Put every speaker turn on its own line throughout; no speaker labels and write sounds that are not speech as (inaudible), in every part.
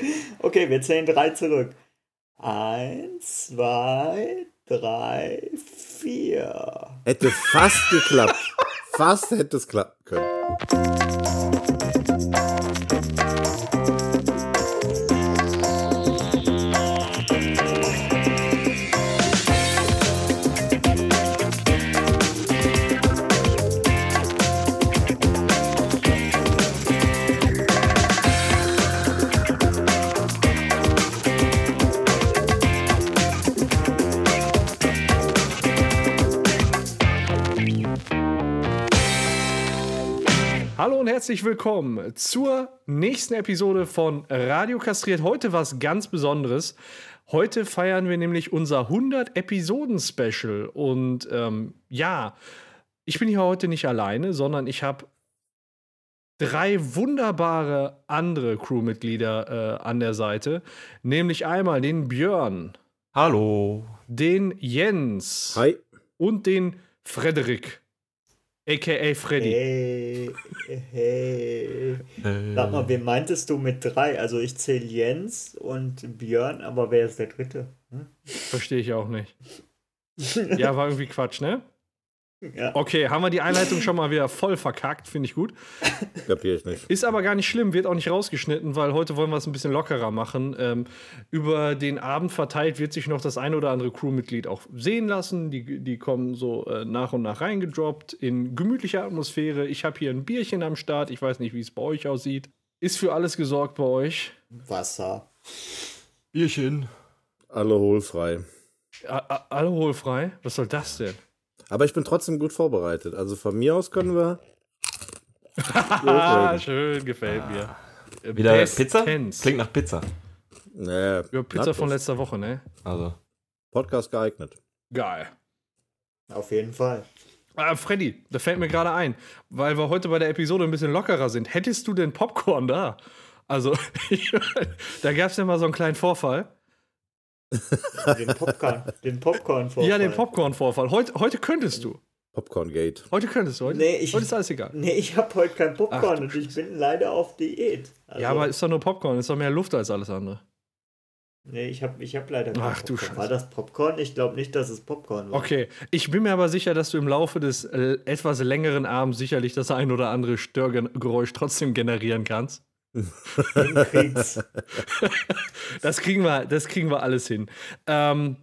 (laughs) Okay, wir zählen drei zurück. Eins, zwei, drei, vier.
Hätte fast geklappt. (laughs) fast hätte es klappen können.
Herzlich willkommen zur nächsten Episode von Radio Kastriert. Heute was ganz Besonderes. Heute feiern wir nämlich unser 100 Episoden Special und ähm, ja, ich bin hier heute nicht alleine, sondern ich habe drei wunderbare andere Crewmitglieder äh, an der Seite, nämlich einmal den Björn,
Hallo.
den Jens
Hi.
und den Frederik, aka Freddy.
Hey, hey. Sag mal, wen meintest du mit drei? Also ich zähle Jens und Björn, aber wer ist der dritte? Hm?
Verstehe ich auch nicht. Ja, war irgendwie Quatsch, ne?
Ja.
Okay, haben wir die Einleitung schon mal wieder voll verkackt, finde ich gut.
Kapier ich nicht.
Ist aber gar nicht schlimm, wird auch nicht rausgeschnitten, weil heute wollen wir es ein bisschen lockerer machen. Ähm, über den Abend verteilt wird sich noch das ein oder andere Crewmitglied auch sehen lassen. Die, die kommen so äh, nach und nach reingedroppt in gemütlicher Atmosphäre. Ich habe hier ein Bierchen am Start. Ich weiß nicht, wie es bei euch aussieht. Ist für alles gesorgt bei euch.
Wasser.
Bierchen.
Alle hohlfrei.
A a- alkoholfrei? Was soll das denn?
Aber ich bin trotzdem gut vorbereitet. Also von mir aus können wir.
Ah, schön, gefällt mir. Äh,
Wieder
bestens.
Pizza? Klingt nach Pizza.
Naja,
Ja, Pizza von letzter Woche, ne?
Also.
Podcast geeignet.
Geil.
Auf jeden Fall.
Ah, Freddy, da fällt mir gerade ein, weil wir heute bei der Episode ein bisschen lockerer sind. Hättest du denn Popcorn da? Also, (laughs) da gab es ja mal so einen kleinen Vorfall.
Den Popcorn. den Popcorn
Ja, den Popcorn-Vorfall. Heute, heute könntest du.
Popcorn Gate.
Heute könntest du. Heute,
Nee, ich-
heute ist alles egal.
Nee, ich habe heute kein Popcorn
Ach, du
und ich bin leider auf Diät. Also,
ja, aber ist doch nur Popcorn. Ist doch mehr Luft als alles andere.
Nee, ich habe ich hab leider kein
Ach, du
Popcorn.
Scheiße.
War das Popcorn? Ich glaube nicht, dass es Popcorn war.
Okay, ich bin mir aber sicher, dass du im Laufe des äh, etwas längeren Abends sicherlich das ein oder andere Störgeräusch trotzdem generieren kannst. (laughs) Das kriegen wir, das kriegen wir alles hin. Ähm,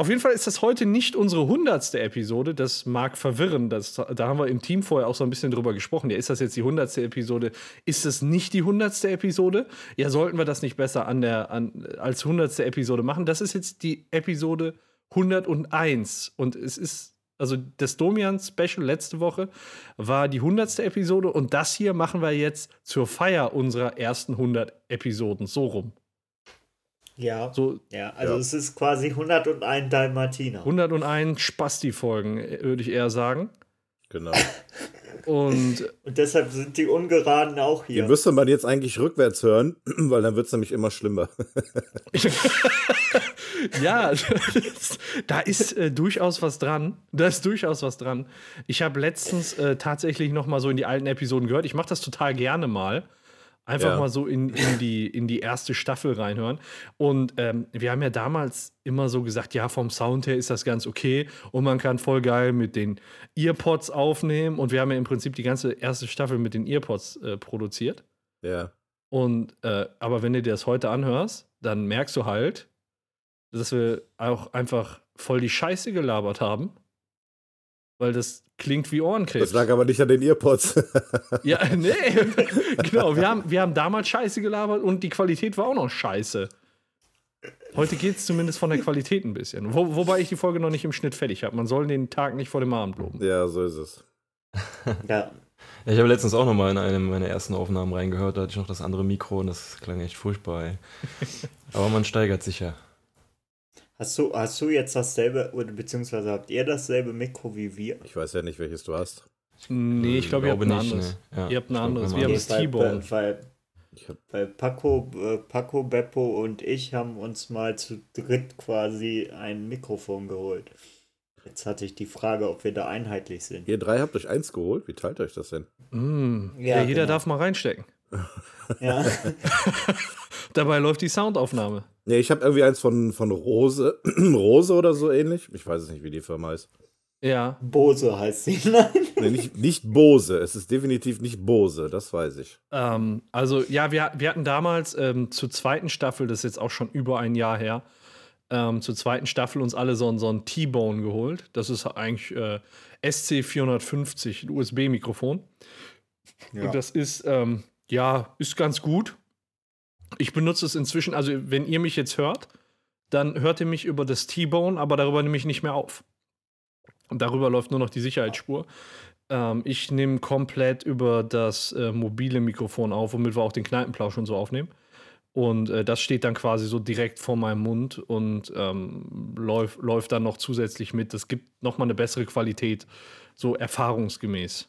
auf jeden Fall ist das heute nicht unsere hundertste Episode. Das mag verwirren. Das, da haben wir im Team vorher auch so ein bisschen drüber gesprochen. Ja, ist das jetzt die hundertste Episode? Ist es nicht die hundertste Episode? Ja, sollten wir das nicht besser an der, an, als hundertste Episode machen? Das ist jetzt die Episode 101. Und es ist, also das Domian-Special letzte Woche war die hundertste Episode. Und das hier machen wir jetzt zur Feier unserer ersten 100 Episoden. So rum.
Ja.
So
Ja, also
Ja.
es ist quasi 101 Dalmatiner.
101 Spasti-Folgen, äh, würde ich eher sagen.
Genau. (laughs)
Und
Und deshalb sind die Ungeraden auch
Die
hier.
müsste man jetzt eigentlich rückwärts hören, (clears throat) weil dann wird es nämlich immer schlimmer. (laughs)
ja, das, (laughs) da ist äh, durchaus was dran. Da ist durchaus was dran. Ich habe letztens äh, tatsächlich noch mal so in die alten Episoden gehört. Ich mache das total gerne mal. Einfach
Ja.
mal so in, in, die, in die erste Staffel reinhören. Und ähm, wir haben ja damals immer so gesagt, ja, vom Sound her ist das ganz okay. Und man kann voll geil mit den Earpods aufnehmen. Und wir haben ja im Prinzip die ganze erste Staffel mit den Earpods äh, produziert.
Ja.
Und äh, aber wenn du dir das heute anhörst, dann merkst du halt, dass wir auch einfach voll die Scheiße gelabert haben. Weil das klingt wie Ohrenkrebs.
Das lag aber nicht an den Earpods. (laughs)
ja, nee. (laughs) genau, wir haben, wir haben damals Scheiße gelabert und die Qualität war auch noch scheiße. Heute geht es zumindest von der Qualität ein bisschen. Wo, wobei ich die Folge noch nicht im Schnitt fertig habe. Man soll den Tag nicht vor dem Abend loben.
ja, so ist es. (laughs)
Ja.
Ich habe letztens auch noch mal in eine meiner ersten Aufnahmen reingehört. Da hatte ich noch das andere Mikro und das klang echt furchtbar. Ey. Aber man steigert sich ja.
Hast du, hast du jetzt dasselbe, oder beziehungsweise habt ihr dasselbe Mikro wie wir?
Ich weiß ja nicht, welches du hast.
Nee, ich glaube, ihr habt ein anderes.
ne. Ja,
Ihr habt ein
ich glaub,
anderes.
wir
haben das
weil,
T-Bone.
weil, weil,
Ich
Paco, äh, Paco, Beppo und ich haben uns mal zu dritt quasi ein Mikrofon geholt. Jetzt hatte ich die Frage, ob wir da einheitlich sind.
ihr drei habt euch eins geholt. Wie teilt euch das denn?
Mm.
Ja,
Ja, jeder
genau.
darf mal reinstecken.
Ja, (laughs) (laughs)
Dabei läuft die Soundaufnahme.
Nee, ich habe irgendwie eins von, von Rose, (clears throat) Rose oder so ähnlich. Ich weiß es nicht, wie die Firma heißt.
Ja.
Bose heißt sie. (laughs) Nein.
Nee, nicht, nicht Bose. Es ist definitiv nicht Bose, das weiß ich.
Ähm, also, ja, wir, wir hatten damals ähm, zur zweiten Staffel, das ist jetzt auch schon über ein Jahr her, ähm, zur zweiten Staffel uns alle so, ein- so ein T-Bone geholt. Das ist eigentlich äh, SC450, ein USB-Mikrofon. Und das ist, ähm, ja, ist ganz gut. Ich benutze es inzwischen, also wenn ihr mich jetzt hört, dann hört ihr mich über das T-Bone, aber darüber nehme ich nicht mehr auf. Und darüber läuft nur noch die Sicherheitsspur. Ähm, ich nehme komplett über das äh, mobile Mikrofon auf, womit wir auch den Kneipenplausch und so aufnehmen. Und äh, das steht dann quasi so direkt vor meinem Mund und ähm, läuft, läuft dann noch zusätzlich mit. Das gibt nochmal eine bessere Qualität, so erfahrungsgemäß.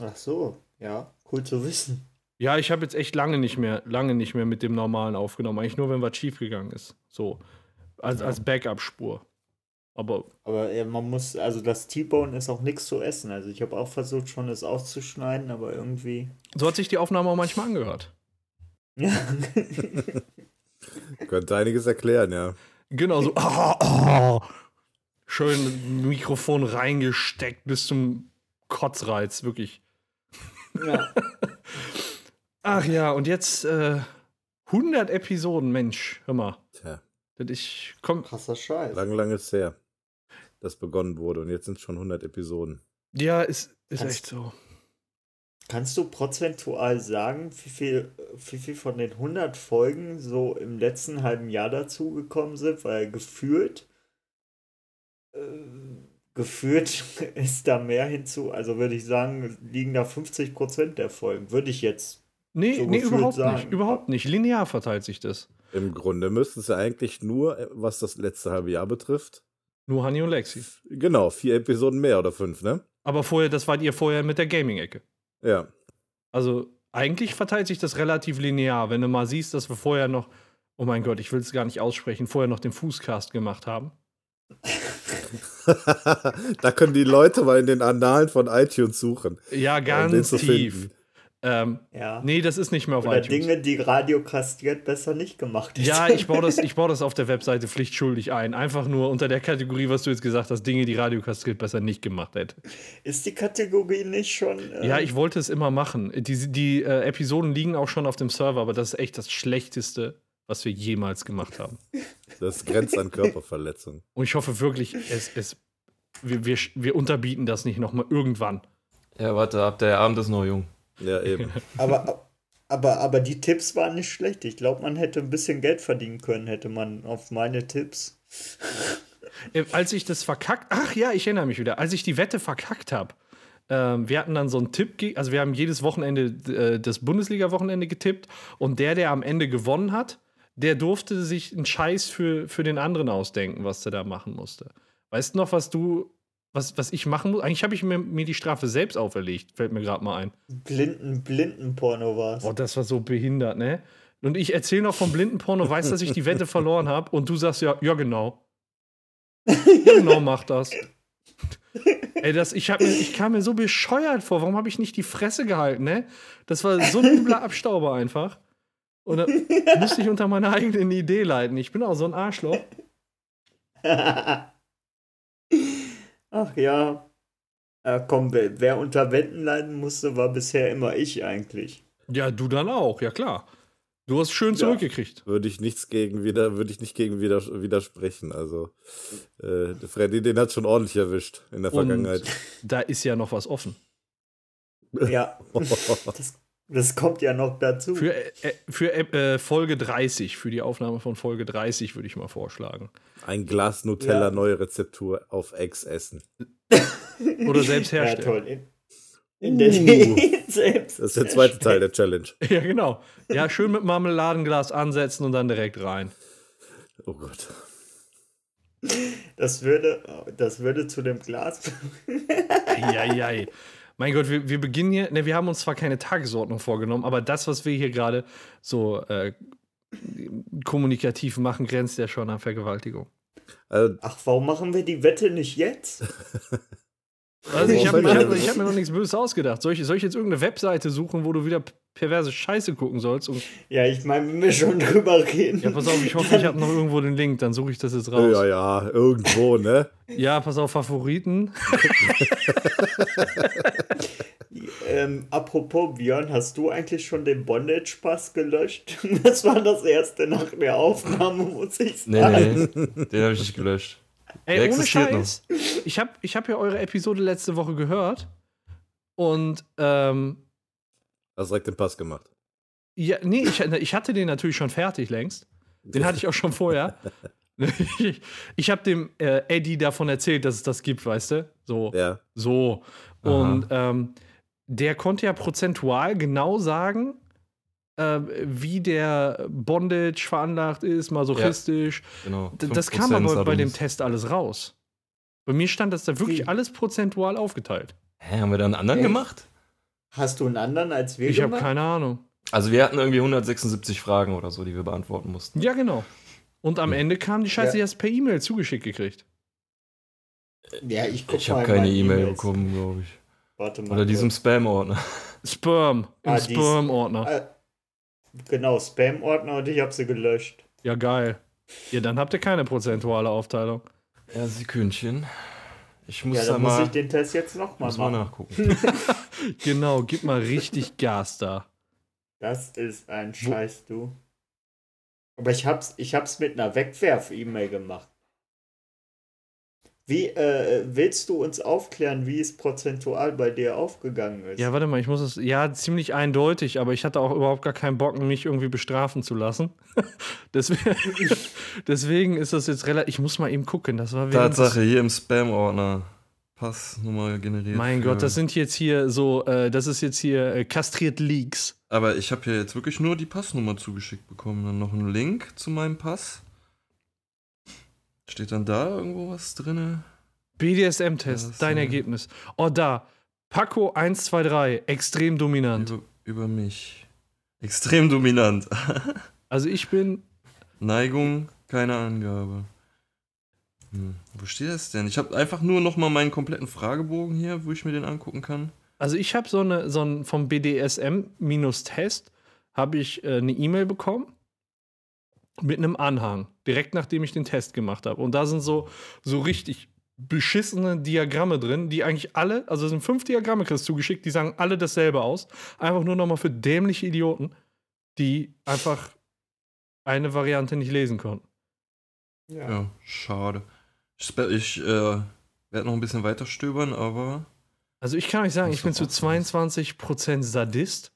Ach so, ja, cool zu wissen.
Ja, ich habe jetzt echt lange nicht mehr, lange nicht mehr mit dem normalen aufgenommen. Eigentlich nur, wenn was schief gegangen ist. So. Als, als Backup-Spur. Aber
Aber äh, man muss, also das T-Bone ist auch nichts zu essen. Also ich habe auch versucht, schon es auszuschneiden, aber irgendwie.
so hat sich die Aufnahme auch manchmal angehört.
Ja. (laughs)
Könnte einiges erklären, ja.
Genau so. Oh, (laughs) oh. Schön Mikrofon reingesteckt bis zum Kotzreiz, wirklich.
ja. (laughs)
Ach ja, und jetzt äh, 100 Episoden, Mensch, hör mal.
Tja,
Das Ich komm,
Krasser Scheiß.
lang, lang ist her, dass begonnen wurde und jetzt sind schon 100 Episoden.
ja, ist, ist
Kannst-
echt so.
Kannst du prozentual sagen, wie viel, wie viel von den 100 Folgen so im letzten halben Jahr dazugekommen sind? Weil gefühlt, äh, gefühlt (laughs) ist da mehr hinzu. Also würde ich sagen, liegen da 50% der Folgen. Würde ich jetzt.
Nee,
so
nee überhaupt
sagen.
nicht. Überhaupt nicht. Linear verteilt sich das.
Im Grunde müssten es ja eigentlich nur, äh, was das letzte halbe Jahr betrifft,
Nur Honey und Lexi.
genau, vier Episoden mehr oder fünf, ne?
Aber vorher, das wart ihr vorher mit der Gaming-Ecke.
Ja.
Also eigentlich verteilt sich das relativ linear, wenn du mal siehst, dass wir vorher noch, oh mein Gott, ich will es gar nicht aussprechen, vorher noch den Fußcast gemacht haben. (laughs)
da können die Leute mal in den Annalen von iTunes suchen.
Ja,
um den
ganz
zu
tief. Ähm,
Ja.
nee, das ist nicht mehr auf
Oder
iTunes.
Dinge, die Radio kastriert besser nicht gemacht hätte.
Ja, ich baue, das, (laughs) ich baue das auf der Webseite pflichtschuldig ein. Einfach nur unter der Kategorie, was du jetzt gesagt hast, Dinge, die Radio kastriert besser nicht gemacht hätte.
Ist die Kategorie nicht schon. äh,
Ja, ich wollte es immer machen. Die, die äh, Episoden liegen auch schon auf dem Server, aber das ist echt das Schlechteste, was wir jemals gemacht haben.
Das grenzt an Körperverletzung.
Und ich hoffe wirklich, es, es, wir, wir, wir unterbieten das nicht nochmal irgendwann.
Ja, warte ab, der Abend ist noch jung.
Ja, eben. (laughs)
Aber, aber, aber die Tipps waren nicht schlecht. Ich glaube, man hätte ein bisschen Geld verdienen können, hätte man auf meine Tipps.
Äh, Als ich das verkackt, ach ja, ich erinnere mich wieder, als ich die Wette verkackt habe, ähm, wir hatten dann so einen Tipp, also wir haben jedes Wochenende äh, das Bundesliga-Wochenende getippt und der, der am Ende gewonnen hat, der durfte sich einen Scheiß für, für den anderen ausdenken, was der da machen musste. Weißt du noch, was du, was, was ich machen muss? Eigentlich habe ich mir, mir die Strafe selbst auferlegt, fällt mir gerade mal ein.
Blinden, Blindenporno war es.
Boah, das war so behindert, ne? Und ich erzähle noch vom Blindenporno, weiß, dass ich die Wette verloren habe und du sagst ja, ja genau. Ja, genau, mach das. Ey, das, ich, hab mir, ich kam mir so bescheuert vor. Warum habe ich nicht die Fresse gehalten, ne? Das war so ein übler Abstauber einfach. Und dann musste ich unter meiner eigenen Idee leiden. Ich bin auch so ein Arschloch. (laughs)
Ach ja. Äh, komm, wer, wer unter Wänden leiden musste, war bisher immer ich eigentlich.
Ja, du dann auch, ja klar. Du hast schön zurückgekriegt.
Würde ich nichts gegen wieder, würde ich nicht gegen wieder, widersprechen. Also, äh, Freddy, den hat schon ordentlich erwischt in der
Und
Vergangenheit.
da ist ja noch was offen.
Ja, (laughs) das, das kommt ja noch dazu.
Für, äh, für äh, Folge 30, für die Aufnahme von Folge 30 würde ich mal vorschlagen.
Ein Glas Nutella,
Ja.
neue Rezeptur auf Ex essen. (laughs)
Oder selbst
ja,
herstellen.
toll. In, in der
Uh. (laughs)
selbst.
Das ist der zweite Teil der Challenge. (laughs)
Ja, genau. Ja, schön mit Marmeladenglas ansetzen und dann direkt rein.
Oh Gott.
Das würde, das würde zu dem Glas.
Eieiei. Mein Gott, wir, wir beginnen hier, ne, wir haben uns zwar keine Tagesordnung vorgenommen, aber das, was wir hier gerade so äh, kommunikativ machen, grenzt ja schon an Vergewaltigung.
Also,
Ach, warum machen wir die Wette nicht jetzt? (laughs)
Also ich habe hab, hab mir noch nichts Böses ausgedacht. Soll ich, soll ich jetzt irgendeine Webseite suchen, wo du wieder perverse Scheiße gucken sollst? Und,
Ja, ich meine, wenn wir schon drüber reden.
ja, pass auf, ich hoffe, ich habe noch irgendwo den Link, dann suche ich das jetzt raus.
Ja, ja, irgendwo, ne?
Ja, pass auf, Favoriten.
Ähm, apropos Björn, hast du eigentlich schon den Bondage-Pass gelöscht? (laughs) Das war das erste nach der Aufnahme, muss ich sagen.
Nee, nee, den habe ich nicht gelöscht.
Ey, ohne Scheiß. Ich habe ich hab ja eure Episode letzte Woche gehört. Und, ähm,
Hast direkt den Pass gemacht.
ja, nee, ich, ich hatte den natürlich schon fertig längst. Den hatte ich auch schon vorher. (laughs) Ich, ich habe dem äh, Eddie davon erzählt, dass es das gibt, weißt du? So.
Ja.
So. Und ähm, der konnte ja prozentual genau sagen, äh, wie der Bondage veranlagt ist, masochistisch.
Genau.
D- Das kam
5%
aber bei dem. Test alles raus. Bei mir stand das da wirklich
Wie?
alles prozentual aufgeteilt.
Hä, haben wir da einen anderen
Echt?
gemacht?
Hast du einen anderen als wir
Ich habe keine Ahnung.
Also wir hatten irgendwie 176 Fragen oder so, die wir beantworten mussten.
Ja, genau. Und am
Hm.
Ende kam die Scheiße,
Ja.
die hast per E-Mail zugeschickt gekriegt.
Ja, ich guck
Ich
mal
habe
in
keine E-Mail
E-Mails.
bekommen, glaube ich.
Warte mal.
Oder diesem. Spam-Ordner.
Sperm. Im
Ah,
Sperm-Ordner.
Genau, Spam-Ordner und ich habe sie gelöscht.
Ja, geil. Ja, dann habt ihr keine prozentuale Aufteilung.
Ja, Sekündchen. Ich muss
Ja,
da
dann muss
mal,
ich den Test jetzt nochmal
muss mal
machen.
nachgucken. (laughs)
Genau, gib mal richtig Gas da.
Das ist ein Scheiß, du. Aber ich hab's, ich hab's mit einer Wegwerf-E-Mail gemacht. Wie, äh, willst du uns aufklären, wie es prozentual bei dir aufgegangen ist?
Ja, warte mal, ich muss es. Ja, ziemlich eindeutig, aber ich hatte auch überhaupt gar keinen Bock, mich irgendwie bestrafen zu lassen. (laughs) deswegen, (laughs) deswegen ist das jetzt relativ. Ich muss mal eben gucken. Das war
Tatsache, hier im Spam-Ordner. Passnummer generiert.
Mein Gott, das sind jetzt hier so. Äh, das ist jetzt hier äh, kastriert Leaks.
Aber ich habe hier jetzt wirklich nur die Passnummer zugeschickt bekommen. Dann noch einen Link zu meinem Pass. Steht dann da irgendwo was drin?
BDSM-Test,
Das,
dein Ergebnis. Oh, da. Paco 123, extrem dominant.
Über, über mich. Extrem dominant. (laughs)
Also ich bin.
Neigung, keine Angabe. Hm, wo steht das denn? Ich habe einfach nur noch mal meinen kompletten Fragebogen hier, wo ich mir den angucken kann.
Also ich habe so eine, so ein vom BDSM-Test habe ich äh, eine E-Mail bekommen mit einem Anhang, direkt nachdem ich den Test gemacht habe. Und da sind so, so richtig beschissene Diagramme drin, die eigentlich alle, also es sind fünf Diagramme kriegst zugeschickt, die sagen alle dasselbe aus. Einfach nur nochmal für dämliche Idioten, die einfach eine Variante nicht lesen konnten.
Ja.
Ja, schade. Ich, ich äh, werde noch ein bisschen weiter stöbern, aber
Also ich kann euch sagen, ich bin zu
doch auch so.
22% Sadist,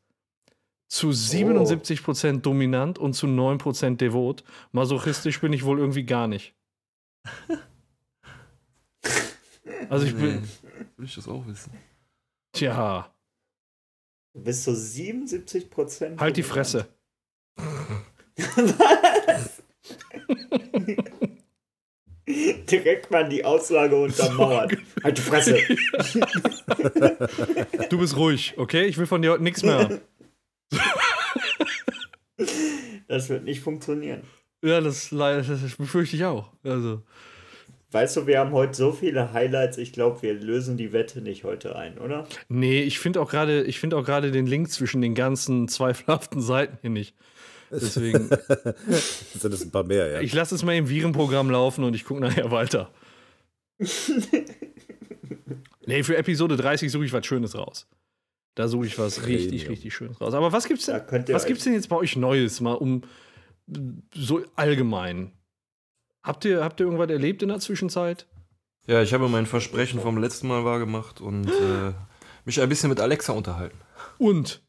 zu 77% dominant und zu 9% devot. Masochistisch bin ich wohl irgendwie gar nicht. (laughs) Also ich bin,
will ich das auch wissen.
tja,
Du bist so 77 Prozent.
halt die Fresse. (laughs)
Direkt mal die Aussage untermauert. halt die Fresse. (laughs)
Du bist ruhig, okay? Ich will von dir heute nichts mehr haben. (laughs)
Das wird nicht funktionieren.
Ja, das, das befürchte ich auch. Also,
Weißt du, wir haben heute so viele Highlights, ich glaube, wir lösen die Wette nicht heute ein, oder?
nee, ich finde auch gerade, ich finde auch gerade den Link zwischen den ganzen zweifelhaften Seiten hier nicht. Deswegen, (laughs)
Sind es ein paar mehr, ja?
ich lasse es mal im Virenprogramm laufen und ich gucke nachher weiter. (laughs) nee, für Episode 30 suche ich was Schönes raus. Da suche ich was richtig,
Premium.
richtig Schönes raus. Aber was gibt's denn, was gibt's denn jetzt bei euch Neues, mal um so allgemein? Habt ihr, habt ihr irgendwas erlebt in der Zwischenzeit?
Ja, ich habe mein Versprechen vom letzten Mal wahrgemacht und äh, mich ein bisschen mit Alexa unterhalten.
Und?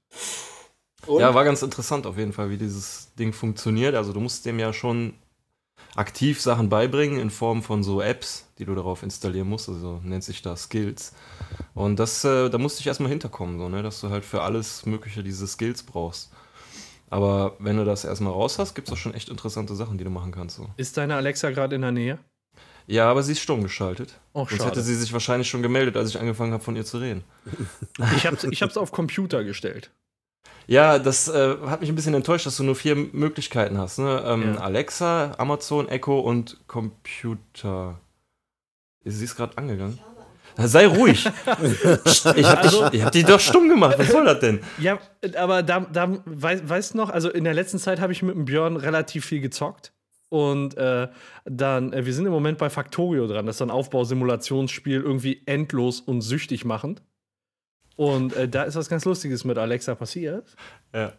Und?
Ja, war ganz interessant auf jeden Fall, wie dieses Ding funktioniert. Also du musst dem ja schon aktiv Sachen beibringen in Form von so Apps, die du darauf installieren musst. Also nennt sich da Skills. Und das, äh, da musste ich erstmal hinterkommen, so, ne, dass du halt für alles Mögliche diese Skills brauchst. Aber wenn du das erstmal raus hast, gibt es auch schon echt interessante Sachen, die du machen kannst. So.
Ist deine Alexa gerade in der Nähe?
Ja, aber sie ist stumm geschaltet.
Oh,
Sonst
schade.
hätte sie sich wahrscheinlich schon gemeldet, als ich angefangen habe, von ihr zu reden. (laughs)
Ich hab's, ich hab's auf Computer gestellt.
Ja, das äh, hat mich ein bisschen enttäuscht, dass du nur vier Möglichkeiten hast. Ne? Ähm,
Ja.
Alexa, Amazon, Echo und Computer. Sie ist gerade angegangen. Sei ruhig. (laughs) ich hab, dich, ich hab dich doch stumm gemacht. Was soll das denn?
Ja, aber da, da weißt du noch, also in der letzten Zeit habe ich mit dem Björn relativ viel gezockt. Und äh, dann, äh, wir sind im Moment bei Factorio dran. Das ist so ein Aufbausimulationsspiel, irgendwie endlos und süchtig machend. Und äh, da ist was ganz Lustiges mit Alexa passiert.
Ja.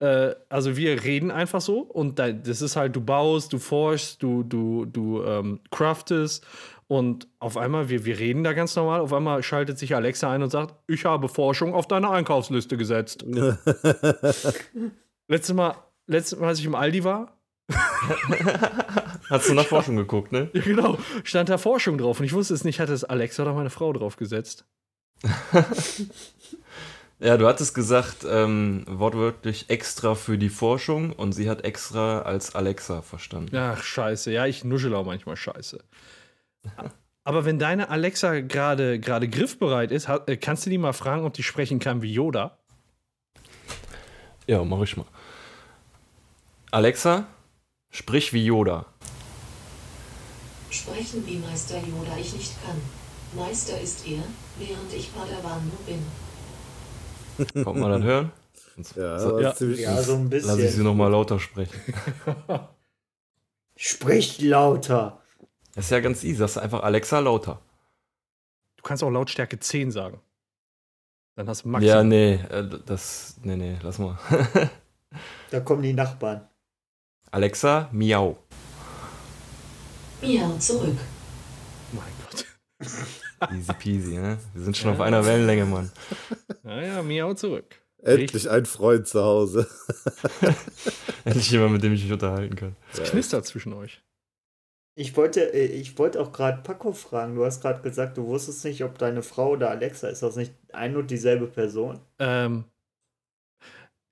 Äh, also wir reden einfach so und da, das ist halt, du baust, du forschst, du, du, du ähm, craftest und auf einmal, wir, wir reden da ganz normal, auf einmal schaltet sich Alexa ein und sagt, ich habe Forschung auf deine Einkaufsliste gesetzt. (laughs) letztes Mal, letztes Mal, als ich im Aldi war, (laughs)
Hast du nach Forschung geguckt, ne?
ja genau, stand da Forschung drauf und ich wusste es nicht, hat es Alexa oder meine Frau drauf gesetzt. (laughs)
Ja, du hattest gesagt, ähm, wortwörtlich extra für die Forschung und sie hat extra als Alexa verstanden.
Ach, scheiße. Ja, ich nuschel auch manchmal scheiße. Aber wenn deine Alexa gerade gerade griffbereit ist, äh, kannst du die mal fragen, ob die sprechen kann wie Yoda?
Ja, mach ich mal. Alexa, sprich wie Yoda.
Sprechen wie Meister Yoda ich nicht kann. Meister ist er, während ich Padawan nur bin.
Kommt man das hören?
Ja,
So,
ja.
Ja, so ein
Lass ich sie
bisschen.
nochmal lauter sprechen. (laughs)
Sprich lauter.
Das ist ja ganz easy. Sagst du einfach Alexa lauter.
Du kannst auch Lautstärke 10 sagen. Dann hast du
Ja,
Maximum.
nee, äh, das. Nee, nee, lass mal. (laughs)
Da kommen die Nachbarn.
Alexa, miau.
Miau zurück.
Mein Gott. (laughs)
Easy peasy, ne? Wir sind schon
Ja.
auf einer Wellenlänge, Mann.
Naja, miau zurück.
endlich ein Freund zu Hause. (laughs)
Endlich jemand, mit dem ich mich unterhalten kann.
Es knistert zwischen euch.
Ich wollte, äh, ich wollte auch gerade Paco fragen. Du hast gerade gesagt, du wusstest nicht, ob deine Frau oder Alexa ist das nicht ein und dieselbe Person?
Ähm,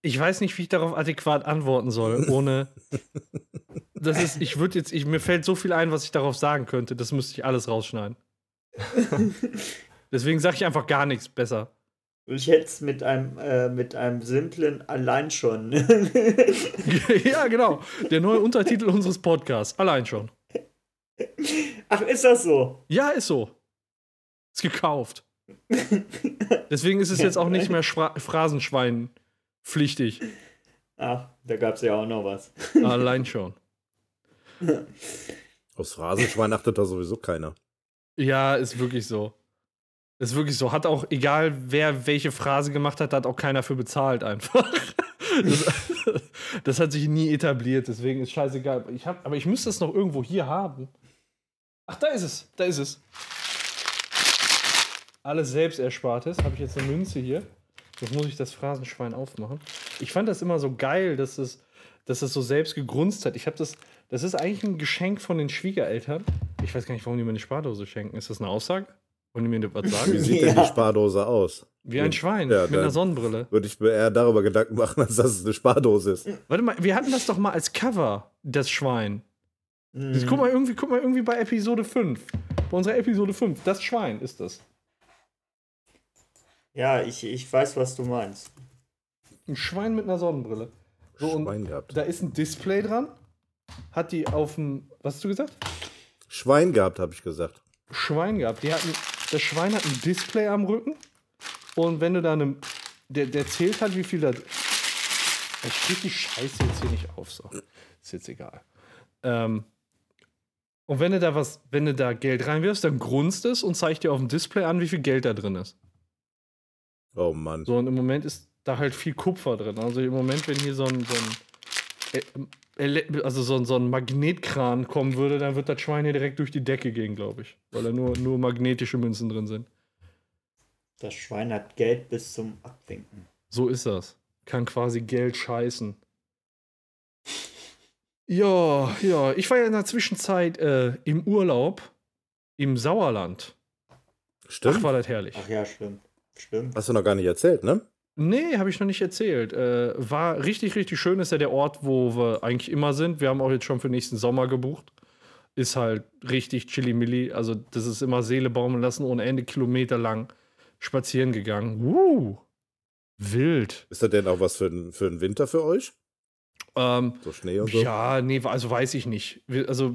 ich weiß nicht, wie ich darauf adäquat antworten soll, ohne. (laughs) Das ist, ich würde jetzt, ich, mir fällt so viel ein, was ich darauf sagen könnte, das müsste ich alles rausschneiden. (laughs) Deswegen sage ich einfach gar nichts besser.
Ich hätte es mit einem, äh, mit einem simplen allein schon. (laughs)
ja, genau. Der neue Untertitel unseres Podcasts. Allein schon.
Ach, ist das so?
Ja, ist so. Ist gekauft. Deswegen ist es jetzt auch nicht mehr Schra Phrasenschwein pflichtig.
Ach, da gab es ja auch noch was.
Allein schon.
Aufs Phrasenschwein achtet da sowieso keiner.
Ja, ist wirklich so. Ist wirklich so. Hat auch, egal wer welche Phrase gemacht hat, hat auch keiner für bezahlt einfach. Das, das hat sich nie etabliert, deswegen ist scheißegal. Ich hab, aber ich müsste es noch irgendwo hier haben. Ach, da ist es. Da ist es. Alles Selbsterspartes. Habe ich jetzt eine Münze hier. Jetzt muss ich das Phrasenschwein aufmachen. Ich fand das immer so geil, dass es, dass es so selbst gegrunzt hat. Ich habe das. Das ist eigentlich ein Geschenk von den Schwiegereltern. Ich weiß gar nicht, warum die mir eine Spardose schenken. Ist das eine Aussage? Wollen die mir was
Wie
sagen?
sieht denn
Ja.
die Spardose aus?
Wie ein Schwein
Ja,
mit einer Sonnenbrille.
Würde ich mir eher darüber Gedanken machen, als (laughs) dass es eine Spardose ist.
Warte mal, wir hatten das doch mal als Cover, das Schwein.
Mhm.
Das, guck, mal irgendwie, guck mal irgendwie bei Episode 5. Bei unserer Episode 5. Das Schwein ist das.
Ja, ich, ich weiß, was du meinst.
Ein Schwein mit einer Sonnenbrille. So, und
Schwein gehabt.
da ist ein Display dran. Hat die auf dem. Was hast du gesagt?
Schwein gehabt, habe ich gesagt.
Schwein gehabt. Die hatten, das Schwein hat ein Display am Rücken. Und wenn du da eine. Der, der zählt halt, wie viel da. Ich krieg die Scheiße jetzt hier nicht auf. So. Ist jetzt egal. Ähm, und wenn du da was, wenn du da Geld reinwirfst, dann grunzt es und zeigt dir auf dem Display an, wie viel Geld da drin ist.
Oh Mann.
So, und im Moment ist da halt viel Kupfer drin. Also im Moment, wenn hier so ein, so ein, äh, ele- also so ein, so ein Magnetkran kommen würde, dann wird das Schwein hier direkt durch die Decke gehen, glaube ich. Weil da nur, nur magnetische Münzen drin sind.
Das Schwein hat Geld bis zum Abwinken.
So ist das. Kann quasi Geld scheißen. Ja, ja. Ich war ja in der Zwischenzeit äh, im Urlaub im Sauerland.
Stimmt.
Ach, war das herrlich.
Ach ja, stimmt. Stimmt.
Hast du noch gar nicht erzählt, ne?
Nee, habe ich noch nicht erzählt. Äh, war richtig, richtig schön. Ist ja der Ort, wo wir eigentlich immer sind. Wir haben auch jetzt schon für nächsten Sommer gebucht. Ist halt richtig chilly-milli. Also, das ist immer Seele baumeln lassen, ohne Ende Kilometer lang spazieren gegangen. Uh, wild.
Ist das denn auch was für, für den Winter für euch?
Ähm,
So Schnee und so?
Ja, nee, also weiß ich nicht. Also,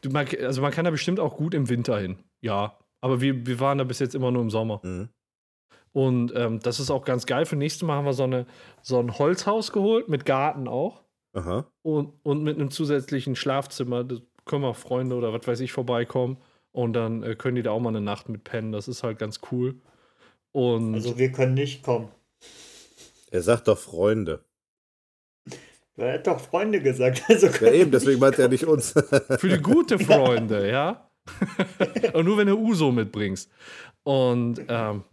du, man, also man kann da bestimmt auch gut im Winter hin. Ja, Aber wir, wir waren da bis jetzt immer nur im Sommer.
Mhm.
Und ähm, das ist auch ganz geil. Für nächstes Mal haben wir so, eine, so ein Holzhaus geholt, mit Garten auch.
Aha.
Und, und mit einem zusätzlichen Schlafzimmer. Da können auch Freunde oder was weiß ich vorbeikommen. Und dann äh, können die da auch mal eine Nacht mit pennen. Das ist halt ganz cool. Und
Also wir können nicht kommen.
Er sagt doch Freunde.
Er hat doch Freunde gesagt. (laughs) Also
Ja, eben, deswegen
nicht
meint er nicht uns. (laughs)
für die gute Freunde, ja. (laughs) Und nur wenn du Uso mitbringst. Und ähm,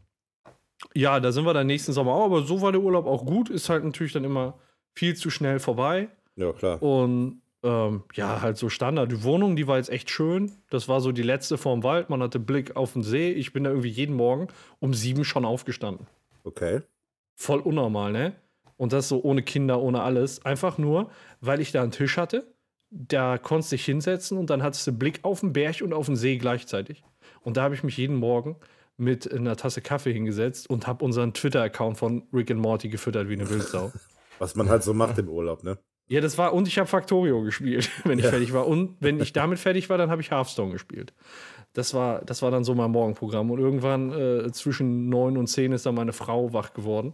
ja, da sind wir dann nächsten Sommer auch, aber so war der Urlaub auch gut. Ist halt natürlich dann immer viel zu schnell vorbei.
ja, klar.
Und ähm, ja, halt so Standard. Die Wohnung, die war jetzt echt schön. Das war so die letzte vorm Wald. Man hatte Blick auf den See. Ich bin da irgendwie jeden Morgen um sieben schon aufgestanden.
Okay.
Voll unnormal, ne? Und das so ohne Kinder, ohne alles. Einfach nur, weil ich da einen Tisch hatte. Da konntest du dich hinsetzen und dann hattest du Blick auf den Berg und auf den See gleichzeitig. Und da habe ich mich jeden Morgen mit einer Tasse Kaffee hingesetzt und habe unseren Twitter-Account von Rick and Morty gefüttert wie eine Wildsau. (laughs)
Was man halt so macht im Urlaub, ne?
Ja, das war, und ich habe Factorio gespielt, (laughs) wenn ich
Ja.
fertig war. Und wenn ich damit fertig war, dann habe ich Hearthstone gespielt. Das war, das war dann so mein Morgenprogramm. Und irgendwann äh, zwischen neun und zehn ist dann meine Frau wach geworden.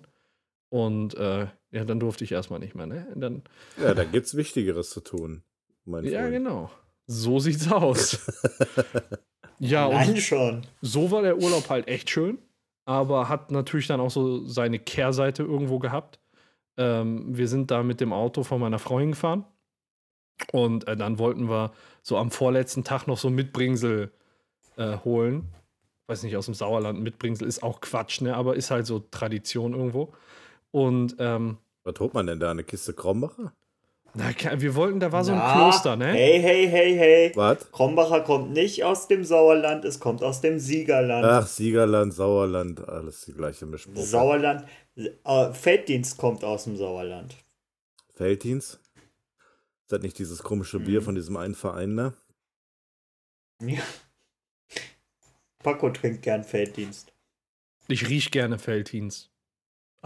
Und äh, ja, dann durfte ich erstmal nicht mehr, ne? Und Dann,
Ja, da gibt's Wichtigeres zu tun. Mein
ja,
Freund.
genau. So sieht's aus. (laughs) ja, und
Nein, schon.
so war der Urlaub halt echt schön, aber hat natürlich dann auch so seine Kehrseite irgendwo gehabt. Ähm, wir sind da mit dem Auto von meiner Freundin gefahren und äh, dann wollten wir so am vorletzten Tag noch so Mitbringsel äh, holen. Weiß nicht, aus dem Sauerland Mitbringsel ist auch Quatsch, ne? aber ist halt so Tradition irgendwo. Und ähm,
Was holt man denn da? Eine Kiste Krombacher?
na, wir wollten, da war so ein
Na,
Kloster, ne?
Hey, hey, hey, hey.
Was?
Krombacher kommt nicht aus dem Sauerland, es kommt aus dem Siegerland.
Ach, Siegerland, Sauerland, alles die gleiche Mischung.
Sauerland, äh, Felddienst kommt aus dem Sauerland.
Felddienst? Ist das nicht dieses komische Bier von diesem einen Verein da?
Ja. Paco trinkt gern Felddienst.
Ich riech gerne Felddienst.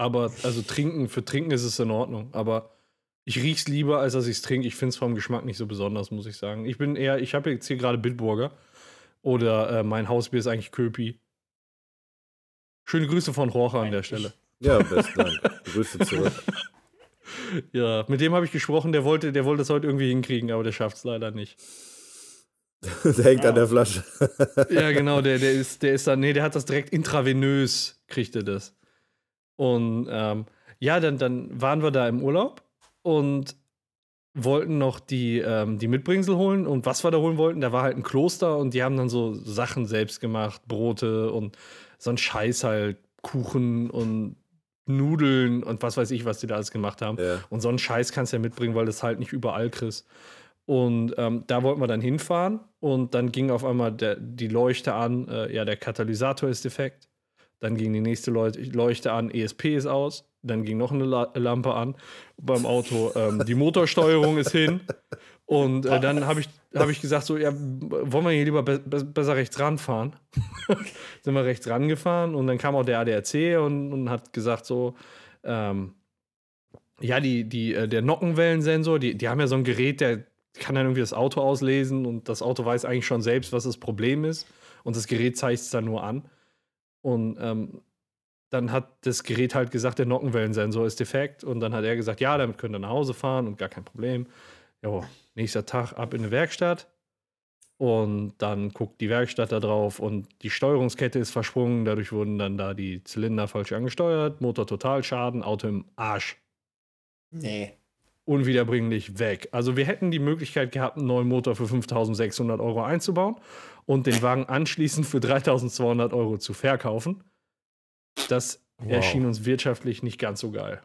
Aber, also trinken, für trinken ist es in Ordnung. Aber ich riech's lieber, als dass ich es trinke. Ich finde es vom Geschmack nicht so besonders, muss ich sagen. Ich bin eher, ich habe jetzt hier gerade Bitburger. Oder äh, mein Hausbier ist eigentlich Köpi. Schöne Grüße von Rocha an der Stelle.
Ja, besten Dank. Grüße zurück. (laughs)
Ja, mit dem habe ich gesprochen, der wollte, der wollte es heute irgendwie hinkriegen, aber der schafft es leider nicht. (laughs)
Der hängt an der Flasche.
Ja, genau, der, der ist, der ist dann, nee, der hat das direkt intravenös, kriegt er das. Und ähm, ja, dann, dann waren wir da im Urlaub und wollten noch die, ähm, die Mitbringsel holen. Und was wir da holen wollten, da war halt ein Kloster und die haben dann so Sachen selbst gemacht, Brote und so ein Scheiß halt, Kuchen und Nudeln und was weiß ich, was die da alles gemacht haben.
Ja.
Und so einen Scheiß kannst du ja mitbringen, weil das halt nicht überall kriegst. Und ähm, da wollten wir dann hinfahren und dann ging auf einmal der, die Leuchte an, äh, ja, der Katalysator ist defekt. Dann ging die nächste Leu Leuchte an, ESP ist aus. Dann ging noch eine La Lampe an beim Auto. Ähm, die Motorsteuerung ist hin. Und äh, dann habe ich, hab ich gesagt, so, ja, wollen wir hier lieber be be besser rechts ranfahren? (laughs) Sind wir rechts rangefahren und dann kam auch der ADAC und, und hat gesagt, so, ähm, ja, die, die, äh, der Nockenwellensensor, die, die haben ja so ein Gerät, der kann dann irgendwie das Auto auslesen und das Auto weiß eigentlich schon selbst, was das Problem ist. Und das Gerät zeigt es dann nur an. Und ähm, dann hat das Gerät halt gesagt, der Nockenwellensensor ist defekt. Und dann hat er gesagt, ja, damit könnt ihr nach Hause fahren und gar kein Problem. Jo, nächster Tag ab in eine Werkstatt. Und dann guckt die Werkstatt da drauf und die Steuerungskette ist versprungen. Dadurch wurden dann da die Zylinder falsch angesteuert. Motor total Schaden, Auto im Arsch.
Nee.
Unwiederbringlich weg. Also wir hätten die Möglichkeit gehabt, einen neuen Motor für 5600 Euro einzubauen und den Wagen anschließend für 3200 Euro zu verkaufen. Das
Wow.
erschien uns wirtschaftlich nicht ganz so geil.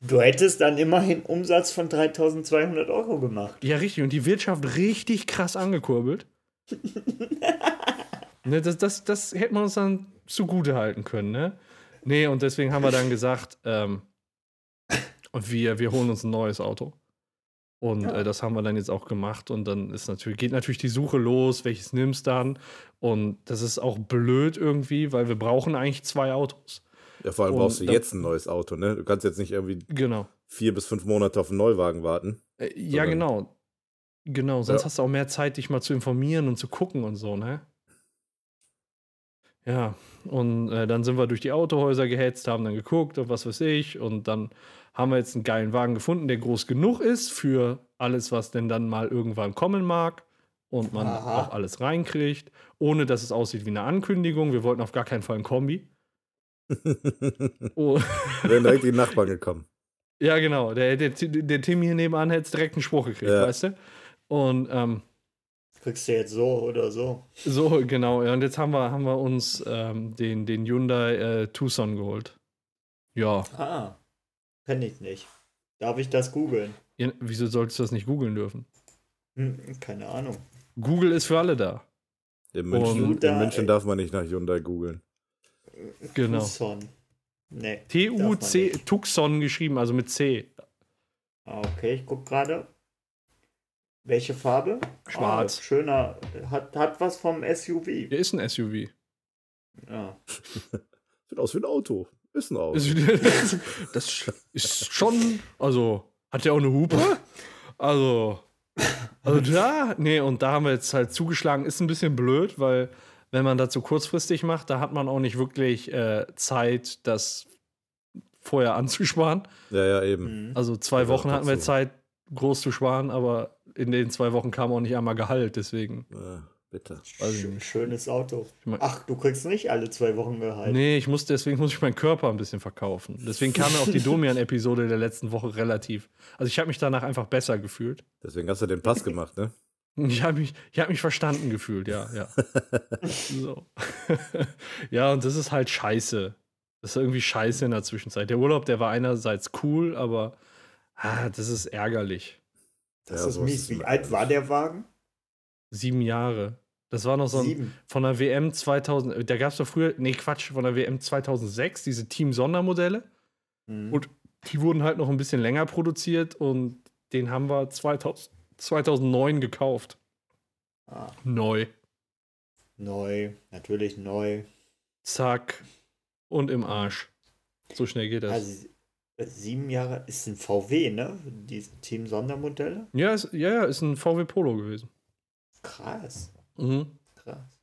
Du hättest dann immerhin Umsatz von 3200 Euro gemacht.
Ja, richtig. Und die Wirtschaft richtig krass angekurbelt. (laughs) ne, das, das, das hätte man uns dann zugute halten können, ne? Nee, und deswegen haben wir dann gesagt, ähm, und wir, wir holen uns ein neues Auto. Und
Ja.
äh, das haben wir dann jetzt auch gemacht. Und dann ist natürlich, geht natürlich die Suche los, welches nimmst dann. Und das ist auch blöd irgendwie, weil wir brauchen eigentlich zwei Autos.
Ja, vor allem
Und
brauchst du jetzt ein neues Auto, ne? Du kannst jetzt nicht irgendwie
Genau.
vier bis fünf Monate auf einen Neuwagen warten.
Äh, ja, genau. Genau, sonst
Ja.
hast du auch mehr Zeit, dich mal zu informieren und zu gucken und so, ne? Ja, und äh, dann sind wir durch die Autohäuser gehetzt, haben dann geguckt und was weiß ich. Und dann haben wir jetzt einen geilen Wagen gefunden, der groß genug ist für alles, was denn dann mal irgendwann kommen mag. Und man
Aha.
auch alles reinkriegt, ohne dass es aussieht wie eine Ankündigung. Wir wollten auf gar keinen Fall ein Kombi. (laughs) Oh,
Wären direkt die Nachbarn gekommen.
ja, genau. Der, der, der Tim hier nebenan hätte direkt einen Spruch gekriegt,
Ja.
weißt du? Und ähm,
Kriegst du jetzt so oder so.
so, genau. Ja, und jetzt haben wir, haben wir uns ähm, den, den Hyundai äh, Tucson geholt. Ja.
Ah, kenne ich nicht. Darf ich das googeln?
ja. Wieso solltest du das nicht googeln dürfen?
Hm, keine Ahnung.
Google ist für alle da.
In München, in
Hyundai-
München darf man nicht nach Hyundai googeln.
Genau.
Tucson. Nee.
T-U-C. Tucson geschrieben, also mit C.
Ah, okay, ich guck gerade. Welche Farbe?
Schwarz.
Ah, schöner. Hat, hat was vom SUV.
Der ist ein SUV.
Ja. (laughs)
Sieht aus wie ein Auto. Ist ein Auto. (laughs)
Das, ist schon, also, hat der auch eine Hupe? Also, also da, nee, und da haben wir jetzt halt zugeschlagen. Ist ein bisschen blöd, weil, wenn man das so kurzfristig macht, da hat man auch nicht wirklich äh, Zeit, das vorher anzusparen.
Ja, ja, eben.
Mhm.
Also, zwei
Also
Wochen hatten wir. Zeit, groß zu sparen, aber in den zwei Wochen kam auch nicht einmal Gehalt, deswegen.
Ja, bitte.
weiß ich
Sch
nicht.
schönes Auto.
Ich mein-
Ach, du kriegst nicht alle zwei Wochen Gehalt.
Nee, ich muss, deswegen muss ich meinen Körper ein bisschen verkaufen. Deswegen kam mir auch die (laughs) Domian-Episode der letzten Woche relativ. Also ich habe mich danach einfach besser gefühlt.
Deswegen hast du den Pass gemacht, ne? (laughs)
Ich habe mich, ich hab mich verstanden gefühlt, ja, ja. (laughs) so. ja, und das ist halt scheiße. Das ist irgendwie scheiße in der Zwischenzeit. Der Urlaub, der war einerseits cool, aber ah, das ist ärgerlich.
Das
Ja,
ist
so
mies.
es
Wie alt war der Wagen?
Sieben Jahre. Das war noch so ein,
Sieben.
von der WM 2000, da gab es doch früher, nee, Quatsch, von der WM 2006, diese Team-Sondermodelle.
Mhm.
Und die wurden halt noch ein bisschen länger produziert und den haben wir 2000, 2009 gekauft.
Ah,
Neu.
neu. Natürlich neu.
Zack. Und im Arsch. So schnell geht das.
Also, äh, sieben Jahre ist ein VW, ne? Diese Team-Sondermodelle.
ja, ist, ja, ja, ist ein VW Polo gewesen.
Krass.
Mhm.
Krass.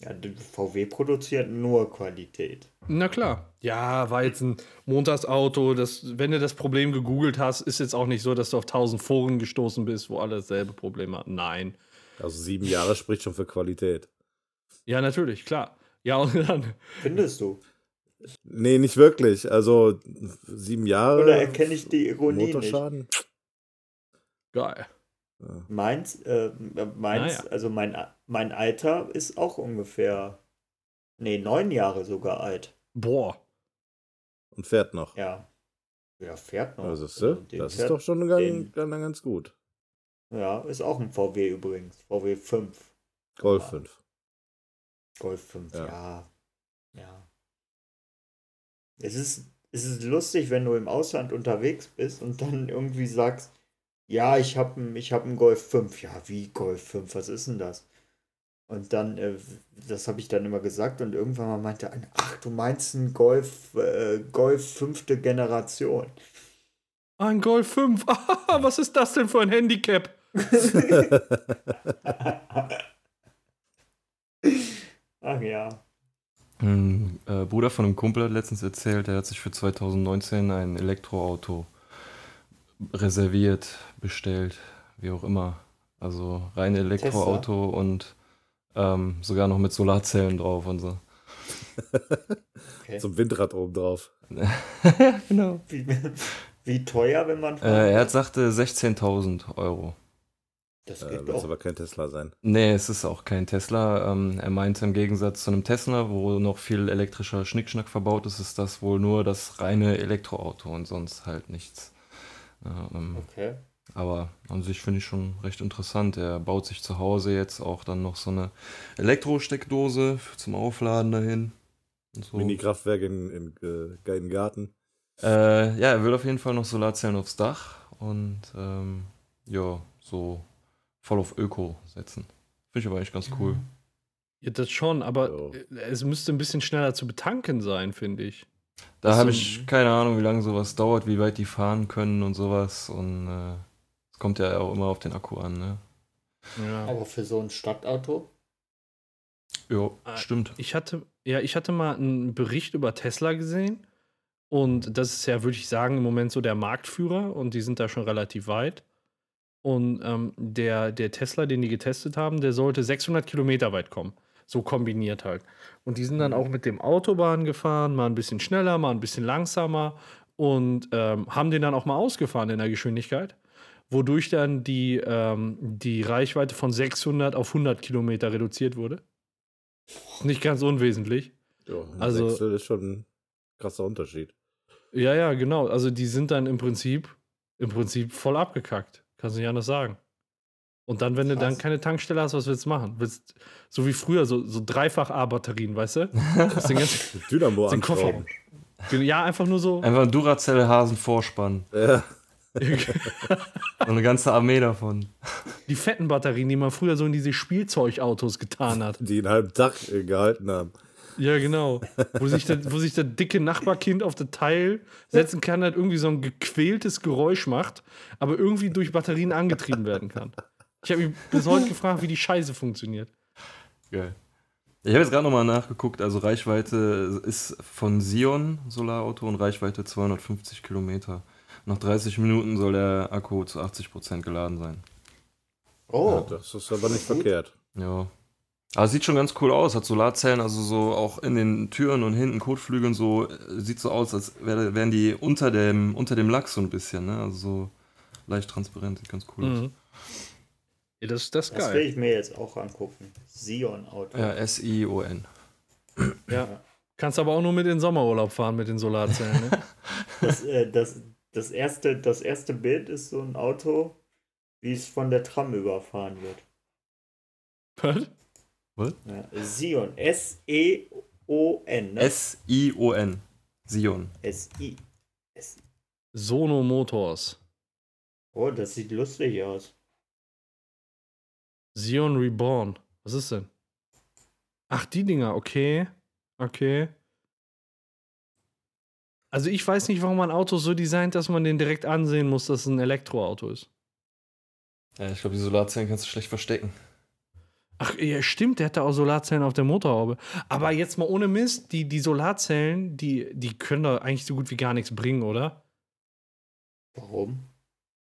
Ja, VW produziert nur Qualität.
Na klar. Ja, war jetzt ein Montagsauto. Das, wenn du das Problem gegoogelt hast, ist jetzt auch nicht so, dass du auf tausend Foren gestoßen bist, wo alle dasselbe Problem hatten. Nein.
Also sieben Jahre spricht schon für Qualität.
Ja, natürlich, klar. Ja, und dann.
Findest du?
Nee, nicht wirklich. Also sieben Jahre.
Oder erkenne ich die Ironie nicht?
Motorschaden?
Geil.
Ja.
Meins, äh, meins
Naja.
also mein, mein Alter ist auch ungefähr, nee, neun Jahre sogar alt.
Boah.
Und fährt noch.
Ja. Ja, fährt noch.
Also,
Also,
das ist
fährt-
doch schon ganz,
den-
ganz, ganz gut.
Ja, ist auch ein VW übrigens. VW 5.
Golf
Ja.
5.
Golf 5,
Ja.
ja. Ja. Es ist, es ist lustig, wenn du im Ausland unterwegs bist und dann irgendwie sagst, ja, ich habe einen ich hab einen Golf 5. Ja, wie Golf 5? Was ist denn das? Und dann, äh, das habe ich dann immer gesagt und irgendwann mal meinte einer, ach, du meinst einen Golf, äh, Golf fünfte Generation.
Ein Golf 5. (laughs) Ah, was ist das denn für ein Handicap? (laughs) (laughs)
Ach ja.
Ein äh, Bruder von einem Kumpel hat letztens erzählt, er hat sich für 2019 ein Elektroauto reserviert, bestellt, wie auch immer. Also rein Elektroauto und ähm, sogar noch mit Solarzellen drauf und so.
Okay.
Zum Windrad oben drauf. (laughs)
genau.
Wie, wie teuer, wenn man
Äh, er hat sagte 16.000 Euro.
Das
Äh,
geht
Wird
doch.
aber kein Tesla sein.
Nee, es ist auch kein Tesla. Ähm, er meinte im Gegensatz zu einem Tesla, wo noch viel elektrischer Schnickschnack verbaut ist, ist das wohl nur das reine Elektroauto und sonst halt nichts. Ja, ähm,
Okay.
aber an sich finde ich schon recht interessant. Er baut sich zu Hause jetzt auch dann noch so eine Elektrosteckdose zum Aufladen dahin. So.
Mini-Kraftwerk in, in äh, geilen Garten.
Äh, ja, er will auf jeden Fall noch Solarzellen aufs Dach und ähm, ja, so voll auf Öko setzen. Finde ich aber eigentlich ganz cool.
Ja, das schon, aber
Jo.
äh, es müsste ein bisschen schneller zu betanken sein, finde ich.
Da habe ich
ein-
keine Ahnung, wie lange sowas dauert, wie weit die fahren können und sowas. Und äh, es kommt ja auch immer auf den Akku an. Ne?
Ja.
Aber für so ein Stadtauto?
Ja,
Ah,
stimmt.
Ich hatte, ja, ich hatte mal einen Bericht über Tesla gesehen. Und das ist ja, würde ich sagen, im Moment so der Marktführer und die sind da schon relativ weit. Und ähm, der, der Tesla, den die getestet haben, der sollte 600 Kilometer weit kommen. So kombiniert halt. Und die sind dann auch mit dem Autobahn gefahren, mal ein bisschen schneller, mal ein bisschen langsamer und ähm, haben den dann auch mal ausgefahren in der Geschwindigkeit, wodurch dann die, ähm, die Reichweite von 600 auf 100 Kilometer reduziert wurde. Nicht ganz unwesentlich.
Ja, ein
Also-
Sechstel ist schon ein krasser Unterschied.
Ja, ja, genau. Also die sind dann im Prinzip, im Prinzip voll abgekackt. Kannst du nicht anders sagen. Und dann, wenn du dann
Krass.
keine Tankstelle hast, was willst du machen? Willst, so wie früher, so, so dreifach A-Batterien, weißt du? Das den ganzen, (laughs)
Dynamo
den Koffer. Ja, einfach nur so.
Einfach ein Duracell-Hasen-Vorspann. (laughs)
Ja, (laughs)
Und eine ganze Armee davon.
die fetten Batterien, die man früher so in diese Spielzeugautos getan hat.
die einen halben Tag gehalten haben.
Ja, genau. Wo sich, der, wo sich der dicke Nachbarkind auf das Teil setzen kann, halt irgendwie so ein gequältes Geräusch macht, aber irgendwie durch Batterien angetrieben werden kann. Ich habe mich bis heute gefragt, wie die Scheiße funktioniert.
Geil. Ich habe jetzt gerade nochmal nachgeguckt, also Reichweite ist von Sion Solarauto und Reichweite 250 Kilometer. Nach 30 Minuten soll der Akku zu 80% geladen sein.
Oh,
Ja, das ist aber nicht verkehrt.
Ja. Aber sieht schon ganz cool aus, hat Solarzellen, also so auch in den Türen und hinten Kotflügeln so, sieht so aus, als wär- wären die unter dem, unter dem Lack so ein bisschen, ne? Also so leicht transparent, sieht ganz cool aus.
Mhm. Ja, das, das
das will ich mir jetzt auch angucken. Sion-Auto.
Ja, S-I-O-N.
Ja. Kannst aber auch nur mit in den Sommerurlaub fahren mit den Solarzellen. Ne? (laughs)
Das, äh, das, das, erste, das erste Bild ist so ein Auto, wie es von der Tram überfahren wird.
Was?
Ja, Sion. S-E-O-N. Ne?
S-I-O-N. Sion.
S-I. S
Sono Motors.
oh, das sieht lustig aus.
Sion Reborn. Was ist denn? Ach, die Dinger, okay. Okay. Also ich weiß nicht, warum man Autos so designt, dass man den direkt ansehen muss, dass es ein Elektroauto ist.
Ja, ich glaube, die Solarzellen kannst du schlecht verstecken.
Ach, ja, stimmt, der hatte auch Solarzellen auf der Motorhaube. Aber jetzt mal ohne Mist, die, die Solarzellen, die, die können doch eigentlich so gut wie gar nichts bringen, oder?
Warum?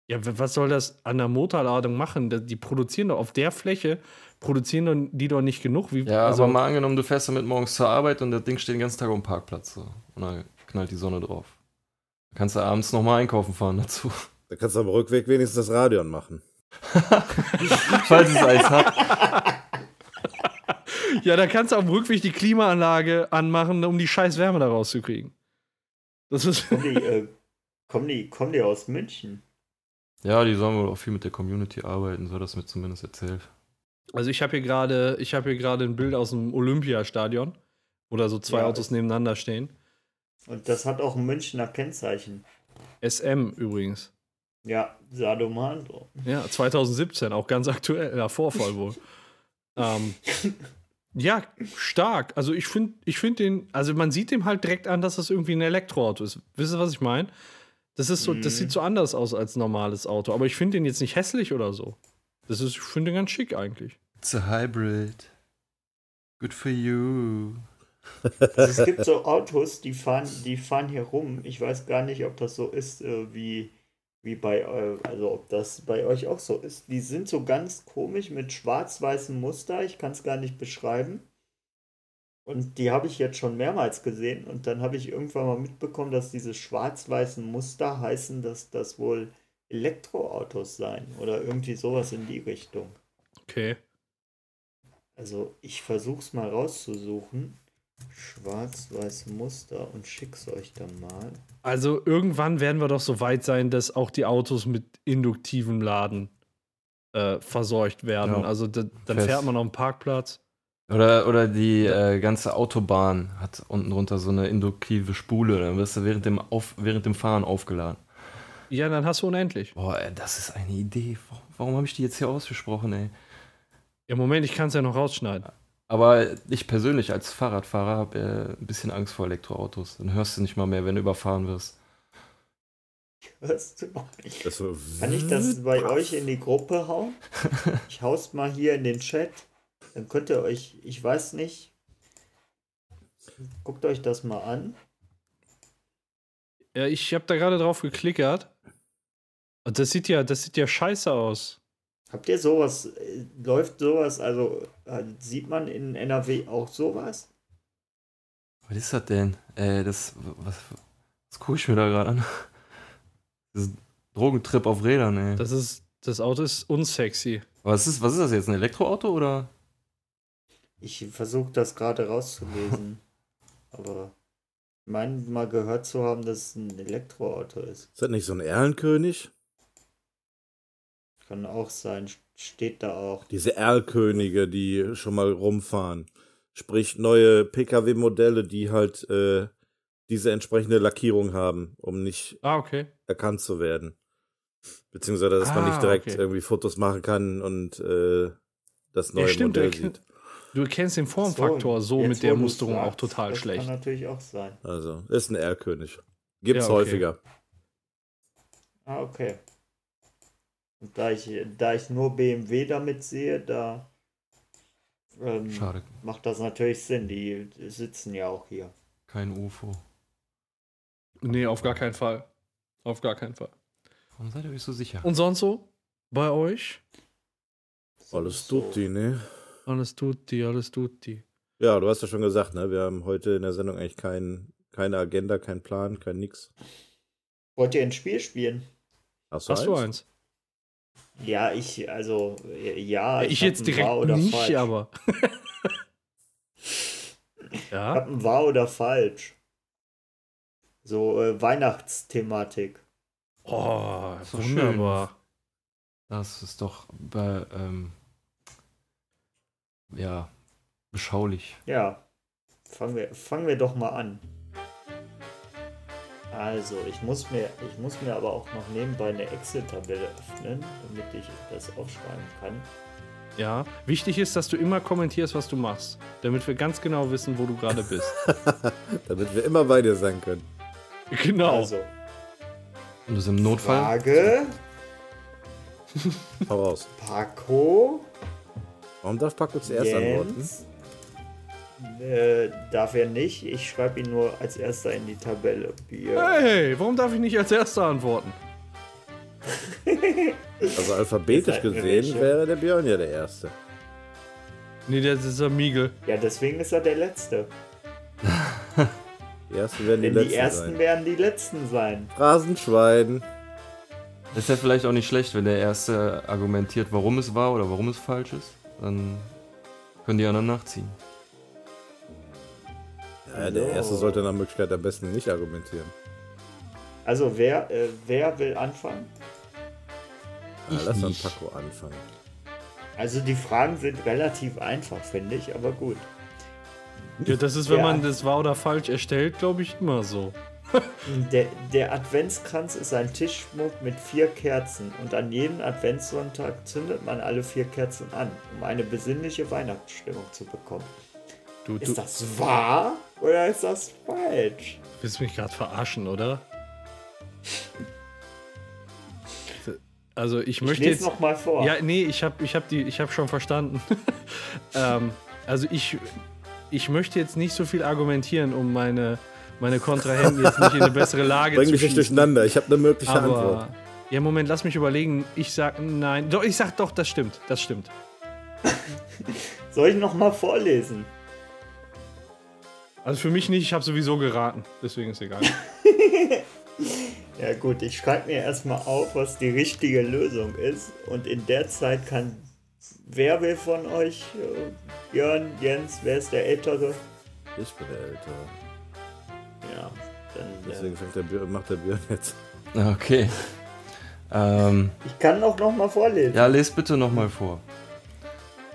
Ja, was soll das an der Motorladung machen? Da- Die produzieren doch auf der Fläche, produzieren die doch nicht genug. Wie,
Ja,
also,
aber mal angenommen, du fährst damit morgens zur Arbeit und das Ding steht den ganzen Tag auf dem Parkplatz. So. Und dann knallt die Sonne drauf. Dann kannst du abends nochmal einkaufen fahren dazu.
Da kannst du am Rückweg wenigstens das Radio machen. (laughs)
Falls es Eis hat. (laughs)
Ja, da kannst du auf dem Rückweg die Klimaanlage anmachen, um die scheiß Wärme da rauszukriegen. Das ist.
Kommen die, äh, kommen die, kommen die aus München?
Ja, die sollen wohl auch viel mit der Community arbeiten, so hat das mir zumindest erzählt.
Also ich habe hier gerade, ich habe hier gerade ein Bild aus dem Olympiastadion, wo da so zwei
Ja,
Autos nebeneinander stehen.
Und das hat auch ein Münchner Kennzeichen.
SM übrigens.
Ja, Sadomandro.
Ja, 2017, auch ganz aktuell, ja, Vorfall wohl. (laughs) ähm, ja, stark. Also ich finde ich find den, also man sieht dem halt direkt an, dass das irgendwie ein Elektroauto ist. Wisst ihr, was ich meine? Das ist so, das
Mhm.
sieht so anders aus als ein normales Auto. Aber ich finde den jetzt nicht hässlich oder so. Das ist, ich finde den ganz schick eigentlich.
It's a hybrid. Good for you.
Also es gibt so Autos, die fahren, die fahren hier rum. Ich weiß gar nicht, ob das so ist, äh, wie, wie bei, also ob das bei euch auch so ist. Die sind so ganz komisch mit schwarz-weißem Muster. Ich kann es gar nicht beschreiben. Und die habe ich jetzt schon mehrmals gesehen. Und dann habe ich irgendwann mal mitbekommen, dass diese schwarz-weißen Muster heißen, dass das wohl Elektroautos seien. Oder irgendwie sowas in die Richtung.
Okay.
Also ich versuche es mal rauszusuchen. Schwarz-weiß Muster und schick's euch dann mal.
Also irgendwann werden wir doch so weit sein, dass auch die Autos mit induktivem Laden äh, versorgt werden.
Ja.
Also da, dann
Fest.
fährt man auf dem Parkplatz.
Oder, oder die äh, ganze Autobahn hat unten drunter so eine induktive Spule. Dann wirst du während dem, auf, während dem Fahren aufgeladen.
Ja, dann hast du unendlich.
Boah, ey, das ist eine Idee. Warum, warum habe ich die jetzt hier ausgesprochen, ey?
Ja, Moment, ich kann es ja noch rausschneiden.
Aber ich persönlich als Fahrradfahrer habe äh, ein bisschen Angst vor Elektroautos. Dann hörst du nicht mal mehr, wenn du überfahren wirst.
Hörst du noch nicht? Kann ich das bei euch in die Gruppe hauen? Ich hau's mal hier in den Chat. Dann könnt ihr euch, ich weiß nicht, guckt euch das mal an.
Ja, ich habe da gerade drauf geklickert. Und das sieht ja, das sieht ja scheiße aus.
Habt ihr sowas, äh, läuft sowas, also äh, sieht man in NRW auch sowas?
Was ist das denn? Äh, das. Was, was gucke ich mir da gerade an? (laughs) Das ist ein Drogentrip auf Rädern, ey.
Das ist, das Auto ist unsexy.
was, ist, was ist das jetzt? Ein Elektroauto oder?
Ich versuche das gerade rauszulesen. (laughs) aber ich meine mal gehört zu haben, dass es ein Elektroauto ist.
Ist das nicht so ein Erlenkönig?
Kann auch sein, steht da auch.
Diese Erlkönige, die schon mal rumfahren. Sprich, neue Pkw-Modelle, die halt äh, diese entsprechende Lackierung haben, um nicht
Ah, okay.
erkannt zu werden. Beziehungsweise, dass man
Ah,
nicht direkt
okay.
irgendwie Fotos machen kann und äh, das neue
Ja, stimmt,
Modell sieht.
Du erkennst den Formfaktor so,
jetzt,
mit der Musterung auch
sagst,
total
das
schlecht.
Kann natürlich auch sein.
Also, ist ein Erlkönig. Gibt's
Ja, okay.
häufiger.
Ah, okay. Und da ich, da ich nur BMW damit sehe, da ähm,
Schade.
macht das natürlich Sinn. Die sitzen ja auch hier.
Kein UFO.
Nee, auf gar keinen Fall. Auf gar keinen Fall.
Warum seid ihr euch so sicher?
Und sonst so? Bei euch?
Alles
So.
tutti, ne?
Alles tutti, alles tutti.
Ja, du hast ja schon gesagt, ne? Wir haben heute in der Sendung eigentlich kein, keine Agenda, kein Plan, kein nix.
Wollt ihr ein Spiel spielen?
Hast du,
Hast du
eins?
Ja, ich, also, ja.
ich
hab
jetzt direkt
Wahr oder
nicht,
falsch.
aber. (laughs)
Ich
ja?
hab ein wahr oder falsch. So äh, Weihnachtsthematik.
Oh,
doch
wunderbar.
Das ist doch bei, ähm, ja, beschaulich.
Ja, fangen wir, fangen wir doch mal an. Also, ich muss mir, ich muss mir aber auch noch nebenbei eine Excel-Tabelle öffnen, damit ich das aufschreiben kann.
Ja. Wichtig ist, dass du immer kommentierst, was du machst. Damit wir ganz genau wissen, wo du gerade bist. (laughs)
Damit wir immer bei dir sein können.
genau.
Also,
Und das im Notfall?
Frage,
Hau raus.
Paco,
Warum darf Paco zuerst antworten?
Äh, darf er nicht. Ich schreibe ihn nur als erster in die Tabelle. Bier.
Hey, warum darf ich nicht als Erster antworten? (laughs)
Also alphabetisch
mir
gesehen wäre der Björn ja der Erste.
Nee, das ist der Miegel.
Ja, deswegen ist er der Letzte. (laughs)
Die Ersten werden die
Denn die
Letzten
Ersten
sein.
werden die Letzten sein.
Phrasenschwein.
Ist ja vielleicht auch nicht schlecht, wenn der Erste argumentiert, warum es war oder warum es falsch ist. Dann können die anderen nachziehen.
Ja, der
So.
Erste sollte nach Möglichkeit am besten nicht argumentieren.
Also, wer, äh, wer will anfangen?
Ja,
Ich
lass dann. Paco anfangen.
Also, die Fragen sind relativ einfach, finde ich, aber gut.
Ja, das ist, wenn
Ja.
man das wahr oder falsch erstellt, glaube ich, immer so. (laughs)
Der, der Adventskranz ist ein Tischschmuck mit vier Kerzen und an jedem Adventssonntag zündet man alle vier Kerzen an, um eine besinnliche Weihnachtsstimmung zu bekommen.
Du, du
Ist das wahr oder ist das falsch?
willst mich gerade verarschen, oder? Also ich
Ich
möchte
lese
jetzt.
noch mal vor.
Ja, nee, ich habe ich hab die, ich habe schon verstanden. (laughs) ähm, also ich, ich möchte jetzt nicht so viel argumentieren, um meine, meine Kontrahenten jetzt nicht in eine bessere Lage
Bring
zu
mich nicht durcheinander. Ich habe eine mögliche
Aber
Antwort.
ja, Moment, lass mich überlegen. Ich sag nein. Doch, ich sag doch, das stimmt. Das stimmt. (laughs)
Soll ich noch mal vorlesen?
Also für mich nicht. Ich habe sowieso geraten. Deswegen ist egal. (laughs)
Ja gut, ich schreibe mir erstmal auf, was die richtige Lösung ist. Und in der Zeit kann wer will von euch, äh, Björn, Jens, wer ist der Ältere?
Ich bin der Ältere.
Ja, dann.
Deswegen fängt der Björn, macht der Björn jetzt.
Okay. Ähm,
Äh, ich kann auch noch mal vorlesen.
ja, lest bitte nochmal vor.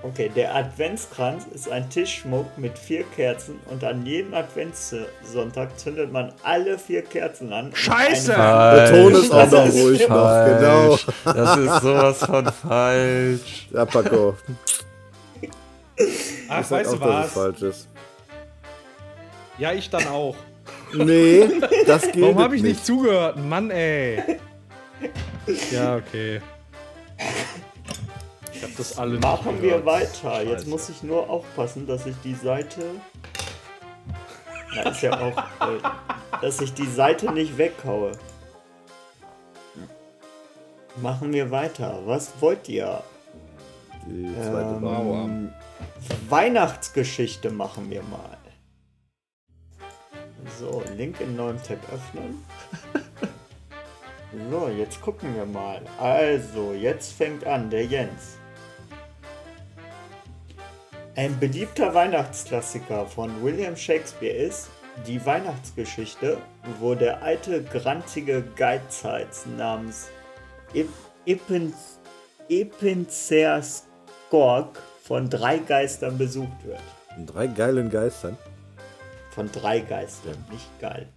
Okay, der Adventskranz ist ein Tischschmuck mit vier Kerzen und an jedem Adventssonntag zündet man alle vier Kerzen an.
Scheiße!
Der Ton ist auch
Das
noch
ist
ruhig noch, genau.
Das ist sowas von falsch.
Ja, Paco.
Ach,
Ich sag auch, dass es falsch ist.
Ja, ich dann auch.
Nee, das (laughs) geht
Warum habe ich
nicht
zugehört? Mann, ey. Ja, okay. Hab das alle
Machen wir
gehört.
weiter. Jetzt
Scheiße.
muss ich nur aufpassen, dass ich die Seite. Na, ist ja auch. Äh, dass ich die Seite nicht weghaue. Machen wir weiter. Was wollt ihr?
Die zweite Mauer.
Ähm, Weihnachtsgeschichte machen wir mal. So, Link in neuem Tab öffnen. (laughs) so, jetzt gucken wir mal. Also, jetzt fängt an der Jens. Ein beliebter Weihnachtsklassiker von William Shakespeare ist die Weihnachtsgeschichte, wo der alte, grantige Geizhals namens Ip Ippen Epinzerskork von drei Geistern besucht wird.
Von drei geilen Geistern.
Von drei Geistern, nicht geil.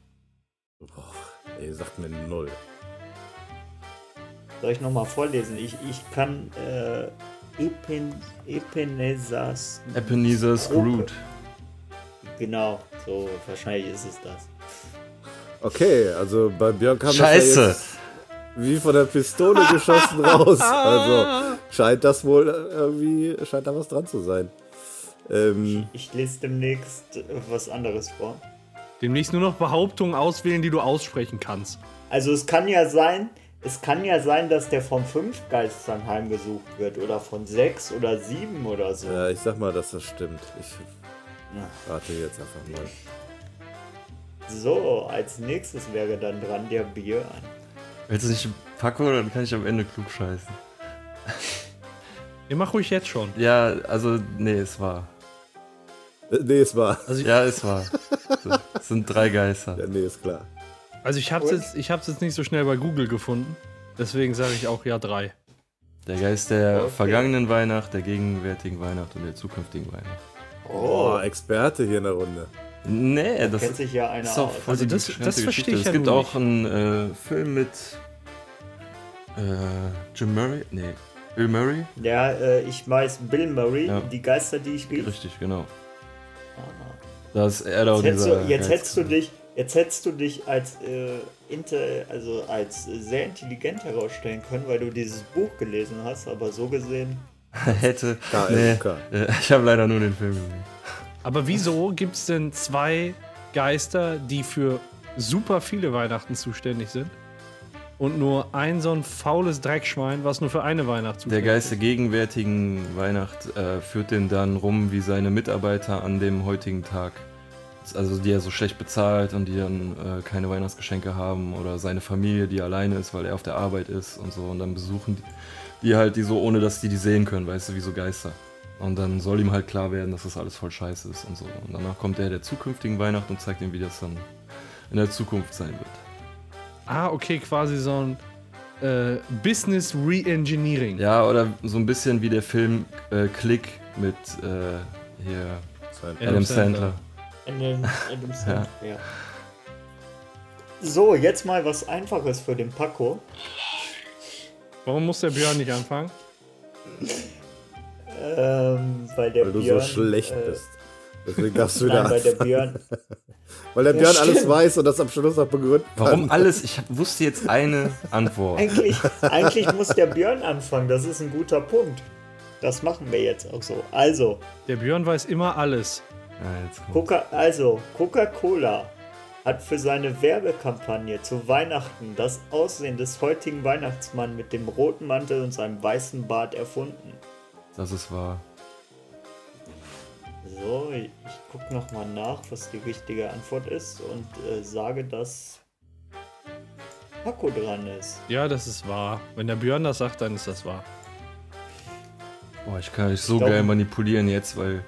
Boah, ey, sagt mir null.
Soll ich nochmal vorlesen? Ich, ich kann äh, Epin, Epenezas.
Ebenezer Scrooge.
Genau, so wahrscheinlich ist es das.
Okay, also bei Björn kam
Scheiße.
das ja jetzt wie von der Pistole geschossen raus. Also scheint das wohl äh, irgendwie, scheint da was dran zu sein. Ähm,
Ich lese demnächst was anderes vor.
Demnächst nur noch Behauptungen auswählen, die du aussprechen kannst.
Also es kann ja sein, es kann ja sein, dass der von fünf Geistern heimgesucht wird oder von sechs oder sieben oder so.
ja, ich sag mal, dass das stimmt. Ich rate jetzt einfach mal.
So, als nächstes wäre dann dran der Björn.
Willst du nicht Paco, dann kann ich am Ende klug scheißen.
Ihr mach ruhig jetzt schon.
Ja, also, nee, es war.
Äh, Nee, es war.
Also (laughs)
Ja, es war. So, es sind drei Geister.
Ja, nee, ist klar.
Also ich hab's jetzt, ich hab's jetzt nicht so schnell bei Google gefunden. Deswegen sage ich auch ja drei.
Der Geist der
Okay.
vergangenen Weihnacht, der gegenwärtigen Weihnacht und der zukünftigen Weihnacht.
Oh, Experte hier in der Runde.
Nee, das
kennt sich ja einer
ist auch voll
Also
die
das- das
Geschichte.
verstehe ich
Es
ja
gibt
nun
auch einen äh, Film mit äh, Jim Murray? Nee, Bill Murray?
Ja, äh, ich weiß Bill Murray,
Ja.
die Geister, die ich rief.
Richtig, genau.
Aha.
Da ist er da
Jetzt, hättest du, jetzt hättest du dich, jetzt hättest du dich als äh, inter, also als sehr intelligent herausstellen können, weil du dieses Buch gelesen hast, aber so gesehen. (laughs)
Hätte. Nee,
KLK.
äh, ich habe leider nur den Film gesehen.
Aber wieso gibt's denn zwei Geister, die für super viele Weihnachten zuständig sind? Und nur ein so ein faules Dreckschwein, was nur für eine Weihnacht
Der
zuständig
Geist der gegenwärtigen Weihnacht äh, führt den dann rum, wie seine Mitarbeiter an dem heutigen Tag. Also die er so schlecht bezahlt und die dann äh, keine Weihnachtsgeschenke haben oder seine Familie, die alleine ist, weil er auf der Arbeit ist und so. Und dann besuchen die, die halt die so, ohne dass die die sehen können, weißt du, wie so Geister. Und dann soll ihm halt klar werden, dass das alles voll scheiße ist und so. Und danach kommt der der zukünftigen Weihnacht und zeigt ihm, wie das dann in der Zukunft sein wird.
Ah, okay, quasi so ein äh, Business Reengineering.
Ja, oder so ein bisschen wie der Film äh, Click mit äh, hier. Adam
Sandler.
Sandler.
Adam, Adam Sandler, ja. So, jetzt mal was Einfaches für den Paco.
Warum muss der Björn nicht anfangen?
Ähm, weil der
Weil du
Björn,
so schlecht
äh,
bist. Deswegen darfst du wieder
Nein, weil der. Björn. (laughs)
Weil der
Ja,
Björn alles
stimmt.
weiß und das am Schluss auch begründen kann.
Warum alles? Ich wusste jetzt eine Antwort.
Eigentlich, (laughs) eigentlich muss der Björn anfangen, das ist ein guter Punkt. Das machen wir jetzt auch so. Also,
Der Björn weiß immer alles.
Ja, kommt.
Coca also Coca-Cola hat für seine Werbekampagne zu Weihnachten das Aussehen des heutigen Weihnachtsmanns mit dem roten Mantel und seinem weißen Bart erfunden.
Das ist wahr.
So, ich gucke nochmal nach, was die richtige Antwort ist und äh, sage, dass Paco dran ist.
Ja, das ist wahr. Wenn der Björn das sagt, dann ist das wahr.
Boah, ich kann euch so
glaub-
geil manipulieren jetzt, weil.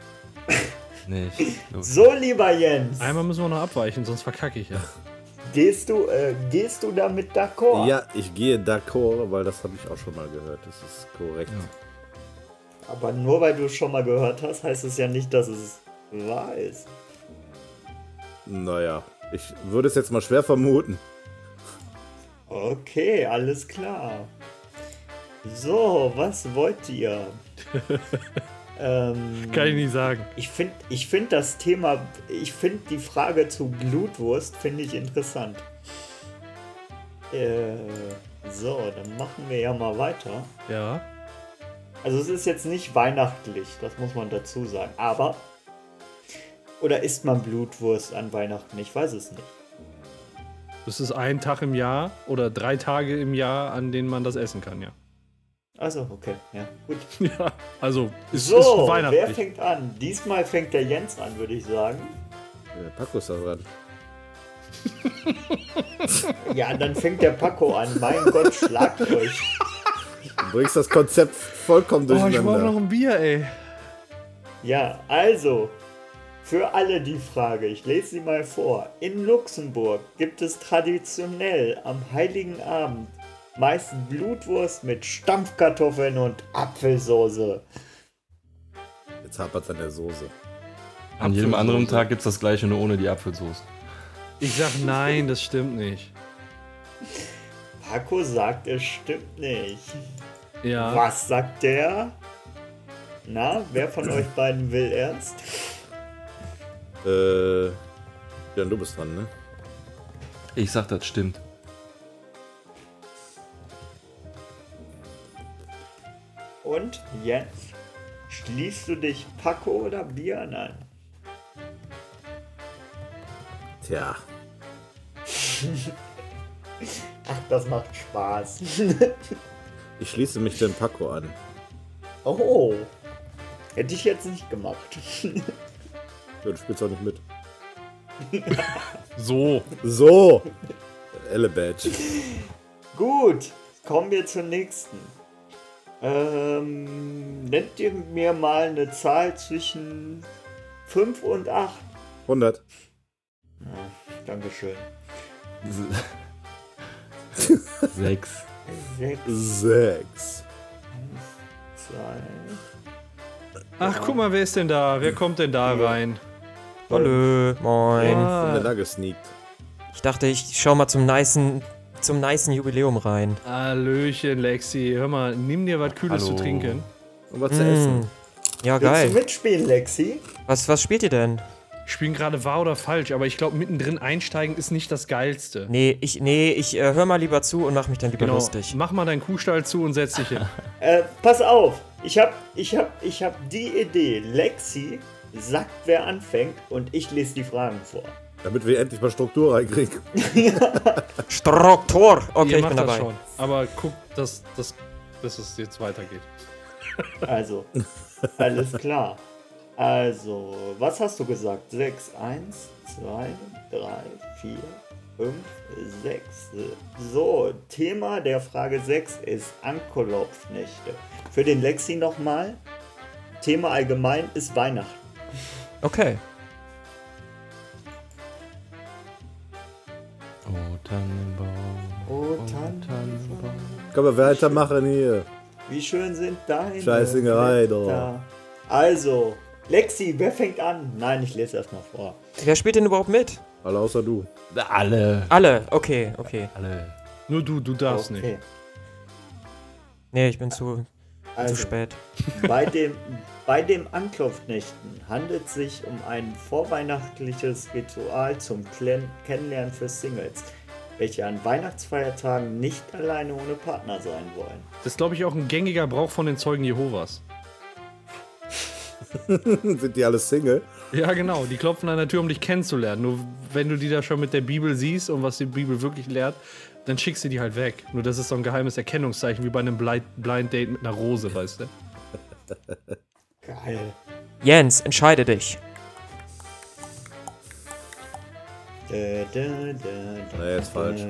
Ich. Los.
So, lieber Jens,
Einmal müssen wir noch abweichen, sonst verkacke ich ja.
gehst du, äh, gehst du damit d'accord?
Ja, ich gehe d'accord, weil das habe ich auch schon mal gehört. Das ist korrekt.
Aber nur weil du es schon mal gehört hast, heißt es ja nicht, dass es wahr ist.
Naja, ich würde es jetzt mal schwer vermuten.
Okay, alles klar. So, was wollt ihr? (laughs) ähm,
Kann ich nicht sagen.
ich finde ich find das Thema, ich finde die Frage zu Blutwurst, finde ich interessant. Äh, so, dann machen wir ja mal weiter.
Ja.
Also es ist jetzt nicht weihnachtlich, das muss man dazu sagen. Aber. Oder isst man Blutwurst an Weihnachten? Ich weiß es nicht.
Das ist ein Tag im Jahr oder drei Tage im Jahr, an denen man das essen kann, ja.
Also, okay, ja, gut. (laughs)
Ja, also es
So,
ist
wer
weihnachtlich.
fängt an? Diesmal fängt der Jens an, würde ich sagen.
Der Paco ist da dran. (laughs)
Ja, dann fängt der Paco an. Mein Gott, schlagt euch.
Du bringst das Konzept vollkommen
Oh, ich brauche
durcheinander.
noch ein Bier, ey.
Ja, also, für alle die Frage, ich lese sie mal vor. In Luxemburg gibt es traditionell am Heiligen Abend meist Blutwurst mit Stampfkartoffeln und Apfelsoße.
Jetzt hapert es an der Soße.
An jedem anderen Tag gibt es das gleiche, nur ohne die Apfelsoße.
Ich sag nein, das stimmt nicht.
Paco sagt, es stimmt nicht.
Ja.
Was sagt der? Na, wer von (clears throat) euch beiden will erst?
Äh, ja, du bist dran, ne?
Ich sag, das stimmt.
Und Jens, schließt du dich Paco oder Björn an?
Tja, (laughs)
Ach, das macht Spaß.
ich schließe mich dem Paco an.
oh, hätte ich jetzt nicht gemacht.
Ja, du spielst auch nicht mit. (laughs)
So.
So! Elle Badge.
Gut, kommen wir zur nächsten. Ähm, nennt ihr mir mal eine Zahl zwischen 5 und 8?
100.
Dankeschön.
Sechs.
6,
6.
2.
Ach, guck mal, wer ist denn da? Wer kommt denn da rein?
Hallo, moin.
Bin
Ah,
da gesneakt.
Ich dachte, ich schau mal zum nicen, zum nicen Jubiläum rein.
Hallöchen, Lexi. Hör mal, nimm dir was Kühles
Hallo.
zu trinken.
Und was zu essen.
Mm. Ja,
Willst du
geil.
mitspielen, Lexi?
Was, was spielt ihr denn?
Spielen gerade wahr oder falsch, aber ich glaube, mittendrin einsteigen ist nicht das Geilste.
Nee, ich, nee, ich äh, hör mal lieber zu und mach mich dann lieber
Genau.
lustig.
Mach mal deinen Kuhstall zu und setz dich hin. (laughs) (laughs)
Äh, pass auf, ich hab, ich hab, ich hab die Idee. Lexi sagt, wer anfängt und ich lese die Fragen vor.
Damit wir endlich mal Struktur reinkriegen. (laughs)
Struktur! Okay,
Ihr
ich bin
das
dabei.
schon. Aber guck, dass, dass, dass es jetzt weitergeht. (laughs)
Also, alles klar. Also, was hast du gesagt? 6, 1, 2, 3, 4, 5, 6. So, Thema der Frage 6 ist Ankolopfnächte. Für den Lexi nochmal. Thema allgemein ist Weihnachten.
Okay.
Oh, Tannenbaum.
Oh, Tannenbaum.
Können wir weitermachen hier?
Wie schön sind deine
Scheißingerei,
Blätter. Also, Lexi, wer fängt an? Nein, ich lese erstmal vor.
Wer spielt denn überhaupt mit?
Alle außer du.
Alle.
Alle, okay, okay.
Alle.
Nur du, du darfst nicht.
Okay.
Nee, ich bin zu,
Also,
zu spät.
Bei dem, bei dem Anklopfnächten handelt es sich um ein vorweihnachtliches Ritual zum Klen Kennenlernen für Singles, welche an Weihnachtsfeiertagen nicht alleine ohne Partner sein wollen.
Das ist, glaube ich, auch ein gängiger Brauch von den Zeugen Jehovas. (laughs)
Sind die alle Single?
Ja, genau. Die klopfen an der Tür, um dich kennenzulernen. Nur wenn du die da schon mit der Bibel siehst und was die Bibel wirklich lehrt, dann schickst du die halt weg. Nur das ist so ein geheimes Erkennungszeichen, wie bei einem Blind, Blind Date mit einer Rose, weißt du? (laughs)
Geil.
Jens, entscheide dich.
Da, da, da, da,
Nee, ist falsch.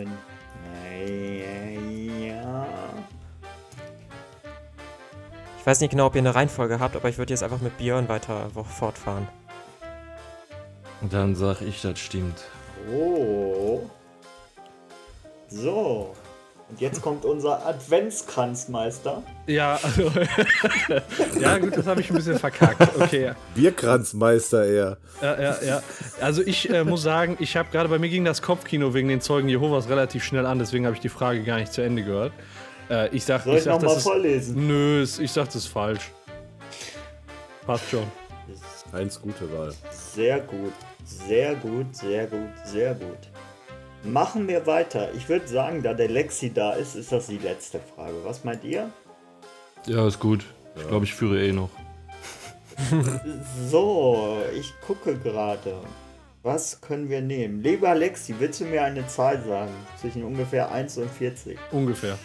Ich weiß nicht genau, ob ihr eine Reihenfolge habt, aber ich würde jetzt einfach mit Björn weiter fortfahren.
Und dann sag ich, das stimmt.
Oh. So. Und jetzt kommt unser Adventskranzmeister.
Ja, also. (laughs) ja, gut, das habe ich ein bisschen verkackt. Okay.
Bierkranzmeister eher.
Ja, ja, ja. Also ich äh, muss sagen, ich habe gerade bei mir ging das Kopfkino wegen den Zeugen Jehovas relativ schnell an, deswegen habe ich die Frage gar nicht zu Ende gehört. Äh, ich sag,
Soll
ich
ich
sag,
nochmal
das ist,
vorlesen?
Nö, ich sag, das ist falsch. Passt schon.
Eins gute Wahl.
Sehr gut. Sehr gut, sehr gut, sehr gut. Machen wir weiter. Ich würde sagen, da der Lexi da ist, ist das die letzte Frage. Was meint ihr?
Ja, ist gut. Ich glaube, ich führe eh noch. (laughs)
So, ich gucke gerade. Was können wir nehmen? Lieber Alexi, willst du mir eine Zahl sagen? Zwischen ungefähr 1 und 40.
Ungefähr.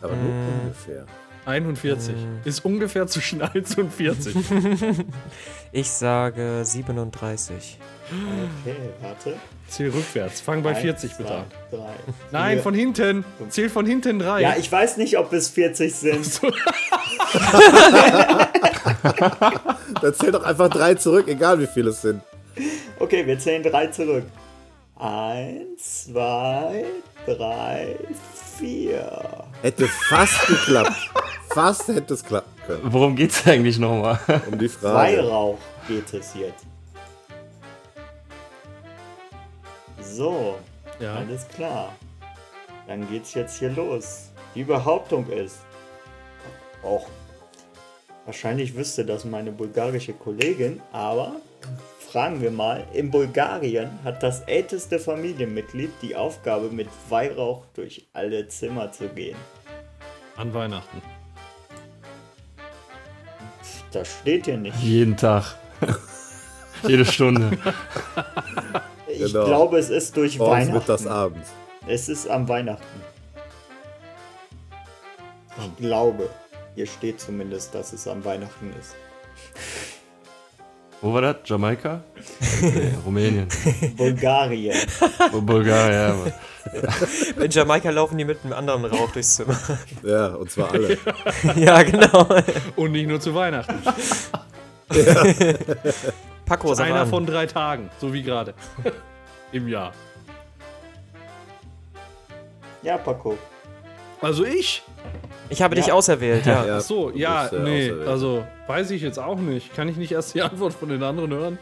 Aber nur ungefähr.
41. Ist ungefähr zwischen 1 und 40. (laughs)
Ich sage 37.
Okay, warte.
Zähl rückwärts. Fang bei
Eins,
40 bitte an.
Drei,
Nein, von hinten. Zähl von hinten drei.
Ja, ich weiß nicht, ob es 40 sind. (laughs)
Dann zähl doch einfach drei zurück, egal wie viele es sind.
Okay, wir zählen drei zurück. Eins, zwei, drei, vier.
Hätte fast geklappt. Fast hätte es klappen können.
Worum geht's eigentlich nochmal?
Um die Frage.
Weihrauch geht es jetzt. So,
Ja.
alles klar. Dann geht's jetzt hier los. Die Behauptung ist, auch wahrscheinlich wüsste das meine bulgarische Kollegin, aber fragen wir mal, in Bulgarien hat das älteste Familienmitglied die Aufgabe, mit Weihrauch durch alle Zimmer zu gehen.
An Weihnachten.
Das steht hier nicht.
Jeden Tag. (laughs) Jede Stunde. (laughs)
Ich
Genau.
glaube, es ist durch
Morgens,
Weihnachten.
mittags, abends.
Es ist am Weihnachten. Ich glaube. Hier steht zumindest, dass es am Weihnachten ist.
Wo war das? Jamaika? (laughs) Nee, Rumänien.
Bulgarien.
Bulgarien, aber. (laughs)
In Jamaika laufen die mit einem anderen Rauch durchs Zimmer.
Ja, und zwar alle. (laughs)
ja, genau.
Und nicht nur zu Weihnachten.
Paco, sag
Einer
an.
von drei Tagen, so wie gerade. (laughs) Im Jahr.
Ja, Paco.
Also ich?
Ich habe dich
Ja.
auserwählt, ja. (laughs)
Ja,
Ach so, ja,
bist, äh,
nee,
auserwählt.
also weiß ich jetzt auch nicht. Kann ich nicht erst die (laughs) Antwort von den anderen hören?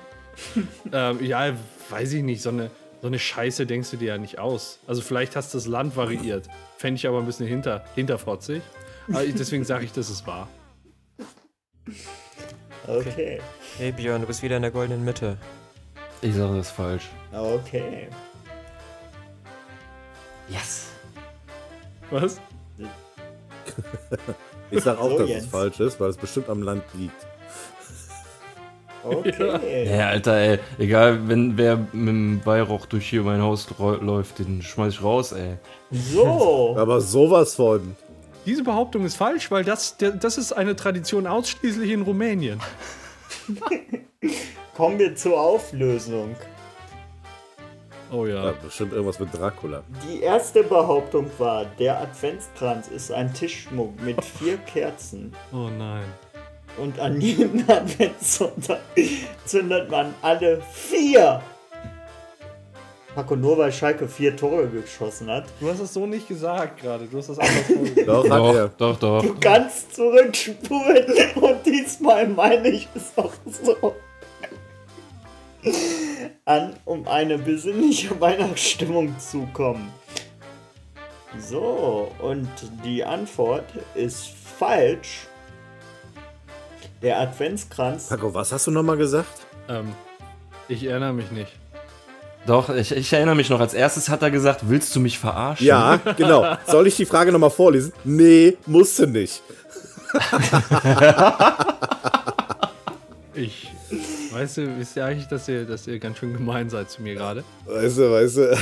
ähm, ja, weiß ich nicht. So eine, so eine Scheiße denkst du dir ja nicht aus. Also vielleicht hast du das Land variiert. Fände ich aber ein bisschen hinter, hinterfotzig. Aber deswegen sage ich, dass es wahr.
Okay.
Hey Björn, du bist wieder in der goldenen Mitte.
Ich sage das falsch.
Okay.
Yes.
Was?
Ich sag auch,
So,
dass
Jens.
es falsch ist, weil es bestimmt am Land liegt.
Okay.
Ja, Alter, ey. Egal, wenn wer mit dem Weihrauch durch hier mein Haus läuft, den schmeiß ich raus, ey.
So. (laughs)
Aber sowas von.
Diese Behauptung ist falsch, weil das, das ist eine Tradition ausschließlich in Rumänien. (laughs)
Kommen wir zur Auflösung.
Oh
Ja,
ja.
bestimmt irgendwas mit Dracula.
Die erste Behauptung war, der Adventskranz ist ein Tischschmuck mit vier Kerzen.
Oh nein.
Und an jedem (laughs) Adventssonntag zündet man alle vier. Paco, nur weil Schalke vier Tore geschossen hat.
Du hast es so nicht gesagt gerade. Du hast das anders vorgelesen.
Doch,
Doch, doch, doch.
Du kannst zurückspulen und diesmal meine ich es auch so. An, um eine besinnliche Weihnachtsstimmung zu kommen. So, und die Antwort ist falsch. Der Adventskranz.
Paco, was hast du nochmal gesagt?
ähm, ich erinnere mich nicht.
Doch, ich, ich erinnere mich noch, als erstes hat er gesagt, willst du mich verarschen?
Ja, genau. Soll ich die Frage nochmal vorlesen? Nee, musste nicht.
Ich. Weißt du, wisst ihr eigentlich, dass ihr, dass ihr ganz schön gemein seid zu mir gerade?
Weißt du, weißt du.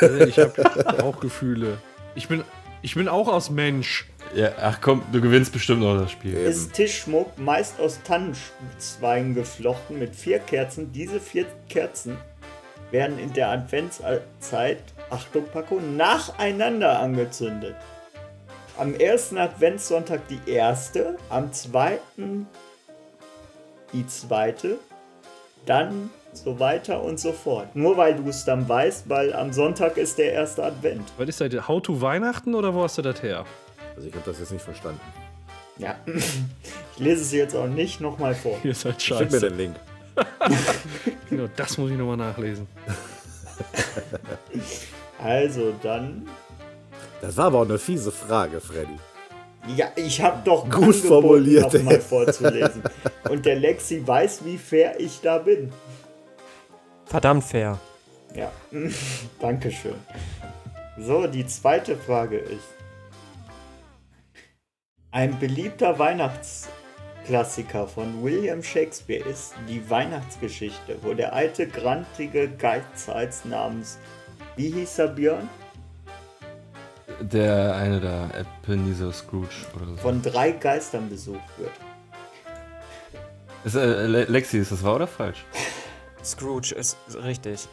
Also ich habe auch Gefühle. Ich bin, ich bin auch aus Mensch.
ja. Ach komm, du gewinnst bestimmt noch das Spiel.
ist Tischschmuck meist aus Tannenzweigen geflochten mit vier Kerzen. Diese vier Kerzen werden in der Adventszeit, Achtung Paco, nacheinander angezündet. Am ersten Adventssonntag die erste, am zweiten die zweite, dann so weiter und so fort. Nur weil du es dann weißt, weil am Sonntag ist der erste Advent.
Was ist das? How to Weihnachten oder wo hast du das her?
Also ich habe das jetzt nicht verstanden.
Ja, (laughs) ich lese es jetzt auch nicht nochmal vor.
Ihr seid
Schick mir
scheiße.
den Link. (laughs)
Genau, das muss ich nochmal nachlesen. (laughs)
Also dann
Das war aber auch eine fiese Frage, Freddy.
Ja, ich habe doch
Gut
angeboten,
formuliert,
noch mal
ey.
vorzulesen. Und der Lexi weiß, wie fair ich da bin.
Verdammt fair.
Ja, (laughs) Dankeschön. So, die zweite Frage ist: Ein beliebter Weihnachtsklassiker von William Shakespeare ist die Weihnachtsgeschichte, wo der alte, grantige Geizhals namens, wie hieß er Björn?
Der eine da, Ebenezer Scrooge oder so.
Von drei Geistern besucht wird.
Ist, äh, Le- Lexi, ist das wahr oder falsch? (laughs)
Scrooge ist richtig.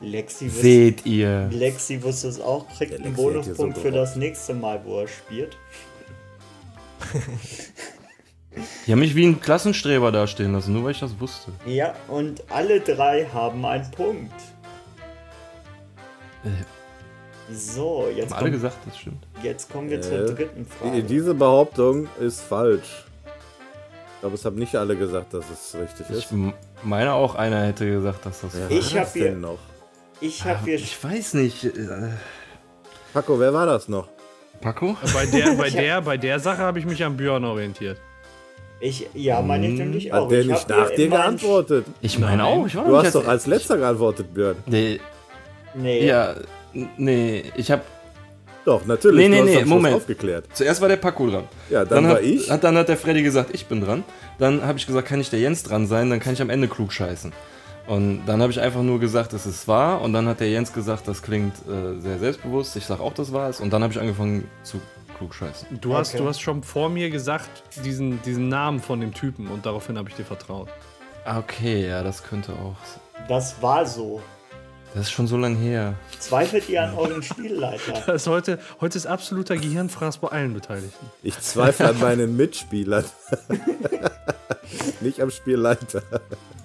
Lexi,
Seht ihr.
Lexi wusste es auch, kriegt einen Bonuspunkt
so
für das nächste Mal, wo er spielt. (laughs)
Die haben mich wie ein Klassenstreber dastehen lassen, nur weil ich das wusste.
Ja, und alle drei haben einen Punkt.
Äh,
So, jetzt,
haben alle
kommt,
gesagt, das stimmt.
jetzt kommen wir
Äh,
zur dritten Frage.
Diese Behauptung ist falsch. Ich glaube, es haben nicht alle gesagt, dass es richtig
Ich
ist.
m- meine auch, einer hätte gesagt, dass das
Wer
falsch
Ich
war
hab
das
hier-
denn noch?
Ich habe hier
Ich weiß nicht. Äh,
Paco, wer war das noch?
Paco?
Bei der, bei (laughs) der, bei der Sache habe ich mich an Björn orientiert.
Ich, ja, meine ich
Hm,
nämlich auch.
Hat der
Ich
nicht
hab
nach dir geantwortet?
Ich meine
Nein.
auch. Ich war
Du
doch
hast doch als letzter geantwortet, Björn.
Nee,
Nee,
ja, nee, ich habe
Doch, natürlich.
Nee, nee,
du hast
nee, Moment.
aufgeklärt.
Zuerst war der Paco dran.
Ja, dann,
hat,
war ich.
Hat, dann hat der Freddy gesagt, ich bin dran. Dann habe ich gesagt, kann ich der Jens dran sein? Dann kann ich am Ende klug scheißen. Und dann habe ich einfach nur gesagt, es ist wahr. Und dann hat der Jens gesagt, das klingt äh, sehr selbstbewusst. Ich sage auch, das war es. Und dann habe ich angefangen zu klug scheißen.
Du hast,
Okay.
du hast schon vor mir gesagt, diesen, diesen Namen von dem Typen und daraufhin habe ich dir vertraut.
Ah, Okay, ja, das könnte auch.
das war so.
Das ist schon so lange her.
Zweifelt ihr an euren Spielleiter? (laughs)
Das ist heute, heute ist absoluter Gehirnfraß bei allen Beteiligten.
Ich zweifle an meinen Mitspielern. (laughs) nicht am Spielleiter.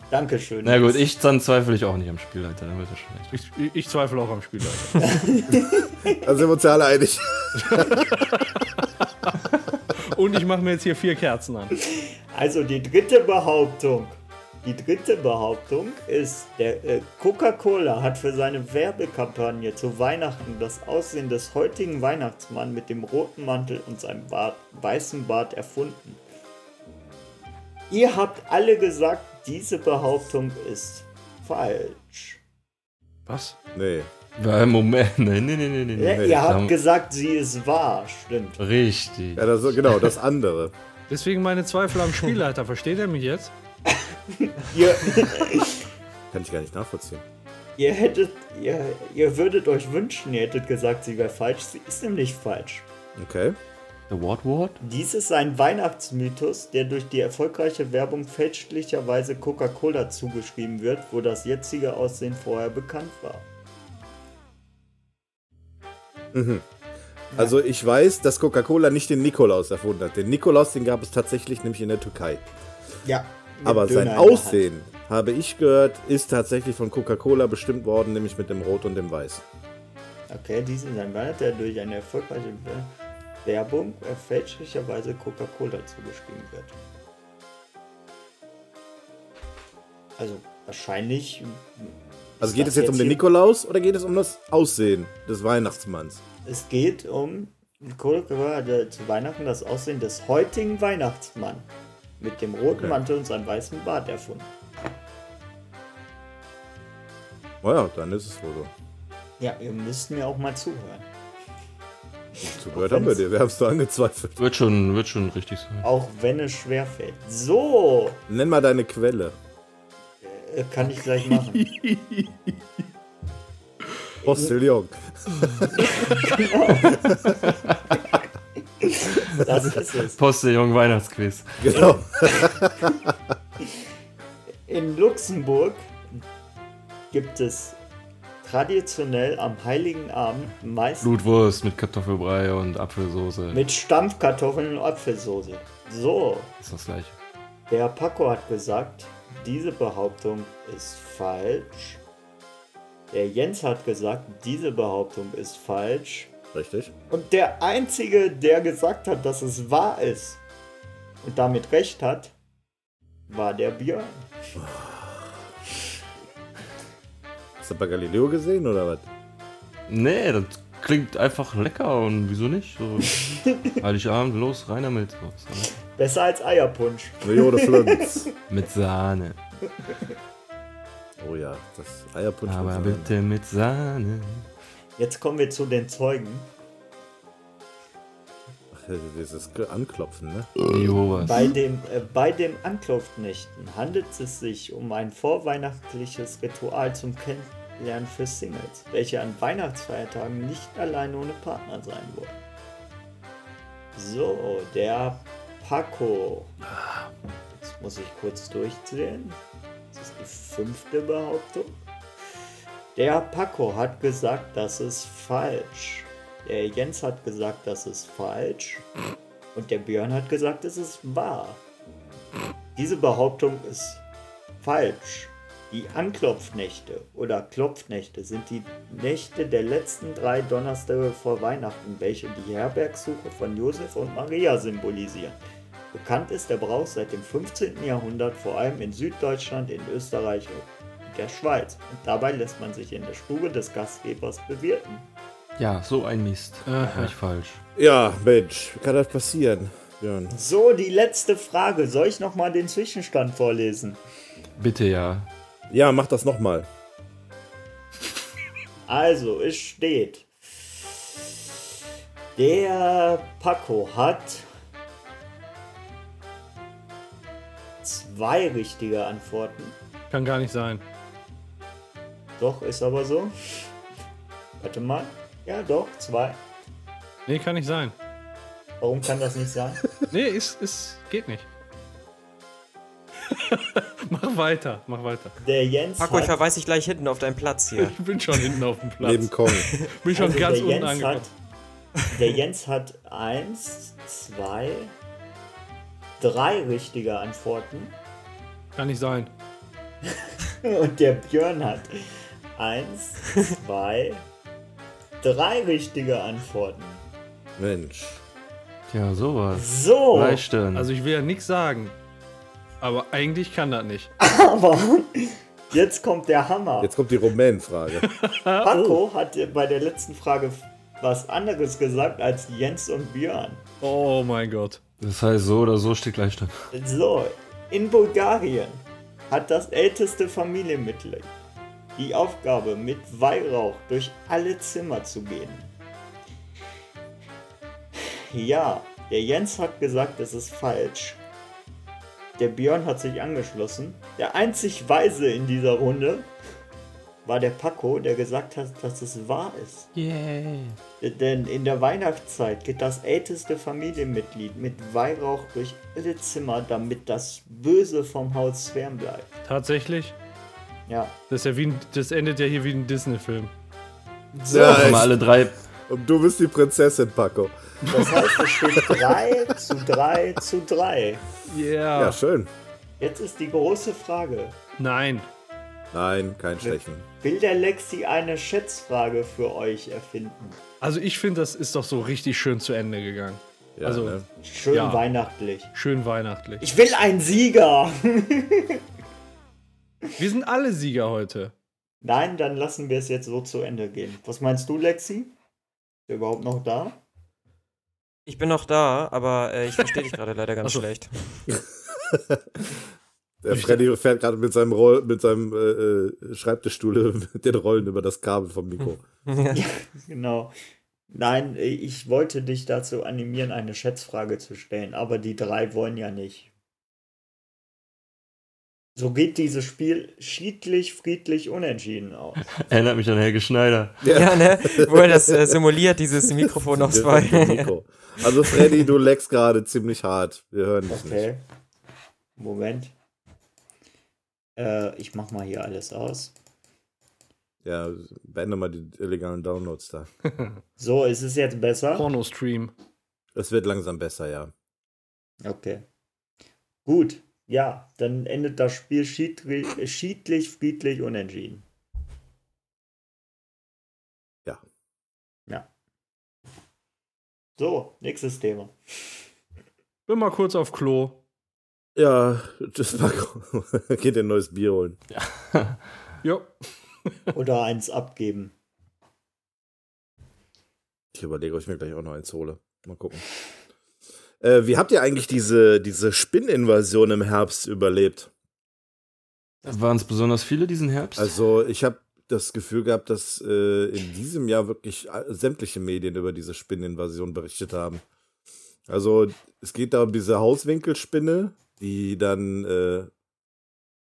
Dankeschön.
Na gut, ich dann zweifle ich auch nicht am Spielleiter. Dann wird das schon echt.
Ich, ich zweifle auch am Spielleiter. (laughs)
Da sind wir uns ja alle einig. (laughs)
Und ich mache mir jetzt hier vier Kerzen an.
Also die dritte Behauptung. Die dritte Behauptung ist, der äh, Coca-Cola hat für seine Werbekampagne zu Weihnachten das Aussehen des heutigen Weihnachtsmanns mit dem roten Mantel und seinem Bart, weißen Bart erfunden. Ihr habt alle gesagt, diese Behauptung ist falsch.
Was?
Nee.
Moment. (laughs) Nee, nee, nee, nee, nee.
Ja,
nee.
ihr habt gesagt, sie ist wahr. Stimmt.
Richtig.
Ja, das, genau, das andere.
Deswegen meine Zweifel am Spielleiter. Versteht er mich jetzt? (laughs)
Ihr,
Kann ich gar nicht nachvollziehen.
ihr hättet, ihr, ihr würdet euch wünschen, ihr hättet gesagt, sie wäre falsch. Sie ist nämlich falsch.
Okay.
The what what?
Dies ist ein Weihnachtsmythos, der durch die erfolgreiche Werbung fälschlicherweise Coca-Cola zugeschrieben wird, wo das jetzige Aussehen vorher bekannt war.
Also ich weiß, dass Coca-Cola nicht den Nikolaus erfunden hat. Den Nikolaus, den gab es tatsächlich nämlich in der Türkei.
Ja.
Aber
Döner
sein. Aussehen, habe ich gehört, ist tatsächlich von Coca-Cola bestimmt worden, nämlich mit dem Rot und dem Weiß.
Okay, dies ist ein Weihnachten, der durch eine erfolgreiche We- Werbung äh, fälschlicherweise Coca-Cola zugeschrieben wird. Also wahrscheinlich.
Also
ist
geht es jetzt um den Nikolaus oder geht es um das Aussehen des Weihnachtsmanns?
Es geht um Coca-Cola zu Weihnachten das Aussehen des heutigen Weihnachtsmanns mit dem roten
Okay.
Mantel und seinem weißen Bart erfunden.
Naja, dann ist es wohl so.
Ja, ihr müsst mir auch mal zuhören.
Zugehört haben wir dir, wir haben es angezweifelt.
Wird schon, wird schon richtig sein.
Auch wenn es schwerfällt. So,
Nenn mal deine Quelle.
äh, kann ich gleich machen. (laughs)
Postillon. (laughs)
Das ist es.
Postillon Weihnachtsquiz.
Genau.
In Luxemburg gibt es traditionell am Heiligen Abend meist
Blutwurst mit Kartoffelbrei und Apfelsoße.
mit Stampfkartoffeln und Apfelsoße. So,
ist das gleiche.
der Paco hat gesagt, diese Behauptung ist falsch. Der Jens hat gesagt, diese Behauptung ist falsch.
Richtig.
Und der Einzige, der gesagt hat, dass es wahr ist und damit recht hat, war der Björn. (laughs)
Hast du bei Galileo gesehen oder was?
Nee, das klingt einfach lecker und wieso nicht? So, (laughs) Heiligabend, los, rein damit. So.
Besser als Eierpunsch. (laughs)
Mit Sahne.
Oh ja, das Eierpunsch. mit
Aber
Sahne.
bitte mit Sahne.
Jetzt kommen wir zu den Zeugen.
Dieses Anklopfen, ne?
Jehovas.
Bei, dem, äh, bei dem Anklopfnächten handelt es sich um ein vorweihnachtliches Ritual zum Kennenlernen für Singles, welche an Weihnachtsfeiertagen nicht alleine ohne Partner sein wollen. So, der Paco. Jetzt muss ich kurz durchzählen. Das ist die fünfte Behauptung. Der Paco hat gesagt, das ist falsch. Der Jens hat gesagt, das ist falsch. Und der Björn hat gesagt, es ist wahr. Diese Behauptung ist falsch. Die Anklopfnächte oder Klopfnächte sind die Nächte der letzten drei Donnerstage vor Weihnachten, welche die Herbergsuche von Josef und Maria symbolisieren. Bekannt ist der Brauch seit dem 15. Jahrhundert vor allem in Süddeutschland, in Österreich und der Schweiz. Und dabei lässt man sich in der Stube des Gastgebers bewirten.
Ja, so ein Mist. War ich falsch.
Ja, Mensch, wie kann das passieren, Björn?
So, die letzte Frage. Soll ich nochmal den Zwischenstand vorlesen?
Bitte ja.
Ja, mach das nochmal.
Also, es steht. Der Paco hat zwei richtige Antworten.
Kann gar nicht sein.
Doch, ist aber so. Warte mal. Ja, doch, zwei.
Nee, kann nicht sein.
Warum kann das nicht sein?
Nee, ist, ist, geht nicht. (laughs) mach weiter, mach weiter.
Der Jens
Paco, ich verweise dich gleich hinten auf deinen Platz hier.
Ich bin schon hinten auf dem Platz.
Neben Kong. (laughs)
bin schon
also
ganz unten
Jens
angekommen.
hat, der Jens hat eins, zwei, drei richtige Antworten.
Kann nicht sein. (laughs)
Und der Björn hat eins, zwei, drei richtige Antworten.
Mensch.
Tja, sowas.
So.
Also ich will ja nichts sagen. Aber eigentlich kann das nicht. (laughs)
aber jetzt kommt der Hammer.
Jetzt kommt die Rumänenfrage. (laughs)
Paco hat bei der letzten Frage was anderes gesagt als Jens und Björn.
Oh mein Gott.
das heißt, so oder so steht Gleichstand.
So, in Bulgarien hat das älteste Familienmitglied die Aufgabe, mit Weihrauch durch alle Zimmer zu gehen. Ja, der Jens hat gesagt, es ist falsch. Der Björn hat sich angeschlossen. Der einzig Weise in dieser Runde war der Paco, der gesagt hat, dass es wahr ist.
Yay.
Denn in der Weihnachtszeit geht das älteste Familienmitglied mit Weihrauch durch alle Zimmer, damit das Böse vom Haus fern bleibt.
Tatsächlich?
Ja.
Das, ist ja wie ein, das endet ja hier wie ein Disney-Film.
So,
Ja, ich-
alle drei.
Und du bist die Prinzessin, Paco.
das heißt, es steht 3 zu 3 zu 3.
Yeah.
Ja, schön.
Jetzt ist die große Frage.
Nein.
Nein, kein Stechen.
Will der Lexi eine Schätzfrage für euch erfinden?
Also ich finde, das ist doch so richtig schön zu Ende gegangen.
Ja,
Also-
ne?
Schön
Ja.
weihnachtlich.
Schön weihnachtlich.
Ich will einen Sieger! (laughs)
Wir sind alle Sieger heute.
Nein, dann lassen wir es jetzt so zu Ende gehen. Was meinst du, Lexi? Ist er überhaupt noch da?
Ich bin noch da, aber äh, ich verstehe dich gerade leider ganz schlecht. (laughs)
Der Freddy fährt gerade mit seinem, Roll, mit seinem äh, äh, Schreibtischstuhl (laughs) mit den Rollen über das Kabel vom Mikro. (laughs)
Genau. Nein, ich wollte dich dazu animieren, eine Schätzfrage zu stellen, aber die drei wollen ja nicht. So geht dieses Spiel schiedlich, friedlich, unentschieden aus.
Erinnert mich an Helge Schneider.
Ja, ne? Wo er das äh, simuliert, dieses Mikrofon
der
Bein.
Mikro. Also Freddy, du leckst gerade ziemlich hart. Wir hören dich nicht.
Okay. Moment. Äh, ich mach mal hier alles aus.
Ja, beende mal die illegalen Downloads da. (laughs)
So, ist es jetzt besser?
Porno-Stream.
Es wird langsam besser, ja.
Okay. Gut. Ja, dann endet das Spiel schiedlich, schiedlich friedlich, unentschieden.
Ja.
Ja. So, nächstes Thema.
Bin mal kurz auf Klo.
Ja, tschüss Paco. (laughs) Geht dir ein neues Bier holen. (laughs)
Jo.
Oder eins abgeben.
Ich überlege, ob ich mir gleich auch noch eins hole. Mal gucken. Äh, wie habt ihr eigentlich diese, diese Spinninvasion im Herbst überlebt?
Waren es besonders viele diesen Herbst?
Also, ich habe das Gefühl gehabt, dass äh, in diesem Jahr wirklich all- sämtliche Medien über diese Spinninvasion berichtet haben. Also es geht da um diese Hauswinkelspinne, die dann äh,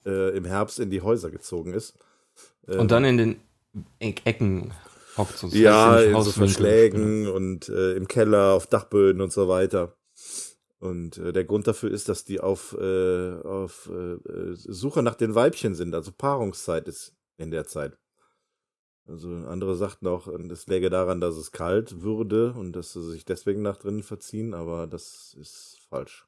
äh, im Herbst in die Häuser gezogen ist. Ähm,
Und dann in den Eck Ecken hockt so.
ja, in so. Verschlägen und äh, im Keller, auf Dachböden und so weiter. Und äh, der Grund dafür ist, dass die auf, äh, auf äh, äh, Suche nach den Weibchen sind. Also Paarungszeit ist in der Zeit. Also andere sagten auch, es läge daran, dass es kalt würde und dass sie sich deswegen nach drinnen verziehen, aber das ist falsch.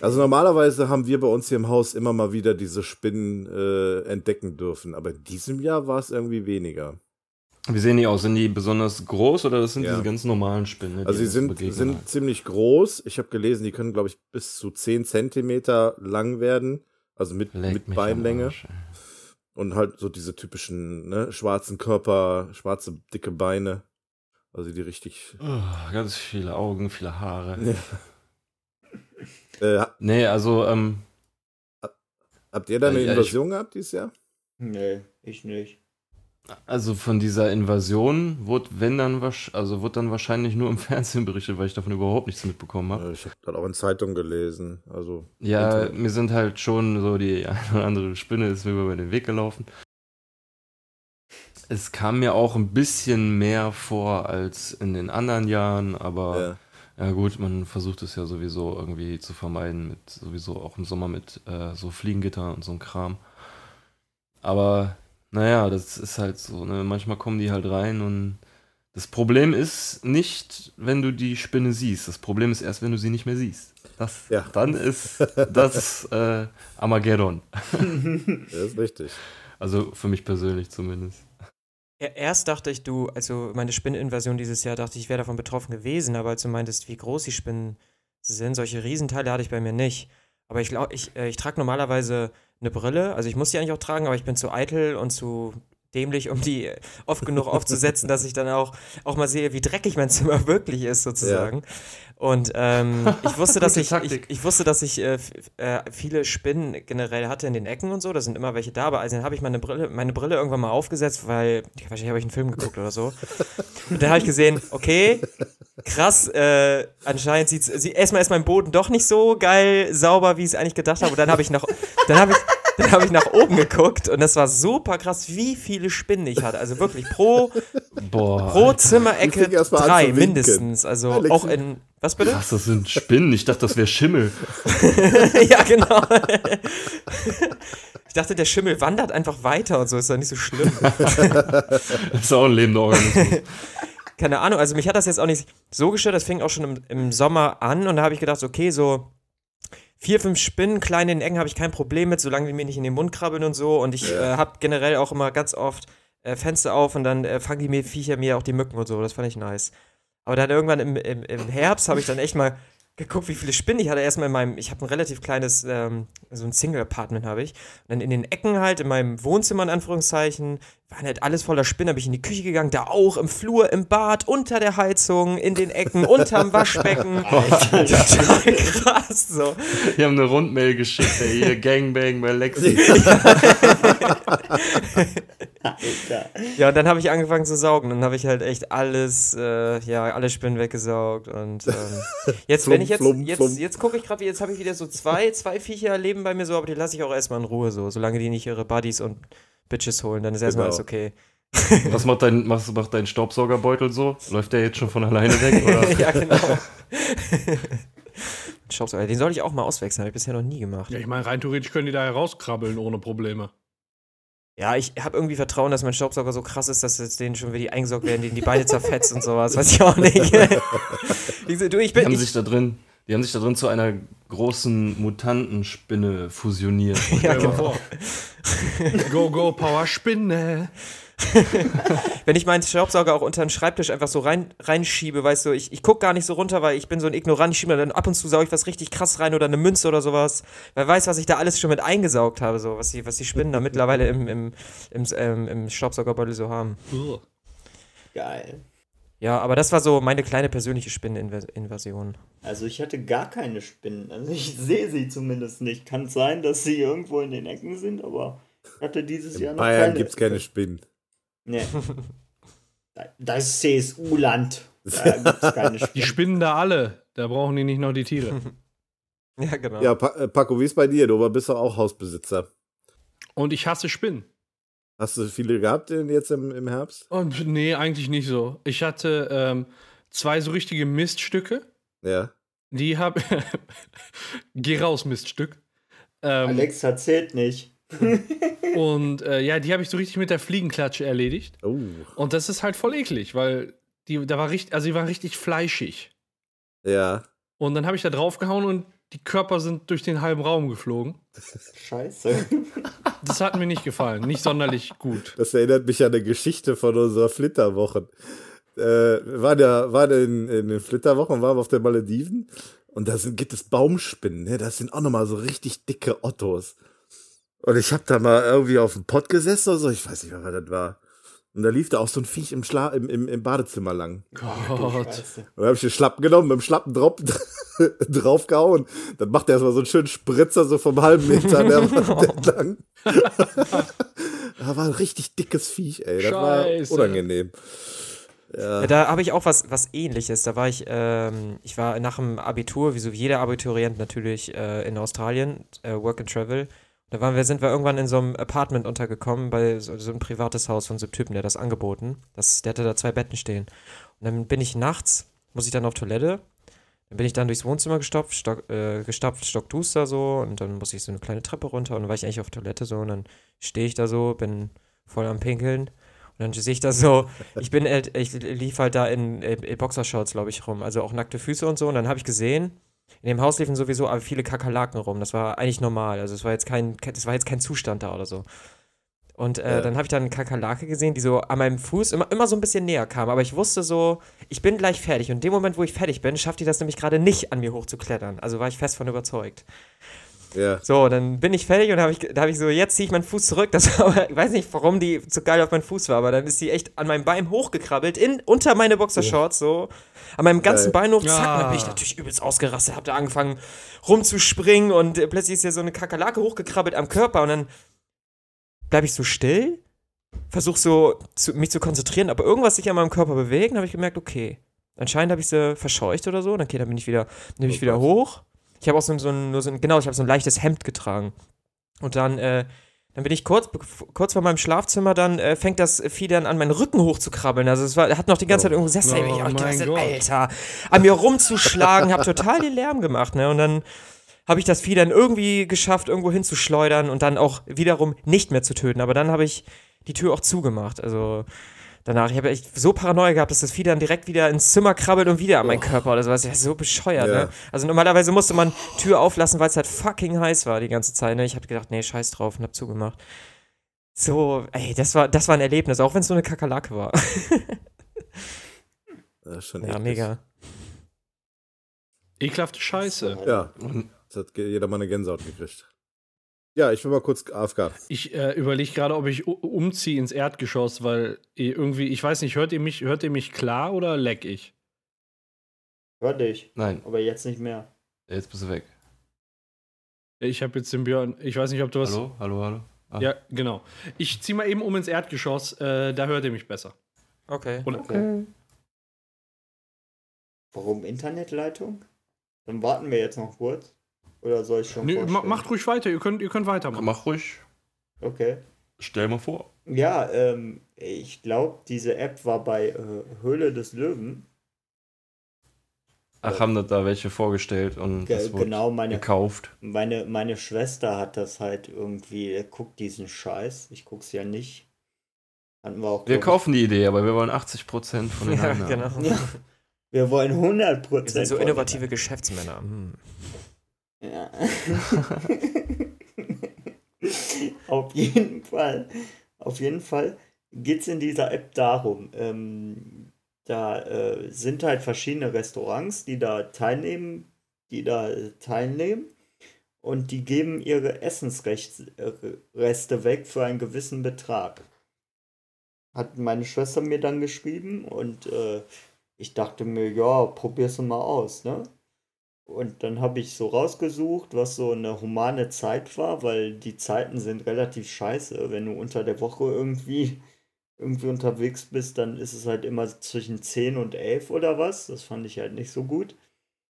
Also normalerweise haben wir bei uns hier im Haus immer mal wieder diese Spinnen äh, entdecken dürfen, aber in diesem Jahr war es irgendwie weniger.
Wie sehen die aus? Sind die besonders groß oder das sind
Ja.
diese ganz normalen Spinnen? die
Also sie sind, sind
halt?
ziemlich groß. Ich habe gelesen, die können, glaube ich, bis zu 10 Zentimeter lang werden. Also mit,
Leck
mit Beinlänge.
Arsch.
Und halt so diese typischen ne, schwarzen Körper, schwarze, dicke Beine. Also die richtig.
Oh, ganz viele Augen, viele Haare. (laughs)
Äh,
Nee, also, ähm,
habt ihr da eine
Ja, ich-
Invasion gehabt dieses Jahr?
Nee, ich nicht.
Also von dieser Invasion wurde, wenn dann also wurde dann wahrscheinlich nur im (laughs) Fernsehen berichtet, weil ich davon überhaupt nichts mitbekommen habe.
Ich habe das auch in Zeitungen gelesen. Also
Ja, mir sind halt schon so die (laughs) eine oder andere Spinne ist mir über den Weg gelaufen. Es kam mir auch ein bisschen mehr vor als in den anderen Jahren, aber
ja.
ja gut, man versucht es ja sowieso irgendwie zu vermeiden, mit sowieso auch im Sommer mit äh, so Fliegengitter und so ein Kram. Aber naja, das ist halt so, ne? Manchmal kommen die halt rein und das Problem ist nicht, wenn du die Spinne siehst. Das Problem ist erst, wenn du sie nicht mehr siehst. Das,
Ja.
Dann ist das äh, Armageddon. (laughs)
Das ist richtig.
Also für mich persönlich zumindest.
Ja, erst dachte ich, du, also meine Spinneninvasion dieses Jahr, dachte ich, ich wäre davon betroffen gewesen, aber als du meintest, wie groß die Spinnen sind, solche Riesenteile hatte ich bei mir nicht. Aber ich glaube, ich, äh, ich trage normalerweise eine Brille, also ich muss die eigentlich auch tragen, aber ich bin zu eitel und zu dämlich, um die oft genug aufzusetzen, dass ich dann auch, auch mal sehe, wie dreckig mein Zimmer (laughs) wirklich ist, sozusagen. Und ähm, ich wusste, dass (laughs) ich, ich, ich wusste, dass ich äh, äh, viele Spinnen generell hatte in den Ecken und so. Da sind immer welche da, aber also dann habe ich meine Brille, meine Brille irgendwann mal aufgesetzt, weil ja, wahrscheinlich habe ich einen Film geguckt oder so. Und dann habe ich gesehen, okay, krass, äh, anscheinend sieht sie, erstmal ist mein Boden doch nicht so geil sauber, wie ich es eigentlich gedacht habe. Und dann habe ich nach, dann habe ich, dann habe ich nach oben geguckt und das war super krass, wie viele Spinnen ich hatte. Also wirklich pro,
Boah.
pro Zimmerecke drei mindestens. Also
Alexi.
auch in, was bitte?
Was, das sind Spinnen? Ich dachte, das wäre Schimmel. (laughs)
ja, genau. ich dachte, der Schimmel wandert einfach weiter und so, ist doch nicht so schlimm.
Das (laughs) ist auch ein lebender Organismus.
Keine Ahnung, also mich hat das jetzt auch nicht so gestört, das fing auch schon im, im Sommer an und da habe ich gedacht, okay, so vier, fünf Spinnen, klein in den Ecken habe ich kein Problem mit, solange die mir nicht in den Mund krabbeln und so und ich äh, habe generell auch immer ganz oft äh, Fenster auf und dann äh, fangen die mir Viecher mir auch die Mücken und so, das fand ich nice. Aber dann irgendwann im, im, im Herbst habe ich dann echt mal geguckt, wie viele Spinnen ich hatte. Erstmal in meinem, ich habe ein relativ kleines, ähm, so ein Single-Apartment habe ich. Und dann in den Ecken halt, in meinem Wohnzimmer in Anführungszeichen, waren halt alles voller Spinnen. Da bin ich in die Küche gegangen, da auch, im Flur, im Bad, unter der Heizung, in den Ecken, unterm Waschbecken. (laughs) (laughs) Total krass, so.
Die haben eine Rundmail geschickt, ey, hier (laughs) Gangbang bei Lexi.
Ja, und dann habe ich angefangen zu saugen. Dann habe ich halt echt alles, äh, ja, alle Spinnen weggesaugt. Und ähm, jetzt, wenn ich jetzt, jetzt, jetzt gucke ich gerade, jetzt habe ich wieder so zwei, zwei Viecher leben bei mir so, aber die lasse ich auch erstmal in Ruhe so, solange die nicht ihre Buddies und Bitches holen, dann ist erstmal
Genau.
alles okay.
Was macht dein, was macht dein Staubsaugerbeutel so? Läuft der jetzt schon von alleine weg? Oder? (laughs)
ja, genau. (laughs) Staubsauger, den soll ich auch mal auswechseln, habe ich bisher noch nie gemacht.
Ja, ich meine, rein theoretisch können die da herauskrabbeln ohne Probleme.
Ja, ich habe irgendwie Vertrauen, dass mein Staubsauger so krass ist, dass jetzt denen schon wieder die eingesaugt werden, denen die Beine zerfetzt und sowas. Weiß ich auch nicht. (laughs) ich, so, du, ich
Die
bin,
haben
ich,
sich da drin, die haben sich da drin zu einer großen Mutantenspinne fusioniert. (laughs)
ja, genau.
Go, go, Power Spinne. (laughs)
Wenn ich meinen Staubsauger auch unter den Schreibtisch einfach so rein, reinschiebe, weißt du, ich, ich gucke gar nicht so runter, weil ich bin so ein Ignorant. Ich schiebe dann ab und zu sauge ich was richtig krass rein oder eine Münze oder sowas. Wer weiß, was ich da alles schon mit eingesaugt habe, so, was die, was die Spinnen da mittlerweile im, im, im, ähm, im Staubsaugerbeutel so haben.
Geil.
Ja, aber das war so meine kleine persönliche Spinneninvasion.
Also ich hatte gar keine Spinnen. Also ich sehe sie zumindest nicht. Kann sein, dass sie irgendwo in den Ecken sind, aber ich hatte dieses Jahr
In
noch
Bayern
keine.
gibt es keine Spinnen.
Nee. Da- Das ist CSU-Land. Da gibt es keine
Die
Spinnen.
spinnen da alle. Da brauchen die nicht noch die Tiere. (laughs)
Ja, genau.
Ja, pa äh, Paco, wie ist bei dir? Du bist doch auch Hausbesitzer.
Und ich hasse Spinnen.
Hast du viele gehabt in- jetzt im, im Herbst?
Und nee, eigentlich nicht so. Ich hatte ähm, zwei so richtige Miststücke.
Ja.
Die habe. (laughs) Geh raus, Miststück. Ähm,
Alex erzählt nicht. (laughs)
Und äh, ja, die habe ich so richtig mit der Fliegenklatsche erledigt.
Oh.
Und das ist halt voll eklig, weil die, da war richtig, also die war richtig fleischig.
Ja.
Und dann habe ich da draufgehauen und die Körper sind durch den halben Raum geflogen.
Scheiße. (laughs)
Das hat mir nicht gefallen, nicht sonderlich gut.
Das erinnert mich an eine Geschichte von unserer Flitterwochen. Äh, wir waren ja waren in, in den Flitterwochen, waren wir auf den Malediven und da sind, gibt es Baumspinnen, ne? Das sind auch nochmal so richtig dicke Ottos. Und ich hab da mal irgendwie auf dem Pott gesessen oder so, ich weiß nicht mehr, was das war. Und da lief da auch so ein Viech im, Schla im, im, im Badezimmer lang.
Gott.
Und dann hab ich den Schlappen genommen, mit dem Schlappen drauf, (laughs) draufgehauen. Dann macht er erstmal so einen schönen Spritzer so vom halben Meter der (laughs) entlang. (laughs) da war ein richtig dickes Viech, ey. Das
Scheiße.
war unangenehm.
Ja, da habe ich auch was, was ähnliches. Da war ich, ähm, ich war nach dem Abitur, wie so jeder Abiturient natürlich äh, in Australien, äh, Work and Travel. Da waren wir, sind wir irgendwann in so einem Apartment untergekommen, bei so, so ein privates Haus von so einem Typen, der das angeboten. Das, der hatte da zwei Betten stehen. Und dann bin ich nachts, muss ich dann auf Toilette. Dann bin ich dann durchs Wohnzimmer gestopft, stock, äh, gestapft, stockduster so. Und dann muss ich so eine kleine Treppe runter. Und dann war ich eigentlich auf Toilette so. Und dann stehe ich da so, bin voll am Pinkeln. Und dann sehe ich da so, ich bin, halt- ich lief halt da in, in, in Boxershorts, glaube ich, rum. Also auch nackte Füße und so. Und dann habe ich gesehen, in dem Haus liefen sowieso aber viele Kakerlaken rum. Das war eigentlich normal. Also es war jetzt kein, das war jetzt kein Zustand da oder so. Und äh,
Ja.
dann habe ich da eine Kakerlake gesehen, die so an meinem Fuß immer, immer so ein bisschen näher kam. Aber ich wusste so, ich bin gleich fertig. Und in dem Moment, wo ich fertig bin, schafft die das nämlich gerade nicht, an mir hochzuklettern. Also war ich fest von überzeugt.
Ja.
So, dann bin ich fertig und hab ich, da habe ich so, jetzt ziehe ich meinen Fuß zurück. Das war ich weiß nicht, warum die so geil auf meinen Fuß war, aber dann ist sie echt an meinem Bein hochgekrabbelt, in, unter meine Boxershorts, so. An meinem ganzen
Geil.
Bein hoch, zack,
Ja.
dann bin ich natürlich übelst ausgerastet, hab da angefangen rumzuspringen und äh, plötzlich ist ja so eine Kakerlake hochgekrabbelt am Körper und dann bleibe ich so still, versuche so zu, mich zu konzentrieren, aber irgendwas sich an meinem Körper bewegt, dann habe ich gemerkt, okay, anscheinend habe ich sie verscheucht oder so, dann, okay, dann bin ich wieder, bin ich
Oh
wieder
Gott.
hoch. Ich habe auch so ein, so ein, nur so ein, genau, ich habe so ein leichtes Hemd getragen. Und dann, äh, dann bin ich kurz, kurz vor meinem Schlafzimmer, dann äh, fängt das Vieh dann an, meinen Rücken hochzukrabbeln. Also es war, hat noch die ganze Zeit irgendwo gesessen.
Oh
ich gedacht,
Gott.
Alter, an mir rumzuschlagen, habe total den Lärm gemacht, ne? Und dann habe ich das Vieh dann irgendwie geschafft, irgendwo hinzuschleudern und dann auch wiederum nicht mehr zu töten. Aber dann habe ich die Tür auch zugemacht. Also danach, ich habe echt so Paranoia gehabt, dass das Vieh dann direkt wieder ins Zimmer krabbelt und wieder an meinen Körper oder sowas. Ja, so bescheuert,
Ja.
ne? Also normalerweise musste man Tür auflassen, weil es halt fucking heiß war die ganze Zeit. Ne? Ich habe gedacht, nee, scheiß drauf und hab zugemacht. So, ey, das war, das war ein Erlebnis, auch wenn es nur eine Kakerlake war. (laughs)
Das ist schon
ja, mega.
Ekelhafte Scheiße.
Ja,
Und
das hat jeder mal eine Gänsehaut gekriegt. Ja, ich will mal kurz AFK.
Ich äh, überlege gerade, ob ich umziehe ins Erdgeschoss, weil ihr irgendwie, ich weiß nicht, hört ihr mich, hört ihr mich klar oder leck ich?
Hör dich.
nein,
Aber jetzt nicht mehr.
jetzt bist du weg.
Ich habe jetzt den Björn, ich weiß nicht, ob du was.
Hallo, hallo, hallo. Ah.
Ja, genau. Ich ziehe mal eben um ins Erdgeschoss, äh, da hört ihr mich besser.
Okay.
Und,
Okay. Warum Internetleitung? Dann warten wir jetzt noch kurz. Oder soll ich schon vorstellen?
macht ruhig weiter, ihr könnt, ihr könnt weitermachen.
Mach ruhig.
Okay.
Stell mal vor.
Ja, ähm, ich glaube, diese App war bei äh, Höhle des Löwen.
Ach, haben das da welche vorgestellt und
Ge
das wurde
genau, meine,
gekauft.
meine, meine Schwester hat das halt irgendwie, er guckt diesen Scheiß. Ich guck's ja nicht. Hatten wir auch.
Wir kaufen die Idee, aber wir wollen 80% von den
Ja,
Einnahmen.
genau. (laughs)
Ja, wir wollen 100
Wir sind so innovative Geschäftsmänner. Hm.
Ja. (laughs) auf jeden Fall, auf jeden Fall geht es in dieser App darum, ähm, da äh, sind halt verschiedene Restaurants, die da teilnehmen, die da äh, teilnehmen und die geben ihre Essensreste weg für einen gewissen Betrag. Hat meine Schwester mir dann geschrieben und äh, ich dachte mir, ja, probier's mal aus, ne? Und dann habe ich so rausgesucht, was so eine humane Zeit war, weil die Zeiten sind relativ scheiße. Wenn du unter der Woche irgendwie, irgendwie unterwegs bist, dann ist es halt immer zwischen 10 und 11 oder was. Das fand ich halt nicht so gut.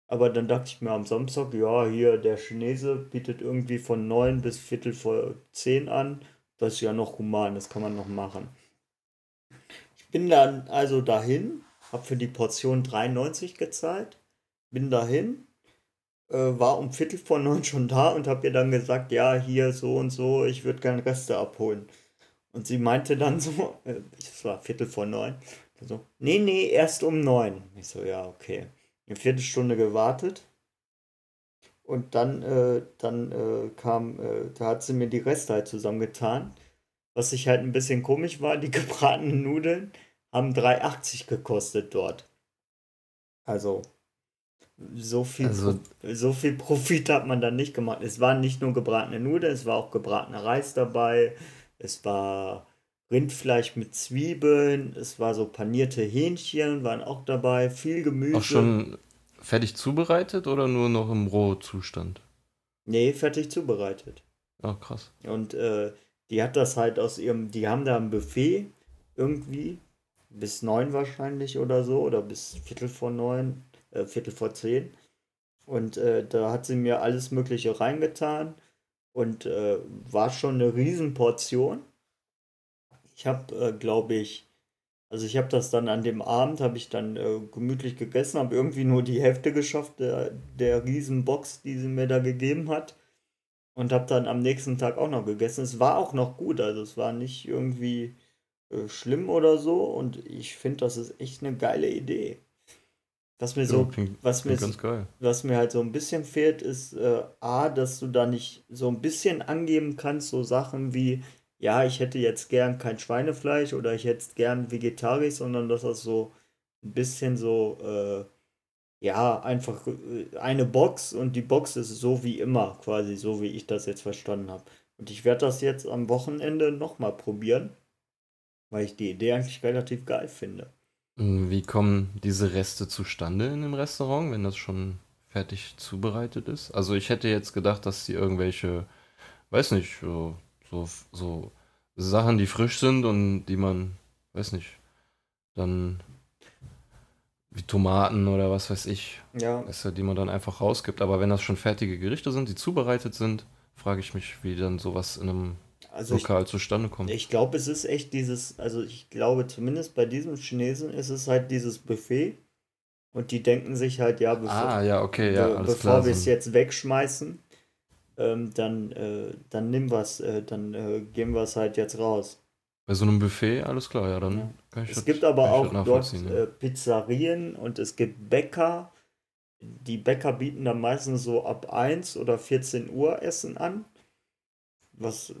Aber dann dachte ich mir am Samstag, ja, hier der Chinese bietet irgendwie von 9 bis Viertel vor 10 an. Das ist ja noch human, das kann man noch machen. Ich bin dann also dahin, habe für die Portion 93 gezahlt, bin dahin, war um Viertel vor 9 schon da und habe ihr dann gesagt, ja, hier so und so, ich würde gerne Reste abholen. Und sie meinte dann so, (laughs) äh, es war Viertel vor 9, so, nee, nee, erst um 9. Ich so, ja, okay eine Viertelstunde gewartet. Und dann, äh, dann äh, kam, äh, da hat sie mir die Reste halt zusammengetan. Was ich halt ein bisschen komisch war, die (laughs) gebratenen Nudeln haben 3,80 gekostet dort. Also, so viel,
Also-
so viel Profit hat man dann nicht gemacht. Es waren nicht nur gebratene Nudeln, es war auch gebratener Reis dabei. Es war Rindfleisch mit Zwiebeln, es war so panierte Hähnchen, waren auch dabei, viel Gemüse.
Auch schon fertig zubereitet oder nur noch im Rohzustand?
Nee, fertig zubereitet.
Ah, krass.
Und äh, die hat das halt aus ihrem, die haben da ein Buffet irgendwie, bis neun wahrscheinlich oder so, oder bis Viertel vor neun, äh, Viertel vor zehn. Und äh, da hat sie mir alles Mögliche reingetan und äh, war schon eine Riesenportion. Ich habe, äh, glaube ich, also ich habe das dann an dem Abend, habe ich dann äh, gemütlich gegessen, habe irgendwie nur die Hälfte geschafft der, der Riesenbox, die sie mir da gegeben hat. Und habe dann am nächsten Tag auch noch gegessen. Es war auch noch gut, also es war nicht irgendwie äh, schlimm oder so. Und ich finde, das ist echt eine geile Idee. Was mir so,
klingt,
was mir
geil.
was mir halt so ein bisschen fehlt, ist äh, A, dass du da nicht so ein bisschen angeben kannst, so Sachen wie, ja, ich hätte jetzt gern kein Schweinefleisch oder ich hätte gern vegetarisch, sondern dass das so ein bisschen so, äh, ja, einfach äh, eine Box und die Box ist so wie immer, quasi so wie ich das jetzt verstanden habe. Und ich werde das jetzt am Wochenende nochmal probieren, weil ich die Idee eigentlich relativ geil finde.
Und Wie kommen diese Reste zustande in dem Restaurant, wenn das schon fertig zubereitet ist? Also ich hätte jetzt gedacht, dass die irgendwelche, weiß nicht, so, so, so Sachen, die frisch sind und die man, weiß nicht, dann wie Tomaten oder was weiß ich,
Ja,
du, die man dann einfach rausgibt. Aber wenn das schon fertige Gerichte sind, die zubereitet sind, frage ich mich, wie dann sowas in einem
also ich
Lokal zustande kommt.
Ich glaube, es ist echt dieses, also ich glaube zumindest bei diesem Chinesen ist es halt dieses Buffet und die denken sich halt, ja, bevor,
ah, ja, okay, ja,
be- bevor wir es jetzt wegschmeißen, ähm, dann, äh, dann nimm was, äh, dann äh, geben wir es halt jetzt raus.
Bei so einem Buffet, alles klar, ja, dann
Ja.
kann ich
Es
das-
gibt aber
ich
auch dort
ja.
äh, Pizzerien und es gibt Bäcker. Die Bäcker bieten dann meistens so ab 1 oder 14 Uhr Essen an, was,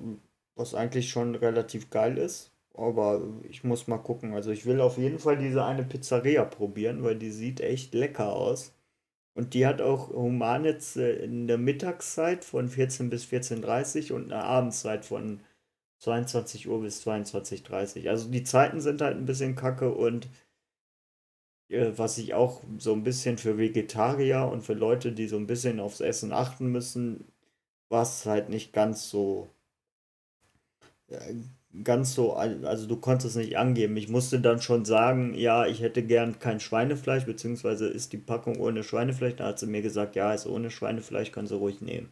was eigentlich schon relativ geil ist. Aber ich muss mal gucken. Also ich will auf jeden Fall diese eine Pizzeria probieren, weil die sieht echt lecker aus. Und die hat auch Humanitz äh, in der Mittagszeit von 14 bis 14.30 Uhr und eine Abendzeit von 22 Uhr bis 22.30 Uhr. Also die Zeiten sind halt ein bisschen kacke und äh, was ich auch so ein bisschen für Vegetarier und für Leute, die so ein bisschen aufs Essen achten müssen, war es halt nicht ganz so ganz so, al- also du konntest es nicht angeben. Ich musste dann schon sagen, ja, ich hätte gern kein Schweinefleisch, beziehungsweise ist die Packung ohne Schweinefleisch. Da hat sie mir gesagt, ja, ist ohne Schweinefleisch, können sie ruhig nehmen.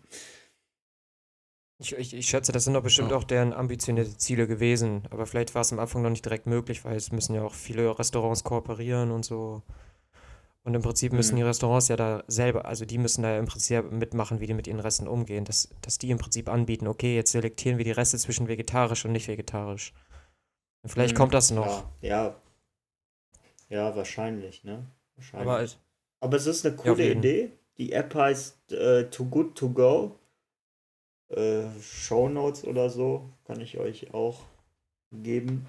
Ich, ich, ich schätze, das sind doch bestimmt
Ja.
auch deren ambitionierte Ziele gewesen. Aber vielleicht war es am Anfang noch nicht direkt möglich, weil es müssen ja auch viele Restaurants kooperieren und so. Und im Prinzip müssen
Mhm.
die Restaurants ja da selber, also die müssen da ja im Prinzip mitmachen, wie die mit ihren Resten umgehen. Dass, dass die im Prinzip anbieten, okay, jetzt selektieren wir die Reste zwischen vegetarisch und nicht vegetarisch. Und vielleicht
Mhm,
kommt das noch.
Ja, ja. Ja, wahrscheinlich, ne? Wahrscheinlich.
Aber es-
Aber es ist eine coole
jeden.
Idee. Die App heißt äh, Too Good To Go. Äh, Show Notes oder so kann ich euch auch geben.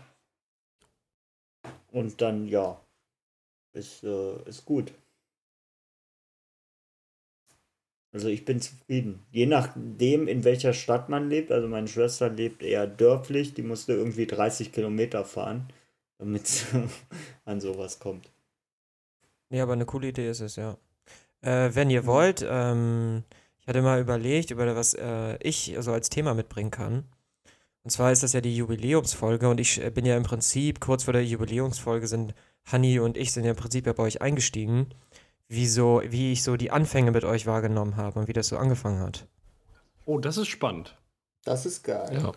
Und dann, ja, ist, äh, ist gut. Also ich bin zufrieden. Je nachdem, in welcher Stadt man lebt. Also meine Schwester lebt eher dörflich. Die musste irgendwie 30 Kilometer fahren, damit sie (laughs) an sowas kommt.
Nee, aber eine coole Idee ist es, ja. Äh, wenn ihr wollt, ähm, ich hatte mal überlegt, über was äh, ich so als Thema mitbringen kann. Und zwar ist das ja die Jubiläumsfolge und ich äh, bin ja im Prinzip, kurz vor der Jubiläumsfolge sind Hanni und ich sind ja im Prinzip ja bei euch eingestiegen. wie, so, wie ich so die Anfänge mit euch wahrgenommen habe und wie das so angefangen hat.
Oh, das ist spannend.
Das ist geil.
Ja.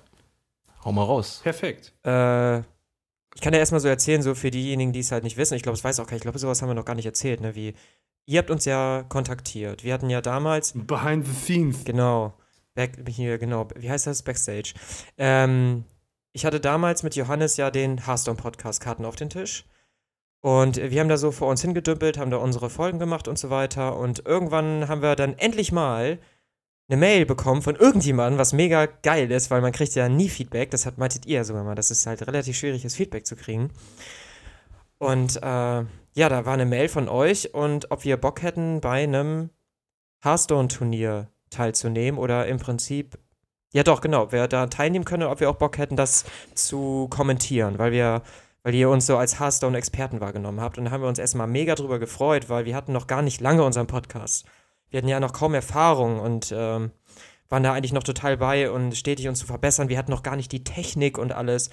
Hau mal raus.
Perfekt.
Äh, ich kann ja erstmal so erzählen, so für diejenigen, die es halt nicht wissen. Ich glaube, es weiß auch keiner. Ich glaube, sowas haben wir noch gar nicht erzählt, ne? Wie, ihr habt uns ja kontaktiert. Wir hatten ja damals,
Behind the scenes.
genau, back, hier, genau, wie heißt das? Backstage. Ähm, ich hatte damals mit Johannes ja den Hearthstone-Podcast Karten auf den Tisch. Und wir haben da so vor uns hingedümpelt, haben da unsere Folgen gemacht und so weiter. Und irgendwann haben wir dann endlich mal eine Mail bekommen von irgendjemandem, was mega geil ist, weil man kriegt ja nie Feedback. Das hat, meintet ihr ja sogar mal. Das ist halt relativ schwierig, das Feedback zu kriegen. Und äh, ja, da war eine Mail von euch und ob wir Bock hätten, bei einem Hearthstone-Turnier teilzunehmen oder im Prinzip, ja doch, genau, wer da teilnehmen können, ob wir auch Bock hätten, das zu kommentieren, weil wir, weil ihr uns so als Hearthstone-Experten wahrgenommen habt. Und da haben wir uns erstmal mega drüber gefreut, weil wir hatten noch gar nicht lange unseren Podcast. Wir hatten ja noch kaum Erfahrung und ähm, waren da eigentlich noch total bei und stetig uns zu verbessern. Wir hatten noch gar nicht die Technik und alles.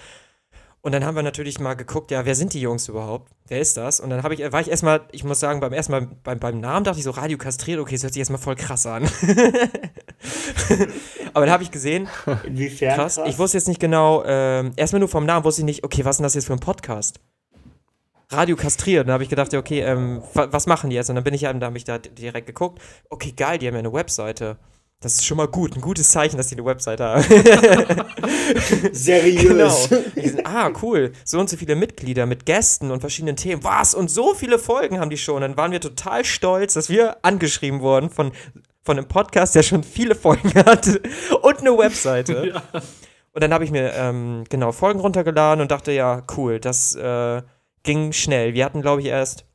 Und dann haben wir natürlich mal geguckt, ja, wer sind die Jungs überhaupt? Wer ist das? Und dann ich, war ich erstmal, ich muss sagen, beim ersten Mal beim, beim Namen dachte ich so, Radio kastriert, okay, das hört sich erstmal voll krass an. (laughs) (laughs) Aber dann habe ich gesehen,
Inwiefern
krass, ich wusste jetzt nicht genau, ähm, erstmal nur vom Namen wusste ich nicht, okay, was ist denn das jetzt für ein Podcast? Radio kastriert. Und dann habe ich gedacht, ja, okay, ähm, wa was machen die jetzt? Und dann bin ich ja, da habe ich da direkt geguckt, okay, geil, die haben ja eine Webseite. Das ist schon mal gut, ein gutes Zeichen, dass die eine Webseite haben. (laughs)
Seriös.
Genau. Sind, ah, cool. So und so viele Mitglieder mit Gästen und verschiedenen Themen. Was? Und so viele Folgen haben die schon. Dann waren wir total stolz, dass wir angeschrieben wurden von, von einem Podcast, der schon viele Folgen (laughs) hatte und eine Webseite. (laughs)
Ja.
Und dann habe ich mir ähm, genau Folgen runtergeladen und dachte, ja, cool, das äh, ging schnell. Wir hatten, glaube ich, erst,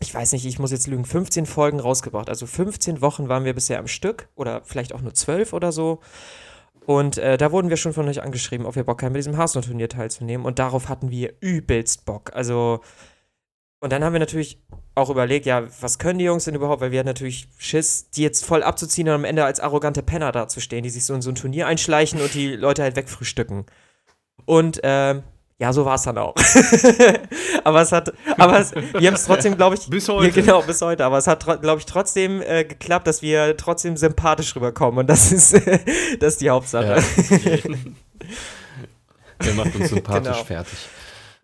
ich weiß nicht, ich muss jetzt lügen, 15 Folgen rausgebracht. Also 15 Wochen waren wir bisher am Stück oder vielleicht auch nur 12 oder so. Und äh, da wurden wir schon von euch angeschrieben, ob wir Bock haben, bei diesem Hearthstone-Turnier teilzunehmen. Und darauf hatten wir übelst Bock. Also, und dann haben wir natürlich auch überlegt, ja, was können die Jungs denn überhaupt? Weil wir hatten natürlich Schiss, die jetzt voll abzuziehen und am Ende als arrogante Penner dazustehen, die sich so in so ein Turnier einschleichen und die Leute halt wegfrühstücken. Und ähm, ja, so war es dann auch. (laughs) aber es hat, aber es, wir haben es trotzdem, glaube ich, (laughs)
Bis
ja,
heute.
genau, bis heute. Aber es hat, glaube ich, trotzdem äh, geklappt, dass wir trotzdem sympathisch rüberkommen. Und das ist, (laughs) das ist die Hauptsache.
Der macht uns sympathisch
Genau.
fertig.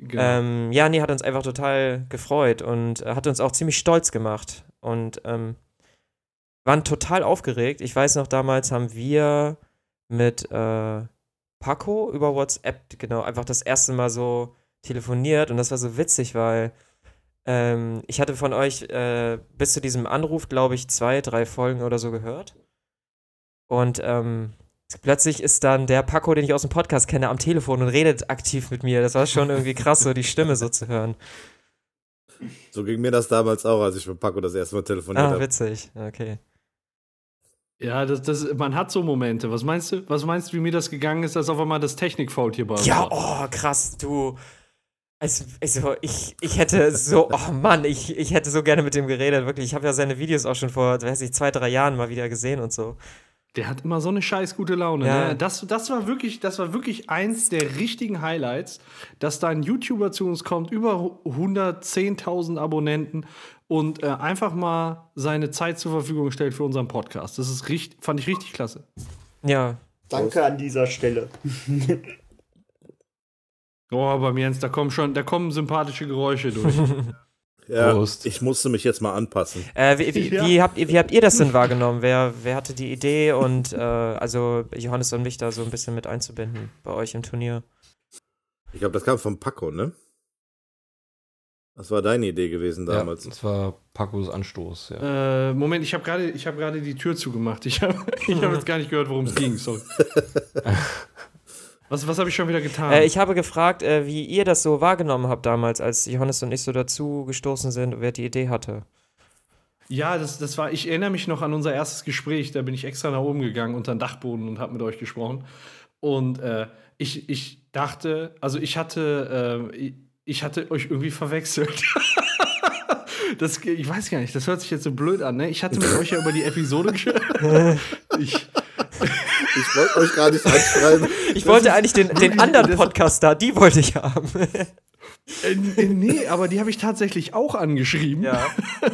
Genau.
Ähm, ja, nee, hat uns einfach total gefreut und äh, hat uns auch ziemlich stolz gemacht. Und ähm, waren total aufgeregt. Ich weiß noch, damals haben wir mit äh, Paco über WhatsApp, genau, einfach das erste Mal so telefoniert und das war so witzig, weil ähm, ich hatte von euch äh, bis zu diesem Anruf, glaube ich, zwei, drei Folgen oder so gehört. Und ähm, plötzlich ist dann der Paco, den ich aus dem Podcast kenne, am Telefon und redet aktiv mit mir. Das war schon irgendwie krass, so die Stimme so zu hören.
So ging mir das damals auch, als ich mit Paco das erste Mal telefoniert
Ah,
habe.
witzig. Okay.
ja, das, das, man hat so Momente. Was meinst du, was meinst du, wie mir das gegangen ist, dass auf einmal das Technikfault hier bei uns
Ja,
war?
oh, krass, du. Also, also ich, ich hätte so, oh Mann, ich, ich hätte so gerne mit dem geredet, wirklich. Ich habe ja seine Videos auch schon vor, weiß ich, zwei, drei Jahren mal wieder gesehen und so.
Der hat immer so eine scheiß gute Laune.
Ja.
Ne? Das, das, war wirklich, das war wirklich eins der richtigen Highlights, dass da ein YouTuber zu uns kommt, über 110.000 Abonnenten und äh, einfach mal seine Zeit zur Verfügung stellt für unseren Podcast. Das ist richtig, fand ich richtig klasse.
Ja,
Danke an dieser Stelle. (laughs)
Oh, bei mir, Jens, da kommen schon, da kommen sympathische Geräusche durch. (laughs)
Ja,
Prost.
ich musste mich jetzt mal anpassen.
Äh, wie, wie,
Ja.
wie, habt, ihr- wie habt ihr das denn wahrgenommen? Wer, wer hatte die Idee und äh, also Johannes und mich da so ein bisschen mit einzubinden bei euch im Turnier?
Ich glaube, das kam von Paco, ne? Das war deine Idee gewesen
Ja,
damals.
das war Pacos Anstoß, ja.
äh, Moment, ich habe gerade ich hab gerade die Tür zugemacht. Ich habe (laughs) ich hab jetzt gar nicht gehört, worum es ging. Sorry. (laughs) Was, was habe ich schon wieder getan?
Äh, ich habe gefragt, äh, wie ihr das so wahrgenommen habt damals, als Johannes und ich so dazu gestoßen sind, wer die Idee hatte.
Ja, das, das war, ich erinnere mich noch an unser erstes Gespräch, da bin ich extra nach oben gegangen unter den Dachboden und habe mit euch gesprochen. Und äh, ich, ich dachte, also ich hatte, äh, ich- ich hatte euch irgendwie verwechselt. (laughs) Das, ich weiß gar nicht, das hört sich jetzt so blöd an, ne? Ich hatte mit euch ja über die Episode (laughs) gesprochen. (laughs) ich,
Ich wollte euch gar nicht anschreiben.
Ich wollte eigentlich den, den anderen Podcast da, die wollte ich haben.
Äh, äh, nee, aber die habe ich tatsächlich auch angeschrieben.
Ja. (laughs)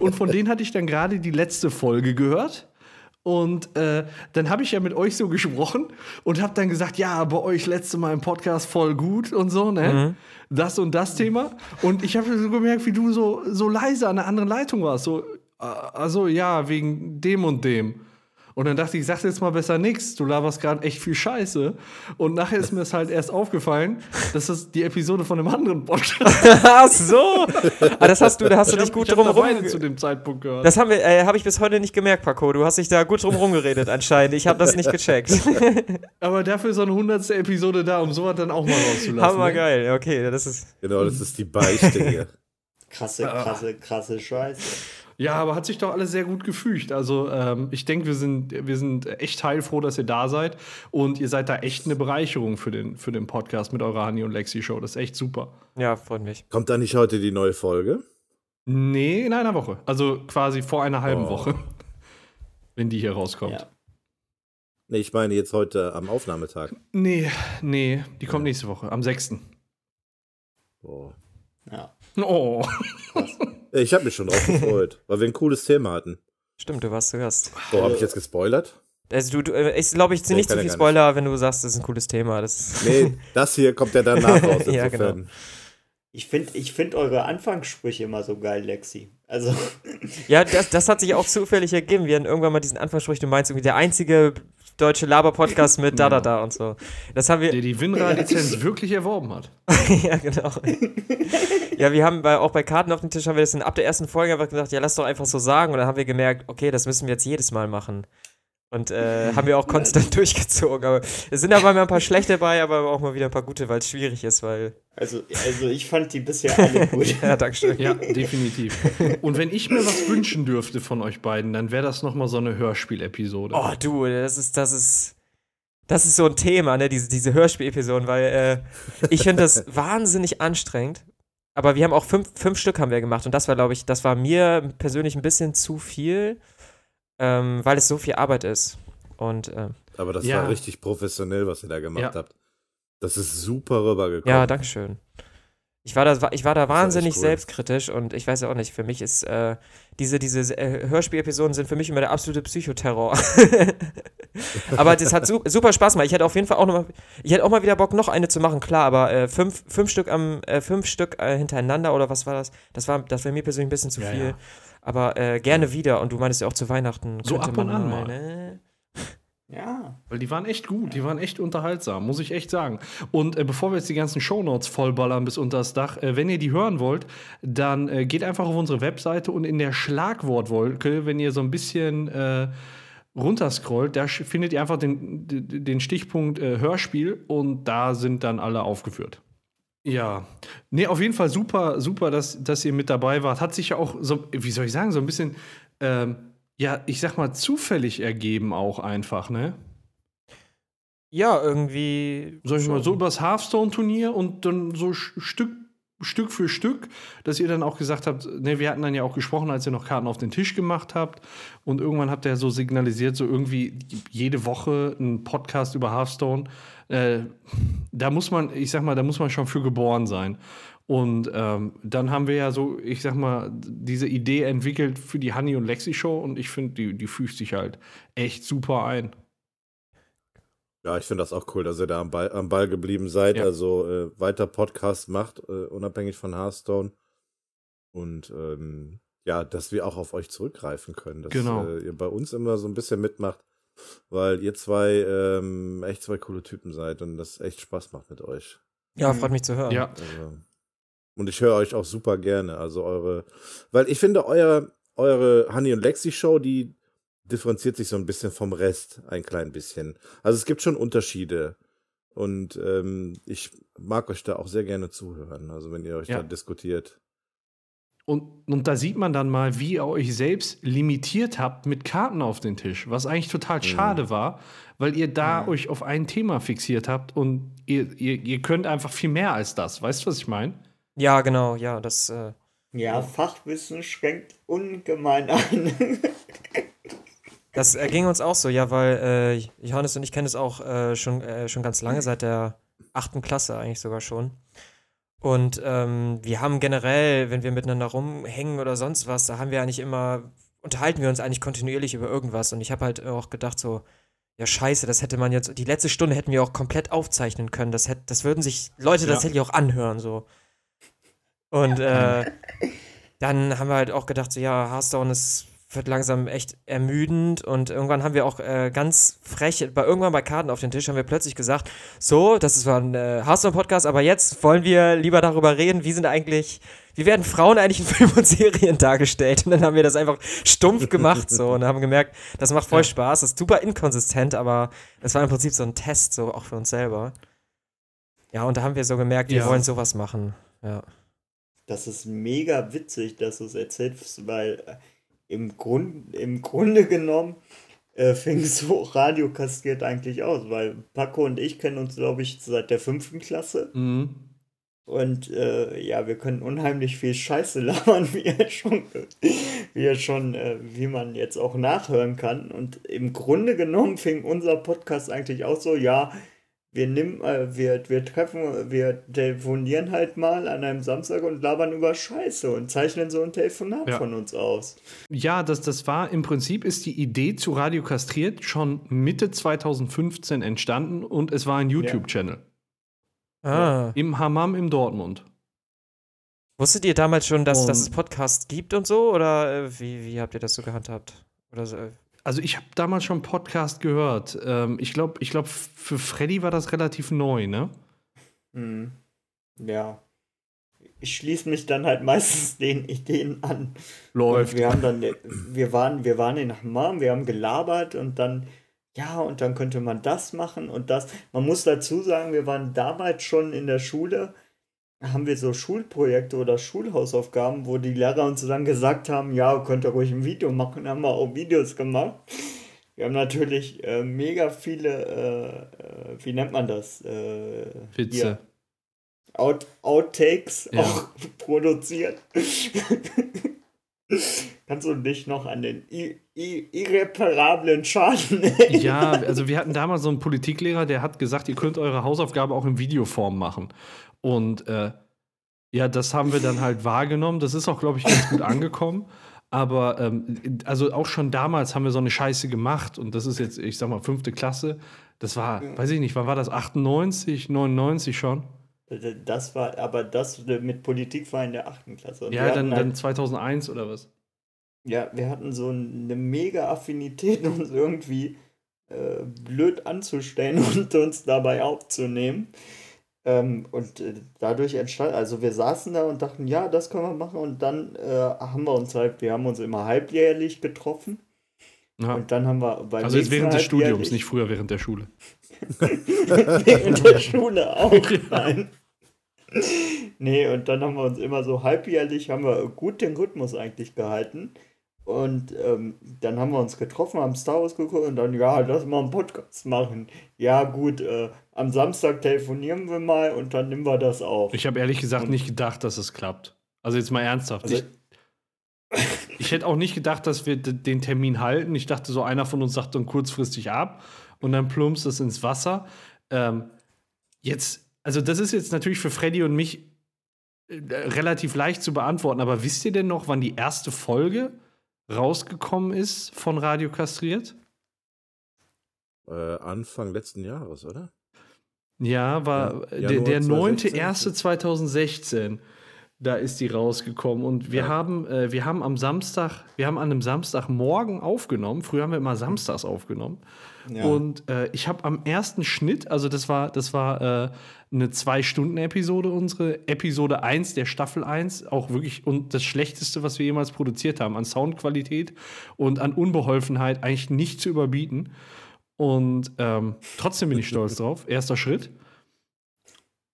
Und von denen hatte ich dann gerade die letzte Folge gehört. Und äh, dann habe ich ja mit euch so gesprochen und habe dann gesagt, ja, bei euch letzte Mal im Podcast voll gut und so, ne? Das und das Thema. Und ich habe so gemerkt, wie du so, so leise an einer anderen Leitung warst. So, äh, also ja, wegen dem und dem. Und dann dachte ich, ich sag jetzt mal besser nichts. Du laberst gerade echt viel Scheiße. Und nachher ist mir das halt erst aufgefallen, dass das die Episode von einem anderen Podcast (laughs)
Ach so. Ah, das hast du, da hast du
Ich
dich
hab-
gut drum rum.
beide zu dem Zeitpunkt gehört.
Das haben wir, äh, habe ich bis heute nicht gemerkt, Paco. Du hast dich da gut drum rumgeredet anscheinend. Ich habe das nicht gecheckt. (laughs)
Aber dafür ist so eine hundertste Episode da, um sowas dann auch mal rauszulassen.
Hammer
ne?
geil. Okay, das ist.
Genau, das ist die Beichte hier.
Krasse, krasse, krasse Scheiße.
Ja, aber hat sich doch alles sehr gut gefügt. Also ähm, ich denke, wir sind, wir sind echt heilfroh, dass ihr da seid. Und ihr seid da echt eine Bereicherung für den, für den Podcast mit eurer Hanni und Lexi Show. Das ist echt super.
Ja, freut mich.
Kommt da nicht heute die neue Folge?
Nee, in einer Woche. Also quasi vor einer halben
Oh.
Woche. (laughs) Wenn die hier rauskommt.
Ja.
Nee, ich meine jetzt heute am Aufnahmetag.
Nee, nee, die kommt nächste Woche, am 6.
Boah.
Ja.
Oh. (laughs)
Ich habe mich schon drauf (laughs) gefreut, weil wir ein cooles Thema hatten.
Stimmt, du warst zu Gast.
Boah, habe ich jetzt gespoilert?
Also du, du äh, ich glaube, ich ziehe
Nee,
nicht zu viel
er gar nicht.
Spoiler, wenn du sagst, das ist ein cooles Thema. Das
Nee, (laughs) das hier kommt ja danach raus. (laughs)
Ja, genau.
Ich finde ich find eure Anfangssprüche immer so geil, Lexi. Also,
Ja, das, das hat sich auch zufällig ergeben. Wir hatten irgendwann mal diesen Anfangsspruch, du meinst irgendwie der einzige deutsche Laber-Podcast mit da, da, da und so. Das haben wir.
Der die WinRAR-Lizenz wirklich erworben hat. (laughs)
ja, genau. ja, wir haben bei, auch bei Karten auf dem Tisch haben wir das in, ab der ersten Folge einfach gesagt, ja, lass doch einfach so sagen. Und dann haben wir gemerkt, okay, das müssen wir jetzt jedes Mal machen. Und äh, haben wir auch konstant (laughs) durchgezogen. Aber es sind aber mal ein paar schlechte dabei, aber auch mal wieder ein paar gute, weil es schwierig ist, weil.
also, also ich fand die bisher alle (laughs) gut.
Ja, Dankeschön.
Ja, definitiv. Und wenn ich mir was wünschen dürfte von euch beiden, dann wäre das noch mal so eine Hörspielepisode.
Oh, du, das ist, das ist. Das ist so ein Thema, ne, diese, diese Hörspielepisoden, weil äh, ich finde das (laughs) wahnsinnig anstrengend. Aber wir haben auch fünf, fünf Stück haben wir gemacht und das war, glaube ich, das war mir persönlich ein bisschen zu viel, ähm, weil es so viel Arbeit ist. Und äh,
Aber das
Ja.
war richtig professionell, was ihr da gemacht
Ja.
habt. Das ist super rübergekommen.
ja, Dankeschön. Ich war da, ich war da wahnsinnig
cool.
selbstkritisch und ich weiß ja auch nicht, für mich ist äh, diese, diese äh, Hörspielepisoden sind für mich immer der absolute Psychoterror. (laughs) aber das hat su super Spaß gemacht. Ich hätte auf jeden Fall auch noch mal, ich hätte auch mal wieder Bock, noch eine zu machen, klar, aber äh, fünf, fünf Stück am, äh, fünf Stück äh, hintereinander oder was war das? Das war, das wäre mir persönlich ein bisschen zu
Ja,
viel.
ja.
Aber äh, gerne wieder. Und du meinst ja auch zu Weihnachten.
So
könnte
ab und
man
an mal.
Ne?
Ja.
Weil die waren echt gut, die waren echt unterhaltsam, muss ich echt sagen. Und äh, bevor wir jetzt die ganzen Shownotes vollballern bis unter das Dach, äh, wenn ihr die hören wollt, dann äh, geht einfach auf unsere Webseite und in der Schlagwortwolke, wenn ihr so ein bisschen äh, runterscrollt, da findet ihr einfach den, den den Stichpunkt äh, Hörspiel und da sind dann alle aufgeführt. Ja, nee, auf jeden Fall super, super, dass, dass ihr mit dabei wart. Hat sich ja auch so, wie soll ich sagen, so ein bisschen, ähm, ja, ich sag mal, zufällig ergeben auch einfach, ne?
Ja, irgendwie.
Sag ich mal, so übers Hearthstone-Turnier und dann so Stück, Stück für Stück, dass ihr dann auch gesagt habt, ne, wir hatten dann ja auch gesprochen, als ihr noch Karten auf den Tisch gemacht habt und irgendwann habt ihr so signalisiert, so irgendwie jede Woche ein Podcast über Hearthstone. Äh, da muss man, ich sag mal, da muss man schon für geboren sein. Und ähm, dann haben wir ja so, ich sag mal, diese Idee entwickelt für die Honey und Lexi Show und ich finde, die, die fügt sich halt echt super ein.
Ja, ich finde das auch cool, dass ihr da am Ball, am Ball geblieben seid.
Ja.
Also äh, weiter Podcast macht, äh, unabhängig von Hearthstone. Und ähm, ja, dass wir auch auf euch zurückgreifen können. Dass
Genau.
äh, ihr bei uns immer so ein bisschen mitmacht, weil ihr zwei ähm, echt zwei coole Typen seid und das echt Spaß macht mit euch.
Ja, freut mich zu hören.
Ja,
Also, und ich höre euch auch super gerne. Also eure, weil ich finde, euer, eure Honey und Lexi Show, die differenziert sich so ein bisschen vom Rest, ein klein bisschen. Also es gibt schon Unterschiede. Und ähm, ich mag euch da auch sehr gerne zuhören. Also wenn ihr euch
Ja.
da diskutiert.
Und, und da sieht man dann mal, wie ihr euch selbst limitiert habt mit Karten auf den Tisch, was eigentlich total schade war, weil ihr da euch auf ein Thema fixiert habt und ihr, ihr, ihr könnt einfach viel mehr als das. Weißt du, was ich meine?
Ja, genau, ja, das. Äh,
Ja, Fachwissen schränkt ungemein ein. (laughs)
Das äh, ging uns auch so, ja, weil äh, Johannes und ich kennen es auch äh, schon, äh, schon ganz lange, seit der achten Klasse eigentlich sogar schon. Und ähm, wir haben generell, wenn wir miteinander rumhängen oder sonst was, da haben wir eigentlich immer, unterhalten wir uns eigentlich kontinuierlich über irgendwas. Und ich habe halt auch gedacht, so, ja, scheiße, das hätte man jetzt, die letzte Stunde hätten wir auch komplett aufzeichnen können. Das, hätte, das würden sich Leute
Ja.
tatsächlich auch anhören, so. Und äh, (laughs) dann haben wir halt auch gedacht, so, ja, Hearthstone ist, wird langsam echt ermüdend und irgendwann haben wir auch äh, ganz frech, bei irgendwann bei Karten auf den Tisch haben wir plötzlich gesagt, so, das ist zwar ein äh, Hearthstone-Podcast, aber jetzt wollen wir lieber darüber reden, wie sind eigentlich, wie werden Frauen eigentlich in (laughs) Filmen und Serien dargestellt? Und dann haben wir das einfach stumpf gemacht so und haben gemerkt, das macht voll. Spaß, das ist super inkonsistent, aber es war im Prinzip so ein Test, so auch für uns selber. Ja, und da haben wir so gemerkt, wir
Ja.
wollen sowas machen. Ja.
Das ist mega witzig, dass du es erzählst, weil äh, im, Grund, im Grunde genommen äh, fing (laughs) so Radio kastriert eigentlich aus, weil Paco und ich kennen uns, glaube ich, seit der fünften Klasse.
Mhm.
Und äh, ja, wir können unheimlich viel Scheiße (laughs) labern, wie er schon, wie er schon, äh, wie man jetzt auch nachhören kann. Und im Grunde genommen fing unser Podcast eigentlich auch so, ja, wir nehmen, äh, wir, wir treffen, wir telefonieren halt mal an einem Samstag und labern über Scheiße und zeichnen so ein Telefonat
Ja.
von uns aus.
Ja, das, das war im Prinzip ist die Idee zu Radio Kastriert schon Mitte 2015 entstanden und es war ein YouTube-Channel.
Ah.
Im Hammam in Dortmund.
Wusstet ihr damals schon, dass, dass es Podcasts gibt und so? Oder äh, wie, wie habt ihr das so gehandhabt? Oder so, äh,
Also ich habe damals schon Podcast gehört. Ähm, ich glaube, ich glaub, für Freddy war das relativ neu, ne?
Hm. Ja. Ich schließe mich dann halt meistens (laughs) den Ideen an. Und wir haben dann, wir waren, wir waren in Hammam, wir haben gelabert und dann, ja, und dann könnte man das machen und das. Man muss dazu sagen, wir waren damals schon in der Schule, haben wir so Schulprojekte oder Schulhausaufgaben, wo die Lehrer uns dann gesagt haben, ja, könnt ihr ruhig ein Video machen, haben wir auch Videos gemacht. Wir haben natürlich äh, mega viele, äh, äh, wie nennt man das? Äh,
Witze.
hier, Out, Outtakes
Ja.
auch (laughs) produziert. (laughs) Kannst du dich noch an den irreparablen Schaden erinnern?
Ja, also wir hatten damals so einen Politiklehrer, der hat gesagt, ihr könnt eure Hausaufgabe auch in Videoform machen. Und äh, ja, das haben wir dann halt wahrgenommen. Das ist auch, glaube ich, ganz gut (laughs) angekommen. Aber ähm, also auch schon damals haben wir so eine Scheiße gemacht. Und das ist jetzt, ich sag mal, fünfte Klasse. Das war, weiß ich nicht, wann war das? 98, 99 schon?
Das war, aber das mit Politik war in der achten Klasse. Und
Ja, dann,
halt,
dann 2001 oder was?
ja, wir hatten so eine mega Affinität, (laughs) uns irgendwie äh, blöd anzustellen (laughs) und uns dabei aufzunehmen. Ähm, und äh, dadurch entstand, also wir saßen da und dachten, ja, das können wir machen. Und dann äh, haben wir uns halt, wir haben uns immer halbjährlich getroffen.
Ja.
Und dann haben wir beim
Also jetzt während des Studiums, nicht früher während der Schule. (laughs)
Während der Schule auch. (laughs) Nein. Nee, und dann haben wir uns immer so halbjährlich, haben wir gut den Rhythmus eigentlich gehalten. Und ähm, dann haben wir uns getroffen, haben Star Wars geguckt und dann, ja, lass mal einen Podcast machen. Ja, gut, äh, am Samstag telefonieren wir mal und dann nehmen wir das auf.
Ich habe ehrlich gesagt
Und-
nicht gedacht, dass es klappt. Also jetzt mal ernsthaft.
Also-
ich, ich hätte auch nicht gedacht, dass wir den Termin halten. Ich dachte, so einer von uns sagt dann kurzfristig ab und dann plumpst es ins Wasser. Ähm, jetzt, also das ist jetzt natürlich für Freddy und mich äh, relativ leicht zu beantworten, aber wisst ihr denn noch, wann die erste Folge rausgekommen ist von Radio Kastriert?
Äh, Anfang letzten Jahres, oder?
Ja, war
Ja,
der, der
Januar
9.1.2016. 2016. Da ist die rausgekommen. Und wir
Ja.
haben, äh, wir haben am Samstag, wir haben an einem Samstagmorgen aufgenommen. Früher haben wir immer samstags aufgenommen.
Ja.
Und äh, ich habe am ersten Schnitt, also das war, das war äh, eine Zwei-Stunden-Episode, unsere Episode 1 der Staffel 1, auch wirklich und das Schlechteste, was wir jemals produziert haben, an Soundqualität und an Unbeholfenheit eigentlich nicht zu überbieten. Und ähm, trotzdem bin ich stolz drauf. (laughs) Erster Schritt.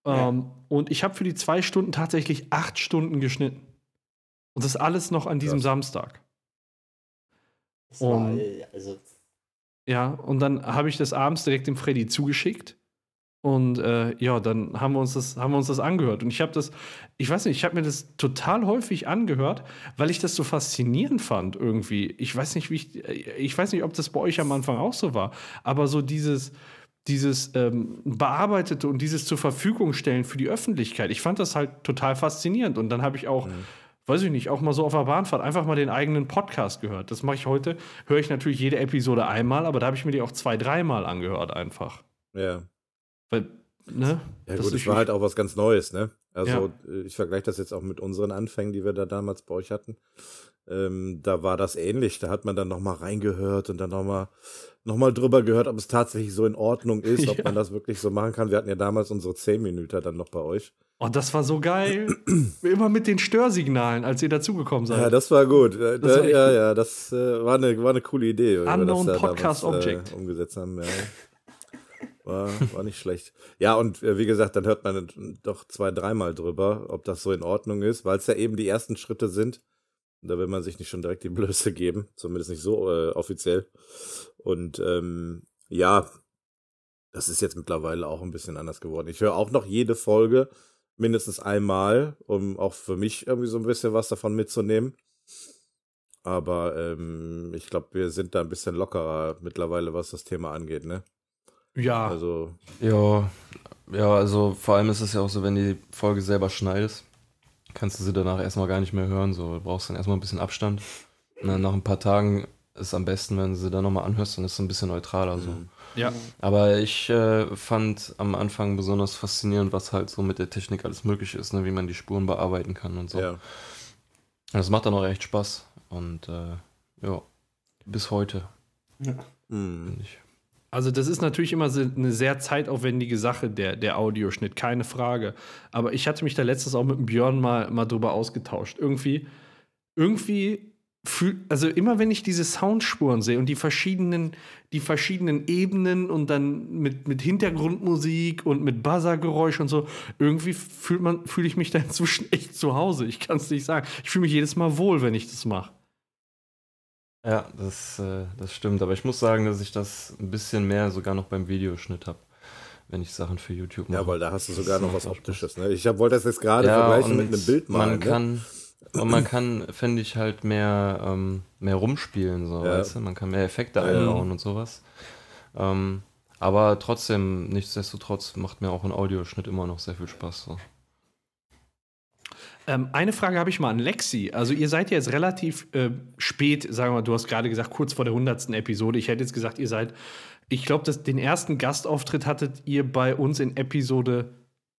Ja.
Ähm, und ich habe für die zwei Stunden tatsächlich acht Stunden geschnitten. Und das alles noch an diesem
Krass.
Samstag.
Das war, äh, also,
Ja, und dann habe ich das abends direkt dem Freddy zugeschickt. Und äh, ja, dann haben wir uns das, haben wir uns das angehört. Und ich habe das, ich weiß nicht, ich habe mir das total häufig angehört, weil ich das so faszinierend fand irgendwie. Ich weiß nicht, wie ich, ich weiß nicht, ob das bei euch am Anfang auch so war, aber so dieses, dieses ähm, Bearbeitete und dieses zur Verfügung stellen für die Öffentlichkeit. Ich fand das halt total faszinierend. Und dann habe ich auch, weiß ich nicht, auch mal so auf der Bahnfahrt einfach mal den eigenen Podcast gehört. Das mache ich heute, höre ich natürlich jede Episode einmal, aber da habe ich mir die auch zwei, dreimal angehört einfach.
Ja.
Weil, ne?
Ja
Das
gut, es war halt auch was ganz Neues, ne? Also
Ja.
äh, ich vergleiche das jetzt auch mit unseren Anfängen, die wir da damals bei euch hatten. Ähm, da war das ähnlich. Da hat man dann nochmal reingehört und dann nochmal noch mal drüber gehört, ob es tatsächlich so in Ordnung ist, ob
Ja.
man das wirklich so machen kann. Wir hatten ja damals unsere 10 Minuten dann noch bei euch.
Oh, das war so geil. (clears throat) Immer mit den Störsignalen, als ihr dazugekommen seid.
Ja, das war gut. Äh,
Das war
da,
echt
ja,
gut.
ja, das äh, war, eine, war eine coole Idee.
Unknown
das da
Podcast
damals,
Object.
Äh, umgesetzt haben. Ja. War, war nicht schlecht. Ja, und äh, wie gesagt, dann hört man doch zwei, dreimal drüber, ob das so in Ordnung ist, weil es ja eben die ersten Schritte sind. Da will man sich nicht schon direkt die Blöße geben, zumindest nicht so äh, offiziell. Und ähm, ja, das ist jetzt mittlerweile auch ein bisschen anders geworden. Ich höre auch noch jede Folge mindestens einmal, um auch für mich irgendwie so ein bisschen was davon mitzunehmen. Aber ähm, ich glaube, wir sind da ein bisschen lockerer mittlerweile, was das Thema angeht, ne?
ja.
Also,
Ja, ja, also vor allem ist es ja auch so, wenn die Folge selber schneidest, kannst du sie danach erstmal gar nicht mehr hören. So, du brauchst dann erstmal ein bisschen Abstand. Und dann nach ein paar Tagen ist es am besten, wenn du sie dann nochmal anhörst, dann ist es ein bisschen neutraler. So.
ja.
Aber ich äh, fand am Anfang besonders faszinierend, was halt so mit der Technik alles möglich ist, ne? wie man die Spuren bearbeiten kann und so.
ja.
Das macht dann auch echt Spaß. Und äh, ja, bis heute,
Hm.
finde ich.
Also das ist natürlich immer se- eine sehr zeitaufwendige Sache, der, der Audioschnitt, keine Frage. Aber ich hatte mich da letztens auch mit dem Björn mal, mal drüber ausgetauscht. Irgendwie, irgendwie fühl, also immer wenn ich diese Soundspuren sehe und die verschiedenen, die verschiedenen Ebenen und dann mit, mit Hintergrundmusik und mit Buzzergeräusch und so, irgendwie fühlt man, fühle ich mich da inzwischen (laughs) echt zu Hause. Ich kann es nicht sagen. Ich fühle mich jedes Mal wohl, wenn ich das mache.
Ja, das, äh, das stimmt. Aber ich muss sagen, dass ich das ein bisschen mehr sogar noch beim Videoschnitt habe, wenn ich Sachen für YouTube mache.
ja, weil da hast du sogar noch was Optisches, ne? Ich hab, wollte das jetzt gerade
Ja,
vergleichen mit einem Bild malen.
Man
ne?
kann, und man kann, finde ich, halt mehr, ähm, mehr rumspielen, so,
Ja.
weißt du? Man kann mehr Effekte
Ja.
einbauen und sowas. Ähm, aber trotzdem, nichtsdestotrotz macht mir auch ein Audioschnitt immer noch sehr viel Spaß. So.
Ähm, eine Frage habe ich mal an Lexi. Also ihr seid ja jetzt relativ äh, spät, sagen wir mal, du hast gerade gesagt, kurz vor der 100. Episode. Ich hätte jetzt gesagt, ihr seid, ich glaube, den ersten Gastauftritt hattet ihr bei uns in Episode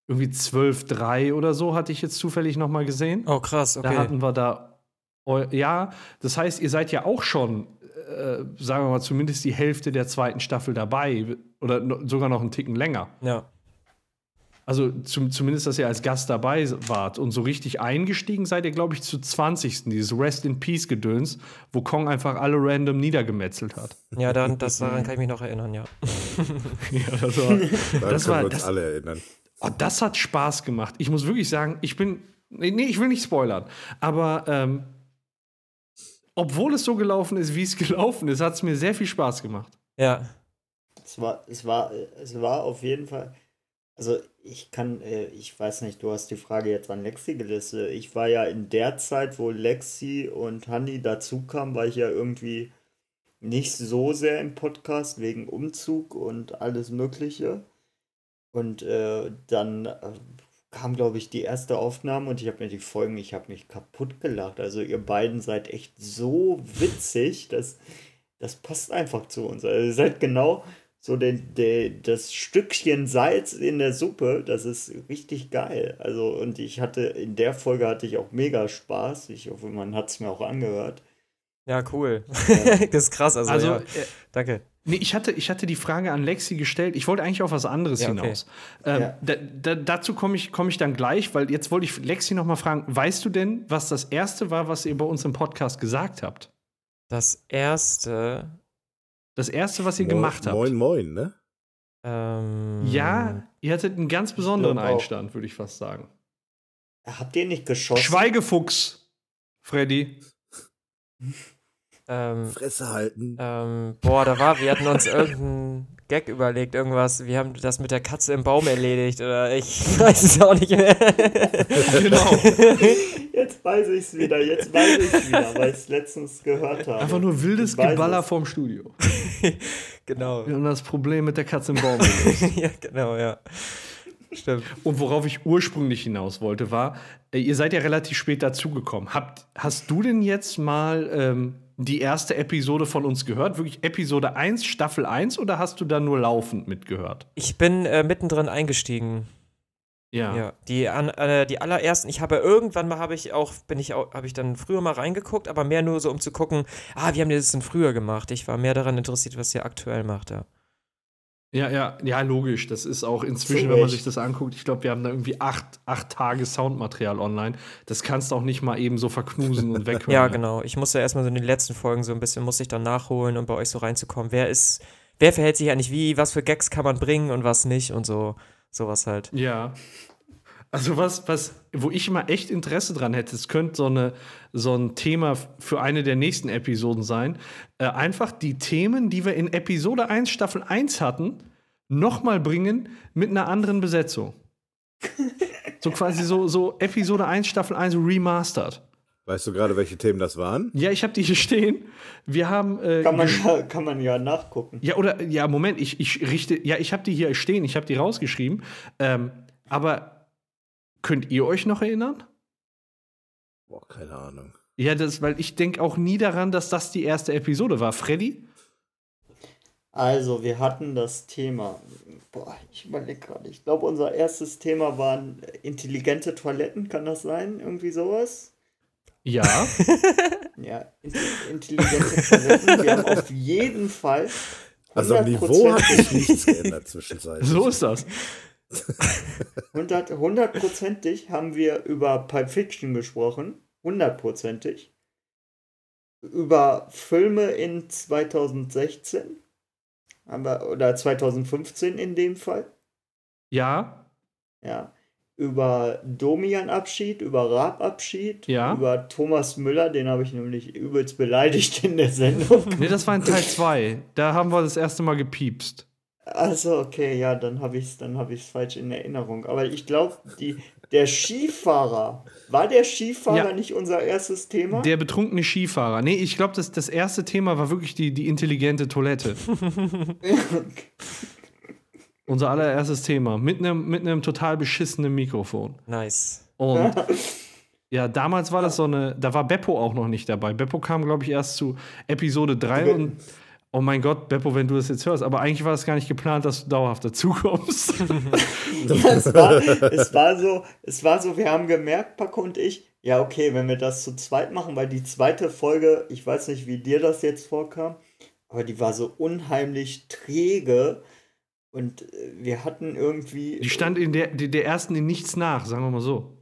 irgendwie 12.3 oder so, hatte ich jetzt zufällig noch mal gesehen.
Oh, krass,
Da
okay.
hatten wir da, ja, das heißt, ihr seid ja auch schon, äh, sagen wir mal, zumindest die Hälfte der zweiten Staffel dabei oder sogar noch einen Ticken länger.
Ja.
Also zum, zumindest, dass ihr als Gast dabei wart und so richtig eingestiegen seid ihr, glaube ich, zu 20. Dieses Rest in Peace Gedöns, wo Kong einfach alle random niedergemetzelt hat.
Ja, dann, das, daran kann ich mich noch erinnern, ja. (laughs)
Ja, das war,
Daran
das war-
wir uns
das-
alle erinnern.
oh, das hat Spaß gemacht. Ich muss wirklich sagen, ich bin, nee, nee ich will nicht spoilern, aber ähm, obwohl es so gelaufen ist, wie es (laughs) gelaufen ist, hat es mir sehr viel Spaß gemacht.
Ja.
Es war, es war, es war auf jeden Fall. Also ich kann, äh, ich weiß nicht, du hast die Frage jetzt an Lexi gelistet. Ich war ja in der Zeit, wo Lexi und Hanni dazu kamen, war ich ja irgendwie nicht so sehr im Podcast wegen Umzug und alles Mögliche. Und äh, dann äh, kam, glaube ich, die erste Aufnahme und ich habe mir die Folgen, ich habe mich kaputt gelacht. Also ihr beiden seid echt so witzig, dass das passt einfach zu uns. Also ihr seid genau so den, den, das Stückchen Salz in der Suppe, das ist richtig geil. Also, und ich hatte, in der Folge hatte ich auch mega Spaß. Ich hoffe, man hat es mir auch angehört.
Ja, cool.
Ja. (laughs)
das ist krass, also,
Also,
ja.
äh,
Danke.
Nee, ich hatte, ich hatte die Frage an Lexi gestellt. Ich wollte eigentlich auf was anderes
Ja, okay.
hinaus. Ähm,
Ja.
da, da, dazu komme ich, komm ich dann gleich, weil jetzt wollte ich Lexi noch mal fragen: Weißt du denn, was das erste war, was ihr bei uns im Podcast gesagt habt?
Das erste.
Das erste, was ihr
Moin-
gemacht habt?
Moin, moin, ne?
Ähm,
Ja, ihr hattet einen ganz besonderen. Einstand, würde ich fast sagen.
Habt ihr nicht geschossen?
Schweigefuchs, Freddy. (laughs)
Ähm,
Fresse halten.
ähm, boah, da war, wir hatten uns irgendeinen Gag überlegt, irgendwas. Wir haben das mit der Katze im Baum erledigt oder ich (laughs) weiß es auch nicht mehr.
Genau. (laughs)
Jetzt weiß ich es wieder, jetzt weiß ich es wieder, (laughs) weil ich es letztens gehört habe.
Einfach nur wildes Geballer
es.
vorm Studio.
genau.
Wir haben das Problem mit der Katze im Baum gelöst.
ja, genau, ja. Stimmt.
Und worauf ich ursprünglich hinaus wollte, war, äh, ihr seid ja relativ spät dazugekommen. Habt, hast du denn jetzt mal ähm, die erste Episode von uns gehört? Wirklich Episode 1, Staffel 1 oder hast du da nur laufend mitgehört?
Ich bin äh, mittendrin eingestiegen.
Ja.
Ja, die, an, äh, die allerersten, ich habe irgendwann mal, habe ich auch, bin ich habe ich dann früher mal reingeguckt, aber mehr nur so, um zu gucken, ah, wie haben die das denn früher gemacht? Ich war mehr daran interessiert, was ihr aktuell macht, ja.
Ja, ja, ja, logisch. Das ist auch inzwischen,
Zu
wenn man sich das anguckt, ich glaube, wir haben da irgendwie acht, acht Tage Soundmaterial online. Das kannst du auch nicht mal eben so verknusen und (laughs) weghören.
Ja, genau. Ich musste erstmal so in den letzten Folgen so ein bisschen, muss ich dann nachholen, um bei euch so reinzukommen. Wer ist, wer verhält sich eigentlich wie, was für Gags kann man bringen und was nicht und so, sowas halt.
Ja. Also was, was, wo ich immer echt Interesse dran hätte, es könnte so, eine, so ein Thema für eine der nächsten Episoden sein. Äh, einfach die Themen, die wir in Episode 1, Staffel 1 hatten, nochmal bringen mit einer anderen Besetzung. (laughs) so quasi so, so Episode 1, Staffel 1 remastered.
Weißt du gerade, welche Themen das waren?
Ja, ich habe die hier stehen. Wir haben. Äh,
Kann man, ja, kann man ja nachgucken.
Ja, oder, ja, Moment, ich, ich richte, ja, ich habe die hier stehen, ich habe die rausgeschrieben. Ähm, aber könnt ihr euch noch erinnern?
Boah, keine Ahnung.
Ja, das, weil ich denke auch nie daran, dass das die erste Episode war. Freddy?
Also, wir hatten das Thema. Boah, ich überlege gerade. Ich glaube, unser erstes Thema waren intelligente Toiletten, kann das sein? Irgendwie sowas?
Ja. (laughs)
Ja, in- intelligente Toiletten. Wir haben auf jeden Fall.
Also am Niveau hat
100%,
sich nichts geändert zwischenzeitlich.
so ist das. (laughs)
100 hundertprozentig haben wir über Pulp Fiction gesprochen. Hundertprozentig. Über Filme in 2016. Aber, oder 2015 in dem Fall.
Ja.
Ja. Über Domian-Abschied, über Raab-Abschied,
Ja.
über Thomas Müller, den habe ich nämlich übelst beleidigt in der Sendung.
Nee, das war in Teil 2. Da haben wir das erste Mal gepiepst.
Also, okay, ja, dann habe ich es dann hab ich's falsch in Erinnerung. Aber ich glaube, der Skifahrer, war der Skifahrer
Ja.
nicht unser erstes Thema?
Der betrunkene Skifahrer. Nee, ich glaube, das, das erste Thema war wirklich die, die intelligente Toilette. (laughs) Unser allererstes Thema. Mit einem mit einem total beschissenen Mikrofon.
Nice.
Und (laughs) ja, damals war das so eine, da war Beppo auch noch nicht dabei. Beppo kam, glaube ich, erst zu Episode 3 und oh mein Gott, Beppo, wenn du das jetzt hörst, aber eigentlich war das gar nicht geplant, dass du dauerhaft dazukommst. (laughs)
Ja, es, war, es, war so, es war so, wir haben gemerkt, Paco und ich, ja, okay, wenn wir das zu zweit machen, weil die zweite Folge, ich weiß nicht, wie dir das jetzt vorkam, aber die war so unheimlich träge und äh, wir hatten irgendwie.
Die stand in der, der ersten in nichts nach, sagen wir mal so.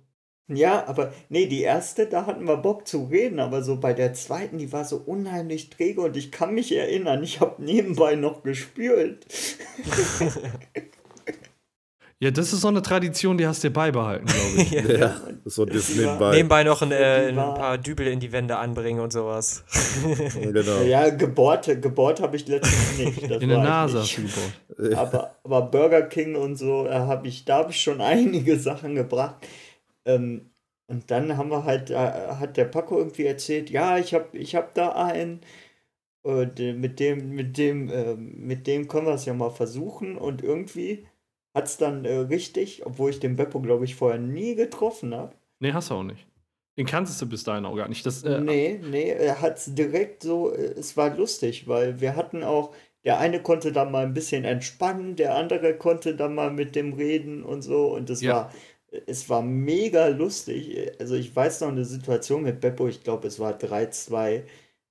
Ja, aber nee, die erste, da hatten wir Bock zu reden, aber so bei der zweiten, die war so unheimlich träge und ich kann mich erinnern, ich habe nebenbei noch gespült. (laughs)
Ja, das ist so eine Tradition, die hast du dir beibehalten, glaube ich. (laughs)
Ja, so das
Die war-
nebenbei.
Nebenbei noch ein, äh, ein paar Dübel in die Wände anbringen und sowas. (laughs)
Genau.
Ja, gebohrt, gebohrt habe ich letztens nicht. Das
In der Nase
nicht.
hast du gebaut.
aber, aber Burger King und so, äh, hab ich, da habe ich schon einige Sachen gebracht. Ähm, und dann haben wir halt, äh, hat der Paco irgendwie erzählt, ja, ich habe ich hab da einen, und äh, mit dem, mit dem, äh, mit dem können wir es ja mal versuchen. Und irgendwie hat es dann äh, richtig, obwohl ich den Beppo, glaube ich, vorher nie getroffen habe.
Nee, hast du auch nicht. Den kanntest du bis dahin auch gar nicht. Das, äh,
Nee, nee, er hat es direkt so, äh, es war lustig, weil wir hatten auch, der eine konnte da mal ein bisschen entspannen, der andere konnte da mal mit dem reden und so und es
Ja.
war, es war mega lustig. Also ich weiß noch eine Situation mit Beppo, ich glaube es war 3-2,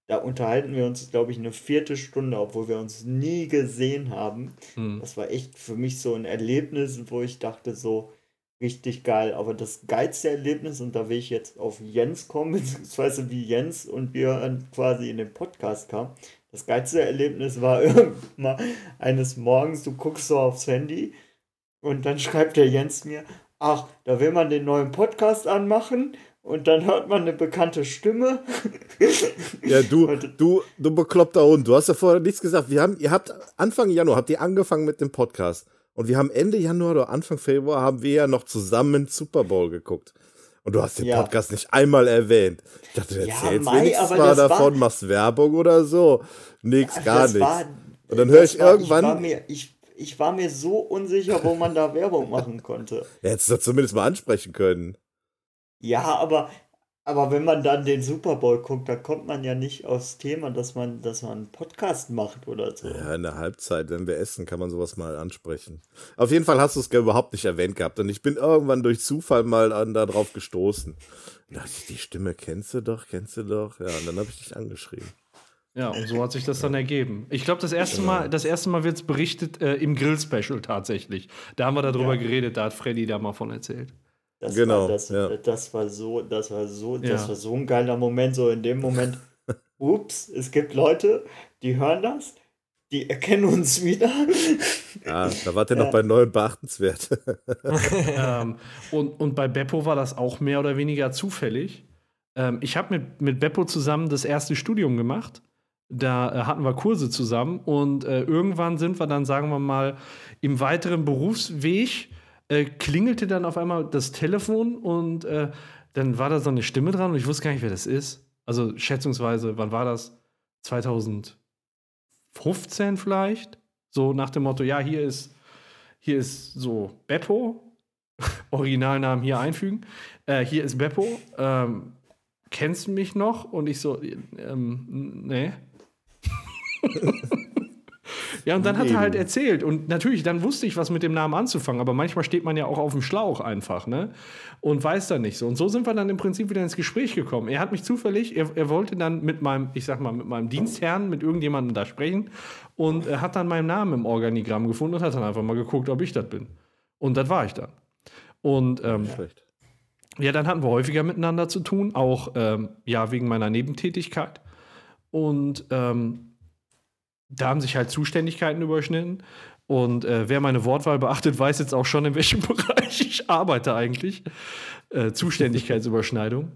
da unterhalten wir uns, glaube ich, eine vierte Stunde, obwohl wir uns nie gesehen haben.
hm.
Das war echt für mich so ein Erlebnis, wo ich dachte, so richtig geil. Aber das geilste Erlebnis, und da will ich jetzt auf Jens kommen, (laughs) beziehungsweise wie Jens und Björn quasi in den Podcast kamen. Das geilste Erlebnis war (laughs) irgendwann eines Morgens, du guckst so aufs Handy und dann schreibt der Jens mir, ach, da will man den neuen Podcast anmachen und dann hört man eine bekannte Stimme. (laughs)
Ja, du, du, du bekloppter Hund, du hast ja vorher nichts gesagt. Wir haben, ihr habt Anfang Januar habt ihr angefangen mit dem Podcast. Und wir haben Ende Januar oder Anfang Februar haben wir ja noch zusammen Super Bowl geguckt. Und du hast den
Ja.
Podcast nicht einmal erwähnt. Ich dachte, du
Ja,
erzählst
Mai,
wenigstens mal
das war-
davon, machst Werbung oder so. Nix, gar nichts.
war-
Und dann höre ich irgendwann-
war, mir, ich, ich war mir so unsicher, wo man da (laughs) Werbung machen konnte.
Ja, hättest du das zumindest mal ansprechen können.
Ja, aber, aber wenn man dann den Super Bowl guckt, da kommt man ja nicht aufs Thema, dass man, dass man einen Podcast macht oder so.
Ja, in der Halbzeit, wenn wir essen, kann man sowas mal ansprechen. Auf jeden Fall hast du es überhaupt nicht erwähnt gehabt. Und ich bin irgendwann durch Zufall mal an, da drauf gestoßen. Da dachte ich, die Stimme kennst du doch, kennst du doch. Ja, und dann habe ich dich angeschrieben.
Ja, und so hat sich das dann ergeben. Ich glaube, das erste Mal, das erste Mal wird es berichtet äh, im Grill-Special tatsächlich. Da haben wir darüber
Ja.
geredet, da hat Freddy da mal von erzählt.
Das
Genau,
war, das,
ja.
das war so, das war so,
Ja.
das war so ein geiler Moment, so in dem Moment, (laughs) ups, es gibt Leute, die hören das, die erkennen uns wieder.
Ja, da wart ihr
Ja.
noch bei neuen beachtenswert. (laughs)
ähm, (laughs) und, und bei Beppo war das auch mehr oder weniger zufällig. Ähm, ich habe mit, mit Beppo zusammen das erste Studium gemacht. Da äh, hatten wir Kurse zusammen und äh, irgendwann sind wir dann, sagen wir mal, im weiteren Berufsweg äh, klingelte dann auf einmal das Telefon und äh, dann war da so eine Stimme dran und ich wusste gar nicht, wer das ist. Also schätzungsweise, wann war das? 2015 vielleicht? So nach dem Motto, ja, hier ist, hier ist so Beppo, (laughs) Originalnamen hier einfügen. Äh, hier ist Beppo. Ähm, kennst du mich noch? Und ich so, ähm, nee. Ja, und dann hat er halt erzählt. Und natürlich, dann wusste ich, was mit dem Namen anzufangen. Aber manchmal steht man ja auch auf dem Schlauch einfach, ne? Und weiß dann nicht so. Und so sind wir dann im Prinzip wieder ins Gespräch gekommen. Er hat mich zufällig, er, er wollte dann mit meinem, ich sag mal, mit meinem Dienstherrn, mit irgendjemandem da sprechen. Und er hat dann meinen Namen im Organigramm gefunden und hat dann einfach mal geguckt, ob ich das bin. Und das war ich dann. Und ähm,
Schlecht.
ja, dann hatten wir häufiger miteinander zu tun, auch ähm, ja wegen meiner Nebentätigkeit. Und ähm, da haben sich halt Zuständigkeiten überschnitten. Und äh, wer meine Wortwahl beachtet, weiß jetzt auch schon, in welchem (laughs) Bereich ich arbeite eigentlich. Äh, Zuständigkeitsüberschneidung.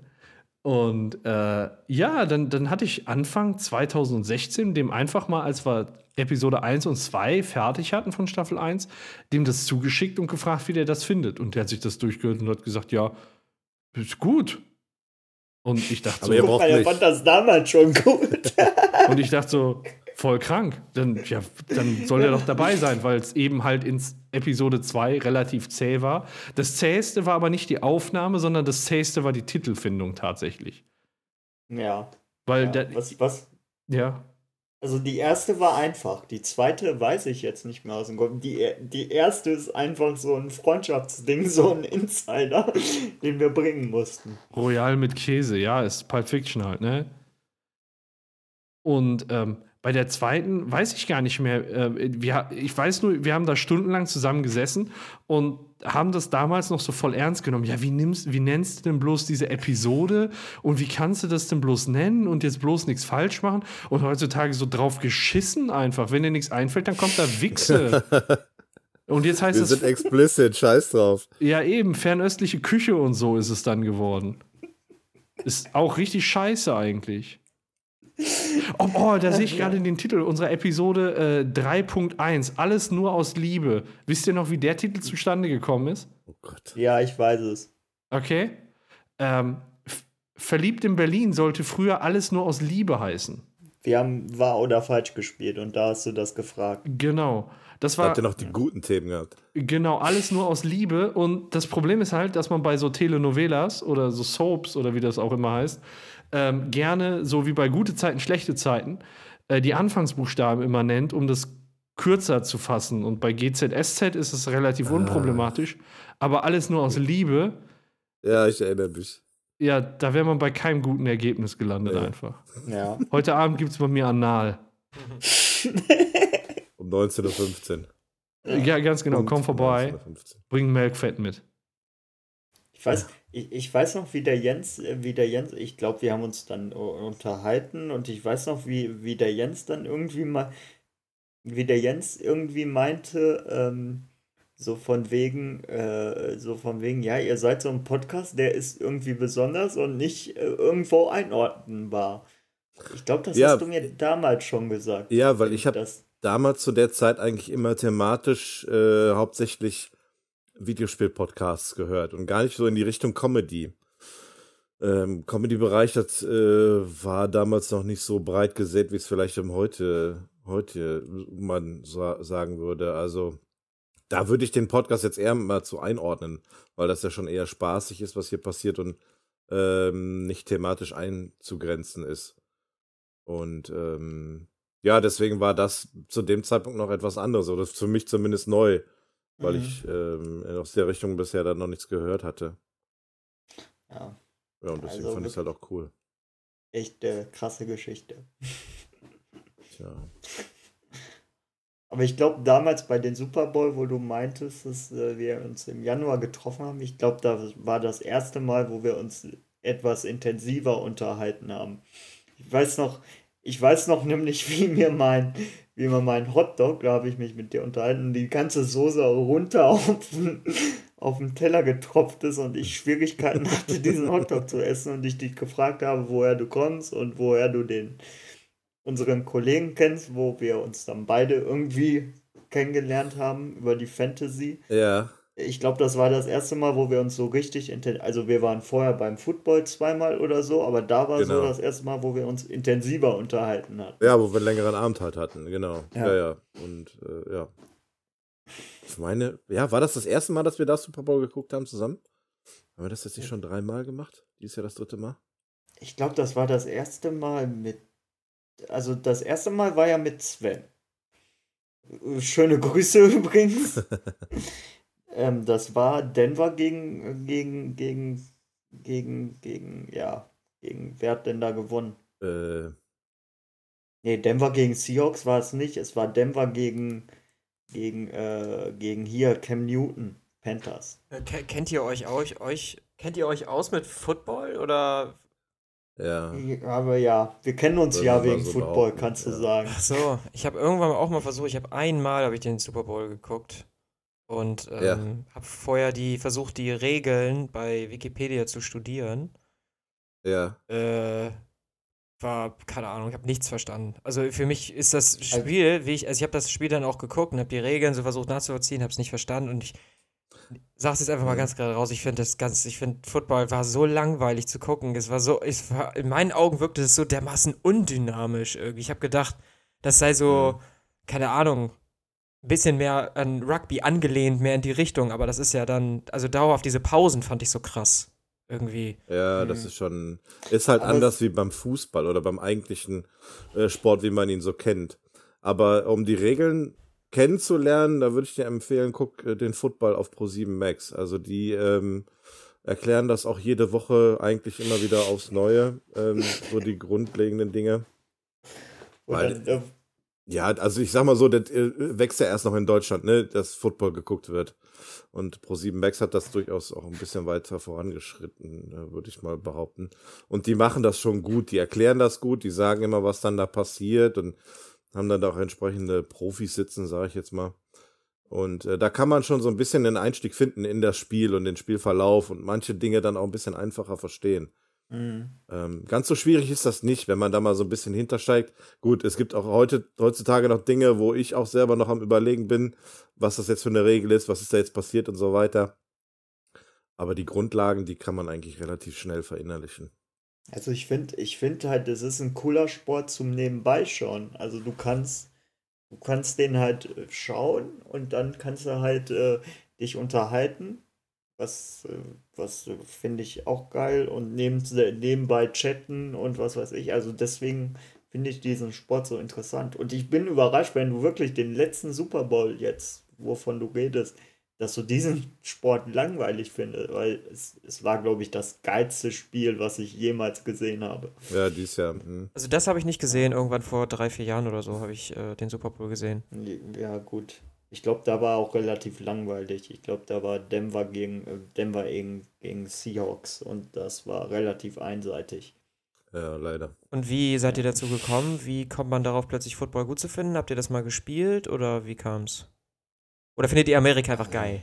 Und äh, ja, dann, dann hatte ich Anfang 2016 dem einfach mal, als wir Episode 1 und 2 fertig hatten von Staffel 1, dem das zugeschickt und gefragt, wie der das findet. Und der hat sich das durchgehört und hat gesagt, ja, ist gut. Und ich dachte
Aber ihr
so,
braucht
Weil er
nicht.
fand das damals schon gut. (laughs)
und ich dachte so, voll krank. Dann, ja, dann soll er doch dabei sein, weil es eben halt in Episode 2 relativ zäh war. Das zäheste war aber nicht die Aufnahme, sondern das zähste war die Titelfindung tatsächlich.
ja.
Weil
ja.
der,
Was, was?
ja,
Also die erste war einfach. Die zweite weiß ich jetzt nicht mehr aus dem Kopf. Die, die erste ist einfach so ein Freundschaftsding, so ein Insider, (laughs) den wir bringen mussten.
Royal mit Käse, ja, ist Pulp Fiction halt, ne? Und ähm, bei der zweiten weiß ich gar nicht mehr. Äh, wir, ich weiß nur, wir haben da stundenlang zusammen gesessen und haben das damals noch so voll ernst genommen. Ja, wie, nimmst, wie nennst du denn bloß diese Episode und wie kannst du das denn bloß nennen und jetzt bloß nichts falsch machen? Und heutzutage so drauf geschissen einfach. Wenn dir nichts einfällt, dann kommt da Wichse. (laughs) Und jetzt heißt
Wir
es
sind explicit, scheiß drauf.
ja, eben, fernöstliche Küche und so ist es dann geworden. Ist auch richtig scheiße eigentlich. Oh, oh da sehe ich gerade den Titel unserer Episode äh, 3.1. Alles nur aus Liebe. Wisst ihr noch, wie der Titel zustande gekommen ist?
Oh Gott.
Ja, ich weiß es.
Okay. Ähm, Verliebt in Berlin sollte früher alles nur aus Liebe heißen.
Wir haben wahr oder falsch gespielt und da hast du das gefragt.
Genau. Das
Da
war
habt ihr noch die guten Themen gehabt.
Genau, alles nur aus Liebe. Und das Problem ist halt, dass man bei so Telenovelas oder so Soaps oder wie das auch immer heißt, ähm, gerne, so wie bei gute Zeiten, schlechte Zeiten, äh, die Anfangsbuchstaben immer nennt, um das kürzer zu fassen. Und bei GZSZ ist es relativ unproblematisch. Aber alles nur aus Liebe,
Ja, ich erinnere mich.
ja, da wäre man bei keinem guten Ergebnis gelandet
Nee.
einfach.
Ja.
Heute Abend gibt es bei mir Anal. (laughs)
Um 19.15 Uhr.
Ja, ganz genau,
Und
komm vorbei,
19.15 Uhr.
bring Melkfett mit.
Ich weiß, ich, ich weiß noch, wie der Jens, äh, wie der Jens, ich glaube, wir haben uns dann unterhalten und ich weiß noch, wie, wie der Jens dann irgendwie mal, wie der Jens irgendwie meinte, ähm, So von wegen, äh, so von wegen, ja, ihr seid so ein Podcast, der ist irgendwie besonders und nicht äh, irgendwo einordnenbar. Ich glaube, das
Ja.
hast du mir damals schon gesagt.
Ja, weil ich habe
Das,
damals zu der Zeit eigentlich immer thematisch äh, hauptsächlich Videospiel-Podcasts gehört und gar nicht so in die Richtung Comedy. Ähm, Comedy-Bereich, das äh, war damals noch nicht so breit gesät, wie es vielleicht heute, heute man sa sagen würde. Also da würde ich den Podcast jetzt eher mal zu einordnen, weil das ja schon eher spaßig ist, was hier passiert und ähm, nicht thematisch einzugrenzen ist. Und ähm, ja, deswegen war das zu dem Zeitpunkt noch etwas anderes, oder für mich zumindest neu, weil
Mhm.
ich ähm, aus der Richtung bisher dann noch nichts gehört hatte.
ja,
Ja, und deswegen
Also
fand ich es halt auch cool.
echt äh, krasse Geschichte.
Tja.
Aber ich glaube, damals bei den Super Bowl, wo du meintest, dass äh, wir uns im Januar getroffen haben, ich glaube, da war das erste Mal, wo wir uns etwas intensiver unterhalten haben. Ich weiß noch, ich weiß noch (laughs) nämlich, wie mir mein, wie mir mein Hotdog, da habe ich mich mit dir unterhalten, die ganze Soße runter auf den, auf den Teller getropft ist und ich Schwierigkeiten hatte, diesen Hotdog zu essen und ich dich gefragt habe, woher du kommst und woher du den unseren Kollegen kennst, wo wir uns dann beide irgendwie kennengelernt haben über die Fantasy.
Ja,
Ich glaube, das war das erste Mal, wo wir uns so richtig, inten- also wir waren vorher beim Football zweimal oder so, aber da war so
Genau.
das erste Mal, wo wir uns intensiver unterhalten hatten.
ja, wo wir einen längeren Abend halt hatten, genau.
Ja.
Ja, ja. Und äh, ja. Ich meine, ja, war das das erste Mal, dass wir das Super Bowl geguckt haben zusammen? Haben wir das jetzt nicht schon dreimal gemacht? Dies Jahr das dritte Mal?
Ich glaube, das war das erste Mal mit, also das erste Mal war ja mit Sven. Äh, Schöne Grüße (laughs) übrigens. (laughs) ähm, das war Denver gegen, gegen, gegen, gegen, gegen, ja, gegen, wer hat denn da gewonnen?
Äh,
Nee, Denver gegen Seahawks war es nicht. Es war Denver gegen, gegen, äh, gegen hier, Cam Newton, Panthers.
Äh, ke- Kennt ihr euch, euch, euch, kennt ihr euch aus mit Football oder?
ja.
Aber ja, wir kennen uns
Würde
ja wegen
so
Football, kannst du
ja.
sagen.
Ach so, ich habe irgendwann auch mal versucht, ich habe einmal habe ich den Super Bowl geguckt und ähm,
Ja.
habe vorher die versucht, die Regeln bei Wikipedia zu studieren.
Ja.
Äh, war, keine Ahnung, ich habe nichts verstanden. Also für mich ist das Spiel, wie ich, also ich habe das Spiel dann auch geguckt und habe die Regeln so versucht nachzuvollziehen, habe es nicht verstanden und ich sag's jetzt einfach mal ganz gerade raus, ich finde das ganz, ich finde Football war so langweilig zu gucken. Es war so, es war, in meinen Augen wirkte es so dermaßen undynamisch irgendwie. Ich habe gedacht, das sei so, keine Ahnung, bisschen mehr an Rugby angelehnt, mehr in die Richtung, aber das ist ja dann, also dauerhaft diese Pausen fand ich so krass. Irgendwie.
Ja, das
Mhm.
ist schon, ist halt
Aber
anders wie beim Fußball oder beim eigentlichen äh, Sport, wie man ihn so kennt. Aber um die Regeln kennenzulernen, da würde ich dir empfehlen, guck äh, den Football auf Pro7 Max. Also die ähm, erklären das auch jede Woche eigentlich immer wieder aufs Neue, ähm, so die grundlegenden Dinge. Weil-
äh,
Ja, also ich sag mal so, das äh, wächst ja erst noch in Deutschland, ne, dass Football geguckt wird. Und Pro7 Max hat das durchaus auch ein bisschen weiter vorangeschritten, äh, würde ich mal behaupten. Und die machen das schon gut, die erklären das gut, die sagen immer, was dann da passiert und haben dann da auch entsprechende Profis sitzen, sage ich jetzt mal. Und äh, da kann man schon so ein bisschen den Einstieg finden in das Spiel und den Spielverlauf und manche Dinge dann auch ein bisschen einfacher verstehen.
Mh.
Ähm, ganz so schwierig ist das nicht, wenn man da mal so ein bisschen hintersteigt. Gut, es gibt auch heute, heutzutage noch Dinge, wo ich auch selber noch am Überlegen bin, was das jetzt für eine Regel ist, was ist da jetzt passiert und so weiter. Aber die Grundlagen, die kann man eigentlich relativ schnell verinnerlichen.
Also ich finde, ich finde halt, es ist ein cooler Sport zum Nebenbei schauen. Also du kannst, du kannst den halt äh, schauen und dann kannst du halt äh, dich unterhalten. Was, äh, was finde ich auch geil und neben, nebenbei chatten und was weiß ich. Also deswegen finde ich diesen Sport so interessant. Und ich bin überrascht, wenn du wirklich den letzten Super Bowl jetzt, wovon du redest, dass du diesen (laughs) Sport langweilig findest, weil es, es war, glaube ich, das geilste Spiel, was ich jemals gesehen habe.
Ja, dies Jahr. Hm.
Also das habe ich nicht gesehen, irgendwann vor drei, vier Jahren oder so habe ich äh, den Super Bowl gesehen.
Ja, gut. Ich glaube, da war auch relativ langweilig. Ich glaube, da war Denver gegen äh, Denver gegen, gegen Seahawks und das war relativ einseitig.
Ja, leider.
Und wie seid ihr dazu gekommen? Wie kommt man darauf, plötzlich Football gut zu finden? Habt ihr das mal gespielt oder wie kam's? Oder findet ihr Amerika einfach geil?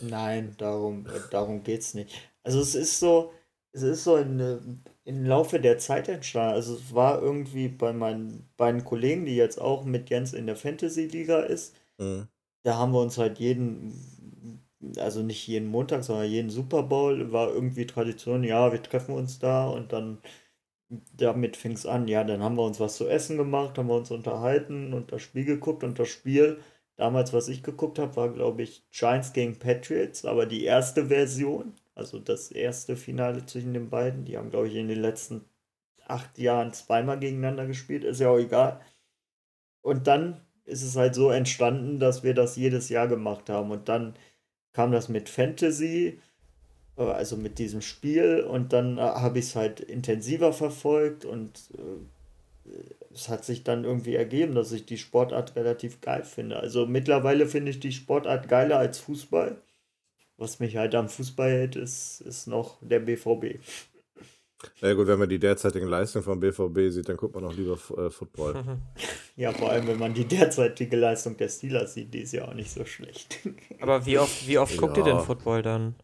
Nein, darum, äh, darum geht's nicht. Also es ist so, es ist so in, äh, im Laufe der Zeit entstanden. Also es war irgendwie bei meinen beiden Kollegen, die jetzt auch mit Jens in der Fantasy-Liga ist,
Mhm.
da haben wir uns halt jeden, also nicht jeden Montag, sondern jeden Super Bowl war irgendwie Tradition, ja, wir treffen uns da und dann damit fing es an, ja, dann haben wir uns was zu essen gemacht, haben wir uns unterhalten und das Spiel geguckt und das Spiel, damals, was ich geguckt habe, war, glaube ich, Giants gegen Patriots, aber die erste Version, also das erste Finale zwischen den beiden, die haben, glaube ich, in den letzten acht Jahren zweimal gegeneinander gespielt, ist ja auch egal. Und dann ist es halt so entstanden, dass wir das jedes Jahr gemacht haben. Und dann kam das mit Fantasy, äh, also mit diesem Spiel. Und dann äh, habe ich es halt intensiver verfolgt. Und äh, es hat sich dann irgendwie ergeben, dass ich die Sportart relativ geil finde. Also mittlerweile finde ich die Sportart geiler als Fußball. Was mich halt am Fußball hält, ist, ist noch der BVB.
Na ja, gut, wenn man die derzeitigen Leistungen vom BVB sieht, dann guckt man auch lieber äh, Football. (laughs)
Ja, vor allem, wenn man die derzeitige Leistung der Steelers sieht, die ist ja auch nicht so schlecht.
Aber wie oft, wie oft guckt ihr denn
Ja.
Football dann?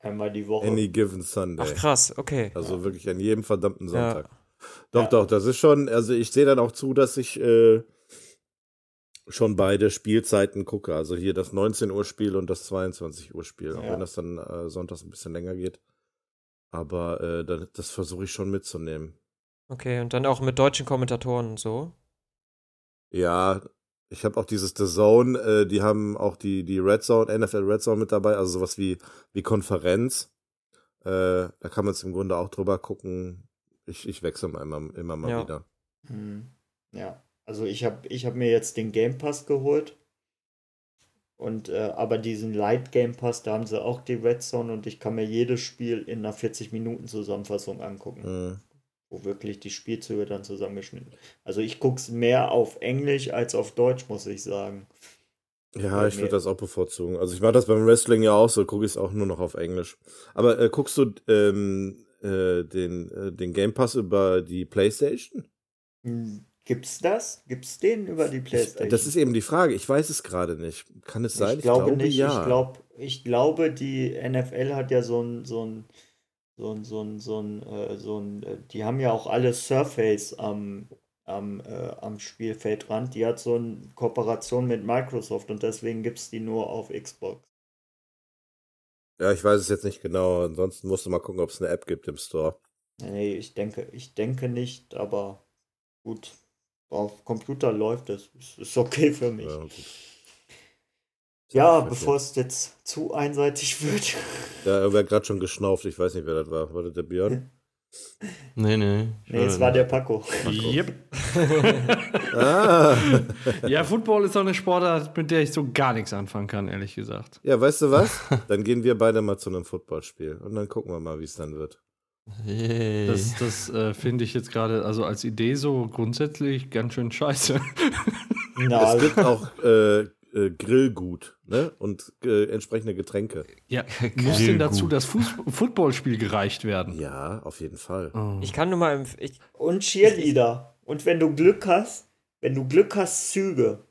Einmal die Woche.
Any given Sunday.
Ach krass, okay.
Also wirklich an jedem verdammten
Ja.
Sonntag. Doch,
Ja.
doch, das ist schon, also ich sehe dann auch zu, dass ich äh, schon beide Spielzeiten gucke. Also hier das 19 Uhr Spiel und das 22 Uhr Spiel, auch
Ja.
wenn das dann äh, sonntags ein bisschen länger geht. Aber äh, das, das versuche ich schon mitzunehmen.
Okay, und dann auch mit deutschen Kommentatoren und so.
Ja, ich habe auch dieses The Zone, äh, die haben auch die, die Red Zone, NFL Red Zone mit dabei, also sowas wie, wie Konferenz. Äh, da kann man es im Grunde auch drüber gucken. Ich, ich wechsle mal immer, immer mal
Ja.
wieder.
Hm. Ja, also ich habe ich hab mir jetzt den Game Pass geholt. Und äh, aber diesen Light Game Pass, da haben sie auch die Red Zone und ich kann mir jedes Spiel in einer 40-Minuten-Zusammenfassung angucken,
Mhm.
wo wirklich die Spielzüge dann zusammengeschnitten. Also ich gucke es mehr auf Englisch als auf Deutsch, muss ich sagen.
Ja, ich würde das auch bevorzugen. Also ich mache das beim Wrestling ja auch so, gucke ich es auch nur noch auf Englisch. Aber äh, guckst du ähm, äh, den, äh, den Game Pass über die Playstation?
Hm, Gibt's das? Gibt's den über die
Ich,
PlayStation?
das ist eben die Frage. Ich weiß es gerade nicht. Kann es sein?
Ich glaube nicht.
ja.
Ich, glaub, ich glaube, die NFL hat ja so ein, so ein, so ein, so ein, so ein, äh, so ein äh, die haben ja auch alle Surface am, am, äh, am Spielfeldrand. Die hat so eine Kooperation mit Microsoft und deswegen gibt es die nur auf Xbox.
ja, ich weiß es jetzt nicht genau. Ansonsten musst du mal gucken, ob es eine App gibt im Store.
Nee, ich denke, ich denke nicht, aber gut. Auf Computer läuft es. Ist, ist okay für mich.
Ja.
Ja, bevor es jetzt zu einseitig wird.
Da wird gerade schon geschnauft. Ich weiß nicht, wer das war. War das der Björn?
Nee, nee. ich
Nee, es war der Paco.
Yep. (laughs)
ah!
Ja, Football ist auch eine Sportart, mit der ich so gar nichts anfangen kann, ehrlich gesagt.
Ja, weißt du was? Dann gehen wir beide mal zu einem Footballspiel. Und dann gucken wir mal, wie es dann wird.
Yay.
Das, das äh, finde ich jetzt gerade, also als Idee so grundsätzlich ganz schön scheiße.
Na,
Es gibt auch äh, äh, Grillgut ne? und äh, entsprechende Getränke.
Ja, muss denn dazu das Fuß Footballspiel gereicht werden?
Ja, auf jeden Fall.
Oh.
Ich kann nur mal, ich,
Und Cheerleader. Und wenn du Glück hast, wenn du Glück hast, Züge.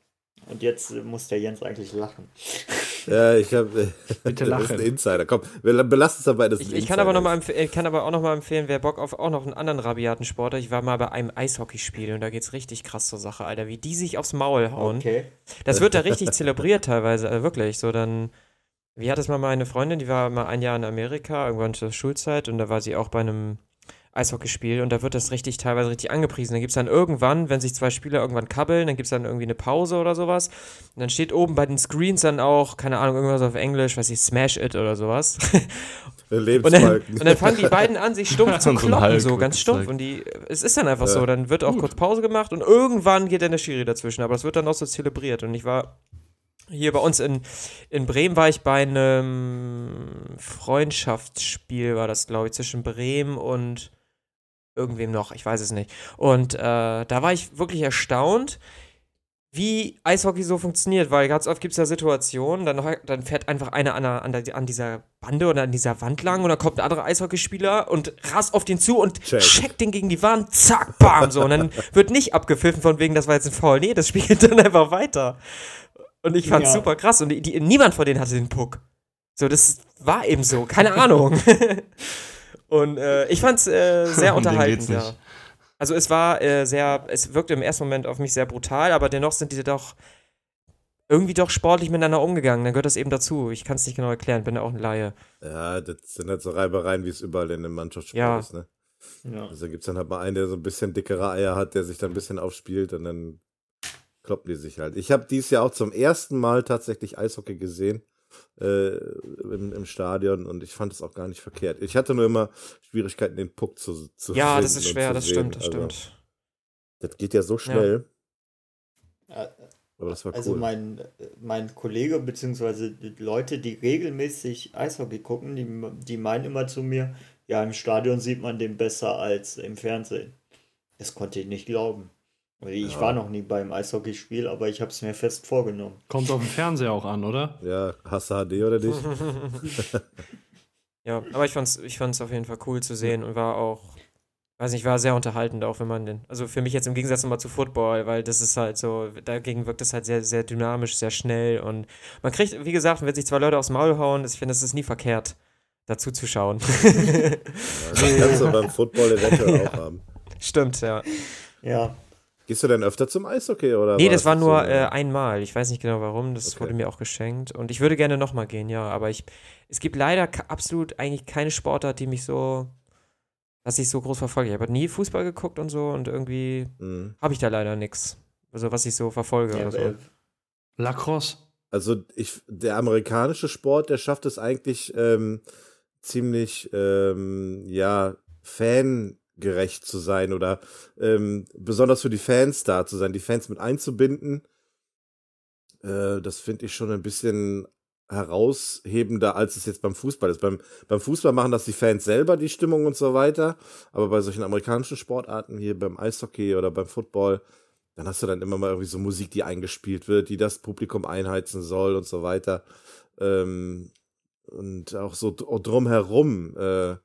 Und jetzt äh, muss der Jens eigentlich lachen.
Ja, ich habe.
Bitte
Das ist
lachen.
ein Insider. Komm, wir belasten es dabei. Das
ich, ich kann aber noch mal kann aber auch noch mal empfehlen, wer Bock auf auch noch einen anderen rabiaten Sportler. Ich war mal bei einem Eishockeyspiel und da geht's richtig krass zur Sache, Alter, wie die sich aufs Maul hauen.
Okay.
Das wird da richtig zelebriert teilweise, also wirklich. So dann, wie hat es mal meine Freundin, die war mal ein Jahr in Amerika, irgendwann zur Schulzeit und da war sie auch bei einem Eishockeyspiel und da wird das richtig teilweise richtig angepriesen. Da gibt es dann irgendwann, wenn sich zwei Spieler irgendwann kabbeln, dann gibt es dann irgendwie eine Pause oder sowas. Und dann steht oben bei den Screens dann auch, keine Ahnung, irgendwas auf Englisch, weiß ich, Smash It oder sowas. (laughs) Und dann, und dann fangen die beiden an, sich stumpf (laughs) zu kloppen, so ganz stumpf. Und die, es ist dann einfach
Ja.
so. Dann wird auch kurz Pause gemacht und irgendwann geht dann der Schiri dazwischen. Aber das wird dann auch so zelebriert. Und ich war hier bei uns in, in Bremen, war ich bei einem Freundschaftsspiel, war das, glaube ich, zwischen Bremen und irgendwem noch, ich weiß es nicht. Und äh, da war ich wirklich erstaunt, wie Eishockey so funktioniert, weil ganz oft gibt es ja Situationen, dann, dann fährt einfach einer an, der, an, der, an dieser Bande oder an dieser Wand lang und dann kommt ein anderer Eishockeyspieler und rast auf den zu und
Check.
checkt den gegen die Wand, zack, bam, so. Und dann (laughs) wird nicht abgepfiffen von wegen, das war jetzt ein Foul. Nee, das (laughs) spielt dann einfach weiter. Und ich fand's
Ja.
super krass und die, die, niemand von denen hatte den Puck. So, das war eben so, keine Ahnung. (laughs) und äh, ich fand's äh, sehr (laughs) unterhaltend, ja. Also es war äh, sehr, es wirkte im ersten Moment auf mich sehr brutal, aber dennoch sind die doch irgendwie doch sportlich miteinander umgegangen. Dann gehört das eben dazu. Ich kann es nicht genau erklären, bin ja auch ein Laie.
Ja, das sind halt so Reibereien, wie es überall in einem Mannschaftssport
Ja.
ist, ne?
Ja.
Also gibt's dann halt mal einen, der so ein bisschen dickere Eier hat, der sich dann ein bisschen aufspielt und dann kloppen die sich halt. Ich habe dieses Jahr auch zum ersten Mal tatsächlich Eishockey gesehen äh, im, im Stadion und ich fand es auch gar nicht verkehrt. Ich hatte nur immer Schwierigkeiten, den Puck zu, zu
Ja, das ist schwer, das
sehen.
stimmt, das
Also,
stimmt.
Das geht ja so schnell,
Äh,
aber das war
Also
cool.
mein, mein Kollege beziehungsweise die Leute, die regelmäßig Eishockey gucken, die, die meinen immer zu mir, ja, im Stadion sieht man den besser als im Fernsehen. Das konnte ich nicht glauben. Ich
Ja.
war noch nie beim Eishockeyspiel, aber ich habe es mir fest vorgenommen.
Kommt auf den Fernseher auch an, oder? (laughs)
ja, hast du HD oder dich? (laughs)
Ja, aber ich fand's, ich fand's auf jeden Fall cool zu sehen und war auch, weiß nicht, war sehr unterhaltend, auch wenn man den, also für mich jetzt im Gegensatz nochmal zu Football, weil das ist halt so, dagegen wirkt es halt sehr, sehr dynamisch, sehr schnell und man kriegt, wie gesagt, wenn sich zwei Leute aufs Maul hauen, ich finde, es ist nie verkehrt, dazu zu schauen.
Ja, das kannst du beim Football eventuell (laughs) auch haben.
Stimmt, ja.
Ja,
Gehst du denn öfter zum Eishockey oder?
Nee, das war
jetzt
nur
so,
äh, einmal. Ich weiß nicht genau warum. Das
Okay.
wurde mir auch geschenkt. Und ich würde gerne nochmal gehen, ja. Aber ich, es gibt leider absolut eigentlich keine Sportart, die mich so, was ich so groß verfolge. Ich habe nie Fußball geguckt und so und irgendwie
Mhm.
habe ich da leider nichts. Also was ich so verfolge
ja
oder so.
äh,
Lacrosse.
Also ich, der amerikanische Sport, der schafft es eigentlich ähm, ziemlich, ähm, ja, fangerecht zu sein oder ähm, besonders für die Fans da zu sein, die Fans mit einzubinden. Äh, das finde ich schon ein bisschen heraushebender, als es jetzt beim Fußball ist. Beim, beim Fußball machen das die Fans selber, die Stimmung und so weiter. Aber bei solchen amerikanischen Sportarten, hier beim Eishockey oder beim Football, dann hast du dann immer mal irgendwie so Musik, die eingespielt wird, die das Publikum einheizen soll und so weiter. Ähm, und auch so dr- drumherum äh,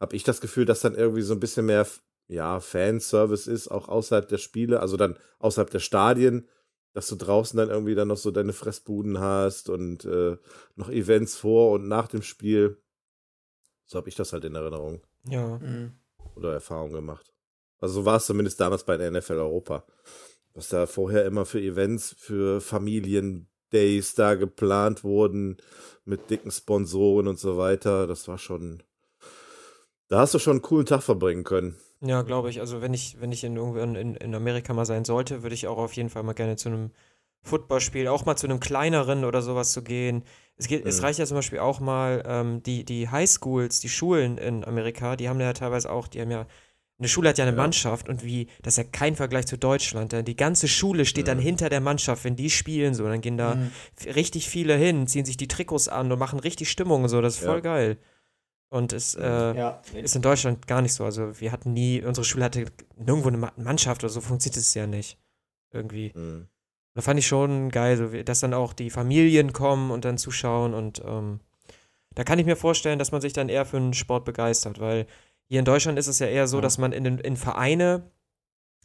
habe ich das Gefühl, dass dann irgendwie so ein bisschen mehr ja, Fanservice ist, auch außerhalb der Spiele, also dann außerhalb der Stadien, dass du draußen dann irgendwie dann noch so deine Fressbuden hast und äh, noch Events vor und nach dem Spiel. So habe ich das halt in Erinnerung
Ja.
mh.
oder Erfahrung gemacht. Also so war es zumindest damals bei der NFL Europa. Was da vorher immer für Events, für Familiendays da geplant wurden, mit dicken Sponsoren und so weiter, das war schon. Da hast du schon einen coolen Tag verbringen können.
Ja, glaube ich. Also wenn ich, wenn ich in, in, in Amerika mal sein sollte, würde ich auch auf jeden Fall mal gerne zu einem Footballspiel, auch mal zu einem kleineren oder sowas zu gehen. Es geht, es
Mhm.
reicht ja zum Beispiel auch mal, ähm, die, die Highschools, die Schulen in Amerika, die haben ja teilweise auch, die haben ja, eine Schule hat ja eine
Ja.
Mannschaft und wie, das ist ja kein Vergleich zu Deutschland. denn Die ganze Schule steht dann
Mhm.
hinter der Mannschaft, wenn die spielen so, dann gehen da
Mhm.
richtig viele hin, ziehen sich die Trikots an und machen richtig Stimmung und so, das ist voll
Ja.
geil. Und es, äh,
ja.
ist in Deutschland gar nicht so. Also wir hatten nie, unsere Schule hatte nirgendwo eine Ma- Mannschaft oder so, funktioniert es ja nicht. Irgendwie.
Mhm.
Da fand ich schon geil, so dass dann auch die Familien kommen und dann zuschauen und ähm, da kann ich mir vorstellen, dass man sich dann eher für einen Sport begeistert, weil hier in Deutschland ist es ja eher so,
Ja.
dass man in, in Vereine,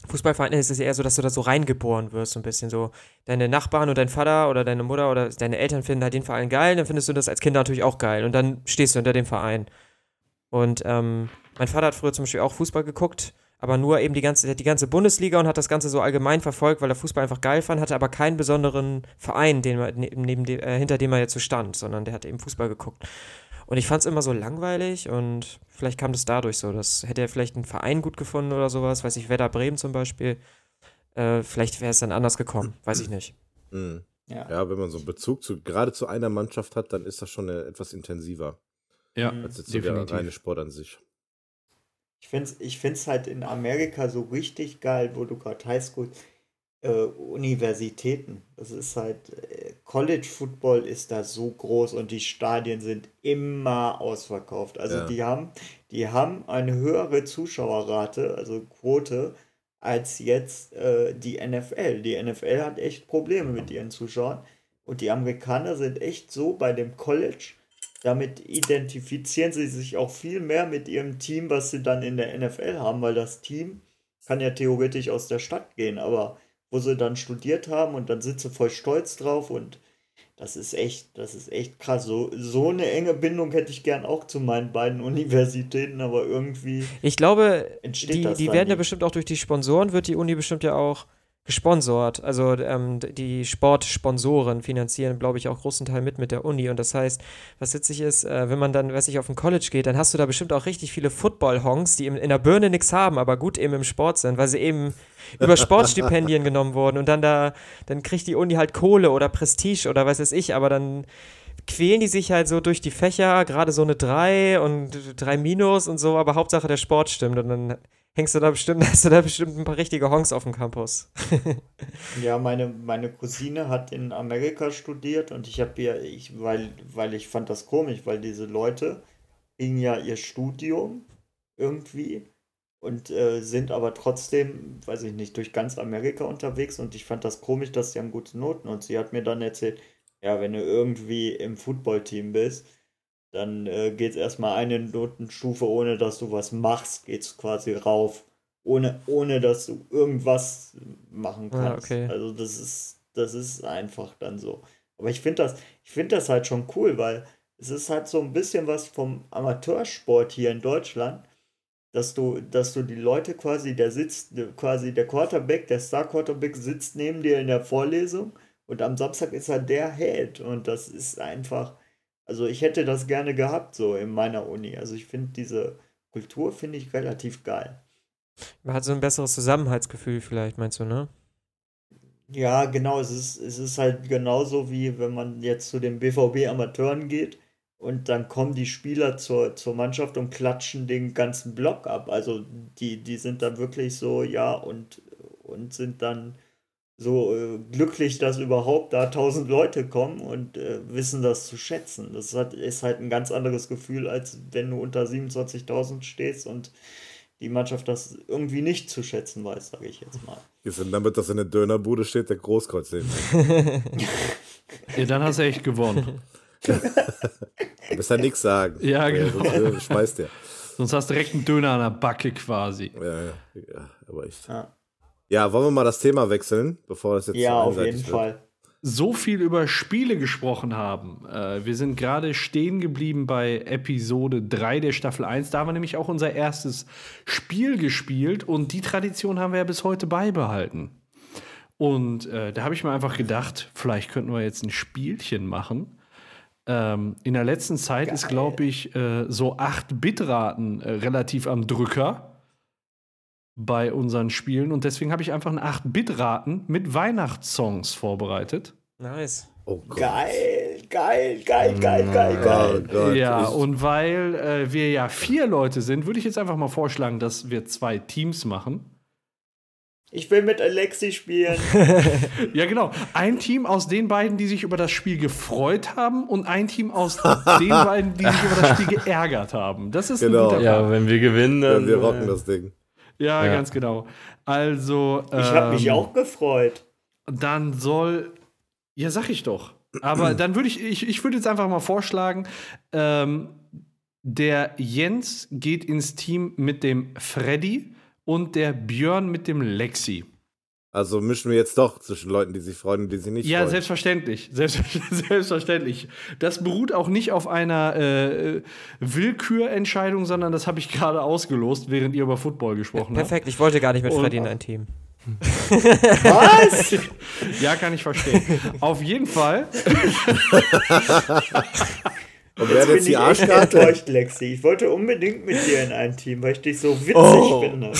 Fußballvereine ist es eher so, dass du da so reingeboren wirst, so ein bisschen so. Deine Nachbarn und dein Vater oder deine Mutter oder deine Eltern finden halt den Verein geil, dann findest du das als Kind natürlich auch geil und dann stehst du hinter dem Verein. Und ähm, mein Vater hat früher zum Beispiel auch Fußball geguckt, aber nur eben die ganze, die ganze Bundesliga und hat das Ganze so allgemein verfolgt, weil er Fußball einfach geil fand, hatte aber keinen besonderen Verein, den, man- neben, neben äh, hinter dem er jetzt so stand, sondern der hat eben Fußball geguckt. Und ich fand es immer so langweilig und vielleicht kam das dadurch so. Das hätte er vielleicht einen Verein gut gefunden oder sowas, weiß ich, Werder Bremen zum Beispiel. Äh, vielleicht wäre es dann anders gekommen, weiß ich nicht.
Mhm.
Ja.
Ja, wenn man so einen Bezug zu gerade zu einer Mannschaft hat, dann ist das schon äh, etwas intensiver
Ja,
als jetzt so der
definitiv.
reine Sport an sich.
Ich finde es ich find's halt in Amerika so richtig geil, wo du gerade Highschool, äh, Universitäten. Das ist halt, äh, College Football ist da so groß und die Stadien sind immer ausverkauft. Also
Ja.
die haben, die haben eine höhere Zuschauerrate, also Quote, als jetzt äh, die NFL. Die NFL hat echt Probleme mit ihren Zuschauern. Und die Amerikaner sind echt so bei dem College, damit identifizieren sie sich auch viel mehr mit ihrem Team, was sie dann in der NFL haben, weil das Team kann ja theoretisch aus der Stadt gehen, aber wo sie dann studiert haben und dann sind sie voll stolz drauf und das ist echt, das ist echt krass. So, so eine enge Bindung hätte ich gern auch zu meinen beiden Universitäten, aber irgendwie.
Ich glaube, die, die werden ja
nicht.
bestimmt auch durch die Sponsoren, wird die Uni bestimmt ja auch gesponsort. Also ähm, die Sportsponsoren finanzieren, glaube ich, auch großen Teil mit mit der Uni. Und das heißt, was witzig ist, äh, wenn man dann, weiß ich, auf ein College geht, dann hast du da bestimmt auch richtig viele Football-Honks, die im, in der Birne nichts haben, aber gut eben im Sport sind, weil sie eben (laughs) über Sportstipendien genommen wurden. Und dann da, dann kriegt die Uni halt Kohle oder Prestige oder was weiß ich, aber dann quälen die sich halt so durch die Fächer, gerade so eine 3 und 3 Minus und so, aber Hauptsache der Sport stimmt und dann hängst du da bestimmt, (laughs) hast du da bestimmt ein paar richtige Honks auf dem Campus. (laughs)
Ja, meine, meine Cousine hat in Amerika studiert und ich habe ihr, ich, weil, weil ich fand das komisch, weil diese Leute kriegen ja ihr Studium irgendwie und äh, sind aber trotzdem, weiß ich nicht, durch ganz Amerika unterwegs und ich fand das komisch, dass sie haben gute Noten und sie hat mir dann erzählt, ja, wenn du irgendwie im Footballteam bist, dann äh, geht es erstmal eine Notenstufe, ohne dass du was machst, geht es quasi rauf. Ohne, ohne dass du irgendwas machen
Ah,
kannst.
okay.
Also das ist, das ist einfach dann so. Aber ich finde das, ich finde das halt schon cool, weil es ist halt so ein bisschen was vom Amateursport hier in Deutschland, dass du, dass du die Leute quasi, der sitzt, quasi der Quarterback, der Star Quarterback sitzt neben dir in der Vorlesung und am Samstag ist er der Held und das ist einfach, also ich hätte das gerne gehabt so in meiner Uni. Also ich finde diese Kultur finde ich relativ geil.
Man hat so ein besseres Zusammenhaltsgefühl vielleicht, meinst du, ne?
Ja, genau, es ist, es ist halt genauso wie wenn man jetzt zu den BVB-Amateuren geht und dann kommen die Spieler zur, zur Mannschaft und klatschen den ganzen Block ab. Also die, die sind dann wirklich so, ja, und, und sind dann so äh, glücklich, dass überhaupt da tausend Leute kommen und äh, wissen das zu schätzen. Das hat, ist halt ein ganz anderes Gefühl, als wenn du unter 27.000 stehst und die Mannschaft das irgendwie nicht zu schätzen weiß, sage ich jetzt mal.
Ist denn damit, dass in der Dönerbude steht, der Großkreuz neben.
Ja, dann hast du echt gewonnen. (laughs)
Du musst ja nichts sagen.
Ja, genau.
sonst, äh, schmeißt der.
Sonst hast du direkt einen Döner an der Backe quasi.
Ja, ja, ja, aber echt.
Ja.
Ja, wollen wir mal das Thema wechseln, bevor das jetzt
Ja, auf jeden
wird?
Fall.
so viel über Spiele gesprochen haben. Äh, wir sind gerade stehen geblieben bei Episode 3 der Staffel 1. Da haben wir nämlich auch unser erstes Spiel gespielt und die Tradition haben wir ja bis heute beibehalten. Und äh, da habe ich mir einfach gedacht, vielleicht könnten wir jetzt ein Spielchen machen. Ähm, in der letzten Zeit ist, glaube ich, äh, so 8-Bit-Raten äh, relativ am Drücker bei unseren Spielen. Und deswegen habe ich einfach ein 8-Bit-Raten mit Weihnachtssongs vorbereitet.
Nice.
Oh.
Geil, geil, geil, geil, geil,
Oh
geil.
Gott.
ja, und weil äh, wir ja vier Leute sind, würde ich jetzt einfach mal vorschlagen, dass wir zwei Teams machen.
Ich will mit Alexi spielen. (laughs)
Ja, genau. Ein Team aus den beiden, die sich über das Spiel gefreut haben, und ein Team aus (laughs) den beiden, die sich über das Spiel geärgert haben. Das ist
Genau.
ein guter
Ja, wenn wir gewinnen,
ja,
dann.
wir rocken
äh,
das Ding.
Ja,
Ja.
ganz genau. Also,
Ich habe mich
ähm,
auch gefreut.
Dann soll. Ja, sag ich doch. Aber dann würde ich, ich, ich würde jetzt einfach mal vorschlagen, ähm, der Jens geht ins Team mit dem Freddy und der Björn mit dem Lexi.
Also mischen wir jetzt doch zwischen Leuten, die sich freuen und die sich nicht
Ja,
freuen.
selbstverständlich. (laughs) Selbst, selbstverständlich. Das beruht auch nicht auf einer äh, Willkürentscheidung, sondern das habe ich gerade ausgelost, während ihr über Football gesprochen habt.
Perfekt, ich wollte gar nicht mit
Und-
Freddy in ein Team.
Was? (laughs)
Ja, kann ich verstehen. auf jeden Fall. (laughs)
und wer hat
Bin
jetzt die
ich echt enttäuscht, Lexi. Ich wollte unbedingt mit dir in ein Team, weil ich dich so witzig
Oh.
finde.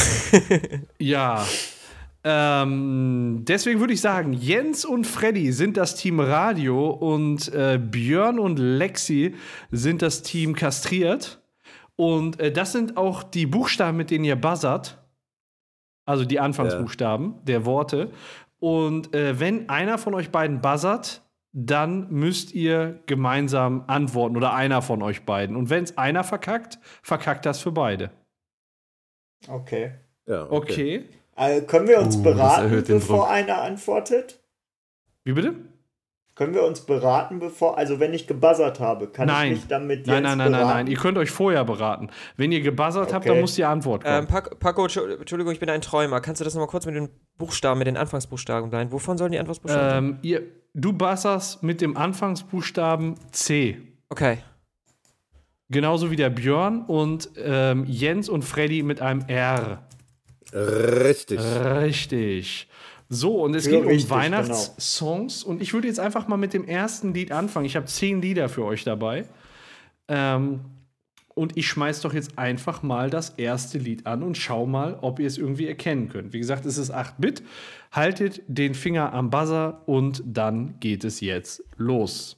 Ja. Ähm, deswegen würde ich sagen, Jens und Freddy sind das Team Radio und äh, Björn und Lexi sind das Team Kastriert. Und äh, das sind auch die Buchstaben, mit denen ihr buzzert. Also die Anfangsbuchstaben der Worte. Und äh, wenn einer von euch beiden buzzert, dann müsst ihr gemeinsam antworten oder einer von euch beiden. Und wenn es einer verkackt, verkackt das für beide.
Okay.
Ja,
Okay.
Äh, können wir uns
Uh,
beraten, bevor einer antwortet?
Wie bitte?
Können wir uns beraten, bevor, also wenn ich gebuzzert habe, kann
Nein.
ich mich dann mit
Nein,
Jens
nein, nein, nein,
beraten?
nein. Ihr könnt euch vorher beraten. Wenn ihr gebuzzert habt,
Okay.
dann muss die Antwort kommen.
Ähm, Paco, Paco, Entschu- Entschuldigung, ich bin ein Träumer. Kannst du das nochmal kurz mit den Buchstaben, mit den Anfangsbuchstaben sein? Wovon sollen die Anfangsbuchstaben?
Ähm, ihr, du buzzerst mit dem Anfangsbuchstaben C.
Okay.
Genauso wie der Björn und ähm, Jens und Freddy mit einem R.
Richtig.
Richtig. So, und es
Ja,
geht um
richtig,
Weihnachtssongs. Und ich würde jetzt einfach mal mit dem ersten Lied anfangen. Ich habe zehn Lieder für euch dabei. Ähm, und ich schmeiß doch jetzt einfach mal das erste Lied an und schau mal, ob ihr es irgendwie erkennen könnt. Wie gesagt, es ist 8-Bit. Haltet den Finger am Buzzer und dann geht es jetzt los.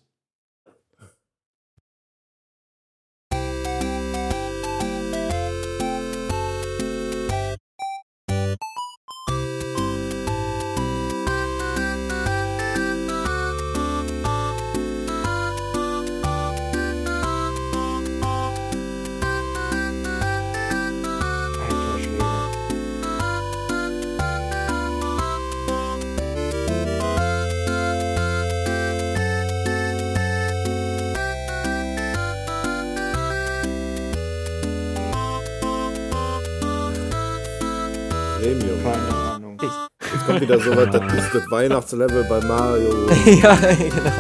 Kommt wieder so was, das ist das Weihnachtslevel bei Mario. (laughs)
ja, genau.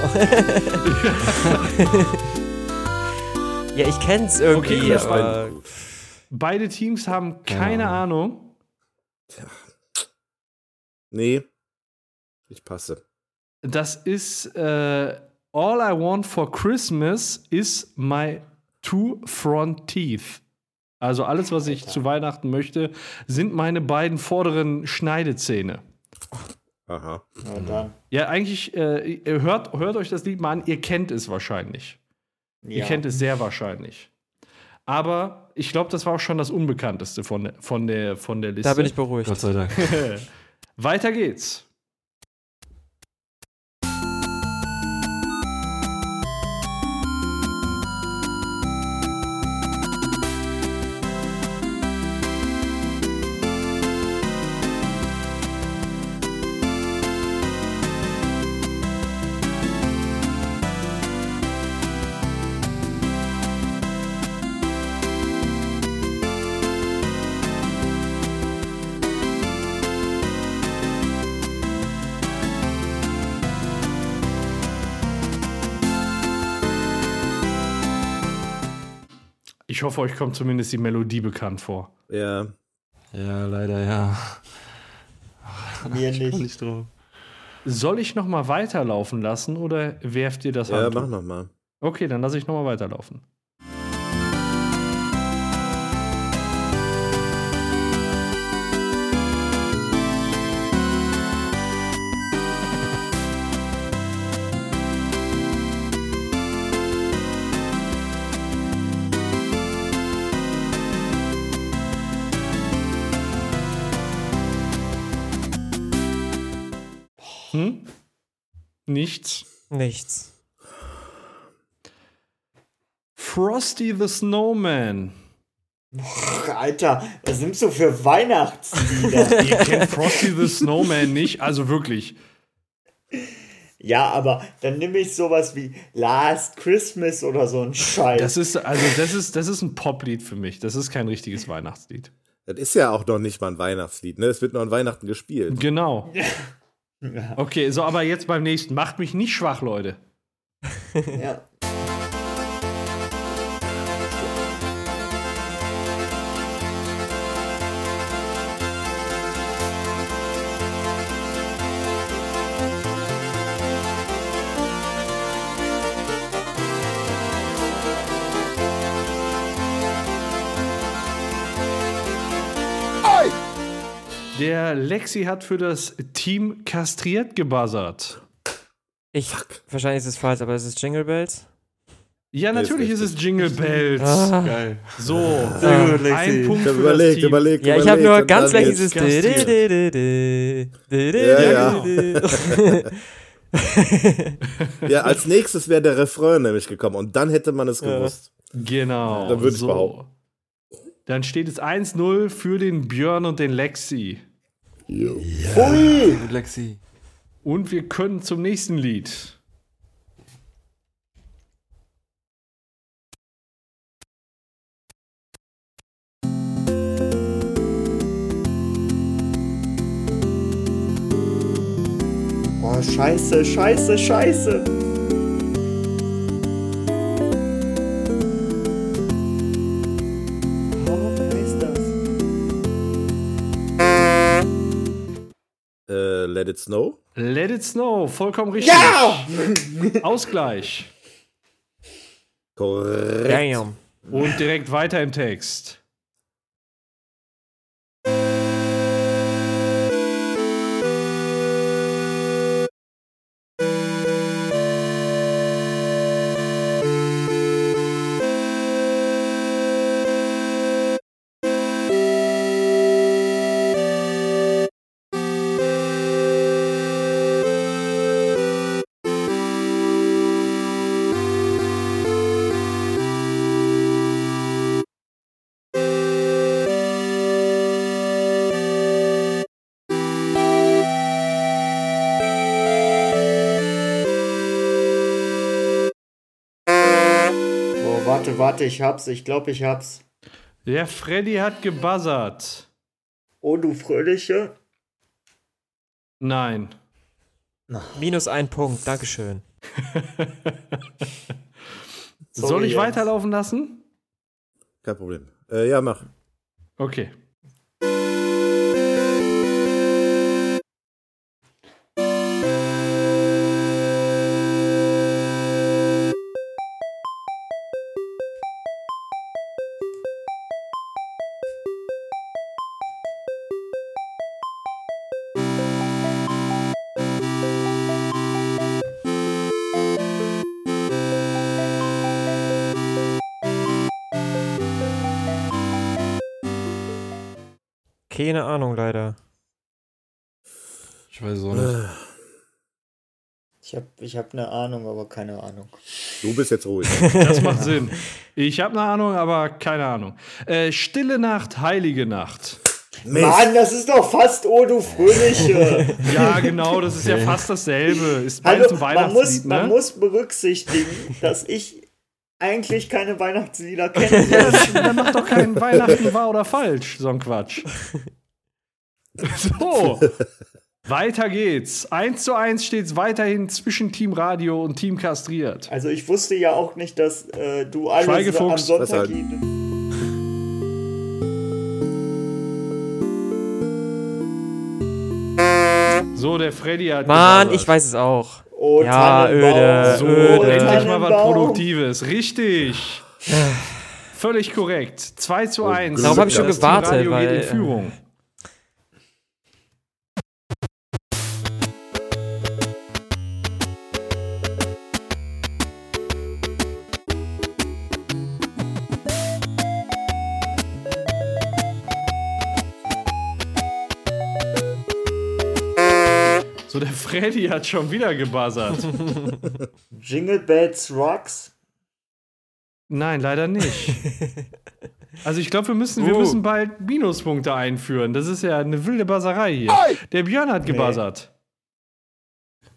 (laughs) ja, ich kenn's irgendwie,
Okay,
aber.
Beide Teams haben keine
Ja.
Ahnung.
Nee. Ich passe.
Das ist äh, All I Want for Christmas is my two front teeth. Also alles, was ich zu Weihnachten möchte, sind meine beiden vorderen Schneidezähne.
Aha.
Na dann.
Ja, eigentlich, äh, ihr hört, hört euch das Lied mal an, ihr kennt es wahrscheinlich. Ihr
Ja.
kennt es sehr wahrscheinlich. Aber ich glaube, das war auch schon das Unbekannteste von, der- von, der, von der Liste.
Da bin ich beruhigt.
Gott sei Dank.
Weiter geht's. Ich hoffe, euch kommt zumindest die Melodie bekannt vor.
Ja.
Ja, leider ja.
Mir (laughs)
Ich
nicht.
nicht drauf.
Soll ich noch mal weiterlaufen lassen oder werft ihr das
Ja,
Handtuch?
mach nochmal.
Okay, dann lasse ich noch mal weiterlaufen. Nichts.
Nichts.
Frosty the Snowman.
Alter, was nimmst du für Weihnachtslieder? (laughs)
Ihr kennt Frosty the Snowman nicht? Also wirklich.
ja, aber dann nehme ich sowas wie Last Christmas oder so ein Scheiß.
Das ist, also das ist, das ist ein Poplied für mich. Das ist kein richtiges Weihnachtslied.
Das ist ja auch noch nicht mal ein Weihnachtslied, ne? Es wird nur an Weihnachten gespielt.
Genau. (laughs) Okay, so, aber jetzt beim nächsten. Macht mich nicht schwach, Leute. (laughs)
ja.
Der Lexi hat für das Team kastriert gebuzzert.
Ich, wahrscheinlich ist es falsch, aber es ist Jingle Bells.
Ja,
ist
natürlich ist,
richtig.
es Jingle Bells.
Ah.
Geil.
So,
Sehr gut, Lexi.
ein Punkt
Ich hab
für
überlegt,
das Team.
überlegt,
Ja, ich habe nur ganz leicht dieses.
Ja,
Ja,
Ja, als nächstes wäre der Refrain nämlich gekommen und dann hätte man es gewusst.
Genau.
Dann würde ich behaupten.
Dann steht es 1-0 für den Björn und den Lexi.
Pfui!
Gut, Lexi.
Und wir können zum nächsten Lied.
Boah, scheiße, scheiße, scheiße.
Let It Snow?
Let It Snow, vollkommen richtig.
Ja! (laughs)
Ausgleich.
Korrekt.
Damn.
Und direkt weiter im Text.
Warte, warte, ich hab's. Ich glaube, ich hab's.
Der Freddy hat gebuzzert.
Oh, du Fröhliche.
Nein.
Minus ein Punkt, Dankeschön.
Sorry, (laughs)
Soll ich
Jens.
weiterlaufen lassen?
Kein Problem. Äh, ja, mach.
Okay.
Keine Ahnung, leider.
Ich weiß es auch nicht.
Äh,
Ich hab, ich hab eine Ahnung, aber keine Ahnung.
du bist jetzt ruhig.
Das macht Sinn. Ich habe eine Ahnung, aber keine Ahnung. Äh, Stille Nacht, heilige Nacht.
Mann, das ist doch fast Oh, du Fröhliche. (laughs)
Ja, genau, das ist ja fast dasselbe. Ist
Hallo,
ein
man muss,
Weihnachtslied,
man
ne?
muss berücksichtigen, dass ich eigentlich keine Weihnachtslieder (laughs) kenne. (laughs)
Dann macht doch kein Weihnachten wahr oder falsch, so ein Quatsch. (laughs) So, weiter geht's. 1 zu 1 steht's weiterhin zwischen Team Radio und Team Kastriert.
Also ich wusste ja auch nicht, dass äh, du alles am. Sonntag
halt?
So, der Freddy hat
Mann, ich weiß es auch.
Oh,
Ja, öde,
So,
öde.
endlich mal was. Produktives. Richtig. Völlig korrekt. 2 zu 1.
Darauf hab ich
schon gewartet,
Radio
weil,
geht in
äh,
Führung. So, Freddy hat schon wieder gebuzzert. (laughs)
Jingle Bells Rocks.
Nein, leider nicht. (laughs) Also ich glaube, wir müssen, wir
Uh.
müssen bald Minuspunkte einführen. Das ist ja eine wilde Buzzerei hier. Der Björn hat gebuzzert.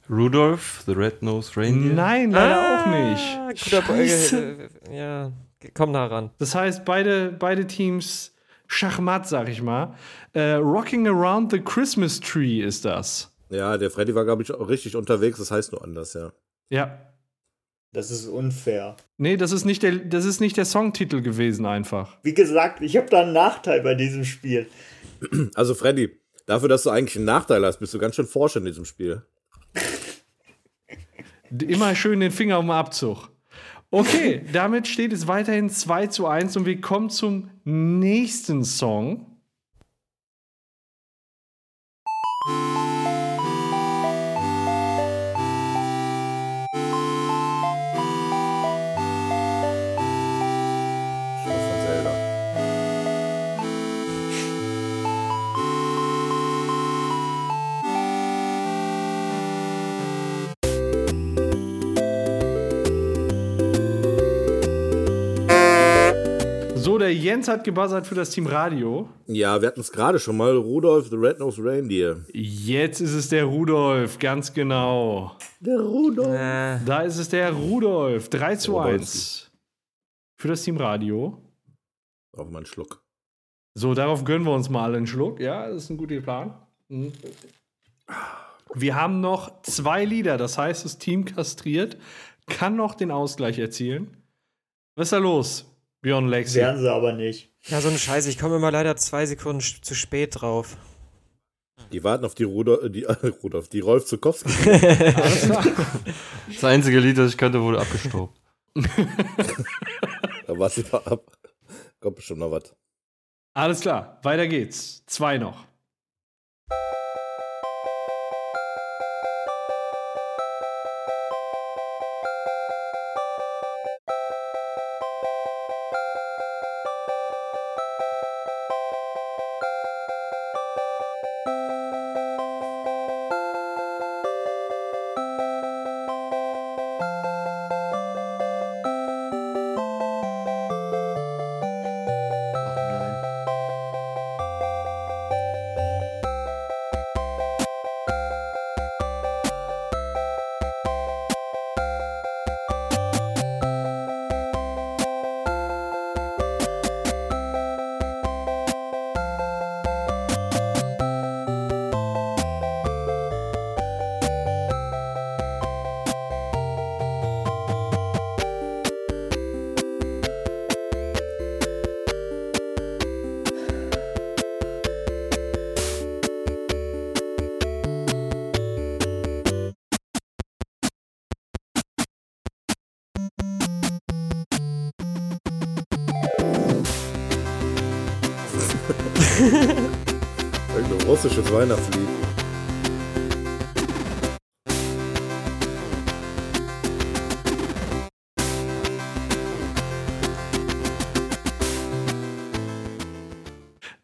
Rudolph, the Red-Nosed Reindeer.
Nein, leider auch
Ah,
nicht.
Guter Bo-
Scheiße.
ja, komm nah ran.
Das heißt, beide, beide Teams Schachmatt, sag ich mal. Äh, Rocking Around the Christmas Tree ist das.
Ja, der Freddy war, glaube ich, auch richtig unterwegs. Das heißt nur anders, ja.
Ja.
Das ist unfair.
Nee, das ist nicht der, das ist nicht der Songtitel gewesen einfach.
Wie gesagt, ich habe da einen Nachteil bei diesem Spiel.
Also, Freddy, dafür, dass du eigentlich einen Nachteil hast, bist du ganz schön forsch in diesem Spiel.
Immer schön den Finger um den Abzug. Okay, (laughs) damit steht es weiterhin 2 zu 1 und wir kommen zum nächsten Song. Der Jens hat gebuzzert für das Team Radio.
Ja, wir hatten es gerade schon mal. Rudolf the Red-Nosed Reindeer.
Jetzt ist es der Rudolf, ganz genau.
Der Rudolf.
Äh,
Da ist es der Rudolf. 3 zu
Rudolf.
1 für das Team Radio.
Auf mal einen Schluck.
So, darauf gönnen wir uns mal einen Schluck. Ja, das ist ein guter Plan. Mhm. Wir haben noch zwei Lieder, das heißt, das Team kastriert kann noch den Ausgleich erzielen. Was ist da los, Björn Lexi?
Werden sie aber nicht.
ja, so eine Scheiße. Ich komme immer leider zwei Sekunden zu spät drauf.
Die warten auf die Rudolf, äh, die, äh, (laughs) Rudolf, die Rolf Zukowski. (laughs)
Das einzige Lied, das ich kannte, wurde abgestaubt. (laughs)
da war sie mal ab. Kommt bestimmt noch was.
Alles klar, weiter geht's. Zwei noch.
Weihnachtslied.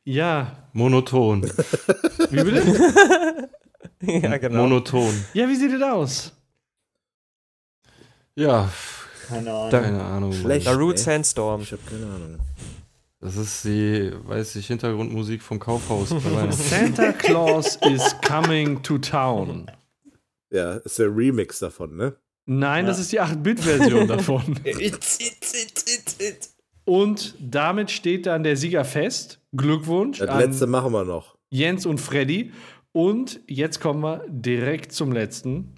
Ja,
Monoton. (laughs)
wie bitte? (laughs)
ja, genau.
Monoton.
ja, wie sieht das aus?
Ja,
Keine Ahnung.
keine Ahnung.
Schlecht.
Darude
ey.
Sandstorm.
Ich habe keine Ahnung.
Das ist die, weiß ich, Hintergrundmusik vom Kaufhaus. (laughs)
Santa Claus is coming to town.
Ja, ist der Remix davon, ne?
Nein,
Ja.
das ist die 8-Bit-Version (laughs) davon. (laughs) Und damit steht dann der Sieger fest. Glückwunsch
Das
an
letzte machen wir noch.
Jens und Freddy. Und jetzt kommen wir direkt zum letzten.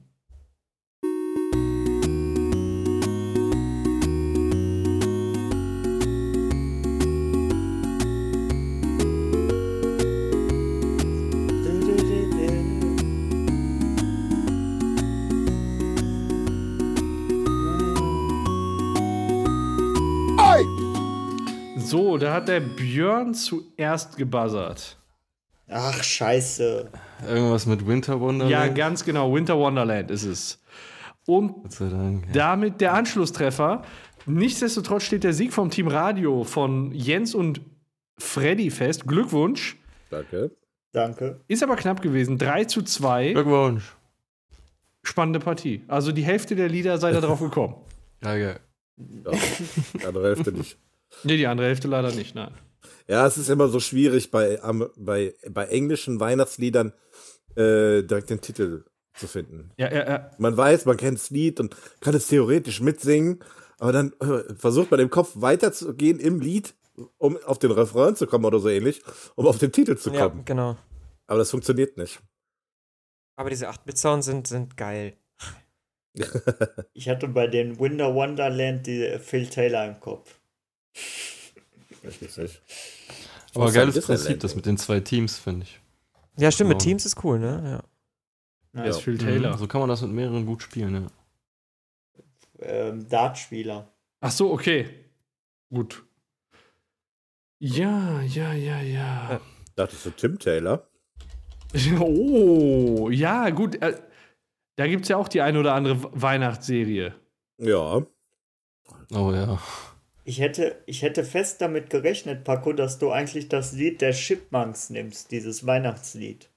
So, da hat der Björn zuerst gebuzzert.
Ach, scheiße.
Irgendwas mit Winter Wonderland.
Ja, ganz genau. Winter Wonderland ist es. Und
Gott sei Dank. ja.
damit der Anschlusstreffer. Nichtsdestotrotz steht der Sieg vom Team Radio von Jens und Freddy fest. Glückwunsch.
Danke.
Danke.
Ist aber knapp gewesen. 3 zu 2.
Glückwunsch.
Spannende Partie. Also die Hälfte der Lieder seid ihr drauf (laughs) gekommen.
Ja, geil.
Ja, die andere Hälfte nicht.
Nee, die andere Hälfte leider nicht, nein.
Ja, es ist immer so schwierig bei, bei, bei englischen Weihnachtsliedern äh, direkt den Titel zu finden.
Ja, ja, ja.
Man weiß, man kennt das Lied und kann es theoretisch mitsingen, aber dann äh, versucht man im Kopf weiterzugehen im Lied, um auf den Refrain zu kommen oder so ähnlich, um auf den Titel zu
Ja,
kommen.
genau.
Aber das funktioniert nicht.
Aber diese 8-Bit-Sounds sind, sind geil. (laughs)
Ich hatte bei den Winter Wonderland die Phil Taylor im Kopf.
Ich weiß nicht.
Aber geiles Prinzip, das mit den zwei Teams, finde ich.
Ja, stimmt, mit
Genau.
Teams ist cool, ne? Ja.
Ja.
ist Phil Taylor.
Mhm. So kann man das mit mehreren gut spielen, ja.
Ähm, Dartspieler.
Ach so, okay. Gut. Ja, ja, ja, ja.
Dachtest du Tim Taylor? (laughs)
Oh, ja, gut. Äh, da gibt es ja auch die eine oder andere We- Weihnachtsserie.
Ja.
Oh ja.
Ich hätte, ich hätte fest damit gerechnet, Paco, dass du eigentlich das Lied der Chipmunks nimmst, dieses Weihnachtslied.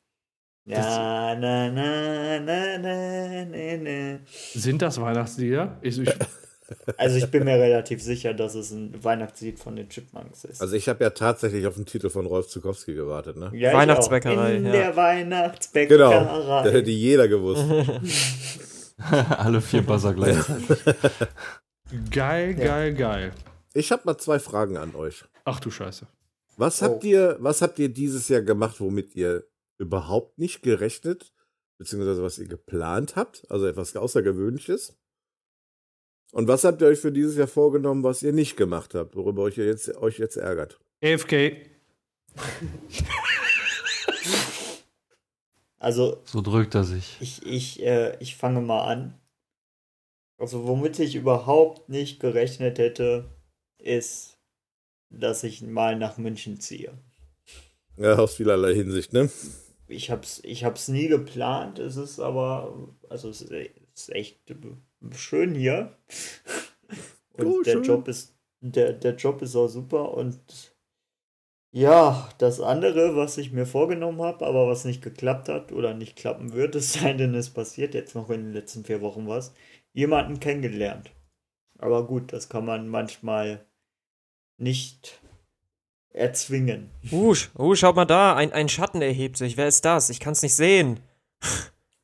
Ja, na, na, na, na, na, na.
Sind das Weihnachtslieder? Ich, ich, (laughs)
Also ich bin mir relativ sicher, dass es ein Weihnachtslied von den Chipmunks ist.
Also ich habe ja tatsächlich auf den Titel von Rolf Zukowski gewartet, ne?
ja, ich
Weihnachtsbäckerei,
auch. In
ja.
der Weihnachtsbäckerei.
Genau. Das hätte jeder gewusst. (laughs)
Alle vier Buzzer gleichzeitig. (laughs)
Geil, geil, geil.
Ich habe mal zwei Fragen an euch.
Ach du Scheiße.
Was
Oh.
habt ihr, was habt ihr dieses Jahr gemacht, womit ihr überhaupt nicht gerechnet, beziehungsweise was ihr geplant habt, also etwas Außergewöhnliches? Und was habt ihr euch für dieses Jahr vorgenommen, was ihr nicht gemacht habt, worüber euch jetzt, euch jetzt ärgert?
AFK. (laughs)
Also
So drückt er sich.
ich, ich, äh, ich fange mal an. Also womit ich überhaupt nicht gerechnet hätte, ist, dass ich mal nach München ziehe.
Ja, aus vielerlei Hinsicht, ne?
Ich hab's, ich hab's nie geplant, es ist aber, also es ist echt schön hier. (laughs) Und
Oh,
der
schön.
Job ist, der, der Job ist auch super und ja, das andere, was ich mir vorgenommen habe, aber was nicht geklappt hat oder nicht klappen wird, (laughs) es sei denn, es passiert jetzt noch in den letzten vier Wochen was, jemanden kennengelernt. Aber gut, das kann man manchmal nicht erzwingen.
Uh, uh, schaut mal da, ein, ein Schatten erhebt sich. Wer ist das? Ich kann es nicht sehen.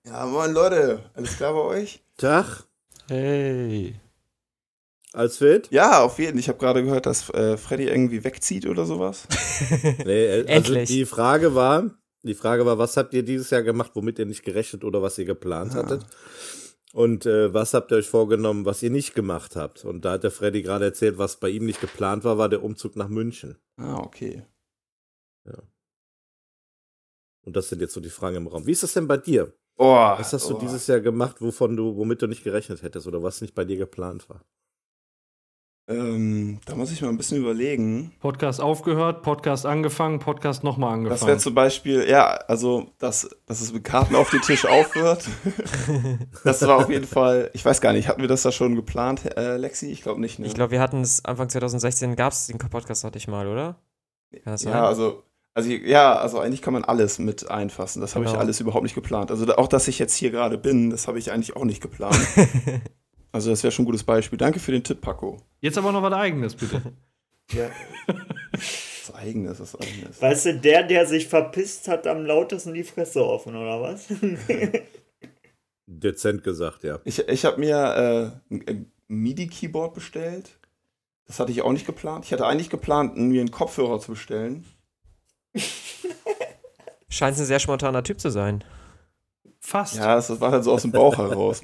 Ja, moin Leute, alles klar bei euch?
Tag,
Hey.
als fit?
Ja, auf jeden. Ich habe gerade gehört, dass äh, Freddy irgendwie wegzieht oder sowas. (laughs)
Nee, äh, also
Endlich.
die Frage war, die Frage war, was habt ihr dieses Jahr gemacht, womit ihr nicht gerechnet oder was ihr geplant
Ah.
hattet? Und äh, was habt ihr euch vorgenommen, was ihr nicht gemacht habt? Und da hat der Freddy gerade erzählt, was bei ihm nicht geplant war, war der Umzug nach München.
Ah, okay.
Und das sind jetzt so die Fragen im Raum. Wie ist das denn bei dir?
Oh,
Was hast du
oh.
dieses Jahr gemacht, wovon du, womit du nicht gerechnet hättest oder was nicht bei dir geplant war?
Ähm, da muss ich mal ein bisschen überlegen.
Podcast aufgehört, Podcast angefangen, Podcast nochmal
Das wäre
angefangen.
zum Beispiel, ja, also, dass, dass es mit Karten auf den Tisch aufhört. (laughs) das war auf jeden Fall, ich weiß gar nicht, hatten wir das da schon geplant, äh, Lexi? Ich glaube nicht, ne?
Ich glaube, wir hatten es Anfang 2016, gab es den Podcast noch nicht mal, oder? Das sein?
Ja, also, also ja, also eigentlich kann man alles mit einfassen. Das habe ich
Genau.
alles überhaupt nicht geplant. Also auch, dass ich jetzt hier gerade bin, das habe ich eigentlich auch nicht geplant. (laughs) also das wäre schon ein gutes Beispiel. Danke für den Tipp, Paco.
Jetzt aber noch was Eigenes, bitte. (laughs)
Ja. (laughs)
Das Eigenes, das Eigenes.
Weißt du, der, der sich verpisst, hat am lautesten die Fresse offen, oder was? (laughs)
Dezent gesagt, ja.
Ich, ich habe mir äh, ein, ein MIDI-Keyboard bestellt. Das hatte ich auch nicht geplant. Ich hatte eigentlich geplant, mir einen Kopfhörer zu bestellen.
Scheint ein sehr spontaner Typ zu sein.
Fast.
Ja, das, das war dann so aus dem Bauch heraus.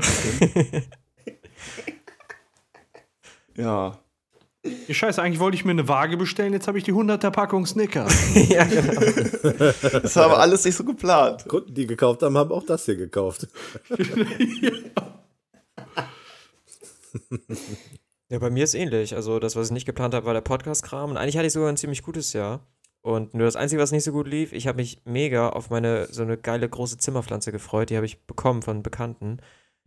Ja.
Die Scheiße, eigentlich wollte ich mir eine Waage bestellen, jetzt habe ich die 100er Packung Snickers. (laughs)
ja, genau.
Das aber alles nicht so geplant.
Kunden, die gekauft haben, haben auch das hier gekauft. (laughs)
Ja, bei mir ist ähnlich. Also, das, was ich nicht geplant habe, war der Podcast-Kram. Und eigentlich hatte ich sogar ein ziemlich gutes Jahr. Und nur das Einzige, was nicht so gut lief, ich habe mich mega auf meine so eine geile große Zimmerpflanze gefreut. Die habe ich bekommen von Bekannten.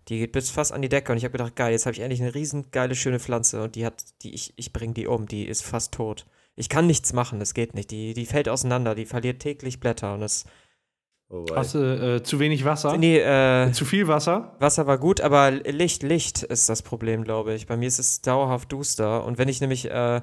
Die geht bis fast an die Decke und ich habe gedacht, geil, jetzt habe ich endlich eine riesen geile schöne Pflanze und die hat, die ich, ich bringe die um, die ist fast tot. Ich kann nichts machen, das geht nicht. Die, die fällt auseinander, die verliert täglich Blätter und das.
Oh.
Hast du äh, zu wenig Wasser?
Nee, äh,
Zu viel Wasser?
Wasser war gut, aber Licht, Licht ist das Problem, glaube ich. Bei mir ist es dauerhaft duster. Und wenn ich nämlich, äh,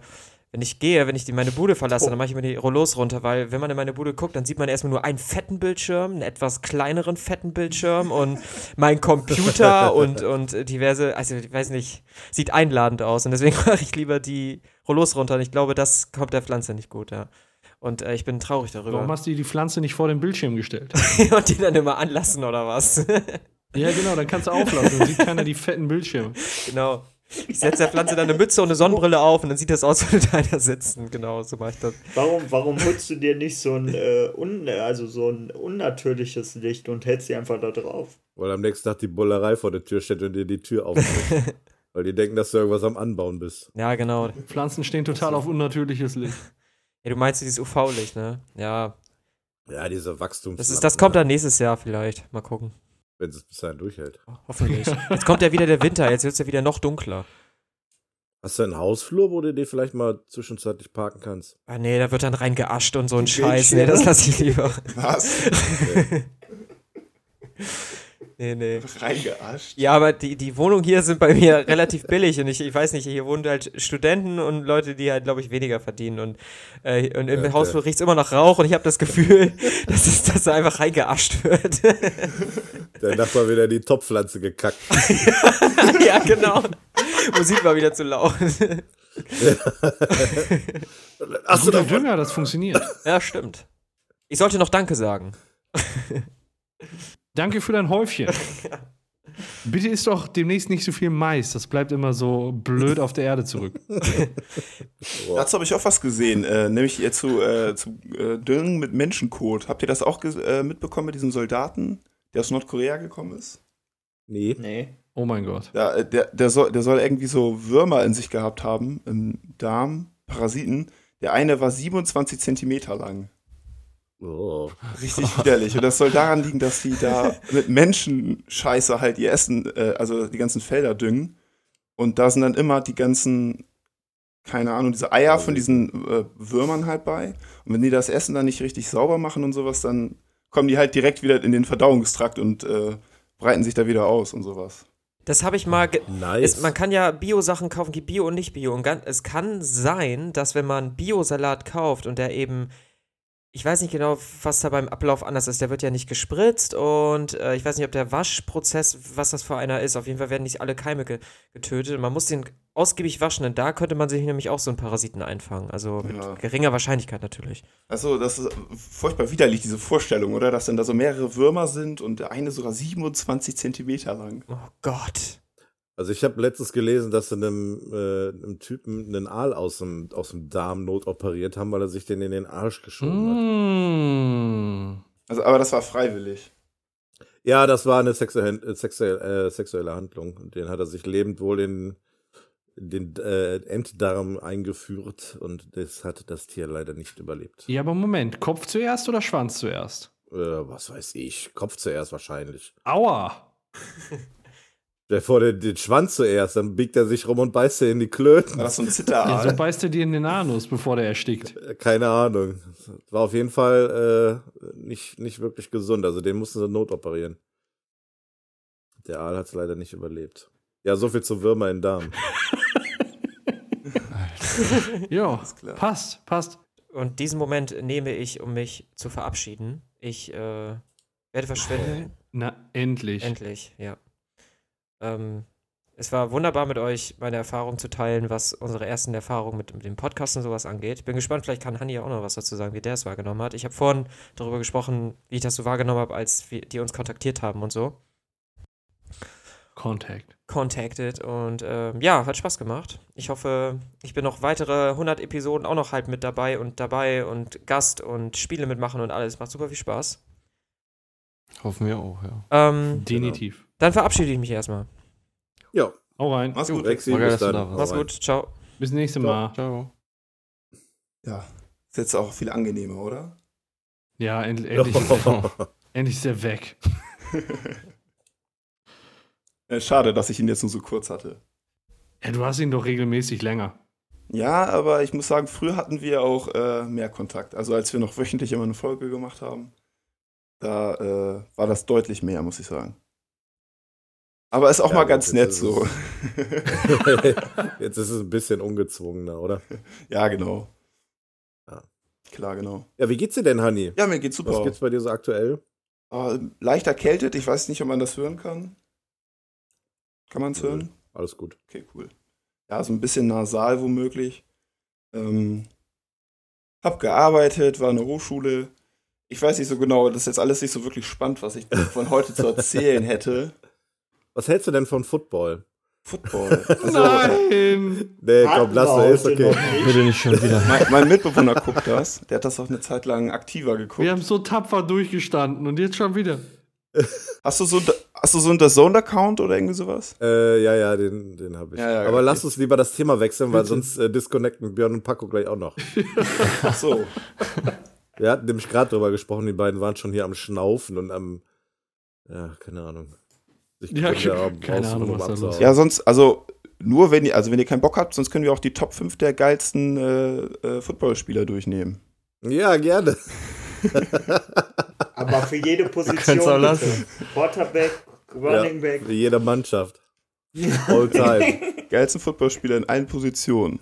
wenn ich gehe, wenn ich die meine Bude verlasse, dann mache ich immer die Rollos runter, weil wenn man in meine Bude guckt, dann sieht man erstmal nur einen fetten Bildschirm, einen etwas kleineren fetten Bildschirm und (laughs) mein Computer und, und diverse, also ich weiß nicht, sieht einladend aus. Und deswegen (laughs) mache ich lieber die Rollos runter. Und ich glaube, das kommt der Pflanze nicht gut, ja. Und äh, ich bin traurig darüber.
Warum hast du die Pflanze nicht vor den Bildschirm gestellt? (laughs)
und die dann immer anlassen oder was?
ja, genau, dann kannst du auflassen, dann sieht keiner die fetten Bildschirme.
Genau. Ich setze der Pflanze dann eine Mütze und eine Sonnenbrille auf und dann sieht das aus, als würde da einer sitzen. Genau, so mache ich das.
Warum, warum holst du dir nicht so ein, äh, un, also so ein unnatürliches Licht und hältst sie einfach da drauf?
Weil am nächsten Tag die Bullerei vor der Tür steht und dir die Tür aufmacht. (laughs) Weil die denken, dass du irgendwas am Anbauen bist.
Ja, genau.
Pflanzen stehen total auf unnatürliches Licht.
Ja, du meinst dieses UV-Licht, ne? Ja.
Ja, diese Wachstums.
Das, ist, das kommt dann nächstes Jahr vielleicht. Mal gucken.
Wenn es bis dahin durchhält.
Hoffentlich. Jetzt kommt ja wieder der Winter, jetzt wird es ja wieder noch dunkler.
Hast du einen Hausflur, wo du dir vielleicht mal zwischenzeitlich parken kannst?
Ah, nee, da wird dann rein geascht und so ein Scheiß. Nee, das lasse ich lieber.
Was? (laughs)
Nee, Nee, nee.
Reingeascht.
Ja, aber die, die Wohnungen hier sind bei mir (laughs) relativ billig und ich, ich weiß nicht, hier wohnen halt Studenten und Leute, die halt, glaube ich, weniger verdienen und, äh, und im
Ja,
Haus
okay.
riecht es immer nach Rauch und ich habe das Gefühl, (laughs) dass, es, dass da einfach reingeascht wird. (laughs)
Der Nachbar wieder die Topfpflanze gekackt.
ja, genau. Musik war wieder zu laut.
Hast du
Guter
da
Dünger, das funktioniert.
ja, stimmt. Ich sollte noch Danke sagen.
Danke für dein Häufchen. (laughs) Bitte isst doch demnächst nicht so viel Mais. Das bleibt immer so blöd auf der Erde zurück. (laughs)
Dazu habe ich auch was gesehen, äh, nämlich äh, zu, äh, zu äh, Düngen mit Menschenkot. Habt ihr das auch äh, mitbekommen mit diesem Soldaten, der aus Nordkorea gekommen ist?
Nee.
Nee.
Oh mein Gott.
Ja, äh, der, der, soll, der soll irgendwie so Würmer in sich gehabt haben, im Darm, Parasiten. Der eine war 27 Zentimeter lang.
Oh.
Richtig widerlich. Und das soll daran liegen, dass die da mit Menschenscheiße halt ihr Essen, äh, also die ganzen Felder düngen. Und da sind dann immer die ganzen, keine Ahnung, diese Eier von diesen äh, Würmern halt bei. Und wenn die das Essen dann nicht richtig sauber machen und sowas, dann kommen die halt direkt wieder in den Verdauungstrakt und äh, breiten sich da wieder aus und sowas.
Das habe ich mal.
Nice.
es, man kann ja Bio-Sachen kaufen, gibt Bio und nicht Bio. Und es kann sein, dass wenn man Biosalat kauft und der eben, ich weiß nicht genau, was da beim Ablauf anders ist, der wird ja nicht gespritzt und äh, ich weiß nicht, ob der Waschprozess, was das für einer ist. Auf jeden Fall werden nicht alle Keime ge getötet. Man muss den ausgiebig waschen, denn da könnte man sich nämlich auch so einen Parasiten einfangen. Also mit
Ja.
geringer Wahrscheinlichkeit natürlich.
Also, das ist furchtbar widerlich, diese Vorstellung, oder? Dass dann da so mehrere Würmer sind und der eine sogar 27 Zentimeter lang.
Oh Gott.
Also ich habe letztens gelesen, dass sie einem, äh, einem Typen einen Aal aus dem, aus dem Darm notoperiert haben, weil er sich den in den Arsch geschoben hat.
Mm.
Also, aber das war freiwillig.
Ja, das war eine sexuelle, sexuelle, äh, sexuelle Handlung. Und den hat er sich lebend wohl in, in den äh, Enddarm eingeführt und das hat das Tier leider nicht überlebt.
Ja, aber Moment. Kopf zuerst oder Schwanz zuerst?
Äh, was weiß ich, Kopf zuerst wahrscheinlich.
Aua. (laughs)
Der vor den, den Schwanz zuerst, dann biegt er sich rum und beißt er in die Klöten.
So ein
Ja,
Zitteraal?
so beißt er dir in den Anus, bevor der erstickt.
Äh, Keine Ahnung. War auf jeden Fall äh, nicht, nicht wirklich gesund. Also den mussten sie notoperieren. Der Aal hat es leider nicht überlebt. Ja, so viel zu Würmer im Darm. (laughs)
Ja,
klar.
passt, passt.
Und diesen Moment nehme ich, um mich zu verabschieden. Ich äh, werde verschwinden.
Na, endlich.
Endlich, ja. Ähm, es war wunderbar mit euch meine Erfahrungen zu teilen, was unsere ersten Erfahrungen mit, mit dem Podcast und sowas angeht. Ich bin gespannt, vielleicht kann Hanni ja auch noch was dazu sagen, wie der es wahrgenommen hat. Ich habe vorhin darüber gesprochen, wie ich das so wahrgenommen habe, als wir, die uns kontaktiert haben und so.
Contact.
Contacted und ähm, ja, hat Spaß gemacht. Ich hoffe, ich bin noch weitere 100 Episoden auch noch halt mit dabei und dabei und Gast und Spiele mitmachen und alles. Macht super viel Spaß.
Hoffen wir auch, ja.
Ähm,
Definitiv.
Dann verabschiede ich mich erstmal.
Ja,
Hau rein.
Mach's gut.
Rexi, bis dann.
da.
Mach's gut. Ciao.
Bis nächstes Mal.
Ciao.
Ja. Ist jetzt auch viel angenehmer, oder?
Ja, end (laughs) endlich, endlich ist er weg. (laughs)
Schade, dass ich ihn jetzt nur so kurz hatte.
Ja, du hast ihn doch regelmäßig länger.
Ja, aber ich muss sagen, früher hatten wir auch äh, mehr Kontakt. Also als wir noch wöchentlich immer eine Folge gemacht haben, da äh, war das deutlich mehr, muss ich sagen. Aber ist auch
Ja,
mal ganz nett so. (laughs)
Jetzt ist es ein bisschen ungezwungener, oder?
ja, genau.
Ja.
Klar, genau.
Ja, wie geht's dir denn, Hanni?
Ja, mir geht's super.
Was gibt's bei dir so aktuell?
Ah, leicht erkältet, ich weiß nicht, ob man das hören kann. Kann man es hören?
Alles gut.
Okay, cool. Ja, so ein bisschen nasal womöglich. Ähm, hab gearbeitet, war in der Hochschule. Ich weiß nicht so genau, das ist jetzt alles nicht so wirklich spannend, was ich von heute zu erzählen (laughs) hätte.
Was hältst du denn von Football?
Football. (laughs) Also, (laughs)
Nein!
Nee, komm, lass mal, ist okay.
Bitte nicht schon wieder.
mein, mein Mitbewohner guckt das. Der hat das auch eine Zeit lang aktiver geguckt.
Wir haben so tapfer durchgestanden und jetzt schon wieder.
Hast du so, hast du so einen DAZN-Account oder irgendwie sowas?
Äh, ja, ja, den, den habe ich.
Ja, ja,
Aber
okay.
lass uns lieber das Thema wechseln, weil
Bitte.
sonst äh, disconnecten Björn und Paco gleich auch noch. (laughs)
Ach so.
Wir hatten nämlich gerade drüber gesprochen, die beiden waren schon hier am Schnaufen und am, ja, keine Ahnung. Sich
Ja,
am (laughs)
keine Ahnung, was da los.
Ja, sonst, also nur wenn ihr, also wenn ihr keinen Bock habt, sonst können wir auch die Top 5 der geilsten äh, äh, Footballspieler durchnehmen.
Ja, gerne. (laughs)
Aber für jede Position.
auch
bitte.
lassen.
Quarterback, Running Back.
Wie jede Mannschaft. (laughs) All time.
Geilsten Footballspieler in allen Positionen.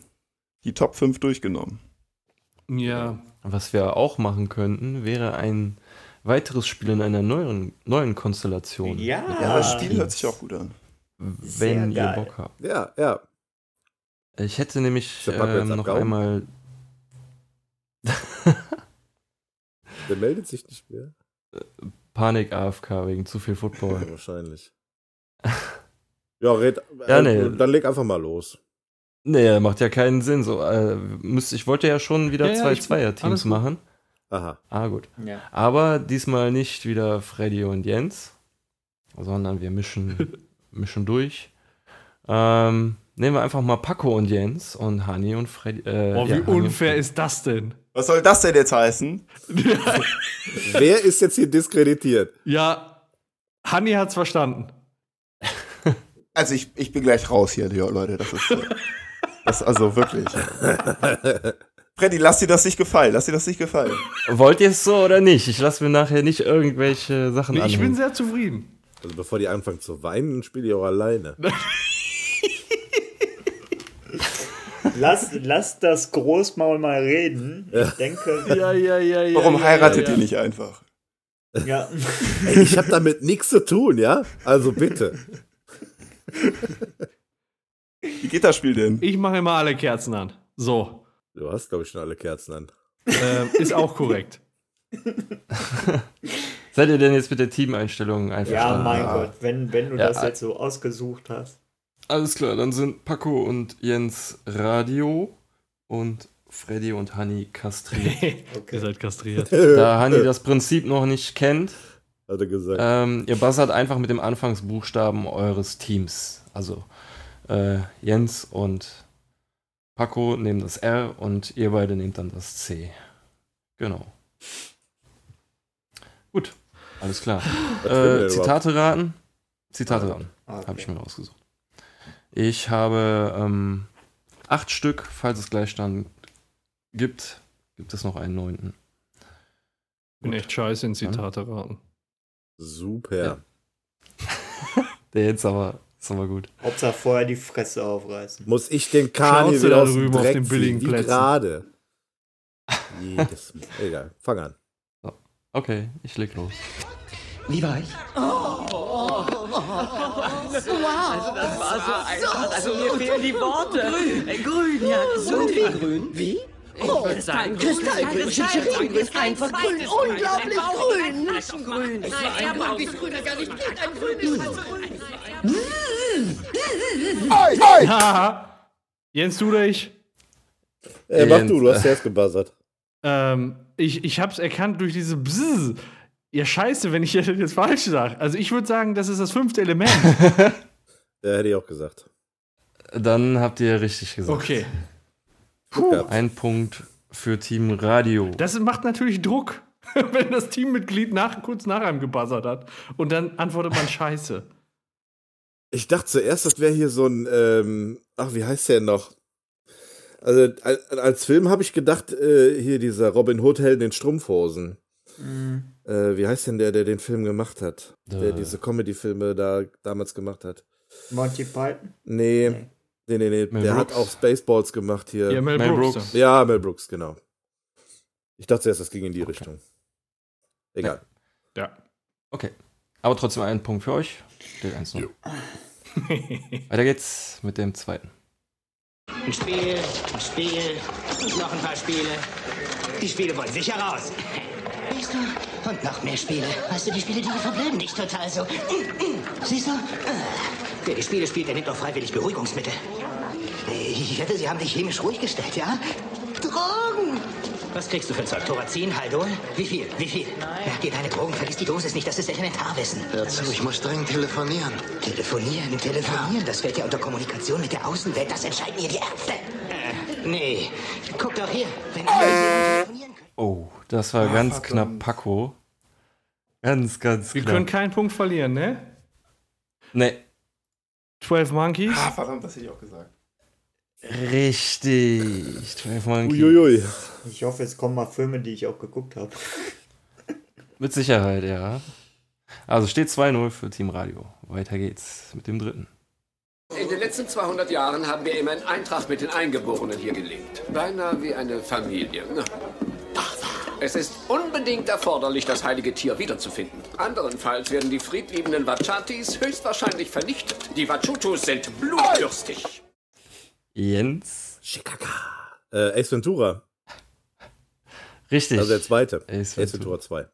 Die Top 5 durchgenommen.
Ja.
Was wir auch machen könnten, wäre ein weiteres Spiel in einer neuen, neuen Konstellation.
Ja.
Ja, das Spiel hört sich auch gut an.
Wenn
Sehr
ihr
geil.
Bock habt.
Ja, ja.
Ich hätte nämlich ähm, noch
abgehauen?
einmal. (laughs)
Der meldet sich nicht mehr.
Panik AFK wegen zu viel Football.
Ja, wahrscheinlich. Ja, red. (laughs)
Ja,
äh,
nee.
Dann leg einfach mal los.
nee, macht ja keinen Sinn. So, äh, müsst, ich wollte ja schon wieder
Ja,
zwei Zweier-Teams
gut.
Aha.
Ah, gut.
Ja.
Aber diesmal nicht wieder Freddy und Jens, sondern wir mischen, (laughs) mischen durch. Ähm, nehmen wir einfach mal Paco und Jens und Hani und Freddy. Äh,
Oh, wie
ja,
unfair ist das denn?
Was soll das denn jetzt heißen? (laughs)
Wer ist jetzt hier diskreditiert?
Ja, Hanni hat's verstanden. (laughs)
Also ich, ich bin gleich raus hier, Leute. Das ist, das ist also wirklich. Freddy, lass dir das nicht gefallen. Lass dir das nicht gefallen.
Wollt ihr es so oder nicht? Ich lasse mir nachher nicht irgendwelche Sachen
Nee, ich bin
anhängen.
sehr zufrieden.
Also bevor die anfangen zu weinen, spiele ich auch alleine. (laughs)
Lass, lass das Großmaul mal reden. Ich denke, (laughs)
Ja, ja, ja, ja.
Warum
ja,
heiratet
ja,
ihr nicht einfach?
ja. (laughs)
Ey, ich habe damit nichts zu tun, ja? Also bitte.
Wie geht das Spiel denn?
Ich mache immer alle Kerzen an. So.
Du hast, glaube ich, schon alle Kerzen an.
Ähm, ist auch korrekt. (laughs)
Seid ihr denn jetzt mit der Teameinstellung
ja,
einverstanden?
mein Gott, wenn, wenn du
Ja,
das
äh,
jetzt so ausgesucht hast.
Alles klar, dann sind Paco und Jens Radio und Freddy und Hani kastriert. (laughs) (laughs)
Ihr seid kastriert.
da Hani das Prinzip noch nicht kennt,
Hat er gesagt.
ähm, ihr buzzert einfach mit dem Anfangsbuchstaben eures Teams. Also äh, Jens und Paco nehmen das R und ihr beide nehmt dann das C. Genau. Gut, alles klar. Äh? Zitate raten? Zitate raten.
Okay.
Habe ich mir rausgesucht. Ich habe ähm, acht Stück, falls es Gleichstand gibt, gibt es noch einen neunten.
Bin echt scheiße in Zitate raten.
Super.
Ja. (laughs) Der jetzt aber ist aber gut.
Hauptsache vorher die Fresse aufreißen.
Muss ich den Kani
Schnauze
wieder
da
aus dem
drüben auf
Dreck
den billigen
ziehen? Wie
Plätzen.
gerade. (laughs) Jedes Egal, fang an.
Okay, ich leg los.
Wie war ich?
Also mir fehlen die Worte. Grün, äh, grün ja.
So wie grün? Wie? Oh, Kristallgrün. Chichirin ist einfach grün. Unglaublich grün.
Flaschengrün.
Es war ein Grün, wie es grüner gar nicht geht. Ein grünes
Haha. Jens, du oder ich?
Äh, mach du, du hast erst gebuzzert.
Ähm, ich, ich hab's erkannt durch diese Bzzz. Ja, scheiße, wenn ich (laughs) jetzt falsch sage. Also ich würde sagen, das ist das fünfte Element. (laughs)
Ja, hätte ich auch gesagt.
Dann habt ihr richtig gesagt.
Okay.
Gehabt.
Ein Punkt für Team Radio.
Das macht natürlich Druck, (laughs) wenn das Teammitglied nach, kurz nach einem gebuzzert hat. Und dann antwortet man Scheiße.
Ich dachte zuerst, das wäre hier so ein, ähm, ach, wie heißt der denn noch? Also als, Film habe ich gedacht, äh, hier dieser Robin Hood Held in Strumpfhosen. Äh, wie heißt denn der, der den Film gemacht hat? Der
Äh.
diese Comedy-Filme da damals gemacht hat.
Monty Python?
Nee,
Nee.
nee, nee, nee.
Mel
der hat auch Spaceballs gemacht hier.
Ja, Mel,
Mel
Brooks.
Brooks.
Ja, Mel Brooks, genau. Ich dachte zuerst, das ging in die Richtung. Egal.
Ja.
Okay. Aber trotzdem ein Punkt für euch. Steht 1 0. (laughs) Weiter geht's mit dem zweiten.
Ein Spiel, ein Spiel, noch ein paar Spiele. Die Spiele wollen sicher raus. Siehst du? Und noch mehr Spiele. Weißt du, die Spiele, die verblöden dich total so. Siehst du? Wer die Spiele spielt, der nimmt doch freiwillig Beruhigungsmittel. Ich wette, sie haben dich chemisch ruhig gestellt, ja? Drogen! Was kriegst du für Zeug? Thorazin, Haldol? Wie viel? Wie viel? Merk dir deine Drogen, vergiss die Dosis nicht, das ist Elementarwissen.
Hör zu, ich muss dringend telefonieren.
Telefonieren, telefonieren, das fällt ja unter Kommunikation mit der Außenwelt, das entscheiden hier die Ärzte. Äh, nee, guck doch hier, wenn alle telefonieren können.
Oh, das war ganz knapp Paco. Ganz, ganz
Wir
knapp.
können keinen Punkt verlieren, ne?
nee,
12 Monkeys.
Ah, verdammt, das hätte ich auch gesagt.
Richtig. 12 Monkeys.
Uiuiui.
Ich hoffe, es kommen mal Filme, die ich auch geguckt habe.
Mit Sicherheit, ja. Also steht 2-0 für Team Radio. Weiter geht's mit dem dritten.
In den letzten 200 Jahren haben wir immer in Eintracht mit den Eingeborenen hier gelebt. Beinahe wie eine Familie. Na. Es ist unbedingt erforderlich, das heilige Tier wiederzufinden. Anderenfalls werden die friedliebenden Vachatis höchstwahrscheinlich vernichtet. Die Vachutus sind blutdürstig.
Jens.
Äh, Ace Ventura.
Richtig.
Also der zweite.
Ace
Ace
Ventura.
Ventura 2.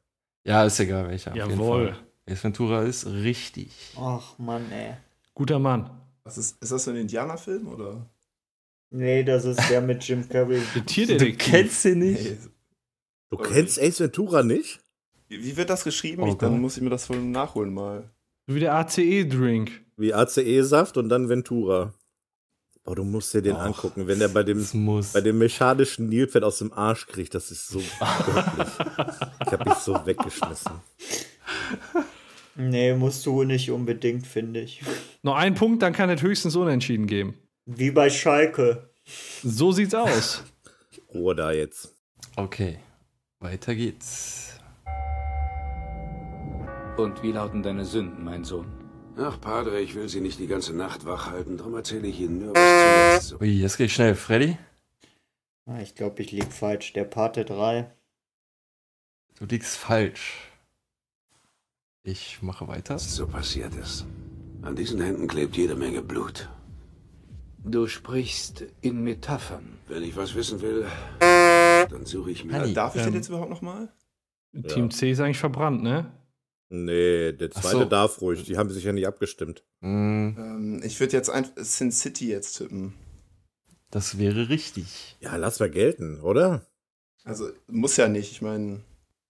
Ja, ist egal welcher.
Jawohl.
Ace Ventura ist richtig.
Ach Mann, ey.
Guter Mann.
Was ist, ist das so ein Indianerfilm oder?
Nee, das ist der mit Jim Carrey. (laughs)
Du kennst ihn nicht?
Hey,
Du kennst Ace Ventura nicht?
wie wird das geschrieben?
Oh
ich, dann muss ich mir das wohl nachholen mal.
So wie der ACE-Drink.
Wie ACE-Saft und dann Ventura. Boah, du musst dir den
Och.
angucken, wenn der bei dem, bei dem mechanischen Nilpferd aus dem Arsch kriegt. Das ist so göttlich. Ich hab mich so weggeschmissen.
Nee, musst du nicht unbedingt, finde ich.
Noch ein Punkt, dann kann es höchstens unentschieden geben.
Wie bei Schalke.
So sieht's aus.
Ruhe da jetzt.
Okay. Weiter geht's.
Und wie lauten deine Sünden, mein Sohn?
Ach, Padre, ich will Sie nicht die ganze Nacht wach halten. Darum erzähle ich Ihnen nur, was zuletzt so.
Ui, jetzt geht schnell. Freddy,
Ah, Ich glaube, ich lieg falsch. Der Pate 3.
du liegst falsch. Ich mache weiter.
Was so passiert ist. An diesen Händen klebt jede Menge Blut.
Du sprichst in Metaphern.
Wenn ich was wissen will, dann suche ich mir.
Honey.
Äh, darf ich
ähm,
den jetzt überhaupt noch mal?
Team C ist eigentlich verbrannt, ne?
Nee, der zweite
so.
darf ruhig. Die haben sich ja nicht abgestimmt.
Mm,
Ähm, ich würde jetzt einfach Sin City jetzt tippen.
das wäre richtig.
Ja, lass mal gelten, oder?
Also muss ja nicht. Ich meine,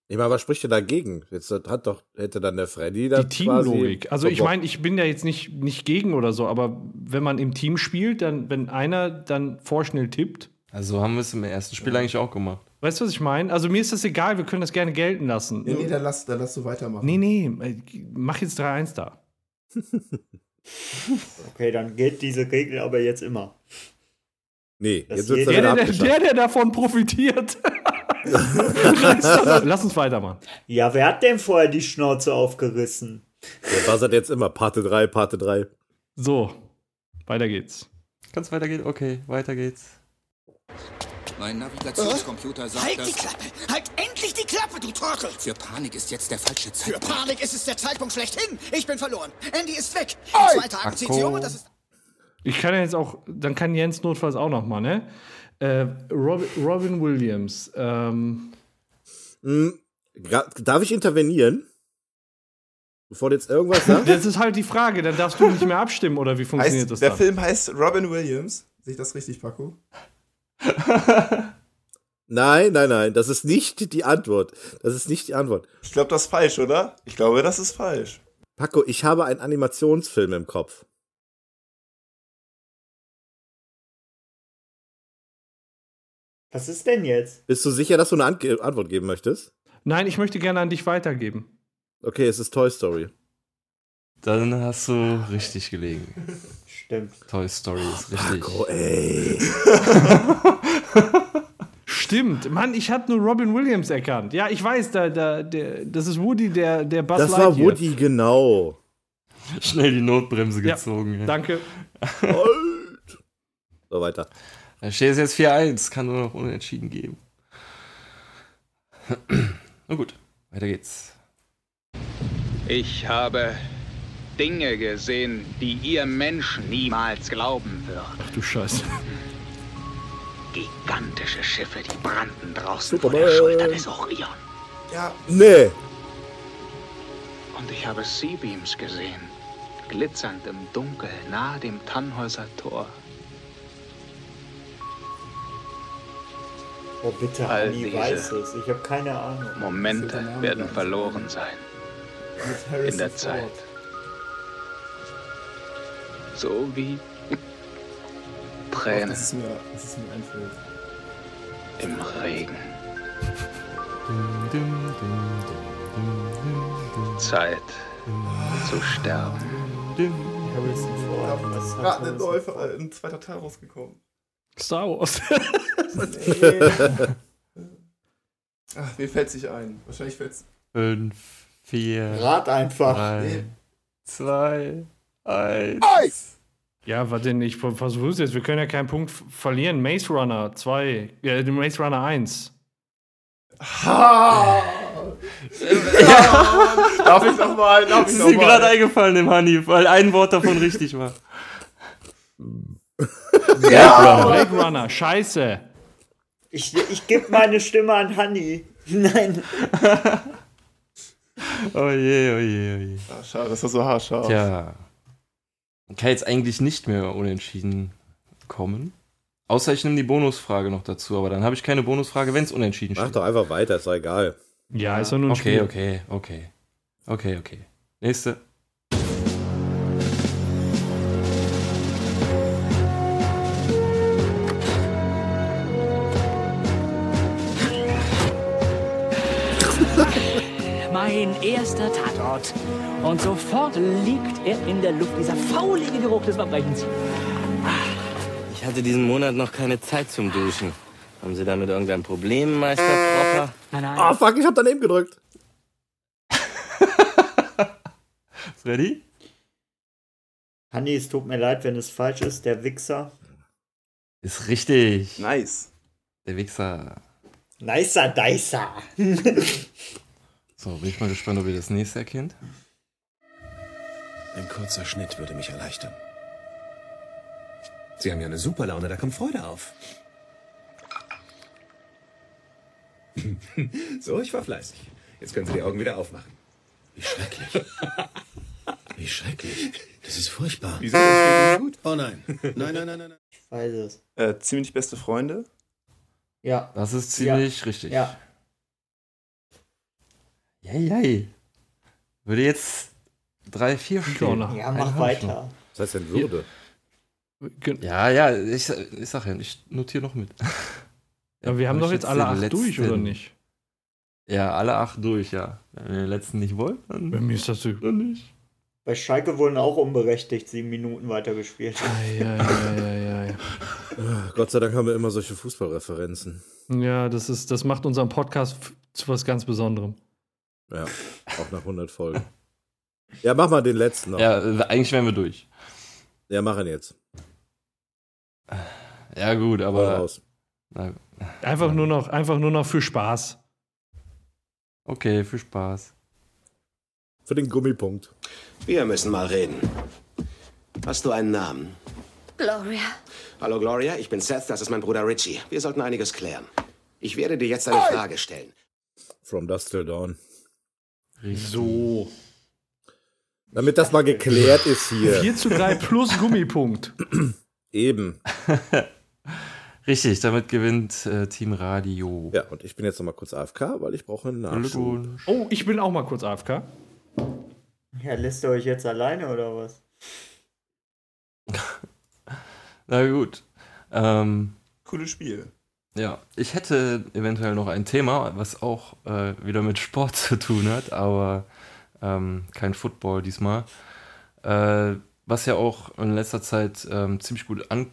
Ich meine, was spricht denn dagegen? Jetzt hat doch, hätte dann der Freddy da
Die Teamlogik. Also ich meine, ich bin ja jetzt nicht, nicht gegen oder so, aber wenn man im Team spielt, dann, wenn einer dann vorschnell tippt,
Also haben wir es im ersten Spiel eigentlich auch gemacht.
Weißt du, was ich meine? Also mir ist das egal, wir können das gerne gelten lassen.
nee, nee, dann lass, dann lass du weitermachen.
nee, nee, äh, mach jetzt 3-1 da. (laughs)
Okay, dann gilt diese Regel aber jetzt immer.
Nee,
Das
jetzt wird's
Der, der, der, der davon profitiert. (laughs) Lass uns weitermachen.
Ja, wer hat denn vorher die Schnauze aufgerissen?
Der buzzert jetzt immer. Parte 3, Parte 3.
So, weiter geht's.
Kann's weitergehen? Okay, weiter geht's.
Mein Navigationscomputer sagt,
Halt die. Klappe! Halt endlich die Klappe, du Trottel!
Für Panik ist jetzt der falsche
Für
Zeitpunkt.
Panik ist es der Zeitpunkt schlechthin. Ich bin verloren. Andy ist weg. In zwei Tagen zieht sie um und das ist...
Ich kann ja jetzt auch, dann kann Jens notfalls auch noch mal, ne? Äh, Robin, Robin Williams. Ähm,
Hm, darf ich intervenieren? Bevor du jetzt irgendwas (laughs) sagst?
das ist halt die Frage, dann darfst du nicht mehr abstimmen, oder wie funktioniert
heißt,
das
der
dann?
Film heißt Robin Williams. Sehe ich das richtig, Paco? (laughs)
Nein, nein, nein. Das ist nicht die Antwort. Das ist nicht die Antwort.
Ich glaube, das ist falsch, oder? Ich glaube, das ist falsch.
Paco, ich habe einen Animationsfilm im Kopf.
Was ist denn jetzt?
Bist du sicher, dass du eine An Antwort geben möchtest?
Nein, ich möchte gerne an dich weitergeben.
Okay, es ist Toy Story.
Dann hast du richtig gelegen. (laughs)
Stimmt.
Toy Story ist richtig.
Paco, ey. (laughs)
Stimmt, Mann, ich hatte nur Robin Williams erkannt. Ja, ich weiß, da, da, der, das ist Woody, der, der Buzz
Das war. Woody, genau.
Schnell die Notbremse
Ja,
gezogen. ey.
Danke.
So, weiter.
Da steht es jetzt 4-1. Kann nur noch unentschieden geben. Na gut, weiter geht's.
Ich habe Dinge gesehen, die ihr Menschen niemals glauben würdet.
Ach du Scheiße.
Gigantische Schiffe, die brannten draußen
Superman.
vor der Schulter des Orion.
Ja,
Nee.
Und ich habe Seabeams gesehen, glitzernd im Dunkel nahe dem Tannhäuser Tor.
Oh, bitte,
All
Anni
diese
weiß es. Ich habe keine Ahnung.
Momente werden verloren sein in der
Ford.
Zeit. So wie Tränen
Das ist mir, das ist mir einfällt.
im Regen. Zeit zu sterben.
dum.
Harrison Ford. Was hat
Gerade ein,
Harrison
neuer,
Ford?
ein zweiter Teil rausgekommen.
Star Wars. (laughs)
Ach, mir fällt sich ein. Wahrscheinlich fällt's.
Fünf, vier,
Rat einfach.
drei, zwei, eins.
Ja, warte, ich versuche es jetzt. Wir können ja keinen Punkt verlieren. Maze Runner 2. Ja, den Maze Runner 1.
Ha! (laughs) Darf ich nochmal? Darf
Das ist
noch
gerade eingefallen, dem Hanif, weil ein Wort davon richtig war. (laughs)
Ja. Blade Runner, scheiße.
Ich, ich gebe meine Stimme an Hanni. (laughs) Nein.
Oh je, oh je, oh je.
Ah, schade, das war so haarscharf.
Tja. Kann jetzt eigentlich nicht mehr unentschieden kommen. Außer ich nehme die Bonusfrage noch dazu, aber dann habe ich keine Bonusfrage, wenn es unentschieden
Mach
steht.
doch einfach weiter, ist doch egal.
Ja, ist doch nur ein
Okay,
Spiel.
okay, okay. Okay, okay. Nächste.
Mein erster Tatort. Und sofort liegt er in der Luft, dieser faulige Geruch des Verbrechens.
Ich hatte diesen Monat noch keine Zeit zum Duschen. Haben Sie damit irgendein Problem, Meister Propper?
Nein, nein.
Ah, fuck, ich hab daneben gedrückt. (laughs)
Freddy?
Hanni, es tut mir leid, wenn es falsch ist. Der Wichser.
Ist richtig.
Nice.
Der Wichser.
Nicer Dicer. (laughs)
So, bin ich mal gespannt, ob ihr das nächste erkennt.
Ein kurzer Schnitt würde mich erleichtern. Sie haben ja eine super Laune, da kommt Freude auf. (laughs) so, ich war fleißig. Jetzt können Sie die Augen wieder aufmachen. Wie schrecklich. Wie schrecklich. Das ist furchtbar.
Wieso? Das geht
gut. Oh nein. Nein, nein, nein, nein, nein.
Ich weiß es.
Äh, ziemlich beste Freunde.
Ja.
Das ist ziemlich
Ja.
richtig.
Ja.
Jei, jei. Würde jetzt 3, 4 stehen.
Ja, mach weiter.
Was heißt denn Würde?
Ja, ja, ich, ich sag ja, ich notiere noch mit. (laughs)
Aber wir haben
Hab
doch jetzt alle acht durch, oder
letzten?
nicht?
Ja, alle acht durch, ja. Wenn ihr den letzten nicht wollt, dann,
Bei mir ist das so.
dann nicht.
Bei Schalke wurden auch unberechtigt sieben Minuten weitergespielt.
Ja, ja, ja, ja, ja.
Ah, Gott sei Dank haben wir immer solche Fußballreferenzen.
Ja, das, ist, das macht unseren Podcast zu was ganz Besonderem.
Ja, auch nach 100 Folgen. Ja, mach mal den letzten noch.
Ja, eigentlich wären wir durch.
Ja, mach ihn jetzt.
Ja, gut, aber.
raus.
Na,
Einfach nur noch, einfach nur noch für Spaß.
okay, viel Spaß.
Für den Gummipunkt.
Wir müssen mal reden. Hast du einen Namen?
Gloria.
Hallo Gloria, ich bin Seth, das ist mein Bruder Richie. Wir sollten einiges klären. Ich werde dir jetzt eine Frage stellen.
From Dust Till Dawn.
So.
Damit das mal geklärt ist hier.
4 zu 3 plus Gummipunkt. (clears throat)
Eben. (laughs)
Richtig, damit gewinnt äh, Team Radio.
Ja, und ich bin jetzt noch mal kurz AFK, weil ich brauche einen Nachschub.
Oh, ich bin auch mal kurz AFK.
Ja, lässt ihr euch jetzt alleine oder was? (laughs)
Na gut. Ähm,
Cooles Spiel.
ja, ich hätte eventuell noch ein Thema, was auch äh, wieder mit Sport (laughs) zu tun hat, aber ähm, kein Football diesmal. Äh, was ja auch in letzter Zeit ähm, ziemlich gut an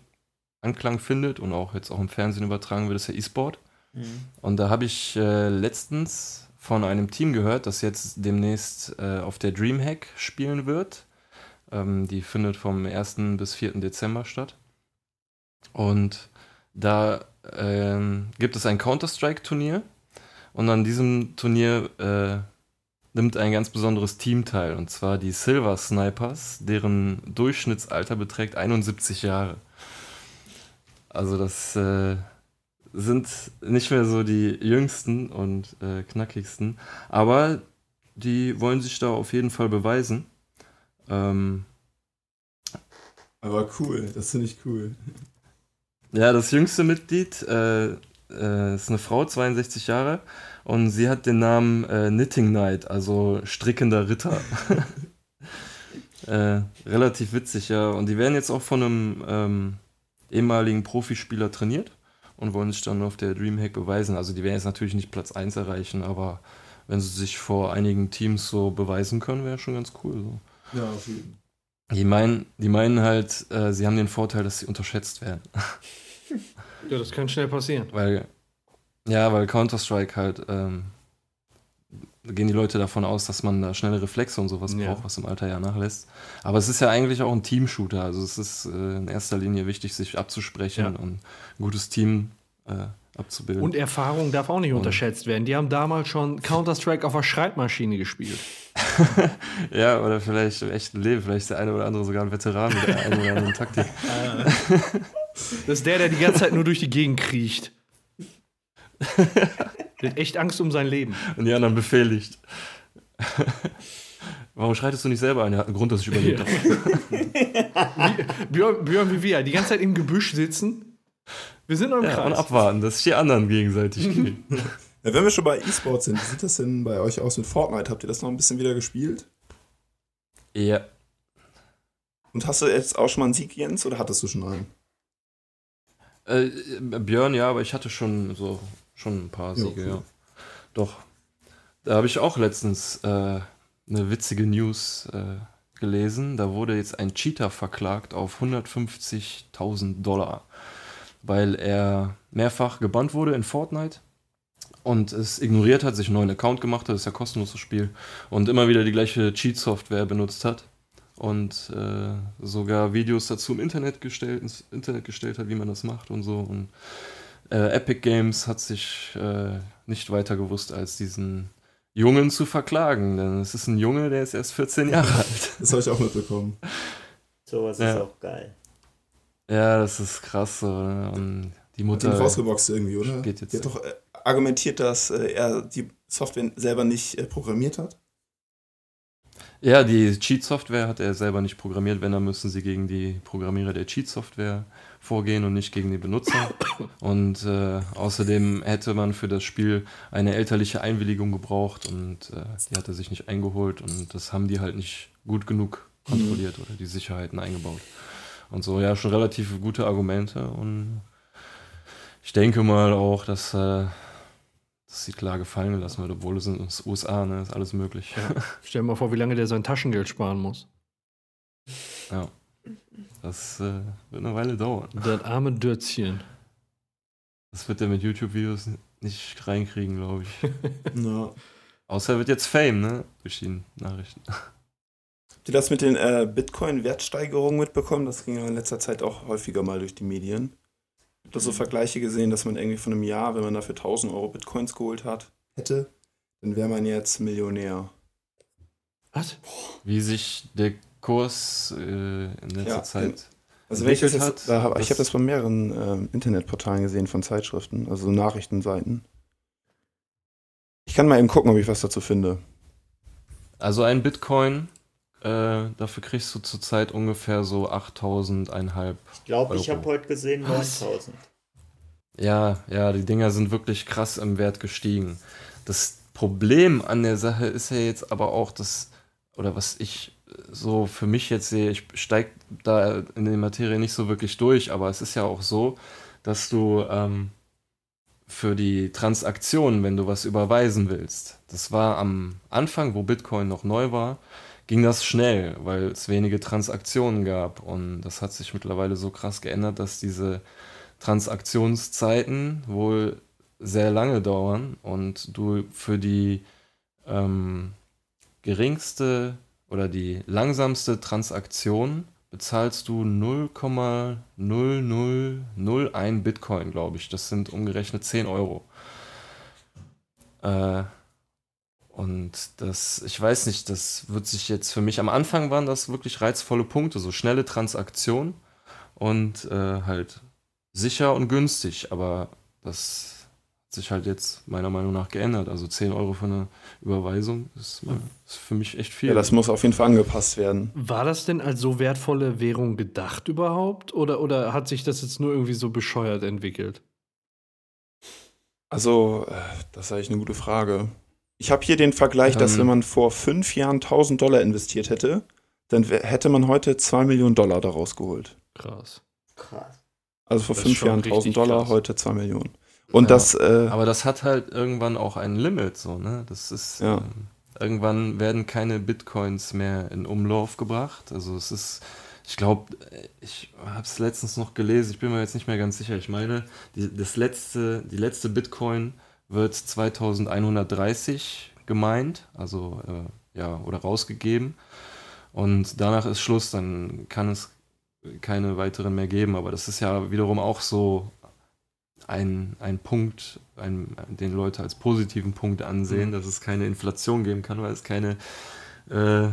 Anklang findet und auch jetzt auch im Fernsehen übertragen wird, ist ja E-Sport.
Mhm.
Und da habe ich äh, letztens von einem Team gehört, das jetzt demnächst äh, auf der Dreamhack spielen wird. Ähm, die findet vom 1. bis 4. Dezember statt. Und da ähm, gibt es ein Counter-Strike-Turnier. Und an diesem Turnier äh, nimmt ein ganz besonderes Team teil. Und zwar die Silver Snipers, deren Durchschnittsalter beträgt 71 Jahre. Also das äh, sind nicht mehr so die jüngsten und äh, knackigsten, aber die wollen sich da auf jeden Fall beweisen. Ähm,
Aber cool, das finde ich cool.
ja, das jüngste Mitglied äh, äh, ist eine Frau, 62 Jahre, und sie hat den Namen äh, Knitting Knight, also strickender Ritter. (laughs) (laughs) äh, relativ witzig, ja. Und die werden jetzt auch von einem ähm, ehemaligen Profispieler trainiert und wollen sich dann auf der Dreamhack beweisen. Also die werden jetzt natürlich nicht Platz 1 erreichen, aber wenn sie sich vor einigen Teams so beweisen können, wäre schon ganz cool. So.
Ja, auf jeden
Die meinen, die meinen halt, äh, sie haben den Vorteil, dass sie unterschätzt werden.
Ja, das kann schnell passieren.
Weil, ja, weil Counter-Strike halt ähm, gehen die Leute davon aus, dass man da schnelle Reflexe und sowas
Ja.
braucht, was im Alter ja nachlässt. Aber es ist ja eigentlich auch ein Team-Shooter. Also es ist äh, in erster Linie wichtig, sich abzusprechen
Ja.
und ein gutes Team äh, abzubilden.
Und Erfahrung darf auch nicht unterschätzt werden. Die haben damals schon Counter-Strike auf der Schreibmaschine gespielt. (laughs)
ja, oder vielleicht im echten Leben, vielleicht ist der eine oder andere sogar ein Veteran mit der einen oder anderen Taktik. (laughs)
Das ist der, der die ganze Zeit nur durch die Gegend kriecht. (laughs) Der hat echt Angst um sein Leben.
Und die anderen befehligt. Warum schreitest du nicht selber ein? Er hat einen Grund, dass ich überlebt habe. (laughs)
Björn, Björn wie wir, die ganze Zeit im Gebüsch sitzen. Wir sind noch im
Ja, und
Kreis.
abwarten, dass sich die anderen gegenseitig kriegen. (laughs)
Ja, wenn wir schon bei E-Sports sind, wie sieht das denn bei euch aus mit Fortnite? Habt ihr das noch ein bisschen wieder gespielt?
Ja.
Und hast du jetzt auch schon mal einen Sieg, Jens, oder hattest du schon einen?
Äh, Björn, ja, aber ich hatte schon so schon ein paar
Ja,
Siege,
cool.
ja. Doch. Da habe ich auch letztens äh, eine witzige News äh, gelesen. Da wurde jetzt ein Cheater verklagt auf 150.000 Dollar, weil er mehrfach gebannt wurde in Fortnite und es ignoriert hat, sich einen neuen Account gemacht hat, das ist ja kostenloses Spiel, und immer wieder die gleiche Cheat-Software benutzt hat und äh, sogar Videos dazu im Internet gestellt, ins Internet gestellt hat, wie man das macht und so. Und äh, Epic Games hat sich äh, nicht weiter gewusst, als diesen Jungen zu verklagen, denn es ist ein Junge, der ist erst 14 Jahre (laughs) alt.
Das habe ich auch mitbekommen.
Sowas
Ja.
ist auch geil.
Ja, das ist krass so. ne? Und die
Hat
Mutter
ihn rausgeboxt irgendwie, oder?
geht jetzt
Die hat doch äh, argumentiert, dass äh, er die Software selber nicht äh, programmiert hat.
Ja, die Cheat-Software hat er selber nicht programmiert. Wenn, dann müssen sie gegen die Programmierer der Cheat-Software vorgehen und nicht gegen die Benutzer. Und äh, außerdem hätte man für das Spiel eine elterliche Einwilligung gebraucht und äh, die hat er sich nicht eingeholt und das haben die halt nicht gut genug kontrolliert oder die Sicherheiten eingebaut. Und so, ja, schon relativ gute Argumente und ich denke mal auch, dass, äh, dass die Klage fallen gelassen wird, obwohl es in den USA, ne, ist alles möglich.
Stell dir mal vor, wie lange der sein Taschengeld sparen muss.
Ja. Das äh, wird eine Weile dauern.
Das arme Dötzchen.
Das wird er mit YouTube-Videos nicht reinkriegen, glaube ich. (laughs)
Ja.
Außer er wird jetzt Fame, ne? Durch die Nachrichten.
Habt ihr das mit den äh, Bitcoin-Wertsteigerungen mitbekommen? Das ging ja in letzter Zeit auch häufiger mal durch die Medien. Ich habe da so Vergleiche gesehen, dass man irgendwie von einem Jahr, wenn man dafür 1000 Euro Bitcoins geholt hat, hätte, dann wäre man jetzt Millionär.
Was?
Wie sich der Kurs äh, in letzter
Ja,
Zeit
Also wenn ich, das
entwickelt
jetzt, da hab, ich habe das von mehreren ähm, Internetportalen gesehen, von Zeitschriften, also Nachrichtenseiten. Ich kann mal eben gucken, ob ich was dazu finde.
Also ein Bitcoin, äh, dafür kriegst du zurzeit ungefähr so 8000, einhalb.
Ich glaube, ich habe heute gesehen 9000.
Ja, ja, die Dinger sind wirklich krass im Wert gestiegen. Das Problem an der Sache ist ja jetzt aber auch das, oder was ich so für mich jetzt sehe, ich steige da in die Materie nicht so wirklich durch, aber es ist ja auch so, dass du ähm, für die Transaktionen, wenn du was überweisen willst, das war am Anfang, wo Bitcoin noch neu war, ging das schnell, weil es wenige Transaktionen gab. Und das hat sich mittlerweile so krass geändert, dass diese Transaktionszeiten wohl sehr lange dauern und du für die ähm, geringste oder die langsamste Transaktion bezahlst du 0,0001 Bitcoin, glaube ich. Das sind umgerechnet 10 Euro. Äh, und das, ich weiß nicht, das wird sich jetzt für mich, am Anfang waren das wirklich reizvolle Punkte, so schnelle Transaktionen und äh, halt sicher und günstig, aber das sich halt jetzt meiner Meinung nach geändert. Also 10 Euro für eine Überweisung ist, ist für mich echt viel.
Ja, das muss auf jeden Fall angepasst werden.
War das denn als so wertvolle Währung gedacht überhaupt? Oder, oder hat sich das jetzt nur irgendwie so bescheuert entwickelt?
Also, äh, das ist eigentlich eine gute Frage. Ich habe hier den Vergleich, dass
Ähm.
wenn man vor fünf Jahren 1000 Dollar investiert hätte, dann hätte man heute 2 Millionen Dollar daraus geholt.
Krass.
Krass.
Also vor fünf Jahren
richtig
1000 Dollar,
krass.
heute 2 Millionen. Und
Ja,
das, äh,
aber das hat halt irgendwann auch ein Limit, so, ne? Das ist,
Ja.
ähm, irgendwann werden keine Bitcoins mehr in Umlauf gebracht. Also es ist, ich glaube, ich habe es letztens noch gelesen, ich bin mir jetzt nicht mehr ganz sicher. Ich meine, die, das letzte, die letzte Bitcoin wird 2130 gemeint, also äh, ja, oder rausgegeben. Und danach ist Schluss, dann kann es keine weiteren mehr geben. Aber das ist ja wiederum auch so ein, ein Punkt, ein, den Leute als positiven Punkt ansehen,
Mhm.
dass es keine Inflation geben kann, weil es keine, äh,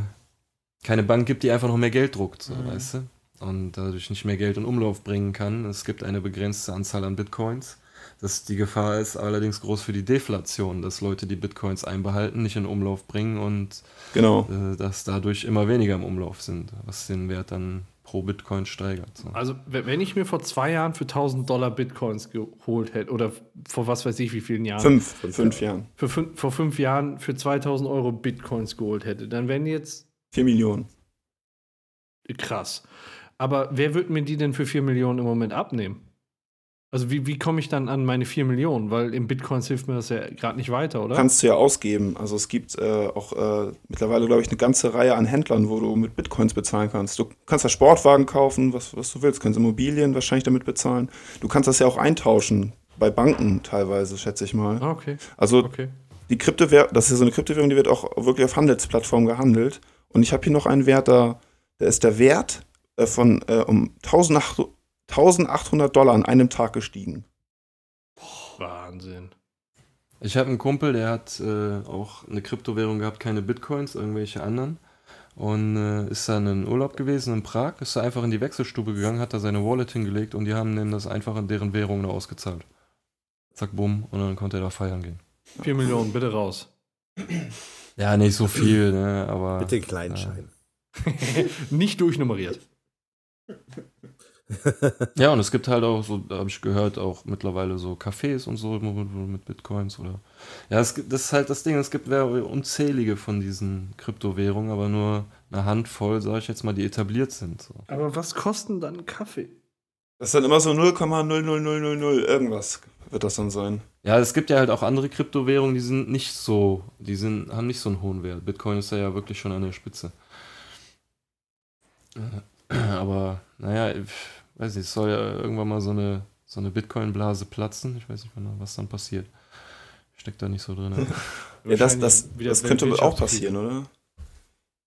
keine Bank gibt, die einfach noch mehr Geld druckt, so,
Mhm.
weißt du? Und dadurch nicht mehr Geld in Umlauf bringen kann. Es gibt eine begrenzte Anzahl an Bitcoins. Das, die Gefahr ist allerdings groß für die Deflation, dass Leute die Bitcoins einbehalten, nicht in Umlauf bringen und
Genau.
äh, dass dadurch immer weniger im Umlauf sind, was den Wert dann pro Bitcoin steigert. So.
Also, wenn ich mir vor zwei Jahren für 1000 Dollar Bitcoins geholt hätte, oder vor was weiß ich wie vielen Jahren?
Fünf, fünf Jahren.
Für fün vor fünf Jahren für 2000 Euro Bitcoins geholt hätte, dann wären jetzt
Vier Millionen.
krass. Aber wer wird mir die denn für 4 Millionen im Moment abnehmen? Also, wie, wie komme ich dann an meine 4 Millionen? Weil im Bitcoins hilft mir das ja gerade nicht weiter, oder?
Kannst du ja ausgeben. Also es gibt äh, auch äh, mittlerweile, glaube ich, eine ganze Reihe an Händlern, wo du mit Bitcoins bezahlen kannst. Du kannst ja Sportwagen kaufen, was, was du willst. Kannst Immobilien wahrscheinlich damit bezahlen. Du kannst das ja auch eintauschen. Bei Banken teilweise, schätze ich mal.
Ah, okay.
Also
Okay.
die Kryptowährung, das ist ja so eine Kryptowährung, die wird auch wirklich auf Handelsplattformen gehandelt. Und ich habe hier noch einen Wert, da, da ist der Wert äh, von äh, um 1800 1800 Dollar an einem Tag gestiegen.
Wahnsinn.
Ich habe einen Kumpel, der hat äh, auch eine Kryptowährung gehabt, keine Bitcoins, irgendwelche anderen. Und äh, ist dann in Urlaub gewesen in Prag, ist da einfach in die Wechselstube gegangen, hat da seine Wallet hingelegt und die haben ihm das einfach in deren Währung da ausgezahlt. Zack, bumm, und dann konnte er da feiern gehen.
4 Millionen, bitte raus.
Ja, nicht so viel, ne, aber.
Mit den kleinen Scheinen. (laughs)
nicht durchnummeriert.
Ja, und es gibt halt auch so, da habe ich gehört, auch mittlerweile so Cafés und so mit Bitcoins oder. Ja, es, gibt- das ist halt das Ding, es gibt unzählige von diesen Kryptowährungen, aber nur eine Handvoll, sage ich jetzt mal, die etabliert sind. So.
Aber was kosten dann Kaffee?
Das ist dann immer so 0,00000 irgendwas wird das dann sein.
Ja, es gibt ja halt auch andere Kryptowährungen, die sind nicht so, die sind, haben nicht so einen hohen Wert. Bitcoin ist ja, ja wirklich schon an der Spitze. Äh, (clears throat) Aber, naja, ich weiß nicht, es soll ja irgendwann mal so eine, so eine Bitcoin-Blase platzen. Ich weiß nicht, wann- was dann passiert. Steckt da nicht so drin. (laughs)
Ja, das, das, das könnte auch passieren, oder?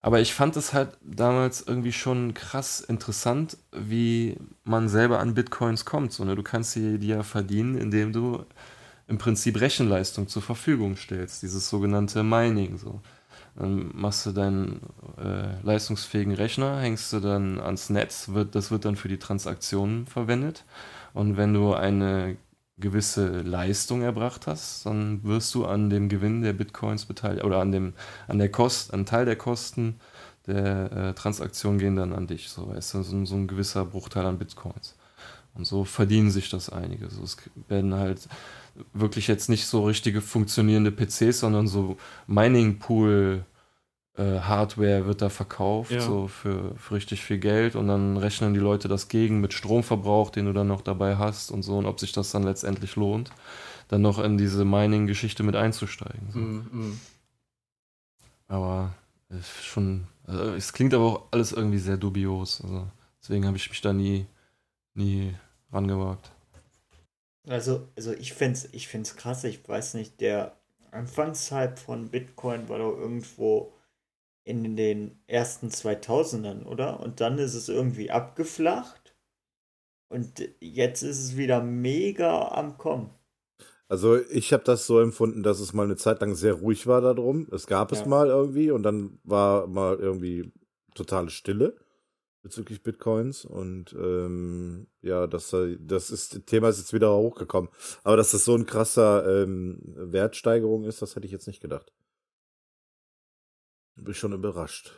Aber ich fand es halt damals irgendwie schon krass interessant, wie man selber an Bitcoins kommt. So, ne? Du kannst sie dir ja verdienen, indem du im Prinzip Rechenleistung zur Verfügung stellst, dieses sogenannte Mining. So. Dann machst du deinen äh, leistungsfähigen Rechner, hängst du dann ans Netz, wird, das wird dann für die Transaktionen verwendet. Und wenn du eine gewisse Leistung erbracht hast, dann wirst du an dem Gewinn der Bitcoins beteiligt oder an dem an der Kost, ein Teil der Kosten der äh, Transaktion gehen dann an dich, so du, so, ein- so ein gewisser Bruchteil an Bitcoins. Und so verdienen sich das einige. So, es werden halt wirklich jetzt nicht so richtige funktionierende PCs, sondern so Mining Pool äh, Hardware wird da verkauft,
Ja.
so für, für richtig viel Geld und dann rechnen die Leute das gegen mit Stromverbrauch, den du dann noch dabei hast und so und ob sich das dann letztendlich lohnt, dann noch in diese Mining-Geschichte mit einzusteigen. So.
Mm, mm.
Aber ist schon, also es klingt aber auch alles irgendwie sehr dubios. Also deswegen habe ich mich da nie, nie rangewagt.
Also, also ich finde es ich find's krass, ich weiß nicht, der Anfangshype von Bitcoin war doch irgendwo in den ersten 2000ern, oder? Und dann ist es irgendwie abgeflacht und jetzt ist es wieder mega am Kommen.
Also ich habe das so empfunden, dass es mal eine Zeit lang sehr ruhig war darum. Es gab es
Ja.
mal irgendwie und dann war mal irgendwie totale Stille bezüglich Bitcoins und ähm, ja, das, das ist Thema ist jetzt wieder hochgekommen. Aber dass das so ein krasser ähm, Wertsteigerung ist, das hätte ich jetzt nicht gedacht. Bin ich schon überrascht.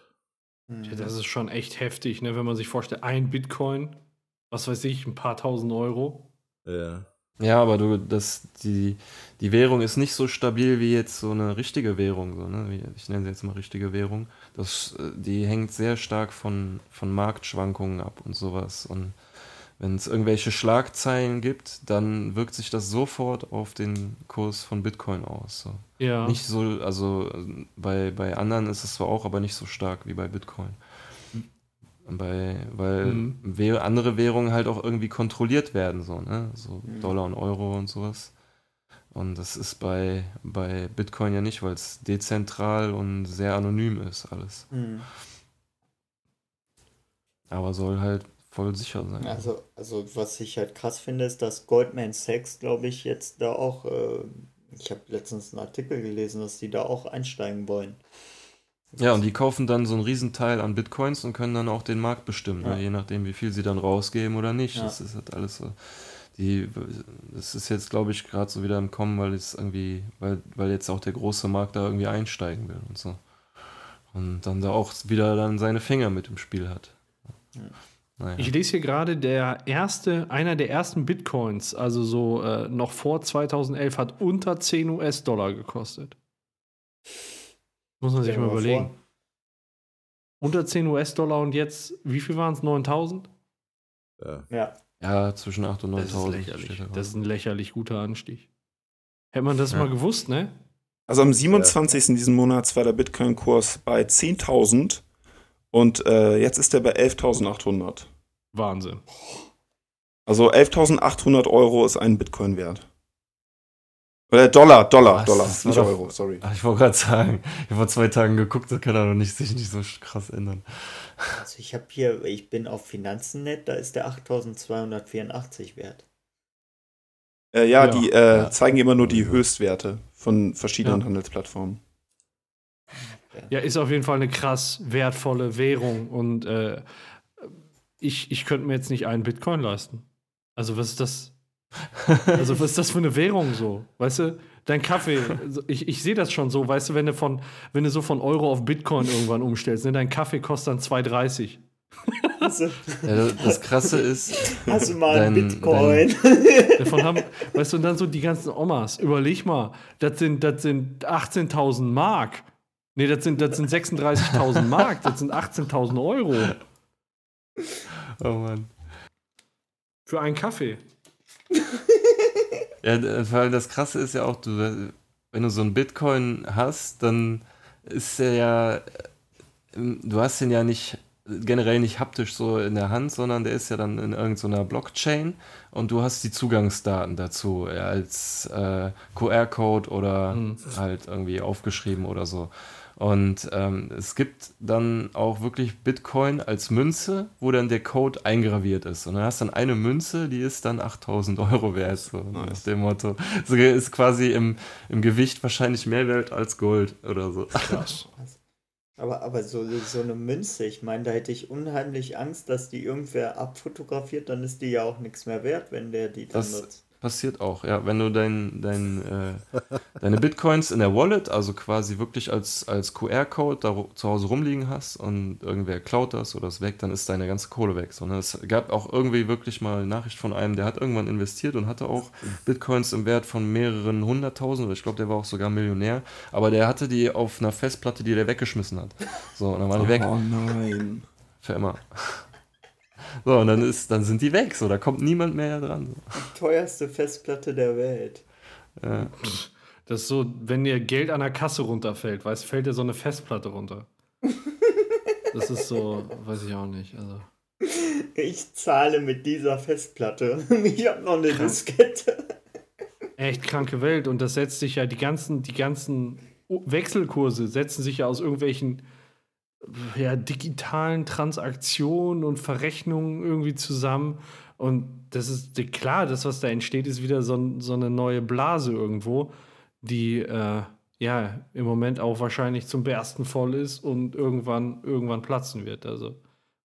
Das ist schon echt heftig, ne? wenn man sich vorstellt, ein Bitcoin, was weiß ich, ein paar tausend Euro.
Ja.
Ja, aber du, das, die, die Währung ist nicht so stabil wie jetzt so eine richtige Währung. So, ne? Ich nenne sie jetzt mal richtige Währung. Das, äh, die hängt sehr stark von, von Marktschwankungen ab und sowas. Und wenn es irgendwelche Schlagzeilen gibt, dann wirkt sich das sofort auf den Kurs von Bitcoin aus. So.
Ja.
Nicht so, also äh, bei, bei anderen ist es zwar auch, aber nicht so stark wie bei Bitcoin. Bei, weil
Mhm.
Andere Währungen halt auch irgendwie kontrolliert werden, so, ne? So
Mhm.
Dollar und Euro und sowas. Und das ist bei, bei Bitcoin ja nicht, weil es dezentral und sehr anonym ist alles.
Hm.
Aber soll halt voll sicher sein.
Also, also was ich halt krass finde, ist, dass Goldman Sachs, glaube ich, jetzt da auch, äh, ich habe letztens einen Artikel gelesen, dass die da auch einsteigen wollen.
Ja, und die kaufen dann so einen Riesenteil an Bitcoins und können dann auch den Markt bestimmen,
Ja.
ne? je nachdem, wie viel sie dann rausgeben oder nicht.
Ja.
Das ist halt alles so. Die, das ist jetzt, glaube ich, gerade so wieder im Kommen, weil es irgendwie, weil, weil jetzt auch der große Markt da irgendwie einsteigen will und so. Und dann da auch wieder dann seine Finger mit im Spiel hat. Naja.
Ich lese hier gerade, der erste, einer der ersten Bitcoins, also so äh, noch vor 2011, hat unter 10 US-Dollar gekostet. Muss man sich mal überlegen.
vor.
Unter 10 US-Dollar und jetzt, wie viel waren es? 9000?
Ja.
Ja.
Ja, zwischen 8 und
Das ist
9000.
lächerlich.
steht da
Das ist ein lächerlich guter Anstieg. Hätte man das
Ja.
mal gewusst, ne?
Also am 27. diesen Monats war der Bitcoin-Kurs bei 10.000 und äh, jetzt ist er bei 11.800.
Wahnsinn.
Also 11.800 Euro ist ein Bitcoin wert. Oder Dollar, Dollar? Dollar,
Das war
nicht
doch-
Euro, sorry.
Ach, ich wollte gerade sagen, ich habe vor zwei Tagen geguckt, das kann doch nicht, sich nicht so krass ändern.
Also ich habe hier, ich bin auf Finanzen.net, da ist der 8284 wert.
Äh, ja,
Ja,
die äh,
ja.
zeigen immer nur die Höchstwerte von verschiedenen
Ja.
Handelsplattformen.
Ja, ist auf jeden Fall eine krass wertvolle Währung und äh, ich, ich könnte mir jetzt nicht einen Bitcoin leisten. Also, was ist das? Also, was ist das für eine Währung so? Weißt du, dein Kaffee, also ich, ich sehe das schon so, weißt du, wenn du, von, wenn du so von Euro auf Bitcoin irgendwann umstellst, ne, dein Kaffee kostet dann 2,30.
Also,
Ja, das Krasse ist.
hast du mal
dein-
Bitcoin?
Davon haben, weißt du, und dann so die ganzen Omas, überleg mal, das sind, das sind 18.000 Mark. Nee, das sind, das sind 36.000 Mark, das sind 18.000 Euro
Oh Mann.
für einen Kaffee. (laughs)
Ja, d- weil das Krasse ist ja auch, du, wenn du so einen Bitcoin hast, dann ist er ja, ähm, du hast ihn ja nicht generell nicht haptisch so in der Hand, sondern der ist ja dann in irgendeiner Blockchain und du hast die Zugangsdaten dazu ja, als äh, QR-Code oder
Mhm.
halt irgendwie aufgeschrieben oder so. Und ähm, es gibt dann auch wirklich Bitcoin als Münze, wo dann der Code eingraviert ist. Und dann hast du dann eine Münze, die ist dann 8000 Euro wert, so nach dem Motto. So ist quasi im, im Gewicht wahrscheinlich mehr wert als Gold oder so.
Krass. (laughs)
Aber, aber so, so eine Münze, ich meine, da hätte ich unheimlich Angst, dass die irgendwer abfotografiert, dann ist die ja auch nichts mehr wert, wenn der die dann
Das
nutzt.
Passiert auch, ja. Wenn du dein, dein, äh, deine Bitcoins in der Wallet, also quasi wirklich als, als QR-Code da zu Hause rumliegen hast und irgendwer klaut das oder ist weg, dann ist deine ganze Kohle weg. So, ne? Es gab auch irgendwie wirklich mal eine Nachricht von einem, der hat irgendwann investiert und hatte auch Bitcoins im Wert von mehreren hunderttausend, oder ich glaube, der war auch sogar Millionär, aber der hatte die auf einer Festplatte, die der weggeschmissen hat. So, und dann waren die weg.
Oh nein.
Für immer. So, und dann, ist, dann sind die weg. So, da kommt niemand mehr dran. So.
Die teuerste Festplatte der Welt.
Ja.
Das ist so, wenn dir Geld an der Kasse runterfällt, weißt du, fällt dir so eine Festplatte runter. Das ist so, weiß ich auch nicht. Also.
Ich zahle mit dieser Festplatte. (laughs) Ich habe noch eine Diskette.
Echt kranke Welt. Und das setzt sich ja, die ganzen, die ganzen Wechselkurse setzen sich ja aus irgendwelchen ja, digitalen Transaktionen und Verrechnungen irgendwie zusammen. Und das ist klar, das, was da entsteht, ist wieder so, so eine neue Blase irgendwo, die äh, ja im Moment auch wahrscheinlich zum Bersten voll ist und irgendwann, irgendwann platzen wird. Also,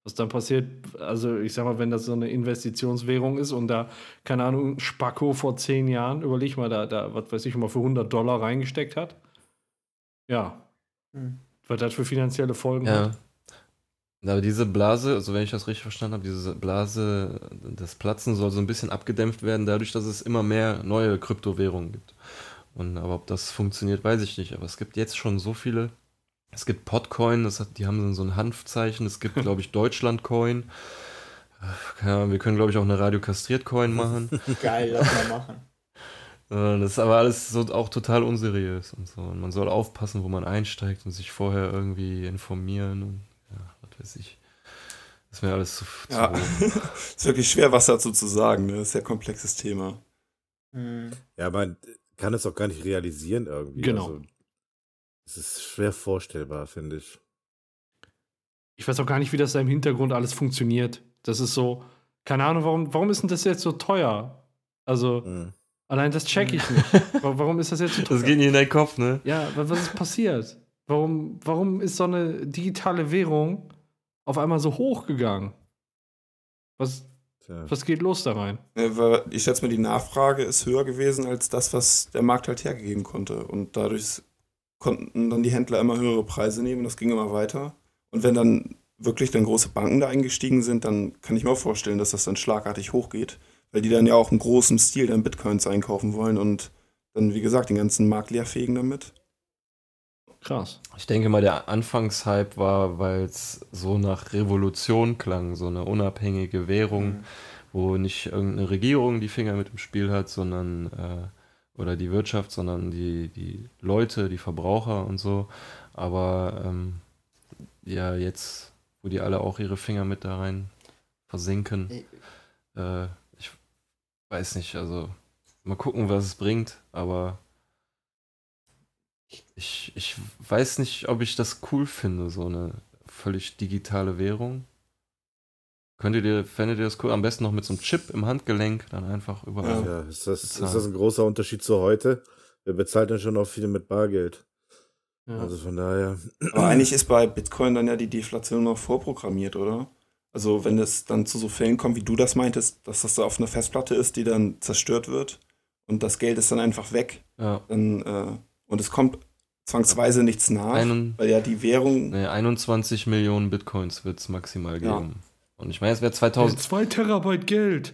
was dann passiert, also ich sag mal, wenn das so eine Investitionswährung ist und da, keine Ahnung, Spacko vor zehn Jahren, überleg mal, da, da was weiß ich mal, für 100 Dollar reingesteckt hat. Ja,
Hm.
Was das für finanzielle Folgen
Ja.
hat.
Aber diese Blase, also wenn ich das richtig verstanden habe, diese Blase, das Platzen soll so ein bisschen abgedämpft werden, dadurch, dass es immer mehr neue Kryptowährungen gibt. Und aber ob das funktioniert, weiß ich nicht. Aber es gibt jetzt schon so viele. Es gibt Podcoin, das hat, die haben so ein Hanfzeichen. Es gibt, (laughs) glaube ich, Deutschlandcoin. Äh, Keine Ahnung, wir können, glaube ich, auch eine Radio-Kastriert-Coin machen. (laughs)
Geil, lass mal machen.
Äh, Das ist aber alles so auch total unseriös und so. Und man soll aufpassen, wo man einsteigt und sich vorher irgendwie informieren und ja, was weiß ich. Das ist mir alles zu. zu
Ja, (laughs) ist wirklich schwer, was dazu zu sagen. Ne? Das ist ja ein komplexes Thema.
Hm.
Ja, man, kann es auch gar nicht realisieren irgendwie.
Genau.
Also, es ist schwer vorstellbar, finde ich.
Ich weiß auch gar nicht, wie das da im Hintergrund alles funktioniert. Das ist so, keine Ahnung, warum, warum ist denn das jetzt so teuer? Also,
Mhm.
Allein das check ich nicht. Wa- warum ist das jetzt so teuer?
Das geht nicht in deinen Kopf, ne?
Ja, wa- was ist passiert? Warum, warum ist so eine digitale Währung auf einmal so hoch gegangen? Was, was geht los da rein?
Ich schätze mal, die Nachfrage ist höher gewesen als das, was der Markt halt hergegeben konnte. Und dadurch konnten dann die Händler immer höhere Preise nehmen und das ging immer weiter. Und wenn dann wirklich dann große Banken da eingestiegen sind, dann kann ich mir auch vorstellen, dass das dann schlagartig hochgeht, weil die dann ja auch im großen Stil dann Bitcoins einkaufen wollen und dann, wie gesagt, den ganzen Markt leerfegen damit.
Krass.
Ich denke mal, der Anfangshype war, weil es so nach Revolution klang, so eine unabhängige Währung, wo nicht irgendeine Regierung die Finger mit im Spiel hat, sondern äh, oder die Wirtschaft, sondern die, die Leute, die Verbraucher und so. Aber ähm, ja, jetzt, wo die alle auch ihre Finger mit da rein versinken, äh, weiß nicht, also mal gucken, was es bringt, aber ich, ich weiß nicht, ob ich das cool finde, so eine völlig digitale Währung. Könntet ihr, fändet ihr das cool? Am besten noch mit so einem Chip im Handgelenk, dann einfach überall.
Ja, ist, das, ist das ein großer Unterschied zu heute? Wir bezahlen ja schon auch viel mit Bargeld. Also von daher.
Aber eigentlich ist bei Bitcoin dann ja die Deflation noch vorprogrammiert, oder? Also wenn es dann zu so Fällen kommt, wie du das meintest, dass das da auf einer Festplatte ist, die dann zerstört wird und das Geld ist dann einfach weg,
Ja.
dann äh, und es kommt zwangsweise nichts nach,
Einen-
weil ja die Währung
Nee, 21 Millionen Bitcoins wird es maximal
Ja.
geben. Und ich meine, es wäre 2000.
Zwei Terabyte Geld.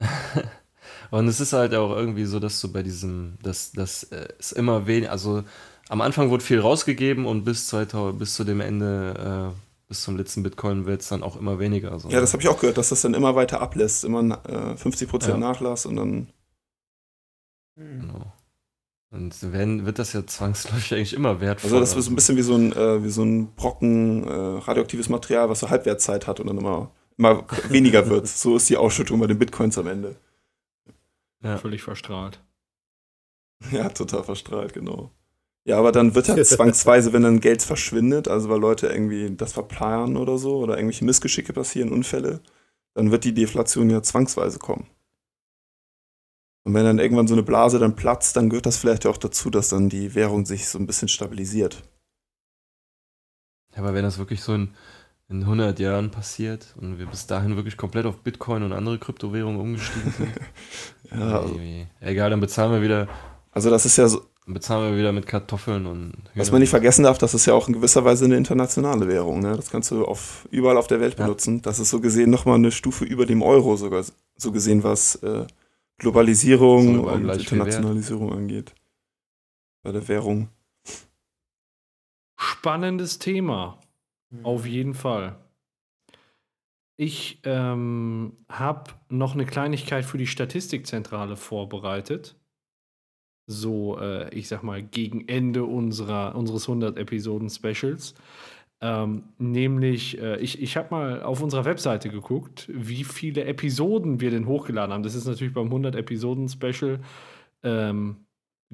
(laughs)
Und es ist halt auch irgendwie so, dass du bei diesem, dass das äh, ist immer wenig, also am Anfang wurde viel rausgegeben und bis 2000, bis zu dem Ende, äh, bis zum letzten Bitcoin wird es dann auch immer weniger. So.
Ja, das habe ich auch gehört, dass das dann immer weiter ablässt, immer äh, 50%
Ja.
Nachlass und dann
Genau. Und wenn, wird das ja zwangsläufig eigentlich immer wertvoller.
also das ist so ein bisschen wie so ein äh, wie so ein Brocken äh, radioaktives Material, was so Halbwertszeit hat und dann immer immer weniger wird. (laughs) So ist die Ausschüttung bei den Bitcoins am Ende.
Völlig verstrahlt.
Ja, total verstrahlt, genau. Ja, aber dann wird halt (laughs) zwangsweise, wenn dann Geld verschwindet, also weil Leute irgendwie das verplanen oder so, oder irgendwelche Missgeschicke passieren, Unfälle, dann wird die Deflation ja zwangsweise kommen. Und wenn dann irgendwann so eine Blase dann platzt, dann gehört das vielleicht auch dazu, dass dann die Währung sich so ein bisschen stabilisiert.
Ja, aber wenn das wirklich so in, in 100 Jahren passiert und wir bis dahin wirklich komplett auf Bitcoin und andere Kryptowährungen umgestiegen sind, (laughs)
Ja, also-
egal, dann bezahlen wir wieder.
Also das ist ja so,
Dann bezahlen wir wieder mit Kartoffeln und
was
Hühnern.
man nicht vergessen darf, das ist ja auch in gewisser Weise eine internationale Währung. Ne? Das kannst du auf, überall auf der Welt benutzen. Das ist so gesehen nochmal eine Stufe über dem Euro sogar, so gesehen, was äh, Globalisierung und. Internationalisierung angeht. Bei der Währung.
Spannendes Thema. Auf jeden Fall. Ich ähm, habe noch eine Kleinigkeit für die Statistikzentrale vorbereitet. So, äh, ich sag mal, gegen Ende unserer, unseres 100-Episoden-Specials. Ähm, nämlich, äh, ich, ich habe mal auf unserer Webseite geguckt, wie viele Episoden wir denn hochgeladen haben. Das ist natürlich beim 100-Episoden-Special ähm,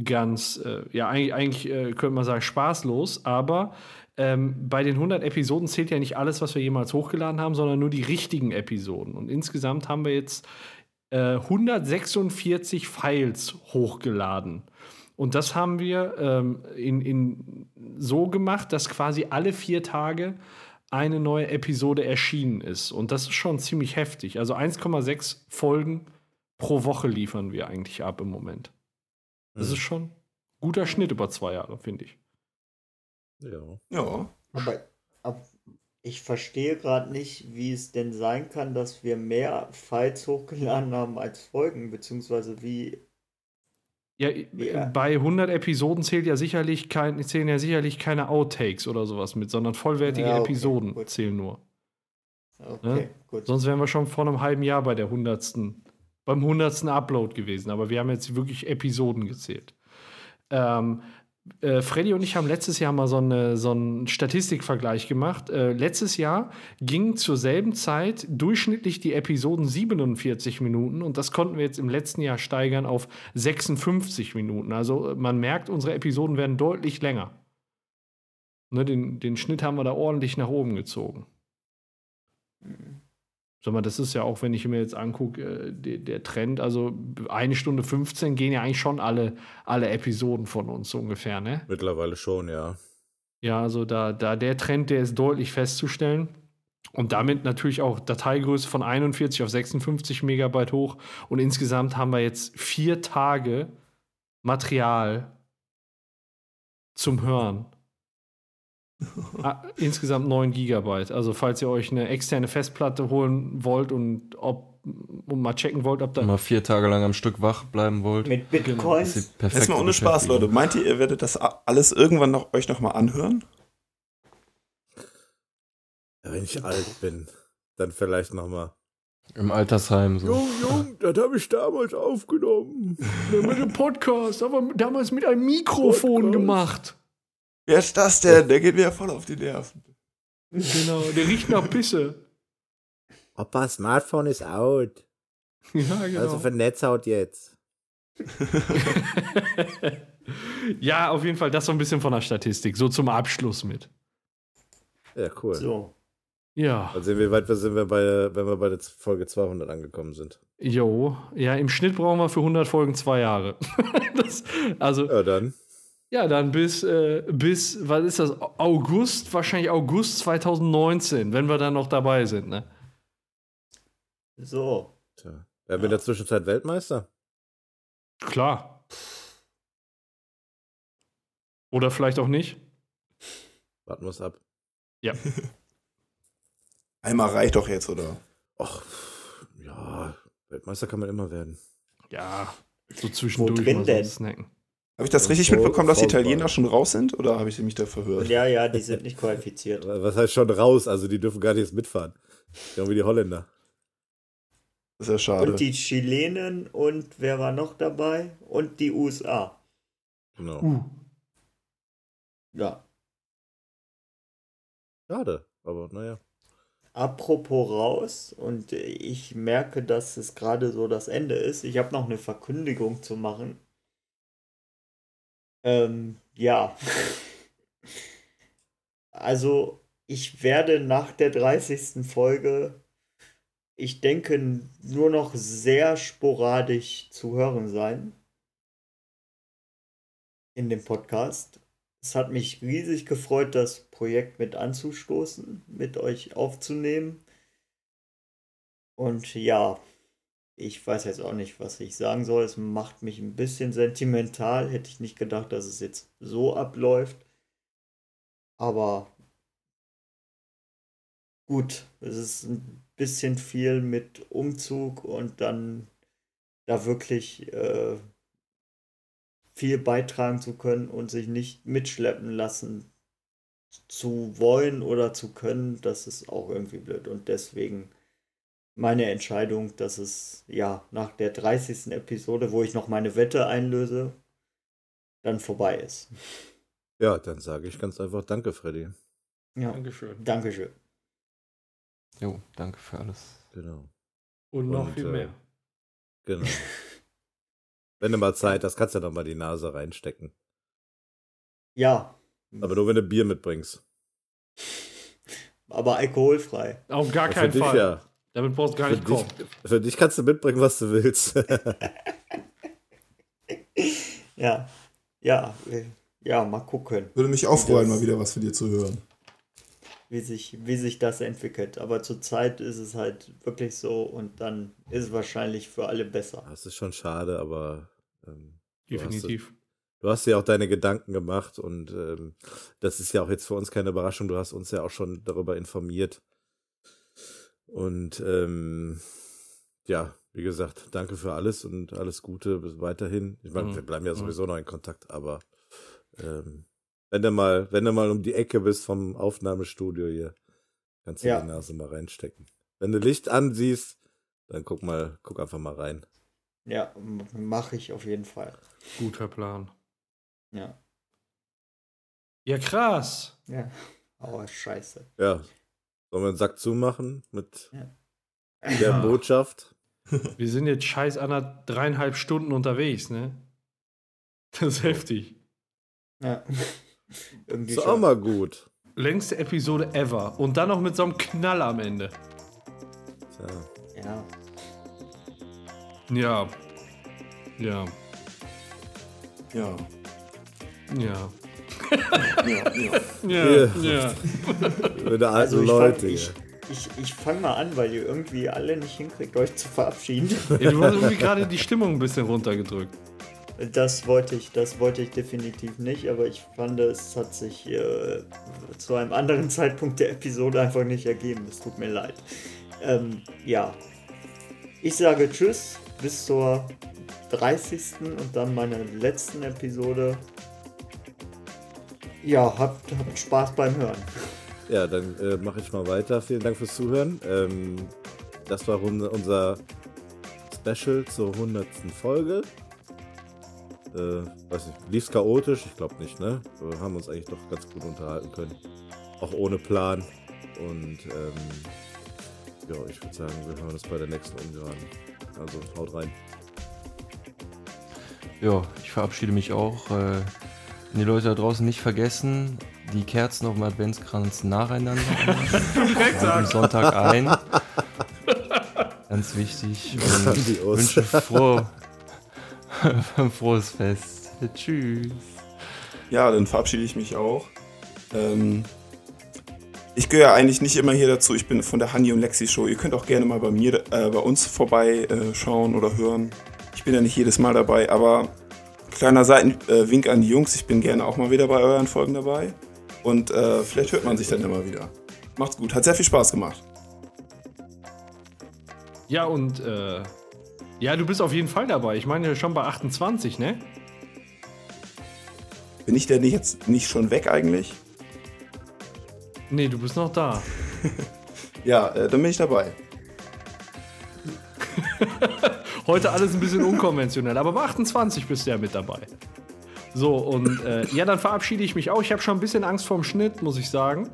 ganz, äh, ja, eigentlich, eigentlich äh, könnte man sagen, spaßlos, aber ähm, bei den 100 Episoden zählt ja nicht alles, was wir jemals hochgeladen haben, sondern nur die richtigen Episoden. Und insgesamt haben wir jetzt äh, 146 Files hochgeladen. Und das haben wir ähm, in, in so gemacht, dass quasi alle vier Tage eine neue Episode erschienen ist. Und das ist schon ziemlich heftig. Also 1,6 Folgen pro Woche liefern wir eigentlich ab im Moment. Das ist schon ein guter Schnitt über zwei Jahre, finde ich.
Ja.
Ja.
Aber, ab- ich verstehe gerade nicht, wie es denn sein kann, dass wir mehr Files hochgeladen haben als Folgen, beziehungsweise wie.
Ja, bei 100 Episoden zählt ja sicherlich kein, zählen ja sicherlich keine Outtakes oder sowas mit, sondern vollwertige
Ja, okay,
Episoden
gut.
zählen nur.
Okay,
Ne?
gut.
Sonst wären wir schon vor einem halben Jahr bei der 100. beim 100. Upload gewesen, aber wir haben jetzt wirklich Episoden gezählt. Ähm, äh, Freddy und ich haben letztes Jahr mal so, eine, so einen Statistikvergleich gemacht. Äh, letztes Jahr gingen zur selben Zeit durchschnittlich die Episoden 47 Minuten und das konnten wir jetzt im letzten Jahr steigern auf 56 Minuten. Also äh, man merkt, unsere Episoden werden deutlich länger. Ne, den, den Schnitt haben wir da ordentlich nach oben gezogen. Sag mal, das ist ja auch, wenn ich mir jetzt angucke, äh, der, der Trend, also eine Stunde 15 gehen ja eigentlich schon alle, alle Episoden von uns so ungefähr, ne?
Mittlerweile schon, ja.
Ja, also da, da der Trend, der ist deutlich festzustellen. Und damit natürlich auch Dateigröße von 41 auf 56 Megabyte hoch. Und insgesamt haben wir jetzt vier Tage Material zum Hören. Ah, insgesamt 9 Gigabyte. Also falls ihr euch eine externe Festplatte holen wollt und ob und mal checken wollt, ob da
Mal vier Tage lang am Stück wach bleiben wollt.
Mit
Jetzt
Bitcoins.
Das ist die perfekte
mal ohne Spaß. Leute. Meint ihr, ihr werdet das alles irgendwann noch, euch noch mal anhören?
Ja, Wenn ich alt bin, dann vielleicht nochmal.
Im Altersheim so.
Jung, Jung, das habe ich damals aufgenommen. (laughs)
mit dem Podcast, aber damals mit einem Mikrofon gemacht.
Wer ist das denn? Der geht mir ja voll auf die Nerven.
Genau, der riecht nach Pisse.
Opa, Smartphone ist out.
Ja, genau.
Also für Netzhaut jetzt. (laughs)
ja, auf jeden Fall das so ein bisschen von der Statistik, so zum Abschluss mit.
Ja, cool.
So.
Ja.
Mal sehen, wie weit wir sind, wir bei, wenn wir bei der Folge 200 angekommen sind.
Jo, ja, im Schnitt brauchen wir für 100 Folgen zwei Jahre. (laughs) das, also,
Ja, dann.
Ja, dann bis, äh, bis, was ist das, August, wahrscheinlich August 2019, wenn wir dann noch dabei sind, ne?
So.
Tja. Werden wir in der Zwischenzeit Weltmeister?
Klar. Oder vielleicht auch nicht.
Warten wir es ab.
Ja. (laughs)
Einmal reicht doch jetzt, oder?
Ach, ja, Weltmeister kann man immer werden.
Ja, so zwischendurch
drin
mal so
denn?
snacken.
Habe ich das richtig
Voll-
mitbekommen, dass die Italiener schon raus sind? Oder habe ich mich da verhört?
Ja, ja, die sind nicht qualifiziert. (laughs)
Was heißt schon raus? Also die dürfen gar nicht mitfahren. Genau wie die Holländer.
Das ist ja schade.
Und die Chilenen und wer war noch dabei? Und die USA.
Genau.
Uh.
Ja.
Schade, aber naja.
Apropos raus, und ich merke, dass es gerade so das Ende ist. Ich habe noch eine Verkündigung zu machen. Ähm, ja. Also, ich werde nach der 30. Folge, ich denke, nur noch sehr sporadisch zu hören sein. In dem Podcast. Es hat mich riesig gefreut, das Projekt mit anzustoßen, mit euch aufzunehmen. Und ja, ich weiß jetzt auch nicht, was ich sagen soll. Es macht mich ein bisschen sentimental. Hätte ich nicht gedacht, dass es jetzt so abläuft. Aber gut, es ist ein bisschen viel mit Umzug und dann da wirklich äh, viel beitragen zu können und sich nicht mitschleppen lassen zu wollen oder zu können, das ist auch irgendwie blöd. Und deswegen meine Entscheidung, dass es ja nach der 30. Episode, wo ich noch meine Wette einlöse, dann vorbei ist.
Ja, dann sage ich ganz einfach Danke, Freddy.
Ja,
Dankeschön.
Dankeschön.
Jo, danke für alles.
Genau.
Und noch
Und,
viel
äh,
mehr.
Genau. (laughs) wenn du mal Zeit hast, kannst du ja noch mal die Nase reinstecken.
Ja,
Aber nur wenn du Bier mitbringst.
aber alkoholfrei.
Auf gar
Für
keinen
dich
Fall.
ja.
Damit brauchst du gar
Für
nicht
dich,
kommen.
für dich kannst du mitbringen, was du willst. (laughs)
Ja, ja, ja, mal gucken.
Würde mich auch freuen, mal wieder was von dir zu hören.
wie sich, wie sich das entwickelt. Aber zurzeit ist es halt wirklich so und dann ist es wahrscheinlich für alle besser.
Das ist schon schade, aber ähm,
Definitiv.
Du hast ja auch deine Gedanken gemacht und ähm, das ist ja auch jetzt für uns keine Überraschung. Du hast uns ja auch schon darüber informiert. Und ähm, ja, wie gesagt, danke für alles und alles Gute bis weiterhin. Ich meine,
Mhm.
wir bleiben ja
Mhm.
sowieso noch in Kontakt, aber ähm, wenn du mal, wenn du mal um die Ecke bist vom Aufnahmestudio hier, kannst du
Ja.
die Nase mal reinstecken. Wenn du Licht ansiehst, dann guck mal, guck einfach mal rein.
Ja, mache ich auf jeden Fall.
Guter Plan.
Ja.
Ja, krass.
Ja. Oh, scheiße.
Ja. Sollen wir einen Sack zumachen mit
Ja.
der
Ja.
Botschaft? (laughs)
Wir sind jetzt scheiß einer dreieinhalb Stunden unterwegs, ne? (laughs) Das ist heftig.
Ja. (laughs) Irgendwie
Ist auch
schon.
mal gut.
Längste Episode ever. Und dann noch mit so einem Knall am Ende.
Tja.
Ja.
Ja. Ja.
Ja.
Ja.
Ja, ja.
Ja. ja.
Wieder alte
Also ich
Leute.
fang, ich, ich, ich fange mal an, weil ihr irgendwie alle nicht hinkriegt, euch zu verabschieden.
Ja, du hast irgendwie gerade die Stimmung ein bisschen runtergedrückt.
Das wollte ich, das wollte ich definitiv nicht, aber ich fand, es hat sich äh, zu einem anderen Zeitpunkt der Episode einfach nicht ergeben. Es tut mir leid. Ähm, ja. Ich sage Tschüss bis zur 30. und dann meiner letzten Episode. Ja, habt, habt Spaß beim Hören.
Ja, dann äh, mache ich mal weiter. Vielen Dank fürs Zuhören. Ähm, das war unser, unser Special zur 100. Folge. Äh, weiß nicht, lief's chaotisch? Ich glaube nicht, ne? Wir haben uns eigentlich doch ganz gut unterhalten können. Auch ohne Plan. Und ähm, ja, ich würde sagen, wir hören uns bei der nächsten Ungeraden. Also haut rein.
Ja, ich verabschiede mich auch. Äh, die Leute da draußen nicht vergessen, die Kerzen auf dem Adventskranz nacheinander (laughs) am. Sonntag ein. Ganz wichtig. Und wünsche frohe, ein (laughs) frohes Fest. Tschüss.
Ja, dann verabschiede ich mich auch. Ähm, ich gehöre eigentlich nicht immer hier dazu. Ich bin von der Hanni und Lexi Show. Ihr könnt auch gerne mal bei mir, äh, bei uns vorbei äh, schauen oder hören. Ich bin ja nicht jedes Mal dabei, aber kleiner Seitenwink an die Jungs. Ich bin gerne auch mal wieder bei euren Folgen dabei. Und äh, vielleicht hört man sich dann immer wieder. Macht's gut. Hat sehr viel Spaß gemacht.
Ja, und äh, ja, du bist auf jeden Fall dabei. Ich meine schon bei 28, ne?
Bin ich denn jetzt nicht schon weg eigentlich?
Nee, du bist noch da. (laughs)
Ja, äh, dann bin ich dabei. (laughs)
Heute alles ein bisschen unkonventionell, aber bei 28 bist du ja mit dabei. So, und äh, ja, dann verabschiede ich mich auch. Ich habe schon ein bisschen Angst vorm Schnitt, muss ich sagen.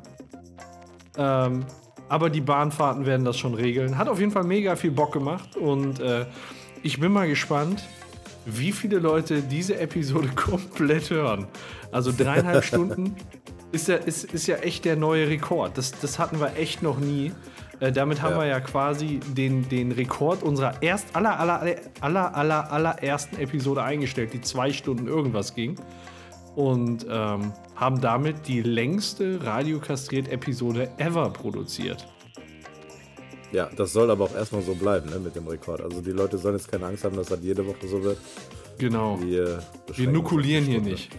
Ähm, aber die Bahnfahrten werden das schon regeln. Hat auf jeden Fall mega viel Bock gemacht und äh, ich bin mal gespannt, wie viele Leute diese Episode (laughs) komplett hören. Also dreieinhalb (laughs) Stunden ist ja, ist, ist ja echt der neue Rekord. Das, das hatten wir echt noch nie. Äh, damit haben
Ja.
wir ja quasi den, den Rekord unserer erst aller, aller, aller, aller, allerersten Episode eingestellt, die zwei Stunden irgendwas ging. Und ähm, haben damit die längste Radiokastriert-Episode ever produziert.
Ja, das soll aber auch erstmal so bleiben, ne, mit dem Rekord. Also die Leute sollen jetzt keine Angst haben, dass das jede Woche so wird.
Genau.
Wir,
Wir
uns
nukulieren hier nicht.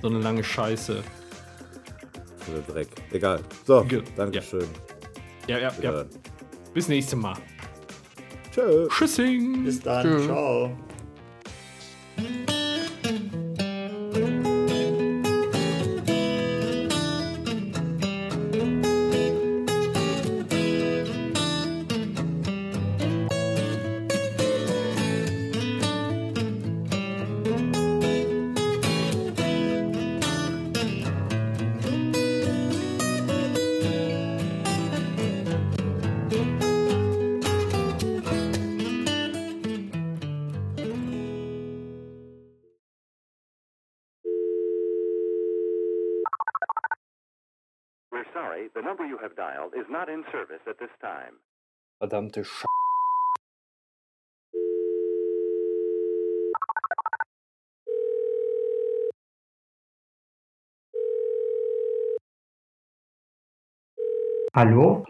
So eine lange Scheiße.
Für Dreck. Egal. So,
Ge-
Dankeschön.
Ja, ja, ja.
Wiederhören.
Bis nächstes Mal.
Tschö.
Tschüssing.
Bis dann.
Tschö.
Ciao.
Dialed is not in service at this time.
Verdammte Sch
Hallo?